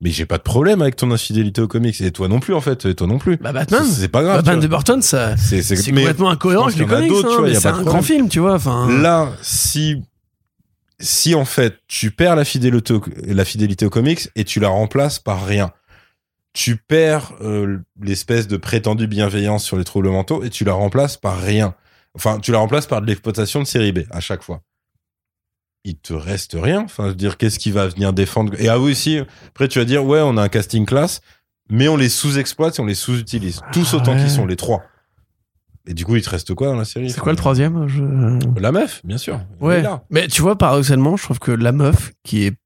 Mais j'ai pas de problème avec ton infidélité au comics. Et toi non plus, en fait. Et toi non plus. Bah, Batman. C'est pas grave. Batman de. Burton, ça, C'est complètement incohérent avec les comics, hein, c'est un problème. grand film, tu vois. Enfin, Là, si si en fait tu perds la fidélité au, la fidélité aux comics et tu la remplaces par rien, tu perds euh, l'espèce de prétendue bienveillance sur les troubles mentaux et tu la remplaces par rien. Enfin, tu la remplaces par de l'exploitation de série B à chaque fois. Il te reste rien. Enfin, je veux dire, qu'est-ce qui va venir défendre? Et ah oui, aussi, après tu vas dire, ouais, on a un casting classe, mais on les sous-exploite et on les sous-utilise. Tous Ah autant ouais. qu'ils sont, les trois. Et du coup, il te reste quoi dans la série? C'est quoi le troisième je... La meuf, bien sûr. Ouais. Mais tu vois, paradoxalement, je trouve que la meuf, qui est.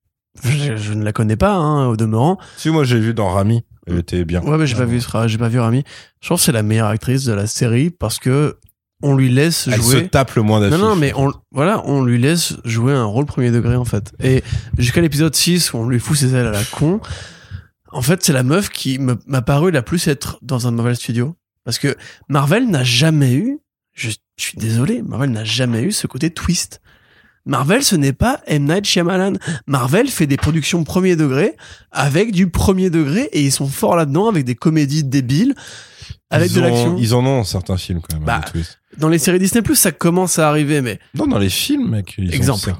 Je, je ne la connais pas, hein, au demeurant. Si, moi, j'ai vu dans Rami. Elle était bien. Ouais, mais j'ai pas vu, j'ai pas vu Rami. Je trouve que c'est la meilleure actrice de la série parce que on lui laisse Elle se jouer. tape le moins Non, d'affiches. non, mais on, voilà, on lui laisse jouer un rôle premier degré, en fait. Et jusqu'à l'épisode 6, où on lui fout ses ailes à la con, en fait, c'est la meuf qui m'a paru la plus être dans un Marvel Studio. Parce que Marvel n'a jamais eu, je, je suis désolé, Marvel n'a jamais eu ce côté twist. Marvel, ce n'est pas M. Night Shyamalan. Marvel fait des productions premier degré avec du premier degré et ils sont forts là-dedans avec des comédies débiles, avec Ils de l'action. Ils en ont certains films quand même. Bah. Dans les séries Disney+, ça commence à arriver, mais Non, dans les films, mec. ils Exemple.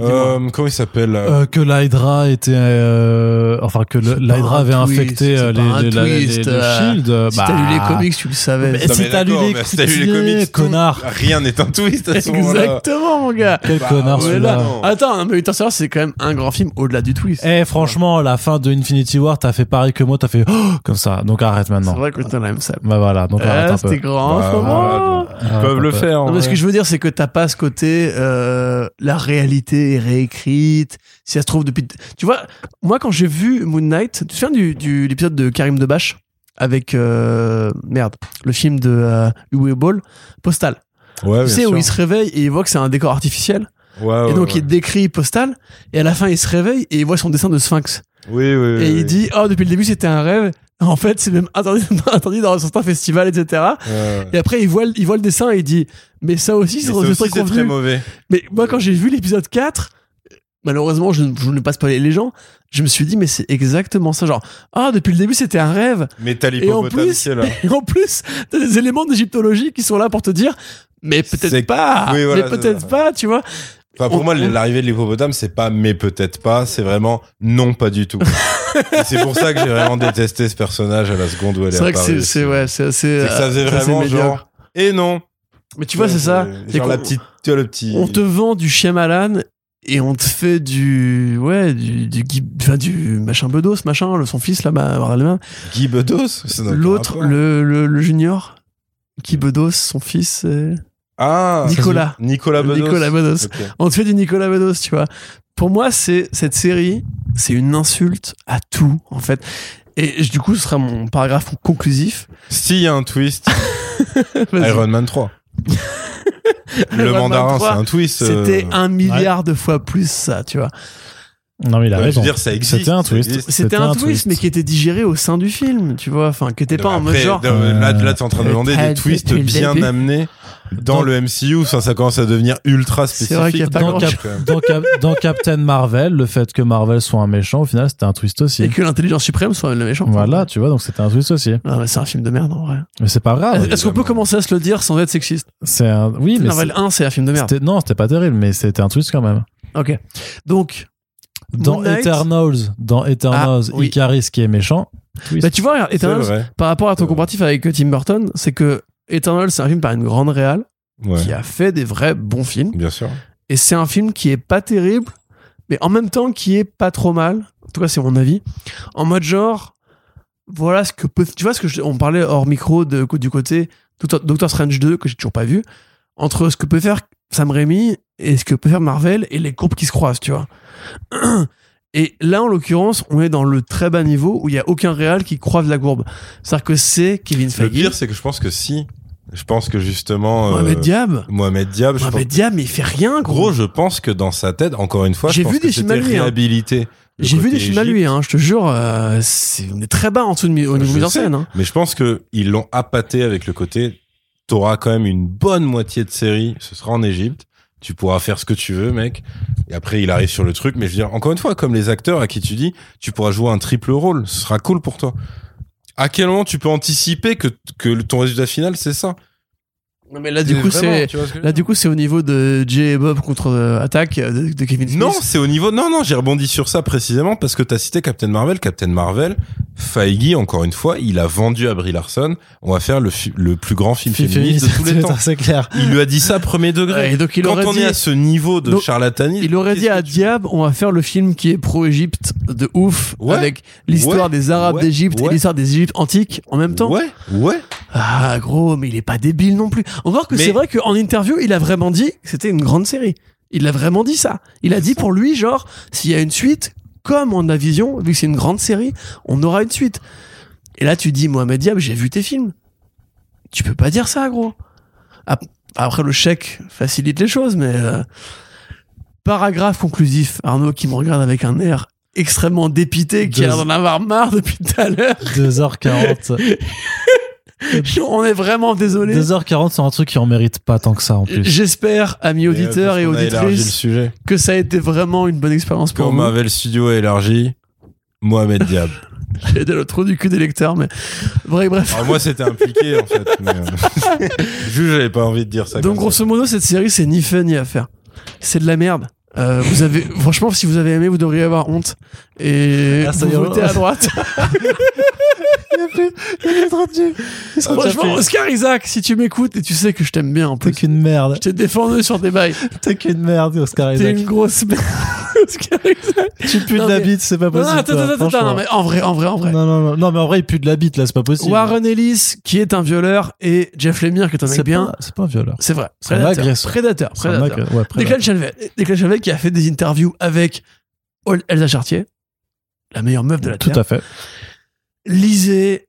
Euh, comment il s'appelle euh, que l'Hydra était, euh, enfin que C'est l'Hydra avait twist, infecté c'est euh, les, les, la- les- twist, le euh, Shield. euh, si bah, t'as lu les comics, tu le savais. Mais Non, si mais t'as lu les mais si t'as lu les comics, connard. Rien n'est un twist à ce moment-là. Exactement, mon gars. Quel Bah, connard ouais, celui-là. là, non. Attends, mais Winter Soldier, c'est quand même un grand film au-delà du twist. Eh, franchement, la fin de Infinity War, t'as fait pareil que moi, t'as fait oh, comme ça. Donc arrête c'est maintenant. vrai que t'en aimes ça. Bah voilà, donc arrête Ah, un peu. c'était grand Bah, Ils peuvent le faire. mais ce que je veux dire, c'est que t'as pas ce côté, euh, la réalité est réécrite. Si ça se trouve depuis. Tu vois, moi, quand j'ai vu Moon Knight, tu te souviens du, du l'épisode de Karim Debache avec euh, merde, le film de euh, Uwe Ball, Postal. Ouais, tu sais, sûr. où il se réveille et il voit que c'est un décor artificiel. Ouais, et ouais, donc ouais. il décrit postal. Et à la fin, il se réveille et il voit son dessin de Sphinx. Oui, oui, oui. et il oui. dit, oh, depuis le début, c'était un rêve. [LAUGHS] En fait, c'est même interdit, [LAUGHS] interdit dans certains festivals, etc. Ouais. Et après, il voit, le- il voit le dessin et il dit, mais ça aussi, c'est très convenu. mauvais. Mais moi, quand j'ai vu l'épisode 4, malheureusement, je ne je ne vais pas les gens, je me suis dit, mais c'est exactement ça. Genre, ah, depuis le début, c'était un rêve. Mais t'as Et en plus, là. [LAUGHS] et en plus, t'as des éléments d'égyptologie qui sont là pour te dire, mais peut-être pas, Oui, voilà, mais peut-être pas, tu vois. Enfin, pour On- moi, on- l'arrivée de l'hippopotame, c'est pas mais peut-être pas, c'est vraiment non, pas du tout. [LAUGHS] C'est pour ça que j'ai vraiment détesté ce personnage à la seconde où elle est, C'est vrai que apparue. c'est, c'est, ouais, c'est assez. C'est que ça faisait assez vraiment genre. Et non. Mais tu vois, c'est ça. Genre la petite, tu vois, le petit. On te vend du Shyamalan et on te fait du, ouais, du, du, Guy- enfin, du machin Bedos, machin, le, son fils là-bas, Marlène. Guy Bedos L'autre, le, le, le junior, Guy Bedos, son fils, c'est Ah, Nicolas. Nicolas Bedos. Nicolas Bedos. On te fait du Nicolas Bedos, tu vois. Pour moi, c'est cette série, c'est une insulte à tout, en fait. Et du coup, ce sera mon paragraphe conclusif. S'il y a un twist. [LAUGHS] Iron Man 3. [LAUGHS] le Iron mandarin, 3, c'est un twist. euh, C'était un milliard de fois plus ça, tu vois. Non, mais il a Ouais, je veux raison. dire, ça existe, C'était un twist. C'était un, twist, mais qui était digéré au sein du film, tu vois. Enfin, qui était pas en mode genre. euh, Là, là t'es en train de demander des twists bien amenés dans Dans- le MCU. Ça commence à devenir ultra spécifique. C'est vrai qu'il y a pas Dans, Cap- dans, Cap- dans Captain Marvel, le fait que Marvel soit un méchant, au final, c'était un twist aussi. Et que l'intelligence suprême soit le méchant. Voilà, tu vois, donc c'était un twist aussi. Ah, mais c'est un film de merde, en vrai. Mais c'est pas grave. Est-ce qu'on peut commencer à se le dire sans être sexiste C'est un... Oui, mais Marvel 1, c'est un film de merde. non, c'était pas terrible, mais c'était un twist quand même. Ok. Donc, Dans Eternals, dans Eternals, Ah, oui. Icaris qui est méchant. Twist. bah, tu vois, Eternals, par rapport à ton comparatif avec Tim Burton, c'est que Eternals, c'est un film par une grande réale Ouais, qui a fait des vrais bons films. bien sûr. Et c'est un film qui est pas terrible, mais en même temps qui est pas trop mal. En tout cas, c'est mon avis. En mode genre, voilà ce que peut. Tu vois ce que je- on parlait hors micro de, du côté Doctor, Strange 2 que j'ai toujours pas vu entre ce que peut faire Sam Raimi et ce que peut faire Marvel et les courbes qui se croisent, tu vois. [CLEARS THROAT] Et là, en l'occurrence, on est dans le très bas niveau où il y a aucun réal qui croise la courbe. C'est-à-dire que c'est Kevin Le Feige, pire, c'est que je pense que si. Je pense que justement. euh, Mohamed Diab. Mohamed Diab, je Mohamed pense- Diab, mais il fait rien, gros. Gros, je pense que dans sa tête, encore une fois, J'ai je pense vu que des films c'était à lui, hein. réhabilité. J'ai vu des films à lui, hein, je te jure, euh, c'est, on est très bas en dessous de au niveau mise en scène. Hein. Mais je pense que ils l'ont appâté avec le côté. T'auras quand même une bonne moitié de série. Ce sera en Égypte. Tu pourras faire ce que tu veux, mec. Et après, il arrive sur le truc. Mais je veux dire, encore une fois, comme les acteurs à qui tu dis, tu pourras jouer un triple rôle. Ce sera cool pour toi. À quel moment tu peux anticiper que, ton résultat final, c'est ça? Non, mais là, du coup, c'est, tu ce là, du coup, c'est au niveau de Jay et Bob contre euh, attaque de, de Kevin Smith. Non, c'est au niveau. Non, non, j'ai rebondi sur ça précisément parce que t'as cité Captain Marvel. Captain Marvel, Feige, encore une fois, il a vendu à Brie Larson. On va faire le, le plus grand film féministe de tous les [LAUGHS] temps. C'est clair. Il lui a dit ça premier [LAUGHS] degré. Ouais, et donc, il Quand on dit, est à ce niveau de Donc, charlatanisme, il aurait dit à tu- Diab, on va faire le film qui est pro-Égypte de ouf, Ouais. avec l'histoire Ouais. des Arabes d'Égypte et l'histoire des Égyptes antiques en même temps. Ouais, ouais. Ah, gros, mais il est pas débile non plus. Encore que Mais- c'est vrai qu'en interview, il a vraiment dit que c'était une grande série. Il a vraiment dit ça. Il a dit pour lui, genre, s'il y a une suite, comme on a vision, vu que c'est une grande série, on aura une suite. Et là, tu dis, Mohamed Diab, j'ai vu tes films. Tu peux pas dire ça, gros. Ap- Après, le chèque facilite les choses, mais... euh, Paragraphe conclusif. Arnaud qui me regarde avec un air extrêmement dépité, qui a l'air d'en avoir marre depuis tout à l'heure. 2h40. [LAUGHS] On est vraiment désolé. 2h40 c'est un truc qui en mérite pas tant que ça en plus. J'espère, amis auditeurs et le auditrices, sujet. que ça a été vraiment une bonne expérience pour Quand vous. Marvel Studio a élargi, Mohamed Diab. [LAUGHS] J'ai été le trou du cul des lecteurs, mais bref, bref. Alors moi, c'était impliqué, en fait. mais, euh, [LAUGHS] Juste, j'avais pas envie de dire ça. Donc grosso modo, cette série, c'est ni fait ni à faire. C'est de la merde. Euh, vous avez, [LAUGHS] franchement, si vous avez aimé, vous devriez avoir honte. Et Ah, ça vous y est, votez on- à droite. Franchement, Oscar Isaac, si tu m'écoutes et tu sais que je t'aime bien en T'es plus, qu'une merde. je t'ai défendu sur des bails. T'es qu'une merde, Oscar T'es Isaac. une grosse merde, [LAUGHS] Oscar Isaac. Tu pues Non, de la mais- bite, c'est pas Non, possible. attends, toi, attends, attends, franchement. non, mais en vrai, en vrai, en vrai. Non, non, non, non, mais en vrai, il pue de la bite, là, c'est pas possible. Warren Ellis, qui est un violeur, et Jeff Lemire, qui est un mec c'est bien. c'est pas un violeur. C'est vrai. C'est un agresseur. Prédateur. C'est un prédateur. Declan Chalvet. Declan Chalvet qui a fait des interviews avec Ol- Elsa Chartier, la meilleure meuf de la Tout Terre. à fait. Lisez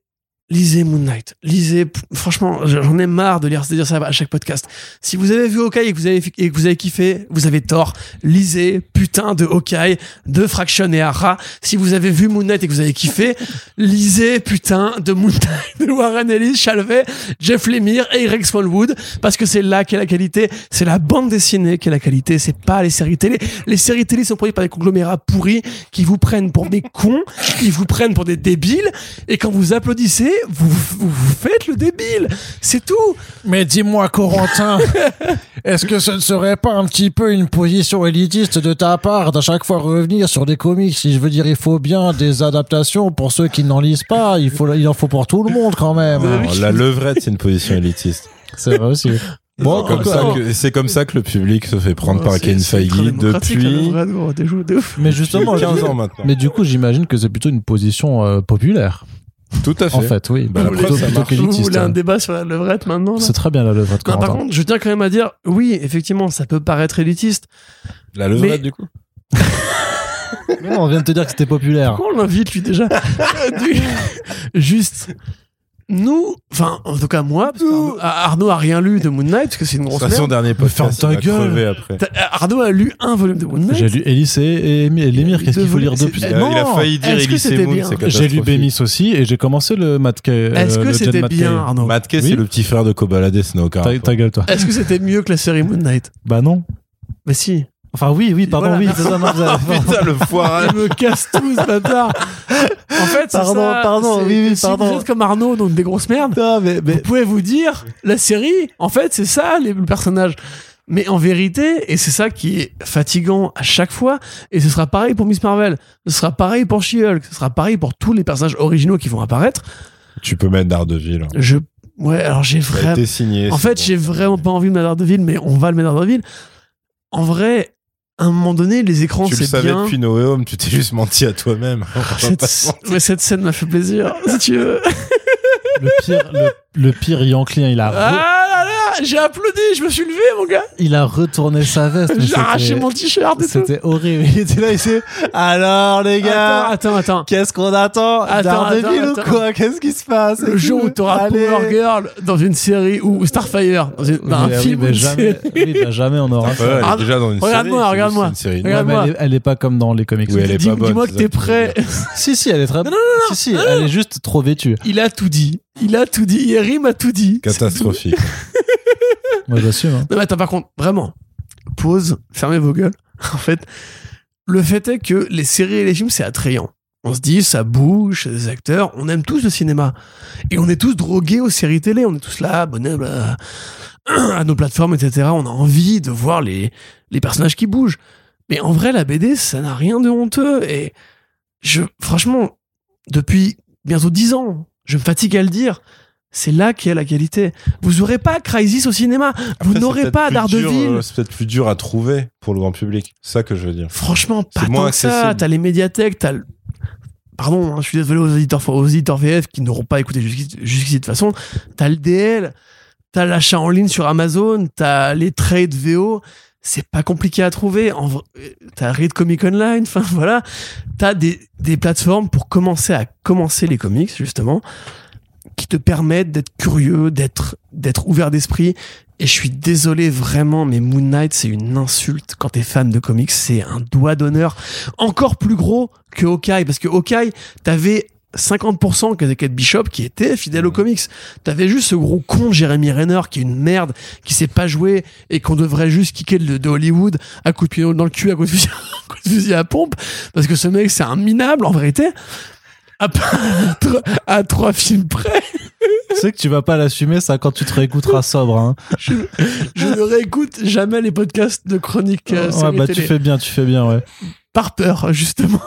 lisez Moon Knight. Lisez, franchement, j'en ai marre de lire, de dire ça à chaque podcast. Si vous avez vu Hawkeye et que vous avez, et que vous avez kiffé, vous avez tort. Lisez putain de Hawkeye, de Fraction et Ara. Si vous avez vu Moon Knight et que vous avez kiffé, [LAUGHS] lisez putain de Moon Knight de Warren Ellis, Chalvet, Jeff Lemire et Rex Smallwood parce que c'est là qu'est la qualité. C'est la bande dessinée qui est la qualité. C'est pas les séries télé. Les séries télé sont produites par des conglomérats pourris qui vous prennent pour des cons, qui vous prennent pour des débiles et quand vous applaudissez, vous, vous, vous faites le débile. C'est tout. Mais dis-moi, Corentin, [LAUGHS] est-ce que ce ne serait pas un petit peu une position élitiste de ta part d'à chaque fois revenir sur des comics? Si je veux dire, il faut bien des adaptations pour ceux qui n'en lisent pas. Il, faut, il en faut pour tout le monde quand même. Alors, la levrette, c'est une position élitiste. C'est vrai aussi. [LAUGHS] Bon, C'est comme, ça que, c'est comme ça que le public se fait prendre par C'est- Ken Feige depuis. Mais justement, 15 ans maintenant. mais du coup, j'imagine que c'est plutôt une position euh, populaire. Tout à fait. En fait, oui. Bah, la Vous preuve, plutôt, plutôt marche. Vous voulez un hein. débat sur la levrette maintenant C'est très bien la Non, par contre, je tiens quand même à dire, oui, effectivement, ça peut paraître élitiste. La levrette, Mais- du coup. [LAUGHS] Non, on vient de te dire que c'était populaire. Pourquoi on l'invite, lui, déjà [LAUGHS] Juste, nous, enfin, en tout cas, moi, parce qu'Arnaud Arnaud a rien lu de Moon Knight, parce que c'est une grosse sera son merde. dernier podcast. ta gueule. crever après. T'as- Arnaud a lu un volume de Moon Knight. J'ai lu Elise et, et Lémire. Qu'est-ce qu'il faut lire de plus C'est- Il a, il a failli dire est-ce que Elise c'était Moon, J'ai lu. Bémis aussi et j'ai commencé le Matt Kay. euh, Est-ce que c'était bien. Arnaud Matt Kay, c'est le petit frère de Kobalade, ça n'a aucun Ta, gueule, toi. Est-ce que c'était mieux que la série Moon Knight? Bah non. Bah si. Enfin, oui, oui, pardon, Voilà, oui. ça, non, avez- [LAUGHS] Putain, le foirage. Il me casse tout, ce bâtard. En fait, c'est Pardon, ça, pardon, oui, oui, si pardon. vous êtes comme Arnaud, donc des grosses merdes, Non, mais, mais- vous pouvez vous dire, la série, en fait, c'est ça, les personnages. Mais en vérité, et c'est ça qui est fatigant à chaque fois, et ce sera pareil pour Miss Marvel, ce sera pareil pour She-Hulk, ce sera pareil pour tous les personnages originaux qui vont apparaître. Tu peux mettre Daredevil. Je, ouais, alors j'ai Ça vraiment, été signé. en fait, bon. j'ai vraiment pas envie de mettre Daredevil, mais on va le mettre Daredevil. En vrai, à un moment donné, les écrans, Tu le c'est savais bien. depuis No Way Home, tu t'es juste menti à toi-même. Cette, mais cette scène m'a fait plaisir, si tu veux. le pire, le, le pire Yanklin, il a, Ah j'ai applaudi, je me suis levé, mon gars. il a retourné sa veste. J'ai arraché mon t-shirt et tout. C'était horrible. Il était là, il s'est. Alors, les gars, Attends, attends, attends. qu'est-ce qu'on attend? Attends, Daredevil attends, ou attends. quoi? Qu'est-ce qui se passe? Le jour où t'auras. Power Girl dans une série ou Starfire dans, une- dans un oui, film. mais jamais, oui, bah, jamais on aura ça. elle est déjà dans une série. regarde-moi, regarde-moi. regarde- elle, est, elle est pas comme dans les comics. Oui, elle est Dis- pas bonne. Dis-moi que t'es prêt. [LAUGHS] Si, si, elle est très. Non, non, Si, si, elle est juste trop vêtue. Il a tout dit. Il a tout dit. Yerim a tout dit. Catastrophique. [LAUGHS] Moi, j'assume. hein. Non, mais attends, par contre, vraiment, pause, fermez vos gueules. [LAUGHS] En fait, le fait est que les séries et les films, c'est attrayant. On se dit, ça bouge, des acteurs, on aime tous le cinéma. Et on est tous drogués aux séries télé, on est tous là, abonnés à, [CLEARS THROAT] à nos plateformes, etc. On a envie de voir les, les personnages qui bougent. Mais en vrai, la BD, ça n'a rien de honteux. Et je, franchement, depuis bientôt dix ans, je me fatigue à le dire. C'est là qu'est la qualité. Vous aurez pas Crisis au cinéma. vous n'aurez pas Daredevil. euh, C'est peut-être plus dur à trouver pour le grand public. C'est ça que je veux dire. Franchement, pas tant que ça. T'as les médiathèques, t'as le... Pardon, hein, je suis désolé aux éditeurs, aux éditeurs VF qui n'auront pas écouté jusqu'ici de toute façon. T'as le DL, t'as l'achat en ligne sur Amazon, t'as les trades VO. C'est pas compliqué à trouver. En vrai, t'as Read Comic Online, [LAUGHS] enfin voilà. T'as des, des plateformes pour commencer à commencer les comics, justement, qui te permettent d'être curieux, d'être, d'être ouvert d'esprit. Et je suis désolé vraiment, mais Moon Knight, c'est une insulte. Quand t'es fan de comics, c'est un doigt d'honneur encore plus gros que Hawkeye. Parce que Hawkeye, t'avais 50% que Kate Bishop qui était fidèle aux comics. T'avais juste ce gros con Jeremy Renner qui est une merde, qui sait pas jouer et qu'on devrait juste kicker de, de Hollywood à coup de pied dans le cul, à coup de fusil, [LAUGHS] à coup de fusil à pompe. Parce que ce mec, c'est un minable en vérité. À, à trois- films près. Tu sais que tu vas pas l'assumer, ça, quand tu te réécouteras sobre. Hein. je ne réécoute jamais les podcasts de chronique euh, ouais, bah, tu fais bien, tu fais bien, ouais. par peur justement.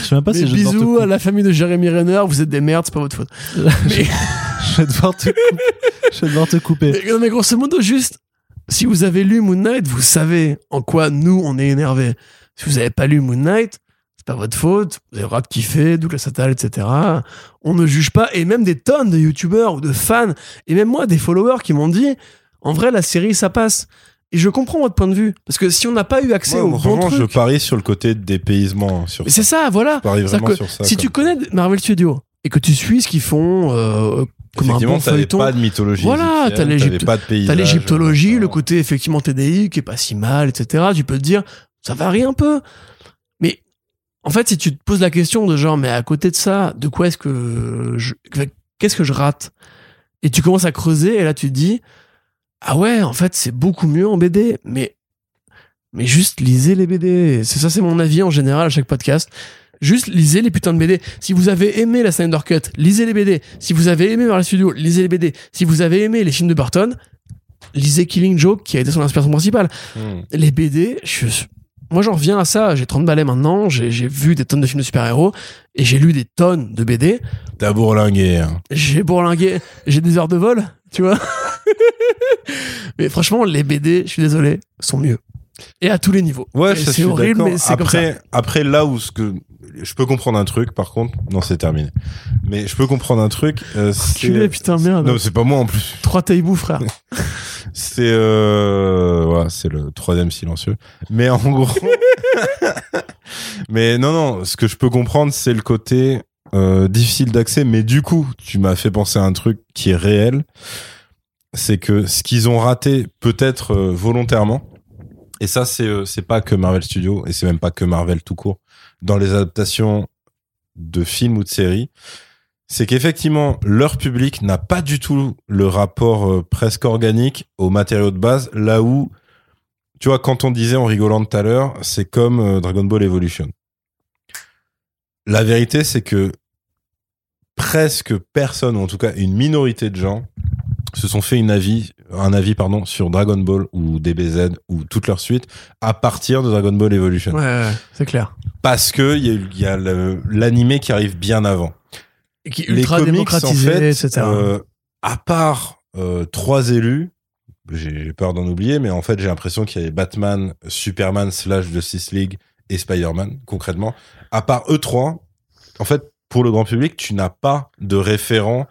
Je sais même pas Mais si je bisous à la famille de Jérémy Renner, vous êtes des merdes, c'est pas votre faute. [LAUGHS] Mais, [LAUGHS] je vais devoir te couper. Je vais devoir te couper. mais, non, mais grosso modo, juste, si vous avez lu Moon Knight, vous savez en quoi nous on est énervé. Si vous avez pas lu Moon Knight, pas votre faute, vous avez le droit de kiffer, Douglas Attal, etc. On ne juge pas, et même des tonnes de youtubeurs ou de fans, et même moi, des followers qui m'ont dit, en vrai, la série, ça passe. Et je comprends votre point de vue, parce que si on n'a pas eu accès au bon franchement, je truc, parie sur le côté dépaysement. hein, Sur mais c'est ça, voilà. Je parie C'est-à-dire vraiment que sur ça. si quoi. tu connais Marvel Studios et que tu suis ce qu'ils font euh, comme un bon feuilleton. pas de mythologie. Voilà, t'as l'égyptologie, euh, le côté effectivement TDI qui est pas si mal, etc. Tu peux te dire, ça varie un peu. En fait, si tu te poses la question de genre, mais à côté de ça, de quoi est-ce que je, qu'est-ce que je rate? Et tu commences à creuser et là tu te dis, ah ouais, en fait, c'est beaucoup mieux en BD. Mais, mais juste lisez les BD. C'est ça, c'est mon avis en général à chaque podcast. Juste lisez les putains de BD. Si vous avez aimé la Snyder Cut, lisez les BD. Si vous avez aimé Marvel Studios, lisez les BD. Si vous avez aimé les films de Burton, lisez Killing Joke qui a été son inspiration principale. hmm. Les BD, je, moi j'en reviens à ça. J'ai 30 balais maintenant. J'ai j'ai vu des tonnes de films de super-héros et j'ai lu des tonnes de BD. T'as bourlingué. hein. J'ai bourlingué, j'ai des heures de vol, tu vois. [LAUGHS] mais franchement, les BD, je suis désolé, sont mieux. Et à tous les niveaux. Ouais, c'est horrible, mais c'est comme ça. Après, après, là où ce que je peux comprendre un truc, par contre, non, c'est terminé. Mais je peux comprendre un truc. Euh, Culé, c'est putain, merde. non, c'est pas moi en plus. Trois taïbous, frère. [LAUGHS] C'est euh... voilà, c'est le troisième silencieux. Mais en gros, [LAUGHS] mais non, non, ce que je peux comprendre, c'est le côté euh, difficile d'accès. Mais du coup, tu m'as fait penser à un truc qui est réel, c'est que ce qu'ils ont raté, peut-être euh, volontairement, et ça, c'est euh, c'est pas que Marvel Studios et c'est même pas que Marvel tout court dans les adaptations de films ou de séries, c'est qu'effectivement leur public n'a pas du tout le rapport euh, presque organique aux matériaux de base, là où tu vois quand on disait en rigolant tout à l'heure, c'est comme euh, Dragon Ball Evolution. La vérité, c'est que presque personne, ou en tout cas une minorité de gens, se sont fait une avis, un avis pardon, sur Dragon Ball ou DBZ ou toute leur suite à partir de Dragon Ball Evolution. Ouais, ouais, c'est clair. Parce que il y a, l'animé qui arrive bien avant. Et qui est Les ultra comics, démocratisé, en fait, etc. euh, à part euh, trois élus, j'ai j'ai peur d'en oublier, mais en fait j'ai l'impression qu'il y avait Batman, Superman slash Justice League et Spider-Man concrètement. À part eux trois, en fait pour le grand public, tu n'as pas de référent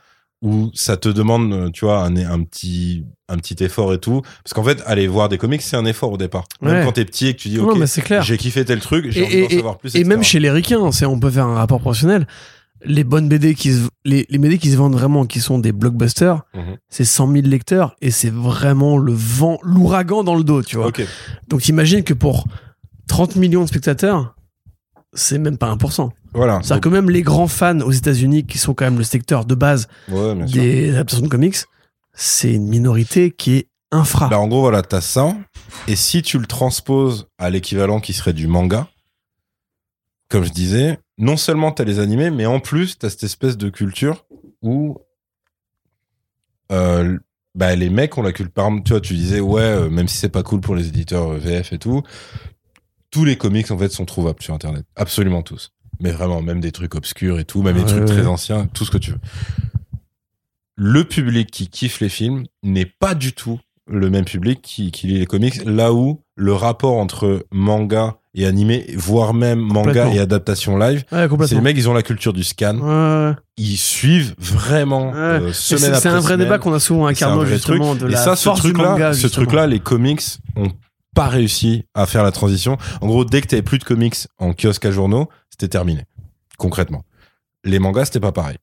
où ça te demande, euh, tu vois, un, un petit un petit effort et tout. Parce qu'en fait, aller voir des comics, c'est un effort au départ. Même Ouais. quand t'es petit et que tu dis, ok, j'ai kiffé tel truc, j'ai Et, envie d'en savoir plus. et etc. même chez les ricains, c'est, on peut faire un rapport professionnel. Les bonnes BD qui se, les, les BD qui se vendent vraiment, qui sont des blockbusters, Mhm. c'est 100 000 lecteurs et c'est vraiment le vent, l'ouragan dans le dos, tu vois. Donc t'imagines que pour 30 millions de spectateurs, c'est même pas 1%. Voilà. C'est-à-dire que même les grands fans aux États-Unis, qui sont quand même le secteur de base Ouais, des adaptations de comics, c'est une minorité qui est infra. Bah, en gros, voilà, t'as ça. Et si tu le transposes à l'équivalent qui serait du manga, comme je disais, non seulement t'as les animés, mais en plus, t'as cette espèce de culture où euh, bah, les mecs ont la culture. Par exemple, tu vois, tu disais, ouais, euh, même si c'est pas cool pour les éditeurs euh, VF et tout, tous les comics, en fait, sont trouvables sur Internet. Absolument tous. Mais vraiment, même des trucs obscurs et tout, même des trucs ouais. très anciens, tout ce que tu veux. Le public qui kiffe les films n'est pas du tout le même public qui, qui lit les comics, là où le rapport entre manga et animé, voire même manga et adaptation live, Ouais, c'est les mecs, ils ont la culture du scan, ils suivent vraiment euh, Et semaine C'est après c'est un vrai semaine. débat qu'on a souvent Et Arnaud, vrai justement, de Et la ça, ce truc-là, manga. ce truc-là, les comics ont pas réussi à faire la transition. En gros, dès que t'avais plus de comics en kiosque à journaux, c'était terminé. Concrètement. Les mangas, c'était pas pareil.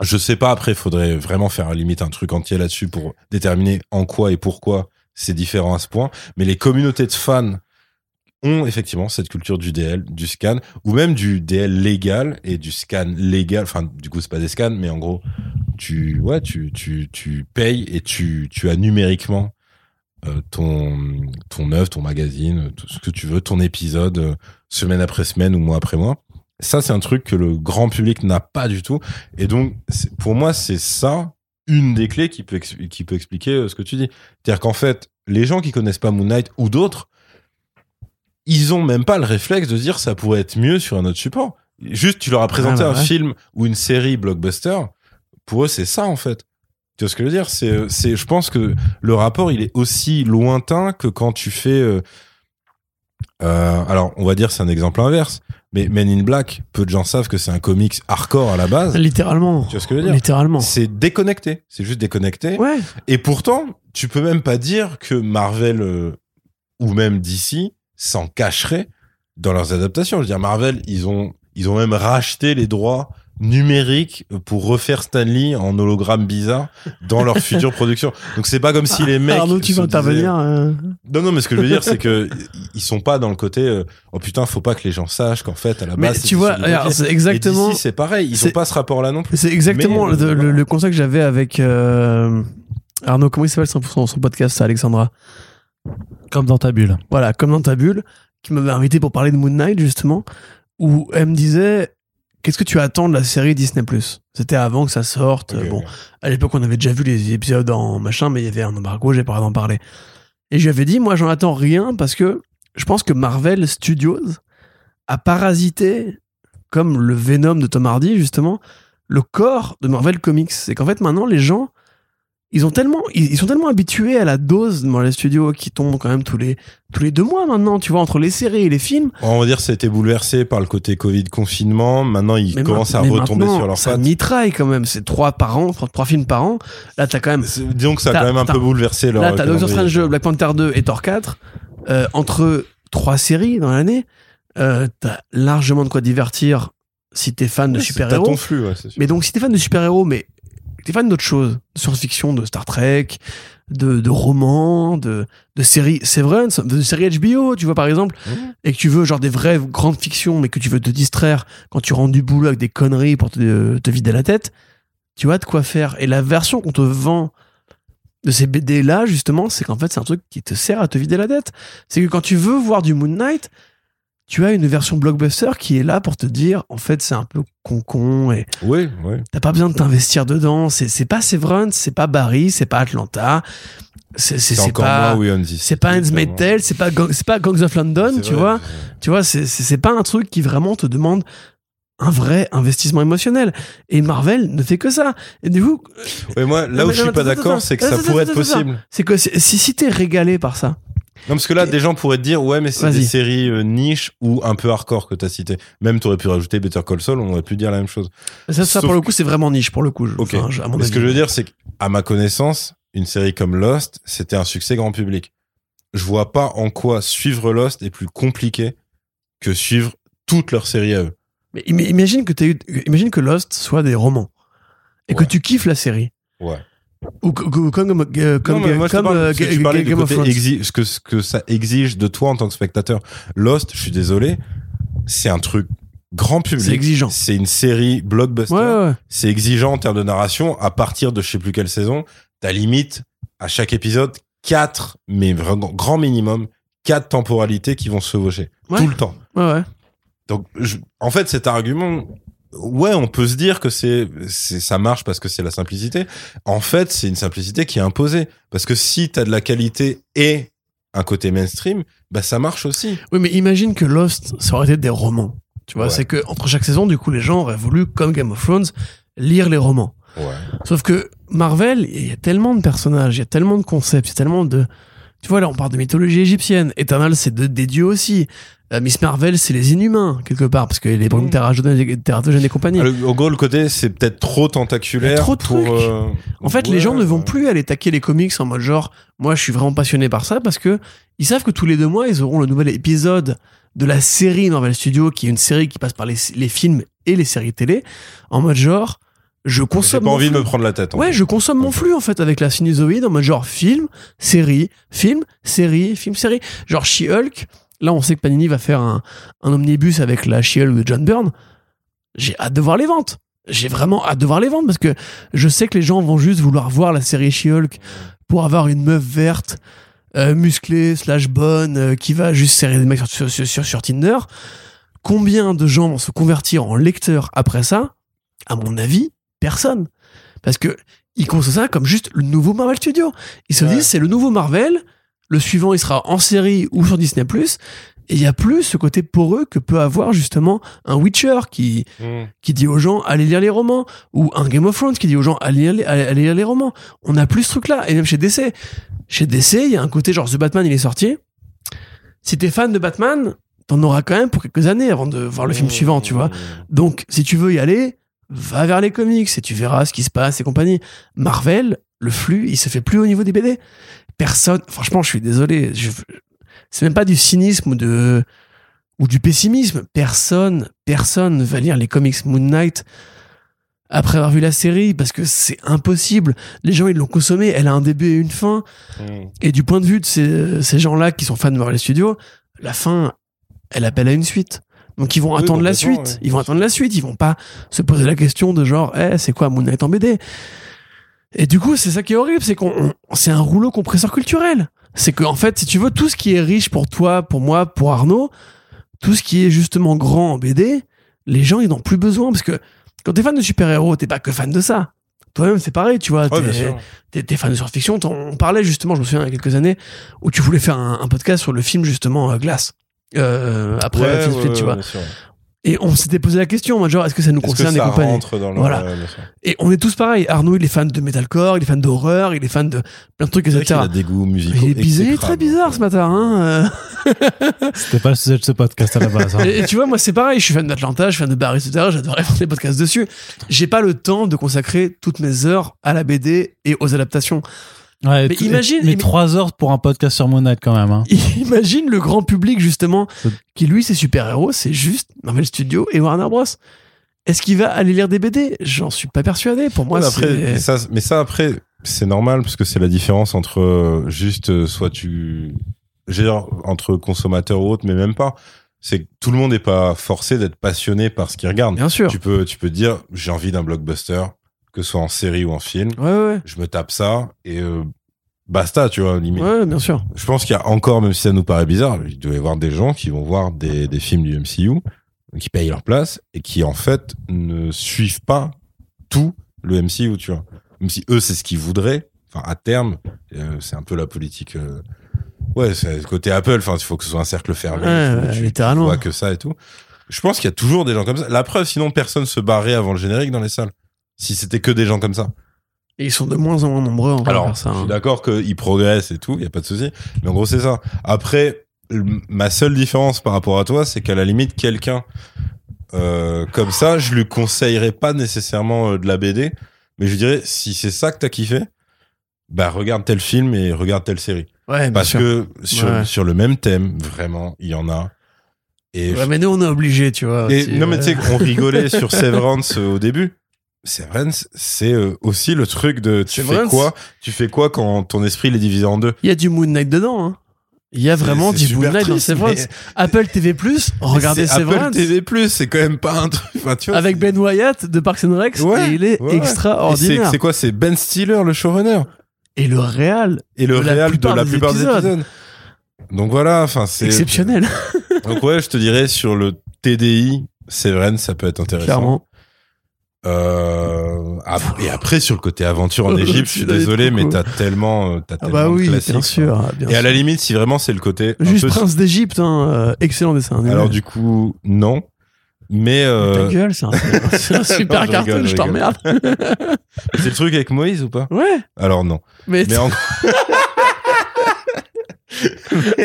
Je sais pas, après, faudrait vraiment faire limite un truc entier là-dessus pour déterminer en quoi et pourquoi c'est différent à ce point. Mais les communautés de fans ont effectivement cette culture du DL, du scan, ou même du DL légal et du scan légal. Enfin, du coup, c'est pas des scans, mais en gros, tu, ouais, tu, tu, tu payes et tu, tu as numériquement ton, ton œuvre, ton magazine, tout ce que tu veux, ton épisode, euh, semaine après semaine ou mois après mois. Ça, c'est un truc que le grand public n'a pas du tout. Et donc, pour moi, c'est ça une des clés qui peut, qui peut expliquer euh, ce que tu dis. C'est-à-dire qu'en fait, les gens qui connaissent pas Moon Knight ou d'autres, ils ont même pas le réflexe de dire ça pourrait être mieux sur un autre support. Juste, tu leur as présenté bah un ouais. film ou une série blockbuster. Pour eux, c'est ça, en fait. Tu vois ce que je veux dire? C'est, c'est, je pense que le rapport, il est aussi lointain que quand tu fais, euh, euh, alors, on va dire, c'est un exemple inverse. Mais Men in Black, peu de gens savent que c'est un comics hardcore à la base. Littéralement. Tu vois ce que je veux dire? Littéralement. C'est déconnecté. C'est juste déconnecté. Ouais. Et pourtant, tu peux même pas dire que Marvel euh, ou même DC s'en cacherait dans leurs adaptations. Je veux dire, Marvel, ils ont, ils ont même racheté les droits numérique pour refaire Stanley en hologramme bizarre dans leur future [LAUGHS] production. Donc c'est pas comme si les mecs. Arnaud, tu vas disaient- intervenir. euh, Non, non, mais ce que je veux dire, c'est que ils sont pas dans le côté. euh, oh putain, faut pas que les gens sachent qu'en fait à la Mais base. tu c'était vois, c'est exactement. c'est pareil. Ils ont pas ce rapport-là non plus. C'est exactement Mais, le, le- le constat que j'avais avec euh, Arnaud. Comment il s'appelle son, son, son podcast, ça, Alexandra? Comme dans ta bulle. Voilà, comme dans ta bulle, qui m'avait invité pour parler de Moon Knight justement, où elle me disait qu'est-ce que tu attends de la série Disney C'était avant que ça sorte. Bon, à l'époque, on avait déjà vu les épisodes en machin, mais il y avait un embargo, j'ai pas d'en parler. Et je lui avais dit, moi, j'en attends rien parce que je pense que Marvel Studios a parasité, comme le Venom de Tom Hardy, justement, le corps de Marvel Comics. C'est qu'en fait, maintenant, les gens, ils ont tellement, ils, sont tellement habitués à la dose de Marvel Studios qui tombe quand même tous les, tous les deux mois maintenant, tu vois, entre les séries et les films. On va dire ça a été bouleversé par le côté Covid confinement. Maintenant, ils Mais commencent à ma- retomber sur leurs Ça pattes. mitraille quand même. C'est trois par an, trois, trois films par an. Là, t'as quand même Disons que ça a quand même un peu bouleversé leur. Là, t'as Doctor. Strange 2, Black Panther 2 et Thor 4. Euh, entre trois séries dans l'année, euh, t'as largement de quoi divertir si t'es fan de Ouais, super-héros. ton flux, ouais. Mais donc, si t'es fan de super-héros, mais t'es fan d'autres choses, de science-fiction, de Star Trek, de, de romans, de, de séries Severance, de séries HBO, tu vois, par exemple, et que tu veux genre des vraies grandes fictions, mais que tu veux te distraire quand tu rentres du boulot avec des conneries pour te, te vider la tête, tu as de quoi faire. Et la version qu'on te vend de ces BD là, justement, c'est qu'en fait, c'est un truc qui te sert à te vider la tête. C'est que quand tu veux voir du Moon Knight, tu as une version blockbuster qui est là pour te dire, en fait, c'est un peu con-con et Oui, oui. T'as pas besoin de t'investir dedans. C'est c'est pas Severance, c'est pas Barry, c'est pas Atlanta. C'est c'est- C'est pas. C'est pas Handmaid's. Tale, c'est pas c'est pas Gangs of London, tu vrai, vois. Tu vois, c'est c'est pas un truc qui vraiment te demande un vrai investissement émotionnel. Et Marvel ne fait que ça. Et du coup, Ouais, moi, là où je suis pas d'accord, c'est que ça pourrait être possible. c'est que si si t'es régalé par ça, Non, parce que là, des gens pourraient te dire, ouais, mais c'est des séries euh, niche ou un peu hardcore que t'as cité. Même t'aurais pu rajouter Better Call Saul, on aurait pu dire la même chose. ça, ça Sauf pour le que- coup, c'est vraiment niche pour le coup. je- Ok. enfin, je- à mon Mais ce que je veux dire, c'est qu'à ma connaissance, une série comme Lost, c'était un succès grand public. Je vois pas en quoi suivre Lost est plus compliqué que suivre toute leur série à eux. Mais im- imagine que eu, imagine que Lost soit des romans et que tu kiffes la série. Ouais. Ou co- comme euh, comme Non, moi, euh, parlais Game côté ce que, ce que ça exige de toi en tant que spectateur. Lost, je suis désolé, c'est un truc grand public. C'est exigeant. C'est une série blockbuster. Ouais, ouais, ouais. C'est exigeant en termes de narration. À partir de je sais plus quelle saison, t'as limite à chaque épisode quatre, mais vraiment grand minimum, quatre temporalités qui vont se chevaucher Ouais. tout le temps. Ouais, ouais. Donc, je- en fait, cet argument, ouais, on peut se dire que c'est, c'est, ça marche parce que c'est la simplicité. En fait, c'est une simplicité qui est imposée. Parce que si t'as de la qualité et un côté mainstream, bah, ça marche aussi. Oui, mais imagine que Lost, ça aurait été des romans. Tu vois, Ouais. c'est que entre chaque saison, du coup, les gens auraient voulu, comme Game of Thrones, lire les romans. Ouais. Sauf que Marvel, il y a tellement de personnages, il y a tellement de concepts, il y a tellement de. Tu vois, là, on parle de mythologie égyptienne. Eternal, c'est de- des dieux aussi. Euh, Miss Marvel, c'est les inhumains, quelque part, parce que les brumes tératogènes et compagnie. Ah, le- En gros, le côté, c'est peut-être trop tentaculaire. Trop de pour, trucs. euh, En fait, ouais, les gens ne vont plus aller taquer les comics en mode genre, moi, je suis vraiment passionné par ça parce que ils savent que tous les deux mois, ils auront le nouvel épisode de la série Marvel Studios, qui est une série qui passe par les, les films et les séries télé, en mode genre, je J'ai consomme. pas mon envie de me prendre la tête. en Ouais, fait. je consomme mon flux en fait avec la sinusoïde en mode genre film, série, film, série, film, série. Genre She-Hulk. Là, on sait que Panini va faire un, un omnibus avec la She-Hulk de John Byrne. J'ai hâte de voir les ventes. J'ai vraiment hâte de voir les ventes parce que je sais que les gens vont juste vouloir voir la série She-Hulk pour avoir une meuf verte, euh, musclée, slash bonne, euh, qui va juste serrer des mecs sur, sur, sur, sur- sur Tinder. Combien de gens vont se convertir en lecteurs après ça? À mon avis, personne. Parce que ils considèrent ça comme juste le nouveau Marvel Studio. Ils se Ouais. disent c'est le nouveau Marvel, le suivant il sera en série ou sur Disney+, et il y a plus ce côté poreux que peut avoir justement un Witcher qui, Mm. qui dit aux gens allez lire les romans, ou un Game of Thrones qui dit aux gens allez lire les, allez- allez lire les romans. On a plus ce truc-là, et même chez DC. Chez DC, il y a un côté genre The Batman il est sorti. Si t'es fan de Batman, t'en auras quand même pour quelques années avant de voir le film suivant, tu vois. Donc, si tu veux y aller, va vers les comics et tu verras ce qui se passe et compagnie. Marvel, le flux, il se fait plus au niveau des BD. Personne, franchement, je suis désolé. Je, c'est même pas du cynisme ou de, ou du pessimisme. Personne, personne ne va lire les comics Moon Knight après avoir vu la série parce que c'est impossible. Les gens ils l'ont consommé, elle a un début et une fin. Et du point de vue de ces, ces gens-là qui sont fans de Marvel Studios, la fin, elle appelle à une suite. Donc ils vont Oui, attendre la suite. ouais. Ils vont attendre la suite. Ils vont pas se poser la question de genre, eh, c'est quoi Moon Knight en BD Et du coup, c'est ça qui est horrible, c'est qu'on, on- c'est un rouleau compresseur culturel. C'est que en fait, si tu veux, tout ce qui est riche pour toi, pour moi, pour Arnaud, tout ce qui est justement grand en BD, les gens ils n'ont plus besoin parce que quand t'es fan de super-héros, t'es pas que fan de ça. Toi-même, c'est pareil, tu vois. Ouais, t'es- fan de science-fiction. On parlait justement, je me souviens il y a quelques années, où tu voulais faire un, un podcast sur le film justement euh, Glace. Euh, après Ouais, Fist ouais, Split, tu vois. Et on s'était posé la question, genre, est-ce que ça nous Est-ce que concerne et ça compagnie rentre dans le... Voilà. Et on est tous pareils. Arnaud, il est fan de metalcore, il est fan d'horreur, il est fan de plein de trucs, etc. a des goûts musicaux. Il est bizarre, il est très bizarre ce matin. Hein euh. C'était pas le sujet de ce podcast à la base. hein. et, et tu vois, moi, c'est pareil. Je suis fan d'Atlanta, je suis fan de Barry, etc. J'adorerais faire des podcasts dessus. J'ai pas le temps de consacrer toutes mes heures à la BD et aux adaptations. Ouais, Mais imagine- Mais 3 heures pour un podcast sur Moon Knight quand même. Hein. [LAUGHS] Imagine le grand public, justement, qui lui, ses super-héros, c'est juste Marvel Studios et Warner Bros. Est-ce qu'il va aller lire des BD J'en suis pas persuadé. Pour moi, Ouais, après, c'est. ça, mais ça après, c'est normal parce que c'est la différence entre euh, juste euh, soit tu, dire, entre consommateurs ou autres, mais même pas. C'est que tout le monde n'est pas forcé d'être passionné par ce qu'il regarde. Bien sûr. Tu peux, tu peux te dire, j'ai envie d'un blockbuster, que ce soit en série ou en film. Ouais, ouais, Je me tape ça et euh, basta, tu vois, limite. ouais, bien sûr. Je pense qu'il y a encore, même si ça nous paraît bizarre, il doit y avoir des gens qui vont voir des, des films du MCU, qui payent leur place et qui en fait ne suivent pas tout le MCU, tu vois. Même si eux, c'est ce qu'ils voudraient, enfin à terme, euh, c'est un peu la politique. euh, ouais, c'est côté Apple. Enfin, il faut que ce soit un cercle fermé. Ouais, littéralement. Tu vois que ça et tout. Je pense qu'il y a toujours des gens comme ça. La preuve, sinon personne se barrait avant le générique dans les salles. Si c'était que des gens comme ça. Et ils sont de moins en moins nombreux en Alors, je hein. suis d'accord qu'ils progressent et tout, il y a pas de souci. Mais en gros, c'est ça. Après, ma seule différence par rapport à toi, c'est qu'à la limite, quelqu'un euh, comme ça, je lui conseillerais pas nécessairement euh, de la BD, mais je dirais, si c'est ça que t'as kiffé, bah regarde tel film et regarde telle série. Ouais, Parce sûr. que sur, Ouais. sur le même thème, vraiment, il y en a. Et, Ouais, mais nous, on est obligés, tu vois. et non, mais euh. tu sais, on rigolait sur [LAUGHS] Severance euh, au début. Severance, c'est euh, aussi le truc de tu fais Severance. quoi Tu fais quoi quand ton esprit il est divisé en deux? Il y a du Moon Knight dedans. Hein. Il y a vraiment du Moon Knight dans Severance. mais- Apple TV+, [LAUGHS] regardez C'est Apple Severance. TV+, c'est quand même pas un truc. Enfin, tu vois, Avec Ben Wyatt de Parks and Rec, Ouais, et il est ouais, extraordinaire. c'est- quoi C'est Ben Stiller, le showrunner, Et le réal, et le De la réal de plupart la des plupart des épisodes. épisodes. Donc voilà, enfin c'est exceptionnel, Donc ouais, je te dirais sur le TDI, Severance, ça peut être intéressant. clairement. Euh, et après sur le côté aventure en [LAUGHS] Égypte, je suis désolé, mais t'as tellement, euh, t'as Ah tellement bah de oui, classiques, bien sûr. bien Et à sûr. la limite, si vraiment c'est le côté Juste peu- Prince d'Égypte, hein, euh, excellent dessin. animé. alors du coup non, mais Ta euh, gueule, [LAUGHS] c'est un, super Non, je cartoon, rigole, je je t'emmerde. [LAUGHS] c'est le truc avec Moïse ou pas? Ouais, Alors non, mais, mais en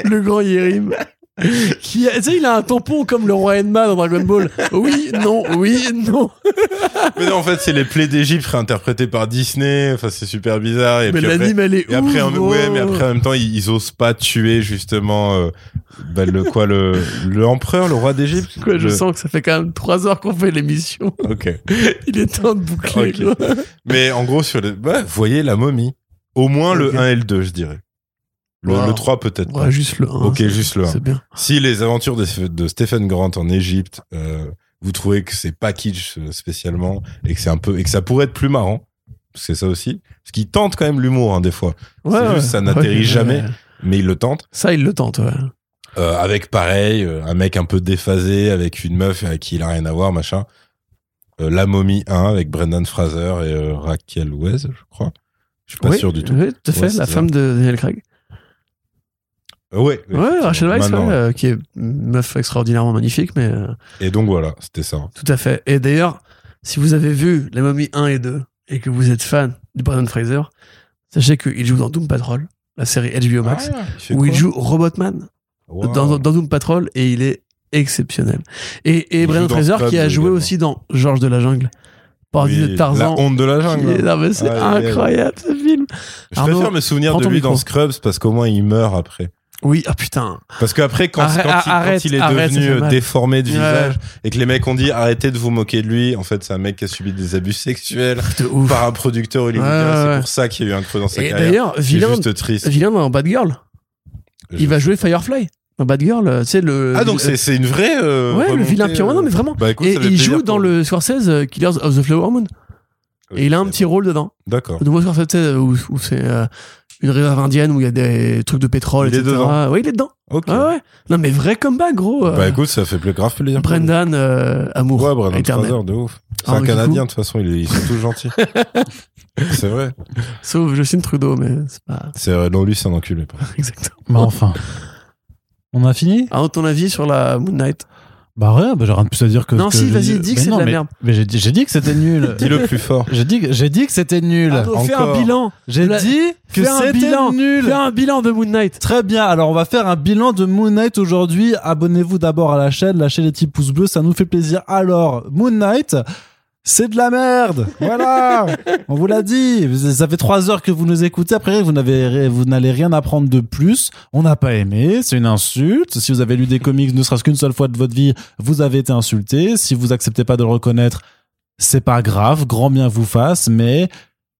le grand Yérim. Qui tu sais, il a un tampon comme le roi Enma dans Dragon Ball. Oui, non, oui, non. Mais non, en fait, c'est les plaies d'Égypte réinterprétées par Disney. Enfin, c'est super bizarre. Et mais l'anime, elle est et après, ouf, en, ouais, mais oh. après, en même temps, ils, ils osent pas tuer justement euh, bah, le quoi, le l'empereur, le roi d'Égypte? Quoi, je Le- sens que ça fait quand même trois heures qu'on fait l'émission. Ok. [LAUGHS] Il est temps de boucler. Mais en gros, sur les, bah, voyez la momie. Au moins le 1 et le 2, je dirais. Le, Wow. le 3 peut-être pas. Ouais, juste le 1. Ok, juste le 1. C'est bien. Si les aventures de, de Stephen Grant en Égypte, euh, vous trouvez que c'est pas kitsch euh, spécialement et que c'est un peu et que ça pourrait être plus marrant, c'est ça aussi. Parce qu'il tente quand même l'humour hein, des fois, Ouais, juste ça n'atterrit Ouais, jamais. mais il le tente. Ça, il le tente, ouais. Euh, avec pareil, un mec un peu déphasé, avec une meuf avec qui il a rien à voir, machin. Euh, La momie 1 avec Brendan Fraser et Raquel Weisz, je crois. Je suis pas oui, sûr du tout. Oui, tout à fait. Ouais, la c'est ça. femme de Daniel Craig. Euh, ouais. Rachel Weisz, ouais, euh, qui est une meuf extraordinairement magnifique, mais euh, Et donc voilà, c'était ça. tout à fait. Et d'ailleurs, si vous avez vu Les Momies 1 et 2 et que vous êtes fan du Brandon Fraser, sachez qu'il joue dans Doom Patrol, la série HBO Max, Ah, il où il joue Robotman Wow. dans, dans Doom Patrol et il est exceptionnel. Et, et Brandon Fraser qui a joué également. aussi dans Georges de la Jungle, parodie Oui, de Tarzan. La honte de la jungle. est- non, mais c'est incroyable ce film. Je Arnaud, préfère me souvenir de lui dans Scrubs parce qu'au moins il meurt après. Oui, ah putain. Parce qu'après, quand, Arrête- quand, il, quand arrête, il est arrête, devenu euh, déformé de Ouais. visage et que les mecs ont dit arrêtez de vous moquer de lui, en fait, c'est un mec qui a subi des abus sexuels [LAUGHS] De par un producteur hollywoodien. Ouais, ouais, c'est pour ça qu'il y a eu un creux dans sa Et carrière. d'ailleurs, C'est vilain, juste triste. vilain dans Bad Girl. Je- Il va jouer Firefly. Dans Bad Girl, euh, tu sais, le. Ah, donc c'est c'est une vraie. euh, Ouais, le vilain pire. Non, mais vraiment. Bah écoute, et il joue dans le Scorsese euh, Killers of the Flower Moon. Et il a un petit rôle dedans. D'accord. Le nouveau Scorsese, sais, où, où c'est euh, une réserve indienne où il y a des trucs de pétrole, Il est dedans. Ouais, il est dedans. Ok. Ouais, ouais. Non, mais vrai comeback, gros. euh, Bah écoute, ça fait plus grave plaisir. Brendan euh, Amour. Ouais, Brendan éternel. Fraser, de ouf. C'est Ah, un donc, du Canadien, de toute façon, il est- ils sont tous gentils. [LAUGHS] c'est vrai. Sauf Justin Trudeau, mais c'est pas [LAUGHS] C'est, euh, non, lui, c'est un enculé. contre. exactement. Mais enfin. On a fini? Alors, ton avis sur la Moon Knight? Bah ouais, bah j'ai rien de plus à dire que. Non, que si, vas-y, dis que c'est de la mais- merde. Mais j'ai dit, j'ai dit que c'était nul. [LAUGHS] Dis-le plus fort. J'ai dit, j'ai dit que c'était nul. Arnaud, fais un encore. bilan. J'ai La- dit que c'était nul. Fais un bilan de Moon Knight. Très bien, alors on va faire un bilan de Moon Knight aujourd'hui. Abonnez-vous d'abord à la chaîne, lâchez les petits pouces bleus, ça nous fait plaisir. Alors, Moon Knight, c'est de la merde. Voilà, [LAUGHS] on vous l'a dit. Ça fait trois heures que vous nous écoutez. Après, vous n'avez, vous n'allez rien apprendre de plus. On n'a pas aimé, c'est une insulte. Si vous avez lu des comics, ne serait-ce qu'une seule fois de votre vie, vous avez été insulté. Si vous acceptez pas de le reconnaître, c'est pas grave, grand bien vous fasse, mais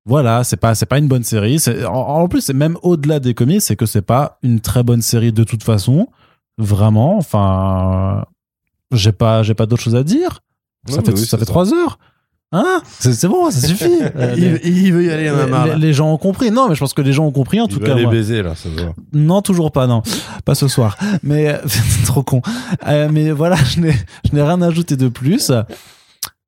voilà, c'est pas c'est pas une bonne série. C'est- En, en plus, c'est même au-delà des comics, c'est que c'est pas une très bonne série de toute façon. Vraiment, enfin, j'ai pas j'ai pas d'autre chose à dire. ça fait oui, ça fait trois heures. Hein C'est bon, ça suffit. [LAUGHS] Euh, les, Il, il veut y aller, il les- marre. les gens ont compris. Non, mais je pense que les gens ont compris en Il tout cas. les moi. baiser, là, ça. Non, toujours pas, non. Pas ce soir. Mais euh, c'est [LAUGHS] trop con. Euh, mais voilà, je n'ai, rien ajouté de plus.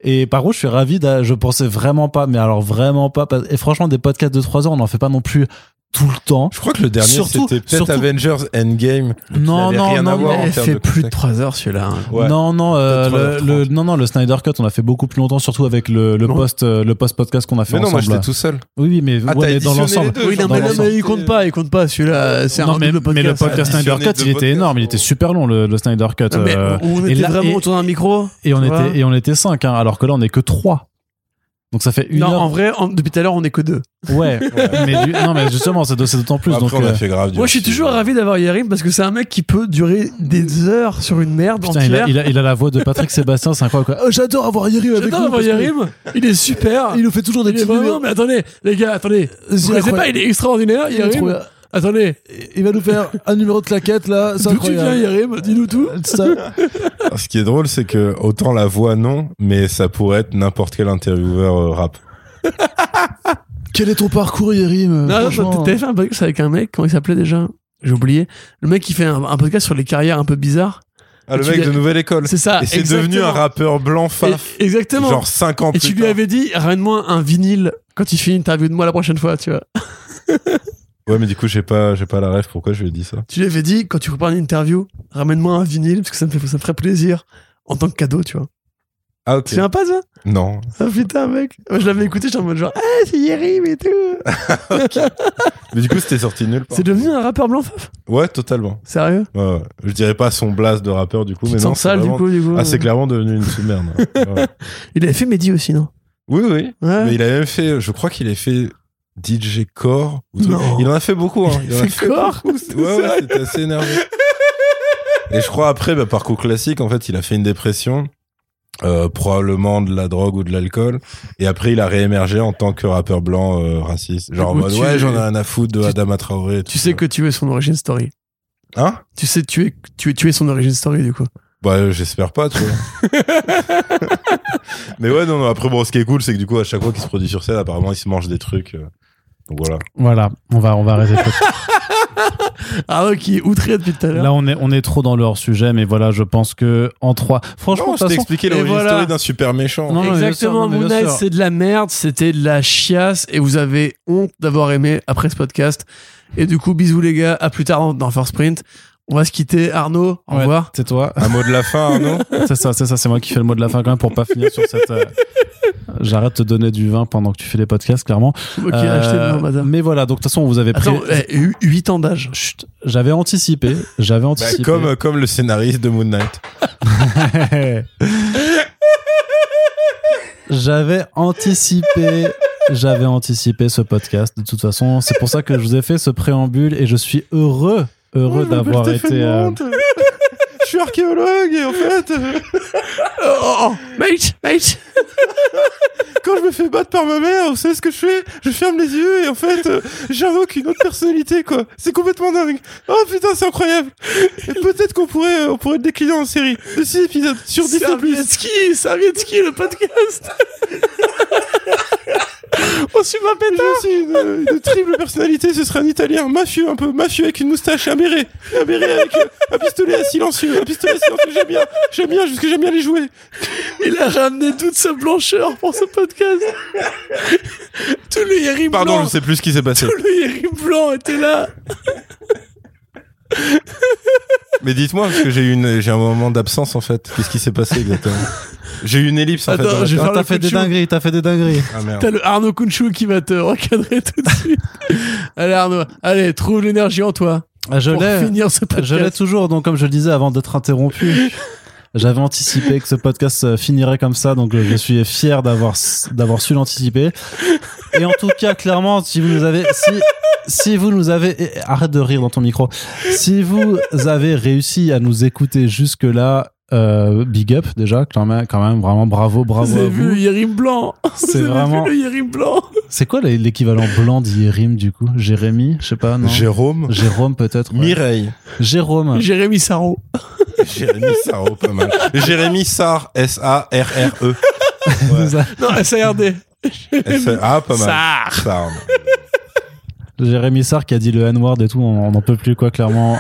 Et par contre, je suis ravi. Je pensais vraiment pas, mais alors vraiment pas. Et franchement, des podcasts de 3 heures, on n'en fait pas non plus tout le temps. Je crois que le dernier, Surtout- c'était peut-être surtout- Avengers Endgame. Non, non, rien non, à voir mais fait de plus de contexte. 3 heures celui-là. Ouais. Non, non, euh, le, 3h30. le- non, non, le Snyder Cut, on a fait beaucoup plus longtemps, surtout avec le, le post, euh, le post podcast qu'on a fait Mais non, moi ensemble. j'étais tout seul. Oui, oui, mais, Ah, ouais, mais dans l'ensemble. Oui, non, mais, mais il compte pas, il compte pas celui-là. C'est Non, un mais, double mais le podcast. podcast Snyder Cut, il était énorme. Il était super long, le, le Snyder Cut. Euh, on était vraiment autour d'un micro. et on était, et on était 5, hein, alors que là, on est que 3. Donc ça fait une Non, heure. en vrai, en- depuis tout à l'heure, on est que deux. Ouais, [LAUGHS] mais du- non, mais justement, c'est c'est d'autant plus. Après, donc, on euh, a fait grave. Moi, je suis toujours ravi d'avoir Yerim parce que c'est un mec qui peut durer des heures sur une merde putain, il entière. a, il, a, il a la voix de Patrick Sébastien, c'est incroyable. quoi. Oh, J'adore avoir Yerim avec J'adore nous. avoir parce que Yerim. Il est super. Il nous fait toujours des Il est petits vraiment, mais attendez, les gars, attendez. Vous connaissez incroyable. pas, il est extraordinaire, Il est trop Yerim. Attendez, Il va nous faire un numéro de claquette là, d'où tu viens. Yerim Dis-nous tout. Ça- Ce qui est drôle, c'est que autant la voix, non, mais ça pourrait être n'importe quel intervieweur euh, rap. [LAUGHS] Quel est ton parcours, Yerim Non, non, t'avais fait un podcast avec un mec, comment il s'appelait déjà J'ai oublié. Le mec qui fait un, un podcast sur les carrières un peu bizarres. Ah, le mec de Nouvelle École. C'est ça. Et c'est devenu un rappeur blanc faf. Et- exactement. Genre 5 ans Et plus tu lui tard. avais dit, ramène-moi un vinyle quand il fait une interview de moi la prochaine fois, tu vois. [LAUGHS] Ouais, mais du coup, j'ai pas, j'ai pas la rêve. Pourquoi je lui ai dit ça? Tu lui avais dit, quand tu reprends une interview, ramène-moi un vinyle parce que ça me, fait, ça me ferait plaisir en tant que cadeau, tu vois. Ah, ok. Tu viens pas ça Non. Ah putain, mec. Moi, je l'avais écouté, j'étais en mode genre, ah, c'est Yerim et tout. [LAUGHS] Mais du coup, c'était sorti part. C'est devenu un rappeur blanc faf Ouais, totalement. Sérieux? Ouais, ouais. Je dirais pas son blast de rappeur, du coup, Tu mais te non. sens c'est sale, du coup, du coup. Ah, c'est clairement devenu une sous-merde. [LAUGHS] Ouais. Il avait fait Mehdi aussi, non? Oui, oui. Ouais. Mais il a même fait, je crois qu'il a fait DJ Core. Il en a fait beaucoup. Hein. Il en a fait Core beaucoup. Ouais, ouais, c'était assez énervé. [LAUGHS] Et je crois après, bah, parcours classique, en fait, il a fait une dépression. euh, probablement de la drogue ou de l'alcool et après il a réémergé en tant que rappeur blanc euh, raciste genre tu- ouais j'en ai rien à foutre de tu- Adama Traoré Tu sais ça. que tu es son origin story. hein? Tu sais, tu es, tu es, tu es son origin story, du coup. Bah, j'espère pas, tu vois. [LAUGHS] Mais ouais, non, non, après, bon, ce qui est cool, c'est que du coup, à chaque fois qu'il se produit sur scène, apparemment, il se mange des trucs. euh. Donc voilà. Voilà, on va, on va arrêter. Ah ouais, [LAUGHS] qui est outré depuis tout à l'heure. Là, on est, on est trop dans le hors-sujet, mais voilà, je pense que en trois. Franchement, je t'ai expliqué l'origine voilà. story d'un super méchant. Non, Exactement, Moon Knight, c'est de la merde, c'était de la chiasse, et vous avez honte d'avoir aimé après ce podcast. Et du coup, bisous les gars, à plus tard dans- dans First Sprint. On va se quitter. Arnaud, au Ouais, revoir. C'est toi. Un mot de la fin, Arnaud [LAUGHS] c'est ça, c'est ça, c'est moi qui fais le mot de la fin quand même pour pas finir sur cette. euh, J'arrête de te donner du vin pendant que tu fais les podcasts, clairement. Le Euh, vin, mais voilà, donc de toute façon, vous avez pris. Attends, eh, 8 ans d'âge. Chut, j'avais anticipé, j'avais Bah, anticipé. comme, euh, comme le scénariste de Moon Knight. [LAUGHS] J'avais anticipé, j'avais anticipé ce podcast. De toute façon, c'est pour ça que je vous ai fait ce préambule et je suis heureux heureux Oh, d'avoir été. euh, suis archéologue et en fait, euh, Oh, oh, mate, mate. [LAUGHS] quand je me fais battre par ma mère, vous savez ce que je fais? Je ferme les yeux et en fait, euh, j'invoque une autre personnalité, quoi. C'est complètement dingue. Oh putain, c'est incroyable. Et peut-être qu'on pourrait, euh, on pourrait le décliner en série de 6 épisodes sur 10 plus. Le podcast. [LAUGHS] [LAUGHS] On suit ma pétard. Je suis une, une triple personnalité, ce serait un italien mafieux, un peu mafieux avec une moustache, un béret, un béret avec euh, un pistolet à silencieux, un pistolet à silencieux, j'aime bien, j'aime bien, jusque j'aime bien les jouer. Il a ramené toute sa blancheur pour ce podcast. Tout le héri Pardon, blanc, je sais plus ce qui s'est passé. tout le héri blanc était là. [LAUGHS] Mais dites-moi, parce que j'ai eu une, j'ai un moment d'absence en fait. Qu'est-ce qui s'est passé exactement? J'ai eu une ellipse en Attends, fait. je vais faire T'as le fait des dingueries, t'as fait des dingueries. Ah merde. T'as le Arnaud Kunchou qui va te recadrer tout de suite. [LAUGHS] allez Arnaud, allez, trouve l'énergie en toi Ah, Je pour l'ai. finir ce Je l'ai podcast. toujours, donc comme je le disais avant d'être interrompu, [LAUGHS] j'avais anticipé que ce podcast euh, finirait comme ça, donc euh, je suis fier d'avoir d'avoir su l'anticiper. Et en tout cas, clairement, si vous nous avez, si si vous nous avez, arrête de rire dans ton micro. Si vous avez réussi à nous écouter jusque là. Euh, big up déjà quand même, quand même vraiment bravo bravo Vous à avez vu le vous Yérim blanc? [LAUGHS] C'est Vous avez vraiment- vu le Yérim blanc? C'est quoi l'équivalent blanc d'Yérim du coup? Jérémy je sais pas non? Jérôme. Jérôme peut-être ouais. Mireille. Jérôme Jérémy Sarro. [LAUGHS] Jérémy Sarro, pas mal. Jérémy Sar, S-A-R-R-E. [LAUGHS] Non, SARD. Ah, pas mal. Sar. Sar. Jérémy Sarr qui a dit le N-word et tout, on n'en peut plus quoi, clairement.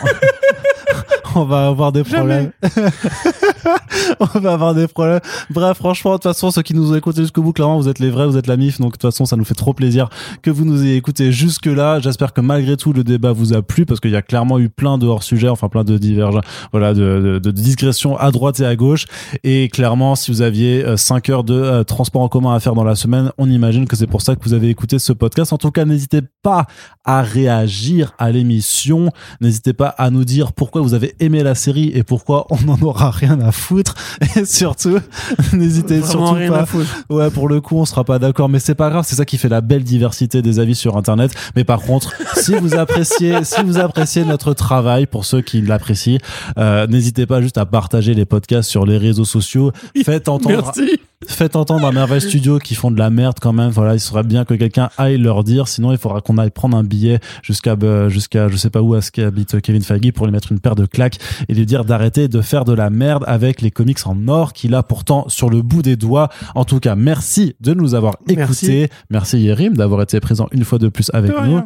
[LAUGHS] on va avoir des problèmes. [LAUGHS] on va avoir des problèmes. Bref, franchement, de toute façon, ceux qui nous ont écoutés jusqu'au bout, clairement, vous êtes les vrais, vous êtes la MIF. Donc, de toute façon, ça nous fait trop plaisir que vous nous ayez écoutés jusque-là. J'espère que malgré tout, le débat vous a plu parce qu'il y a clairement eu plein de hors-sujets, enfin, plein de divergences, voilà, de, de, de digressions à droite et à gauche. Et clairement, si vous aviez 5 heures de euh, transport en commun à faire dans la semaine, on imagine que c'est pour ça que vous avez écouté ce podcast. En tout cas, n'hésitez pas à réagir à l'émission. N'hésitez pas à nous dire pourquoi vous avez aimé la série et pourquoi on n'en aura rien à foutre. Et surtout, [LAUGHS] n'hésitez surtout rien pas. à foutre. Ouais, pour le coup, on sera pas d'accord, mais c'est pas grave. C'est ça qui fait la belle diversité des avis sur Internet. Mais par contre, si vous appréciez, [LAUGHS] si vous appréciez notre travail, pour ceux qui l'apprécient, euh, n'hésitez pas juste à partager les podcasts sur les réseaux sociaux. Faites entendre, Merci. Faites entendre à Merveille Studio qui font de la merde quand même. Voilà, il serait bien que quelqu'un aille leur dire. Sinon, il faudra qu'on aille prendre un billet jusqu'à euh, jusqu'à je sais pas où à ce qu'habite Kevin Feige pour lui mettre une paire de claques et lui dire d'arrêter de faire de la merde avec les comics en or qu'il a pourtant sur le bout des doigts. En tout cas, merci de nous avoir Merci. écoutés. Merci Yérim d'avoir été présent une fois de plus avec De nous.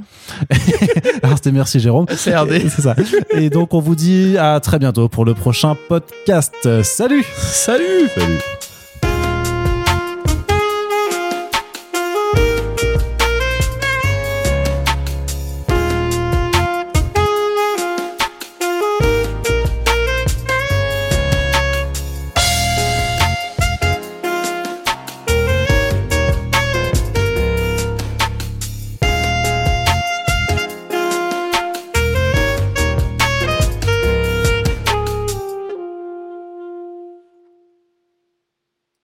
[LAUGHS] Alors c'était merci Jérôme. C'est ça. Et donc on vous dit à très bientôt pour le prochain podcast. Salut Salut Salut.